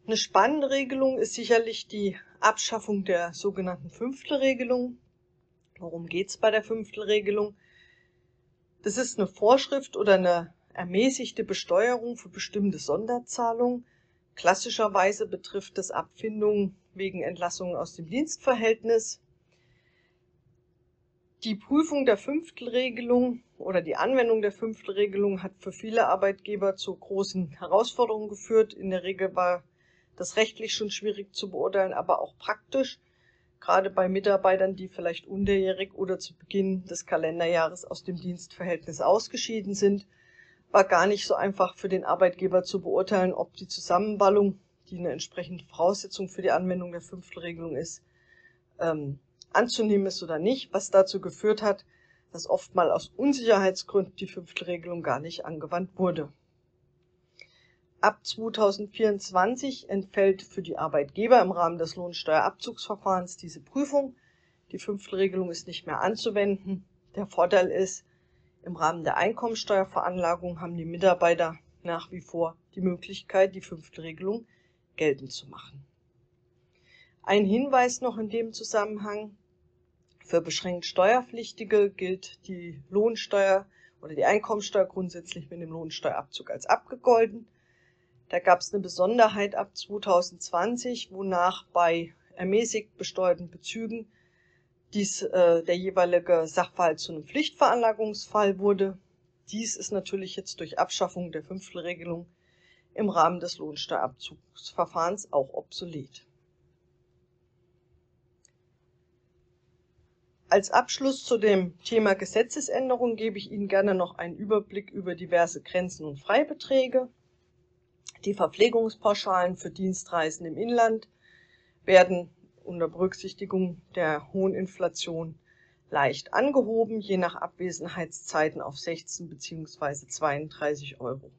Eine spannende Regelung ist sicherlich die Abschaffung der sogenannten Fünftelregelung. Worum geht es bei der Fünftelregelung? Das ist eine Vorschrift oder eine ermäßigte Besteuerung für bestimmte Sonderzahlungen. Klassischerweise betrifft es Abfindungen wegen Entlassungen aus dem Dienstverhältnis. Die Prüfung der Fünftelregelung oder die Anwendung der Fünftelregelung hat für viele Arbeitgeber zu großen Herausforderungen geführt. In der Regel war das rechtlich schon schwierig zu beurteilen, aber auch praktisch, gerade bei Mitarbeitern, die vielleicht unterjährig oder zu Beginn des Kalenderjahres aus dem Dienstverhältnis ausgeschieden sind, war gar nicht so einfach für den Arbeitgeber zu beurteilen, ob die Zusammenballung, die eine entsprechende Voraussetzung für die Anwendung der Fünftelregelung ist, ähm, anzunehmen ist oder nicht, was dazu geführt hat, dass oftmal aus Unsicherheitsgründen die Fünftelregelung gar nicht angewandt wurde. Ab 2024 entfällt für die Arbeitgeber im Rahmen des Lohnsteuerabzugsverfahrens diese Prüfung. Die Fünftelregelung ist nicht mehr anzuwenden. Der Vorteil ist, im Rahmen der Einkommensteuerveranlagung haben die Mitarbeiter nach wie vor die Möglichkeit, die Fünftelregelung geltend zu machen. Ein Hinweis noch in dem Zusammenhang. Für beschränkt Steuerpflichtige gilt die Lohnsteuer oder die Einkommensteuer grundsätzlich mit dem Lohnsteuerabzug als abgegolten. Da gab es eine Besonderheit ab 2020, wonach bei ermäßigt besteuerten Bezügen dies äh, der jeweilige Sachverhalt zu einem Pflichtveranlagungsfall wurde. Dies ist natürlich jetzt durch Abschaffung der Fünftelregelung im Rahmen des Lohnsteuerabzugsverfahrens auch obsolet. Als Abschluss zu dem Thema Gesetzesänderung gebe ich Ihnen gerne noch einen Überblick über diverse Grenzen und Freibeträge. Die Verpflegungspauschalen für Dienstreisen im Inland werden unter Berücksichtigung der hohen Inflation leicht angehoben, je nach Abwesenheitszeiten auf 16 bzw. 32 Euro.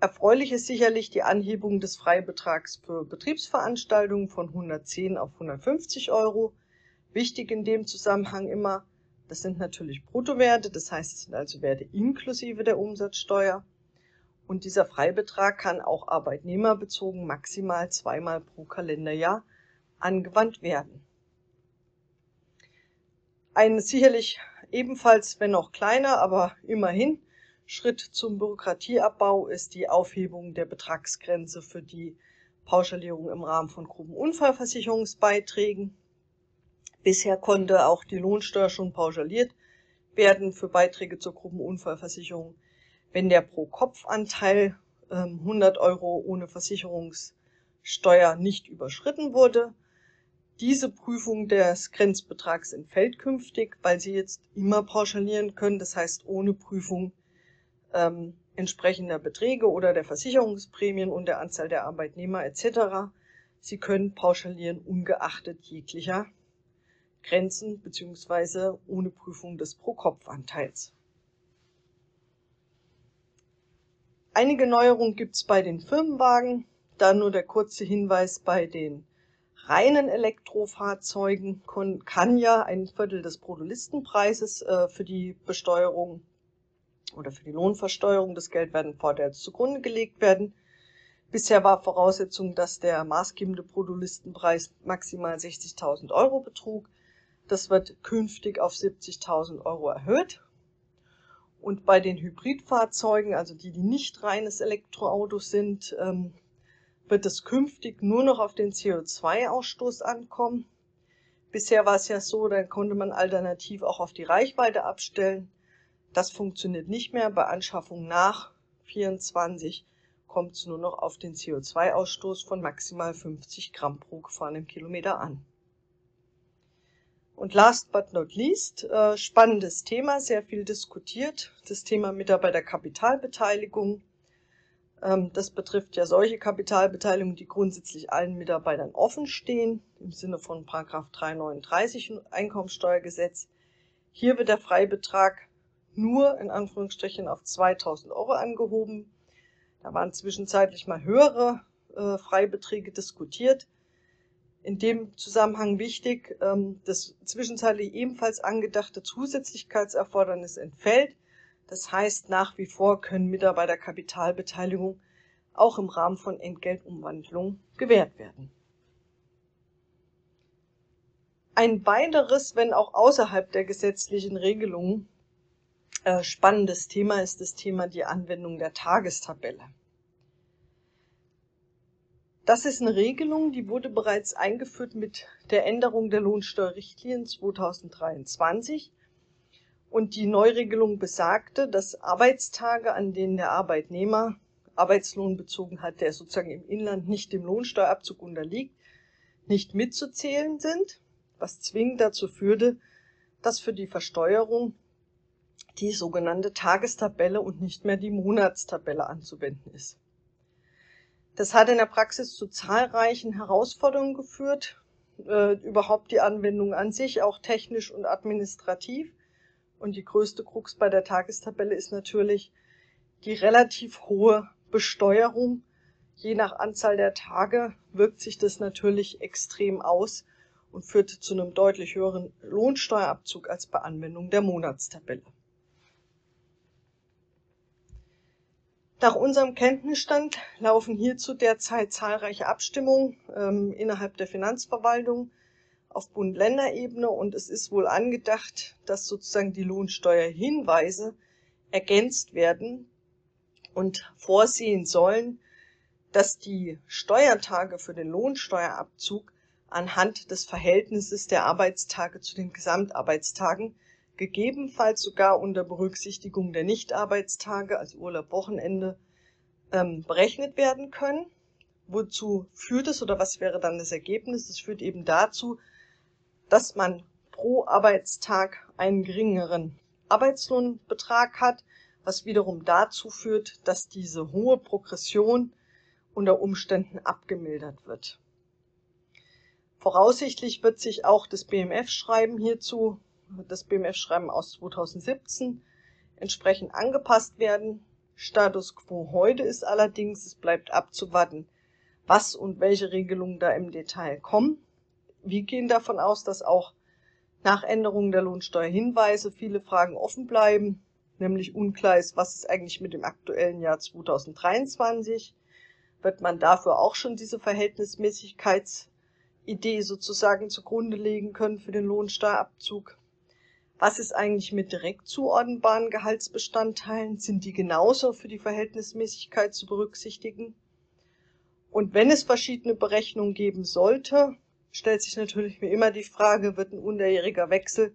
Erfreulich ist sicherlich die Anhebung des Freibetrags für Betriebsveranstaltungen von 110 auf 150 Euro. Wichtig in dem Zusammenhang immer, das sind natürlich Bruttowerte, das heißt, es sind also Werte inklusive der Umsatzsteuer. Und dieser Freibetrag kann auch arbeitnehmerbezogen maximal zweimal pro Kalenderjahr angewandt werden. Ein sicherlich ebenfalls, wenn auch kleiner, aber immerhin Schritt zum Bürokratieabbau ist die Aufhebung der Betragsgrenze für die Pauschalierung im Rahmen von Gruppenunfallversicherungsbeiträgen. Bisher konnte auch die Lohnsteuer schon pauschaliert werden für Beiträge zur Gruppenunfallversicherung wenn der Pro-Kopf-Anteil ähm, 100 Euro ohne Versicherungssteuer nicht überschritten wurde. Diese Prüfung des Grenzbetrags entfällt künftig, weil Sie jetzt immer pauschalieren können, das heißt ohne Prüfung ähm, entsprechender Beträge oder der Versicherungsprämien und der Anzahl der Arbeitnehmer etc. Sie können pauschalieren ungeachtet jeglicher Grenzen beziehungsweise ohne Prüfung des Pro-Kopf-Anteils. Einige Neuerungen gibt es bei den Firmenwagen. Da nur der kurze Hinweis bei den reinen Elektrofahrzeugen kann ja ein Viertel des Bruttolistenpreises äh, für die Besteuerung oder für die Lohnversteuerung des Geldwertenvorteils zugrunde gelegt werden. Bisher war Voraussetzung, dass der maßgebende Bruttolistenpreis maximal 60.000 Euro betrug. Das wird künftig auf 70.000 Euro erhöht. Und bei den Hybridfahrzeugen, also die, die nicht reines Elektroautos sind, ähm, wird es künftig nur noch auf den CO2-Ausstoß ankommen. Bisher war es ja so, da konnte man alternativ auch auf die Reichweite abstellen. Das funktioniert nicht mehr. Bei Anschaffung nach 24 kommt es nur noch auf den CO2-Ausstoß von maximal 50 Gramm pro gefahrenen Kilometer an. Und last but not least, äh, spannendes Thema, sehr viel diskutiert, das Thema Mitarbeiterkapitalbeteiligung. Ähm, das betrifft ja solche Kapitalbeteiligung, die grundsätzlich allen Mitarbeitern offen stehen, im Sinne von Paragraph 339 Einkommensteuergesetz. Hier wird der Freibetrag nur in Anführungsstrichen auf 2000 Euro angehoben. Da waren zwischenzeitlich mal höhere äh, Freibeträge diskutiert. In dem Zusammenhang wichtig, ähm, das zwischenzeitlich ebenfalls angedachte Zusätzlichkeitserfordernis entfällt. Das heißt, nach wie vor können Mitarbeiter Kapitalbeteiligung auch im Rahmen von Entgeltumwandlung gewährt werden. Ein weiteres, wenn auch außerhalb der gesetzlichen Regelungen, äh, spannendes Thema ist das Thema die Anwendung der Tagestabelle. Das ist eine Regelung, die wurde bereits eingeführt mit der Änderung der Lohnsteuerrichtlinien 2023. Und die Neuregelung besagte, dass Arbeitstage, an denen der Arbeitnehmer Arbeitslohn bezogen hat, der sozusagen im Inland nicht dem Lohnsteuerabzug unterliegt, nicht mitzuzählen sind, was zwingend dazu führte, dass für die Versteuerung die sogenannte Tagestabelle und nicht mehr die Monatstabelle anzuwenden ist. Das hat in der Praxis zu zahlreichen Herausforderungen geführt, äh, überhaupt die Anwendung an sich, auch technisch und administrativ. Und die größte Krux bei der Tagestabelle ist natürlich die relativ hohe Besteuerung. Je nach Anzahl der Tage wirkt sich das natürlich extrem aus und führt zu einem deutlich höheren Lohnsteuerabzug als bei Anwendung der Monatstabelle. Nach unserem Kenntnisstand laufen hierzu derzeit zahlreiche Abstimmungen ähm, innerhalb der Finanzverwaltung auf Bund-Länder-Ebene. Und es ist wohl angedacht, dass sozusagen die Lohnsteuerhinweise ergänzt werden und vorsehen sollen, dass die Steuertage für den Lohnsteuerabzug anhand des Verhältnisses der Arbeitstage zu den Gesamtarbeitstagen gegebenenfalls sogar unter Berücksichtigung der Nichtarbeitstage, also Urlaub, Wochenende, ähm, berechnet werden können. Wozu führt es oder was wäre dann das Ergebnis? Es führt eben dazu, dass man pro Arbeitstag einen geringeren Arbeitslohnbetrag hat, was wiederum dazu führt, dass diese hohe Progression unter Umständen abgemildert wird. Voraussichtlich wird sich auch das BMF-Schreiben hierzu das BMF-Schreiben aus 2017 entsprechend angepasst werden. Status quo heute ist allerdings, es bleibt abzuwarten, was und welche Regelungen da im Detail kommen. Wir gehen davon aus, dass auch nach Änderungen der Lohnsteuerhinweise viele Fragen offen bleiben, nämlich unklar ist, was ist eigentlich mit dem aktuellen Jahr 2023. Wird man dafür auch schon diese Verhältnismäßigkeitsidee sozusagen zugrunde legen können für den Lohnsteuerabzug? Was ist eigentlich mit direkt zuordnbaren Gehaltsbestandteilen? Sind die genauso für die Verhältnismäßigkeit zu berücksichtigen? Und wenn es verschiedene Berechnungen geben sollte, stellt sich natürlich mir immer die Frage, wird ein unterjähriger Wechsel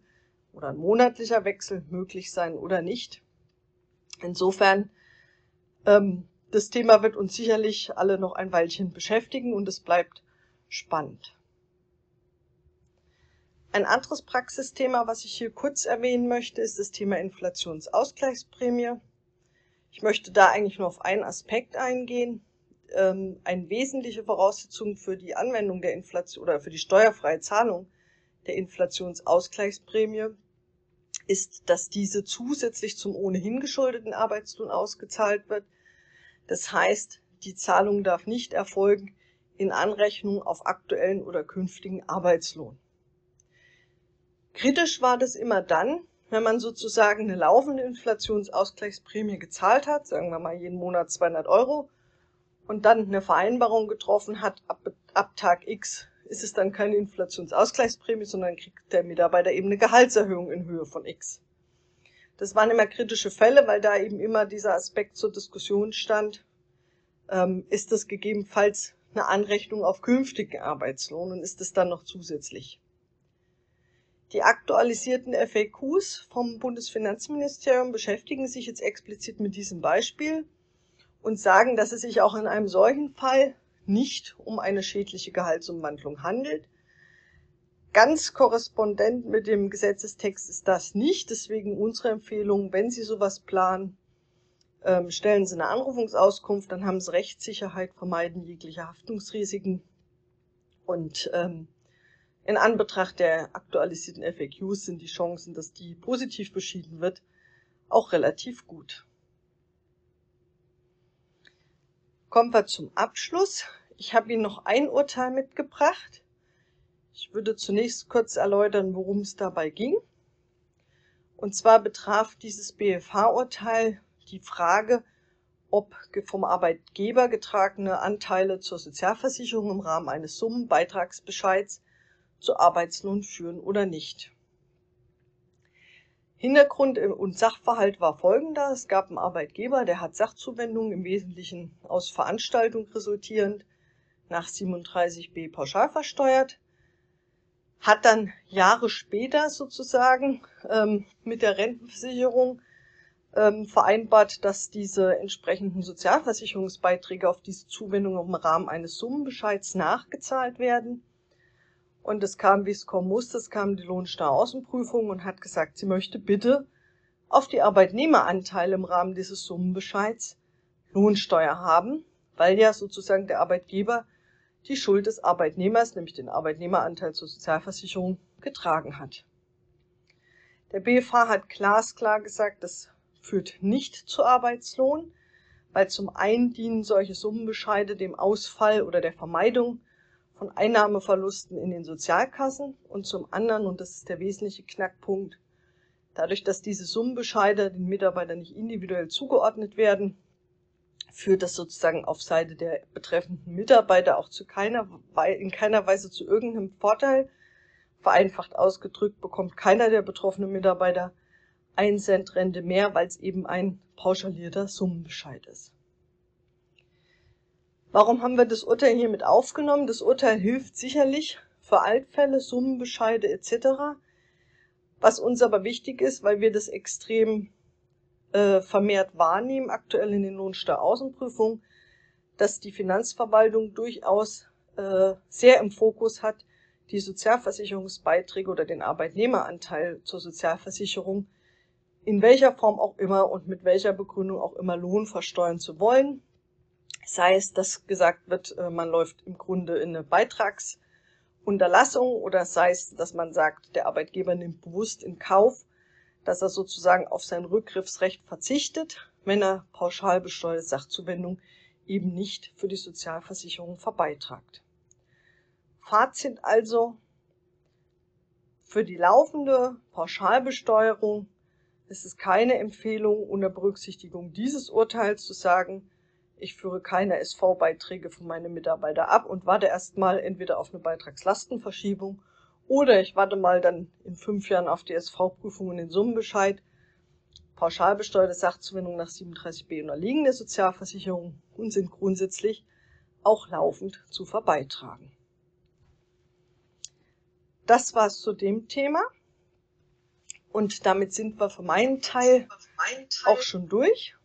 oder ein monatlicher Wechsel möglich sein oder nicht? Insofern, ähm, das Thema wird uns sicherlich alle noch ein Weilchen beschäftigen und es bleibt spannend. Ein anderes Praxisthema, was ich hier kurz erwähnen möchte, ist das Thema Inflationsausgleichsprämie. Ich möchte da eigentlich nur auf einen Aspekt eingehen. Ähm, eine wesentliche Voraussetzung für die Anwendung der Inflation oder für die steuerfreie Zahlung der Inflationsausgleichsprämie ist, dass diese zusätzlich zum ohnehin geschuldeten Arbeitslohn ausgezahlt wird. Das heißt, die Zahlung darf nicht erfolgen in Anrechnung auf aktuellen oder künftigen Arbeitslohn. Kritisch war das immer dann, wenn man sozusagen eine laufende Inflationsausgleichsprämie gezahlt hat, sagen wir mal jeden Monat 200 Euro, und dann eine Vereinbarung getroffen hat, ab, ab Tag X ist es dann keine Inflationsausgleichsprämie, sondern kriegt der Mitarbeiter eben eine Gehaltserhöhung in Höhe von X. Das waren immer kritische Fälle, weil da eben immer dieser Aspekt zur Diskussion stand, ähm, ist das gegebenenfalls eine Anrechnung auf künftigen Arbeitslohn und ist es dann noch zusätzlich. Die aktualisierten FAQs vom Bundesfinanzministerium beschäftigen sich jetzt explizit mit diesem Beispiel und sagen, dass es sich auch in einem solchen Fall nicht um eine schädliche Gehaltsumwandlung handelt. Ganz korrespondent mit dem Gesetzestext ist das nicht. Deswegen unsere Empfehlung, wenn Sie sowas planen, ähm, stellen Sie eine Anrufungsauskunft, dann haben Sie Rechtssicherheit, vermeiden jegliche Haftungsrisiken und ähm, in Anbetracht der aktualisierten FAQs sind die Chancen, dass die positiv beschieden wird, auch relativ gut. Kommen wir zum Abschluss. Ich habe Ihnen noch ein Urteil mitgebracht. Ich würde zunächst kurz erläutern, worum es dabei ging. Und zwar betraf dieses BFH-Urteil die Frage, ob vom Arbeitgeber getragene Anteile zur Sozialversicherung im Rahmen eines Summenbeitragsbescheids zu Arbeitslohn führen oder nicht. Hintergrund und Sachverhalt war folgender. Es gab einen Arbeitgeber, der hat Sachzuwendungen im Wesentlichen aus Veranstaltungen resultierend nach 37b pauschal versteuert, hat dann Jahre später sozusagen ähm, mit der Rentenversicherung ähm, vereinbart, dass diese entsprechenden Sozialversicherungsbeiträge auf diese Zuwendung im Rahmen eines Summenbescheids nachgezahlt werden. Und es kam, wie es kommen musste, es kam die Lohnsteueraußenprüfung und hat gesagt, sie möchte bitte auf die Arbeitnehmeranteile im Rahmen dieses Summenbescheids Lohnsteuer haben, weil ja sozusagen der Arbeitgeber die Schuld des Arbeitnehmers, nämlich den Arbeitnehmeranteil zur Sozialversicherung, getragen hat. Der BFH hat glasklar gesagt, das führt nicht zu Arbeitslohn, weil zum einen dienen solche Summenbescheide dem Ausfall oder der Vermeidung von Einnahmeverlusten in den Sozialkassen und zum anderen, und das ist der wesentliche Knackpunkt, dadurch, dass diese Summenbescheide den Mitarbeitern nicht individuell zugeordnet werden, führt das sozusagen auf Seite der betreffenden Mitarbeiter auch zu keiner, in keiner Weise zu irgendeinem Vorteil. Vereinfacht ausgedrückt bekommt keiner der betroffenen Mitarbeiter ein Cent Rente mehr, weil es eben ein pauschalierter Summenbescheid ist. Warum haben wir das Urteil hier mit aufgenommen? Das Urteil hilft sicherlich für Altfälle, Summenbescheide etc. Was uns aber wichtig ist, weil wir das extrem äh, vermehrt wahrnehmen, aktuell in den Lohnsteueraußenprüfungen, dass die Finanzverwaltung durchaus äh, sehr im Fokus hat, die Sozialversicherungsbeiträge oder den Arbeitnehmeranteil zur Sozialversicherung in welcher Form auch immer und mit welcher Begründung auch immer Lohn versteuern zu wollen. Sei es, dass gesagt wird, äh, man läuft im Grunde in eine Beitragsunterlassung oder sei es, dass man sagt, der Arbeitgeber nimmt bewusst in Kauf, dass er sozusagen auf sein Rückgriffsrecht verzichtet, wenn er pauschal besteuerte Sachzuwendung eben nicht für die Sozialversicherung verbeitragt. Fazit also, für die laufende Pauschalbesteuerung ist es keine Empfehlung, unter Berücksichtigung dieses Urteils zu sagen, ich führe keine SV-Beiträge für meine Mitarbeiter ab und warte erstmal entweder auf eine Beitragslastenverschiebung oder ich warte mal dann in fünf Jahren auf die SV-Prüfung und den Summenbescheid. Pauschalbesteuerte Sachzuwendung nach 37b unterliegende Sozialversicherung und sind grundsätzlich auch laufend zu verbeitragen. Das war's zu dem Thema. Und damit sind wir für meinen Teil auch schon durch.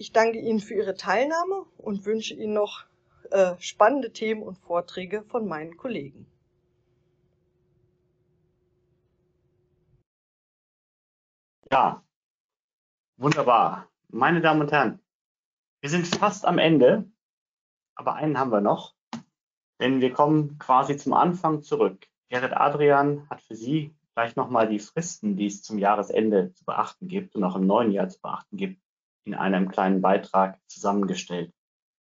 Ich danke Ihnen für Ihre Teilnahme und wünsche Ihnen noch äh, spannende Themen und Vorträge von meinen Kollegen. Ja, wunderbar. Meine Damen und Herren, wir sind fast am Ende, aber einen haben wir noch, denn wir kommen quasi zum Anfang zurück. Gerrit Adrian hat für Sie gleich nochmal die Fristen, die es zum Jahresende zu beachten gibt und auch im neuen Jahr zu beachten gibt, in einem kleinen Beitrag zusammengestellt.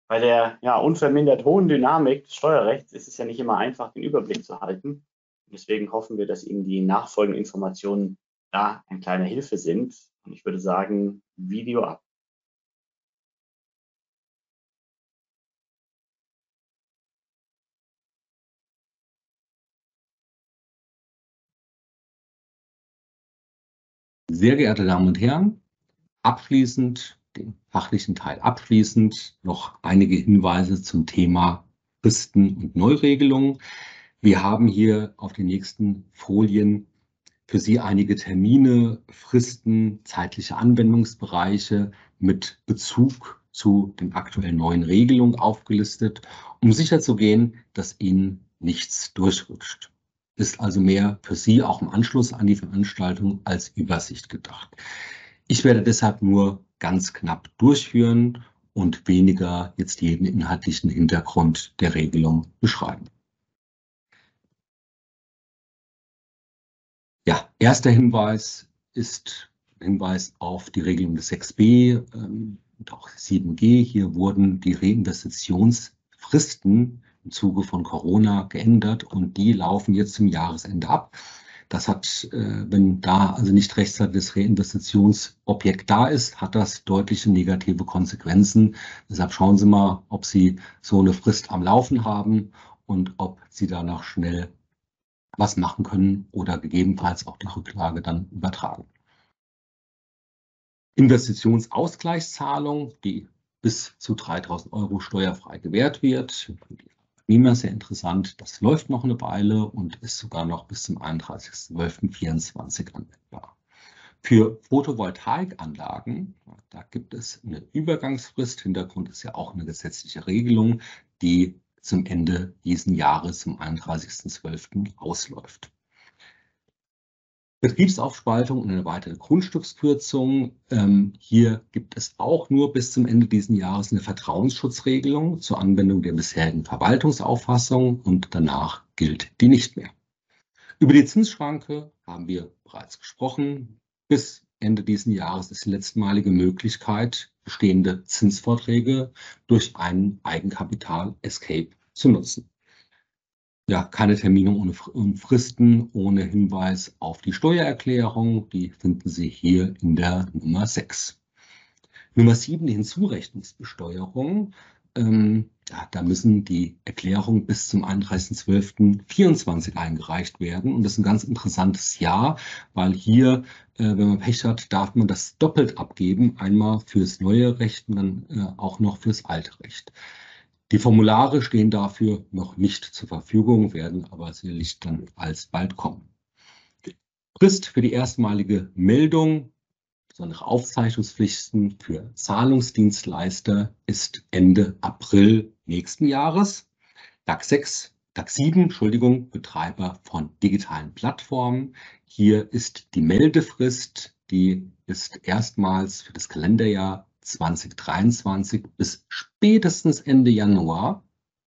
Bei der ja, unvermindert hohen Dynamik des Steuerrechts ist es ja nicht immer einfach, den Überblick zu halten. Deswegen hoffen wir, dass Ihnen die nachfolgenden Informationen da eine kleine Hilfe sind. Und ich würde sagen, Video ab. Sehr geehrte Damen und Herren, abschließend, den fachlichen Teil abschließend, noch einige Hinweise zum Thema Fristen und Neuregelungen. Wir haben hier auf den nächsten Folien für Sie einige Termine, Fristen, zeitliche Anwendungsbereiche mit Bezug zu den aktuellen neuen Regelungen aufgelistet, um sicherzugehen, dass Ihnen nichts durchrutscht. Ist also mehr für Sie auch im Anschluss an die Veranstaltung als Übersicht gedacht. Ich werde deshalb nur ganz knapp durchführen und weniger jetzt jeden inhaltlichen Hintergrund der Regelung beschreiben. Ja, erster Hinweis ist Hinweis auf die Regelung des 6b ähm, und auch 7g. Hier wurden die Reinvestitionsfristen im Zuge von Corona geändert und die laufen jetzt zum Jahresende ab. Das hat, äh, wenn da also nicht rechtzeitig das Reinvestitionsobjekt da ist, hat das deutliche negative Konsequenzen. Deshalb schauen Sie mal, ob Sie so eine Frist am Laufen haben und ob Sie danach schnell was machen können oder gegebenenfalls auch die Rücklage dann übertragen. Investitionsausgleichszahlung, die bis zu 3000 Euro steuerfrei gewährt wird. Die Arbeitnehmer sehr interessant. Das läuft noch eine Weile und ist sogar noch bis zum 31.12.24 anwendbar. Für Photovoltaikanlagen, da gibt es eine Übergangsfrist. Hintergrund ist ja auch eine gesetzliche Regelung, die zum Ende diesen Jahres, zum 31.12. ausläuft. Betriebsaufspaltung und eine weitere Grundstückskürzung. Ähm, hier gibt es auch nur bis zum Ende dieses Jahres eine Vertrauensschutzregelung zur Anwendung der bisherigen Verwaltungsauffassung und danach gilt die nicht mehr. Über die Zinsschranke haben wir bereits gesprochen. Bis Ende dieses Jahres ist die letztmalige Möglichkeit, bestehende Zinsvorträge durch einen Eigenkapital-Escape zu nutzen ja, keine Termine ohne Fristen, ohne Hinweis auf die Steuererklärung. Die finden Sie hier in der Nummer 6. Nummer 7, die Hinzurechnungsbesteuerung. Ähm, ja, da müssen die Erklärungen bis zum 31.12.24 eingereicht werden. Und das ist ein ganz interessantes Jahr, weil hier, äh, wenn man Pech hat, darf man das doppelt abgeben. Einmal fürs neue Recht und dann äh, auch noch fürs alte Recht. Die Formulare stehen dafür noch nicht zur Verfügung, werden aber sicherlich dann alsbald kommen. Frist für die erstmalige Meldung, besondere Aufzeichnungspflichten für Zahlungsdienstleister ist Ende April nächsten Jahres. DAX 6, DAX 7, Entschuldigung, Betreiber von digitalen Plattformen. Hier ist die Meldefrist, die ist erstmals für das Kalenderjahr 2023 bis spätestens Ende Januar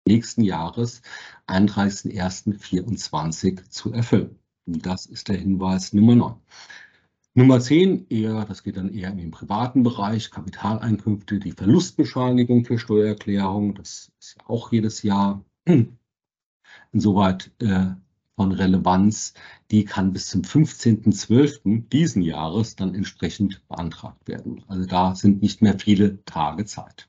nächsten Jahres, 31.01.24 zu erfüllen. Das ist der Hinweis Nummer 9. Nummer 10, eher, das geht dann eher den privaten Bereich, Kapitaleinkünfte, die Verlustbescheinigung für Steuererklärung, das ist ja auch jedes Jahr. Insoweit äh, von Relevanz, die kann bis zum 15.12. diesen Jahres dann entsprechend beantragt werden. Also da sind nicht mehr viele Tage Zeit.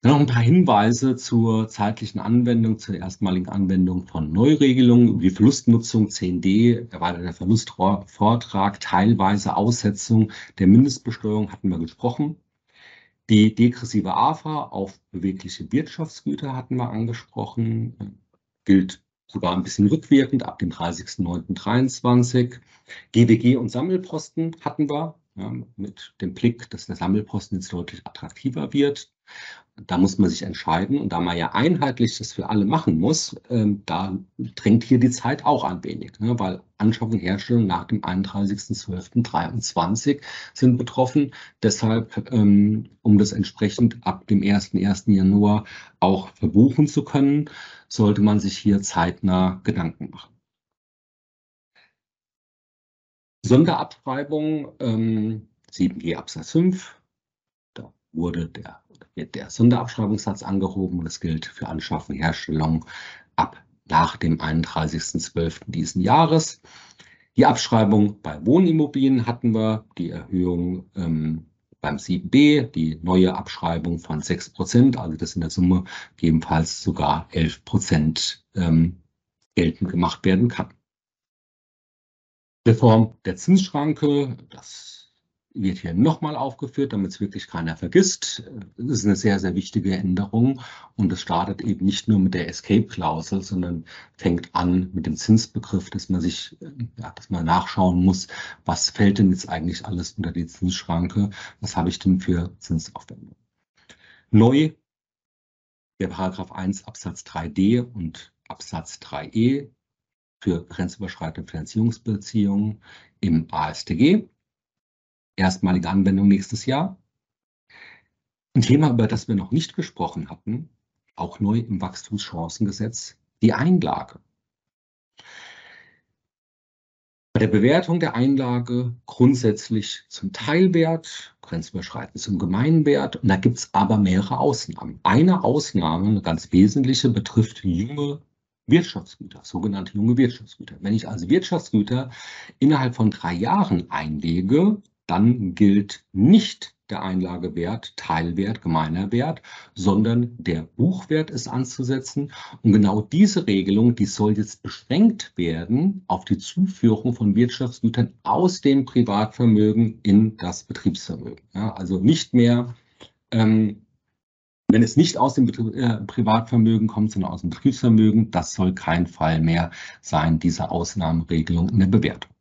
Dann noch ein paar Hinweise zur zeitlichen Anwendung, zur erstmaligen Anwendung von Neuregelungen über die Verlustnutzung 10d, erweiterter Verlustvortrag, teilweise Aussetzung der Mindestbesteuerung hatten wir gesprochen. Die degressive AFA auf bewegliche Wirtschaftsgüter hatten wir angesprochen, gilt sogar ein bisschen rückwirkend ab dem 30.09.23. GWG und Sammelposten hatten wir ja, mit dem Blick, dass der Sammelposten jetzt deutlich attraktiver wird. Da muss man sich entscheiden. Und da man ja einheitlich das für alle machen muss, ähm, da drängt hier die Zeit auch ein wenig, ne? weil Anschaffung und Herstellung nach dem 31.12.23 sind betroffen. Deshalb, ähm, um das entsprechend ab dem 1.1. Januar auch verbuchen zu können, sollte man sich hier zeitnah Gedanken machen. Sonderabschreibung ähm, 7g Absatz 5. Da wurde der, wird der Sonderabschreibungssatz angehoben und das gilt für Anschaffung, Herstellung ab nach dem 31.12. diesen Jahres. Die Abschreibung bei Wohnimmobilien hatten wir, die Erhöhung ähm, beim 7b, die neue Abschreibung von 6 Prozent, also das in der Summe gegebenenfalls sogar 11 Prozent ähm, geltend gemacht werden kann. Reform der Zinsschranke, das wird hier nochmal aufgeführt, damit es wirklich keiner vergisst. Das ist eine sehr, sehr wichtige Änderung und es startet eben nicht nur mit der Escape-Klausel, sondern fängt an mit dem Zinsbegriff, dass man sich, ja, dass man nachschauen muss, was fällt denn jetzt eigentlich alles unter die Zinsschranke, was habe ich denn für Zinsaufwendungen. Neu der Paragraph 1 Absatz 3d und Absatz 3e für grenzüberschreitende Finanzierungsbeziehungen im AStG. Erstmalige Anwendung nächstes Jahr. Ein Thema, über das wir noch nicht gesprochen hatten, auch neu im Wachstumschancengesetz, die Einlage. Bei der Bewertung der Einlage grundsätzlich zum Teilwert, grenzüberschreitend zum Gemeinwert. Und da gibt es aber mehrere Ausnahmen. Eine Ausnahme, eine ganz wesentliche, betrifft junge Wirtschaftsgüter, sogenannte junge Wirtschaftsgüter. Wenn ich also Wirtschaftsgüter innerhalb von drei Jahren einlege, dann gilt nicht der Einlagewert, Teilwert, gemeiner Wert, sondern der Buchwert ist anzusetzen. Und genau diese Regelung, die soll jetzt beschränkt werden auf die Zuführung von Wirtschaftsgütern aus dem Privatvermögen in das Betriebsvermögen. Ja, also nicht mehr, ähm, wenn es nicht aus dem Betrieb, äh, Privatvermögen kommt, sondern aus dem Betriebsvermögen, das soll kein Fall mehr sein, diese Ausnahmeregelung in der Bewertung.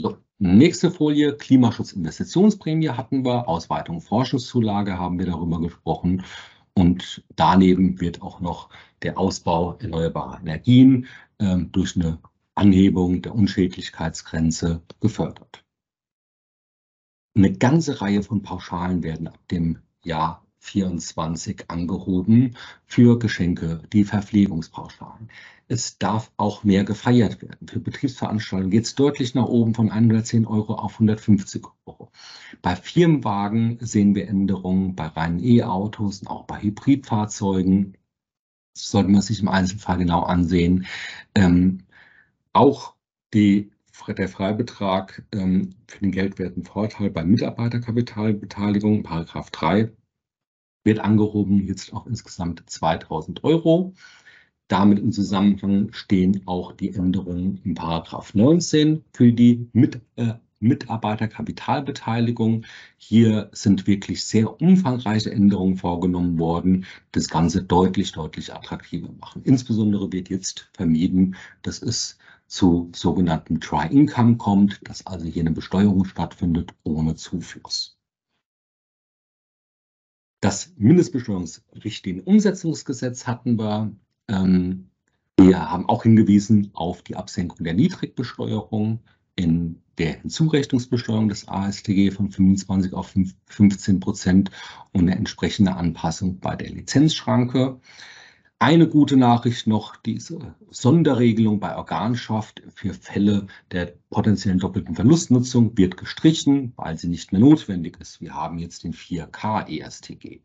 So, nächste Folie, Klimaschutzinvestitionsprämie hatten wir, Ausweitung Forschungszulage haben wir darüber gesprochen und daneben wird auch noch der Ausbau erneuerbarer Energien äh, durch eine Anhebung der Unschädlichkeitsgrenze gefördert. Eine ganze Reihe von Pauschalen werden ab dem Jahr 24 angehoben für Geschenke, die Verpflegungspauschalen. Es darf auch mehr gefeiert werden. Für Betriebsveranstaltungen geht es deutlich nach oben von 110 Euro auf 150 Euro. Bei Firmenwagen sehen wir Änderungen bei reinen E-Autos und auch bei Hybridfahrzeugen. Das sollte man sich im Einzelfall genau ansehen. Ähm, auch die, der Freibetrag ähm, für den geldwerten Vorteil bei Mitarbeiterkapitalbeteiligung, Paragraph 3, wird angehoben jetzt auf insgesamt 2000 Euro. Damit im Zusammenhang stehen auch die Änderungen im Paragraph 19 für die Mit, äh, Mitarbeiterkapitalbeteiligung. Hier sind wirklich sehr umfangreiche Änderungen vorgenommen worden, das Ganze deutlich, deutlich attraktiver machen. Insbesondere wird jetzt vermieden, dass es zu sogenannten Try-Income kommt, dass also hier eine Besteuerung stattfindet ohne Zufluss. Das Mindestbesteuerungsrichtlinien-Umsetzungsgesetz hatten wir. Ähm, wir haben auch hingewiesen auf die Absenkung der Niedrigbesteuerung in der Hinzurechnungsbesteuerung des ASTG von 25 auf 15 Prozent und eine entsprechende Anpassung bei der Lizenzschranke. Eine gute Nachricht noch, diese Sonderregelung bei Organschaft für Fälle der potenziellen doppelten Verlustnutzung wird gestrichen, weil sie nicht mehr notwendig ist. Wir haben jetzt den 4K ESTG.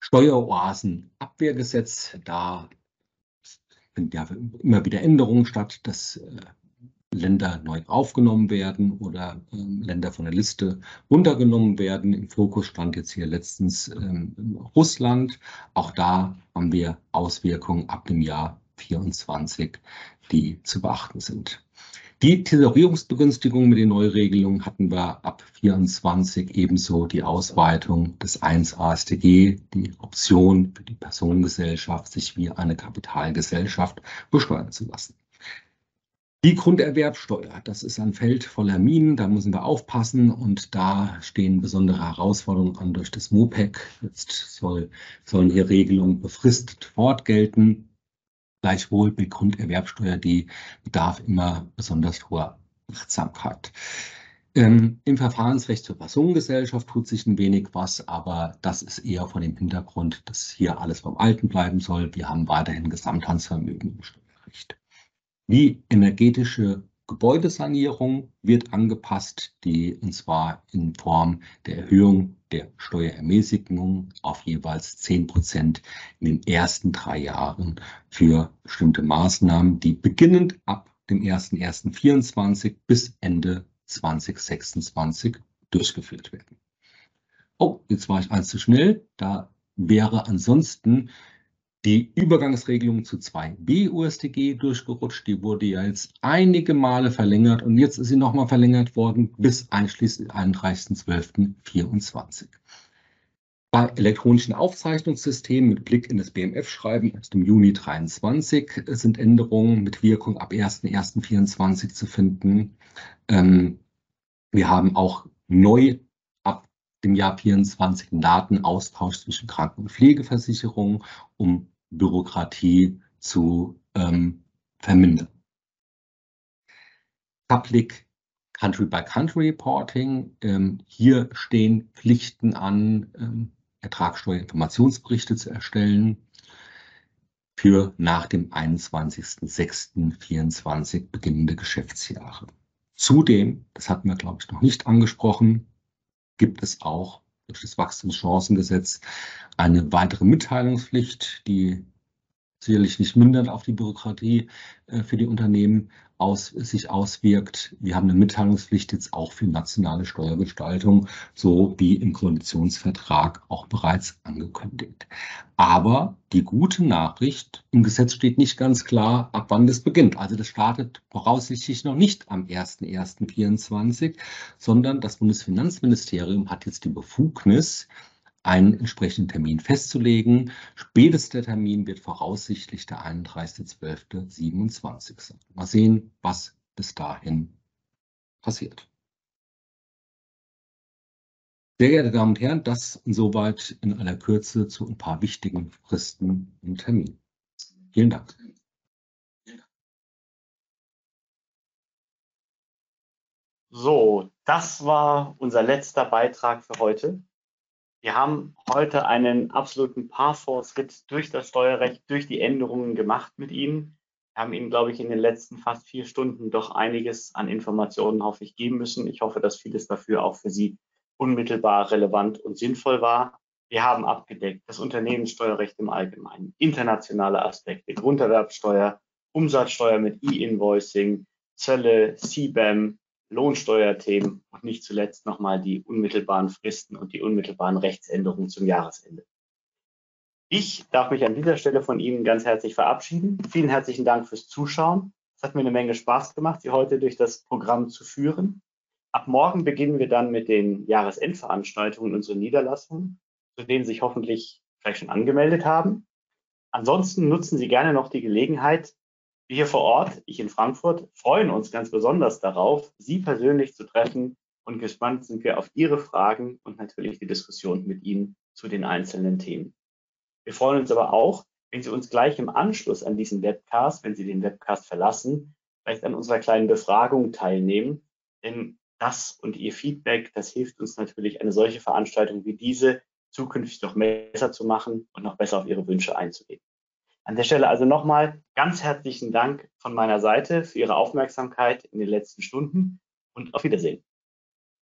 Steueroasenabwehrgesetz, da finden ja immer wieder Änderungen statt, dass äh, Länder neu aufgenommen werden oder ähm, Länder von der Liste runtergenommen werden. Im Fokus stand jetzt hier letztens ähm, Russland. Auch da haben wir Auswirkungen ab dem Jahr 24, die zu beachten sind. Die Tesorierungsbegünstigung mit den Neuregelungen hatten wir ab 24 ebenso die Ausweitung des 1 AStG, die Option für die Personengesellschaft, sich wie eine Kapitalgesellschaft besteuern zu lassen. Die Grunderwerbsteuer, das ist ein Feld voller Minen, da müssen wir aufpassen und da stehen besondere Herausforderungen an durch das MOPEC. Jetzt soll, sollen hier Regelungen befristet fortgelten. Gleichwohl mit Grunderwerbsteuer, die bedarf immer besonders hoher Achtsamkeit. Ähm, Im Verfahrensrecht zur Personengesellschaft tut sich ein wenig was, aber das ist eher von dem Hintergrund, dass hier alles beim Alten bleiben soll. Wir haben weiterhin Gesamthandsvermögen im Steuerrecht. Die energetische Gebäudesanierung wird angepasst, die und zwar in Form der Erhöhung der Steuerermäßigung auf jeweils 10 Prozent in den ersten drei Jahren für bestimmte Maßnahmen, die beginnend ab dem 01.01.24 bis Ende 2026 durchgeführt werden. Oh, jetzt war ich eins zu schnell. Da wäre ansonsten die Übergangsregelung zu 2b USTG durchgerutscht. Die wurde ja jetzt einige Male verlängert und jetzt ist sie nochmal verlängert worden bis einschließlich 31.12.24. Bei elektronischen Aufzeichnungssystemen mit Blick in das BMF-Schreiben aus dem Juni 23 sind Änderungen mit Wirkung ab 1.1.24 zu finden. Ähm, wir haben auch neu ab dem Jahr 24 einen Datenaustausch zwischen Kranken- und Pflegeversicherungen, um Bürokratie zu ähm, vermindern. Public Country-by-Country-Reporting. Ähm, hier stehen Pflichten an, ähm, Ertragssteuerinformationsberichte zu erstellen für nach dem 21.06.24 beginnende Geschäftsjahre. Zudem, das hatten wir, glaube ich, noch nicht angesprochen, gibt es auch das Wachstumschancengesetz eine weitere Mitteilungspflicht, die sicherlich nicht mindert auf die Bürokratie äh, für die Unternehmen aus, sich auswirkt. Wir haben eine Mitteilungspflicht jetzt auch für nationale Steuergestaltung, so wie im Koalitionsvertrag auch bereits angekündigt. Aber die gute Nachricht, im Gesetz steht nicht ganz klar, ab wann das beginnt. Also das startet voraussichtlich noch nicht am 01.01.24, sondern das Bundesfinanzministerium hat jetzt die Befugnis, einen entsprechenden Termin festzulegen. Spätester Termin wird voraussichtlich der 31.12.27 sein. Mal sehen, was bis dahin passiert. Sehr geehrte Damen und Herren, das insoweit in aller Kürze zu ein paar wichtigen Fristen und Terminen. Vielen Dank. So, das war unser letzter Beitrag für heute. Wir haben heute einen absoluten Parforce-Ritt durch das Steuerrecht, durch die Änderungen gemacht mit Ihnen. Wir haben Ihnen, glaube ich, in den letzten fast vier Stunden doch einiges an Informationen, hoffe ich, geben müssen. Ich hoffe, dass vieles dafür auch für Sie unmittelbar relevant und sinnvoll war. Wir haben abgedeckt das Unternehmenssteuerrecht im Allgemeinen, internationale Aspekte, Grunderwerbsteuer, Umsatzsteuer mit E-Invoicing, Zölle, CBAM, Lohnsteuerthemen und nicht zuletzt nochmal die unmittelbaren Fristen und die unmittelbaren Rechtsänderungen zum Jahresende. Ich darf mich an dieser Stelle von Ihnen ganz herzlich verabschieden. Vielen herzlichen Dank fürs Zuschauen. Es hat mir eine Menge Spaß gemacht, Sie heute durch das Programm zu führen. Ab morgen beginnen wir dann mit den Jahresendveranstaltungen unserer Niederlassungen, zu denen Sie sich hoffentlich vielleicht schon angemeldet haben. Ansonsten nutzen Sie gerne noch die Gelegenheit, wir hier vor Ort, ich in Frankfurt, freuen uns ganz besonders darauf, Sie persönlich zu treffen und gespannt sind wir auf Ihre Fragen und natürlich die Diskussion mit Ihnen zu den einzelnen Themen. Wir freuen uns aber auch, wenn Sie uns gleich im Anschluss an diesen Webcast, wenn Sie den Webcast verlassen, vielleicht an unserer kleinen Befragung teilnehmen. Denn das und Ihr Feedback, das hilft uns natürlich, eine solche Veranstaltung wie diese zukünftig noch besser zu machen und noch besser auf Ihre Wünsche einzugehen. An der Stelle also nochmal ganz herzlichen Dank von meiner Seite für Ihre Aufmerksamkeit in den letzten Stunden und auf Wiedersehen.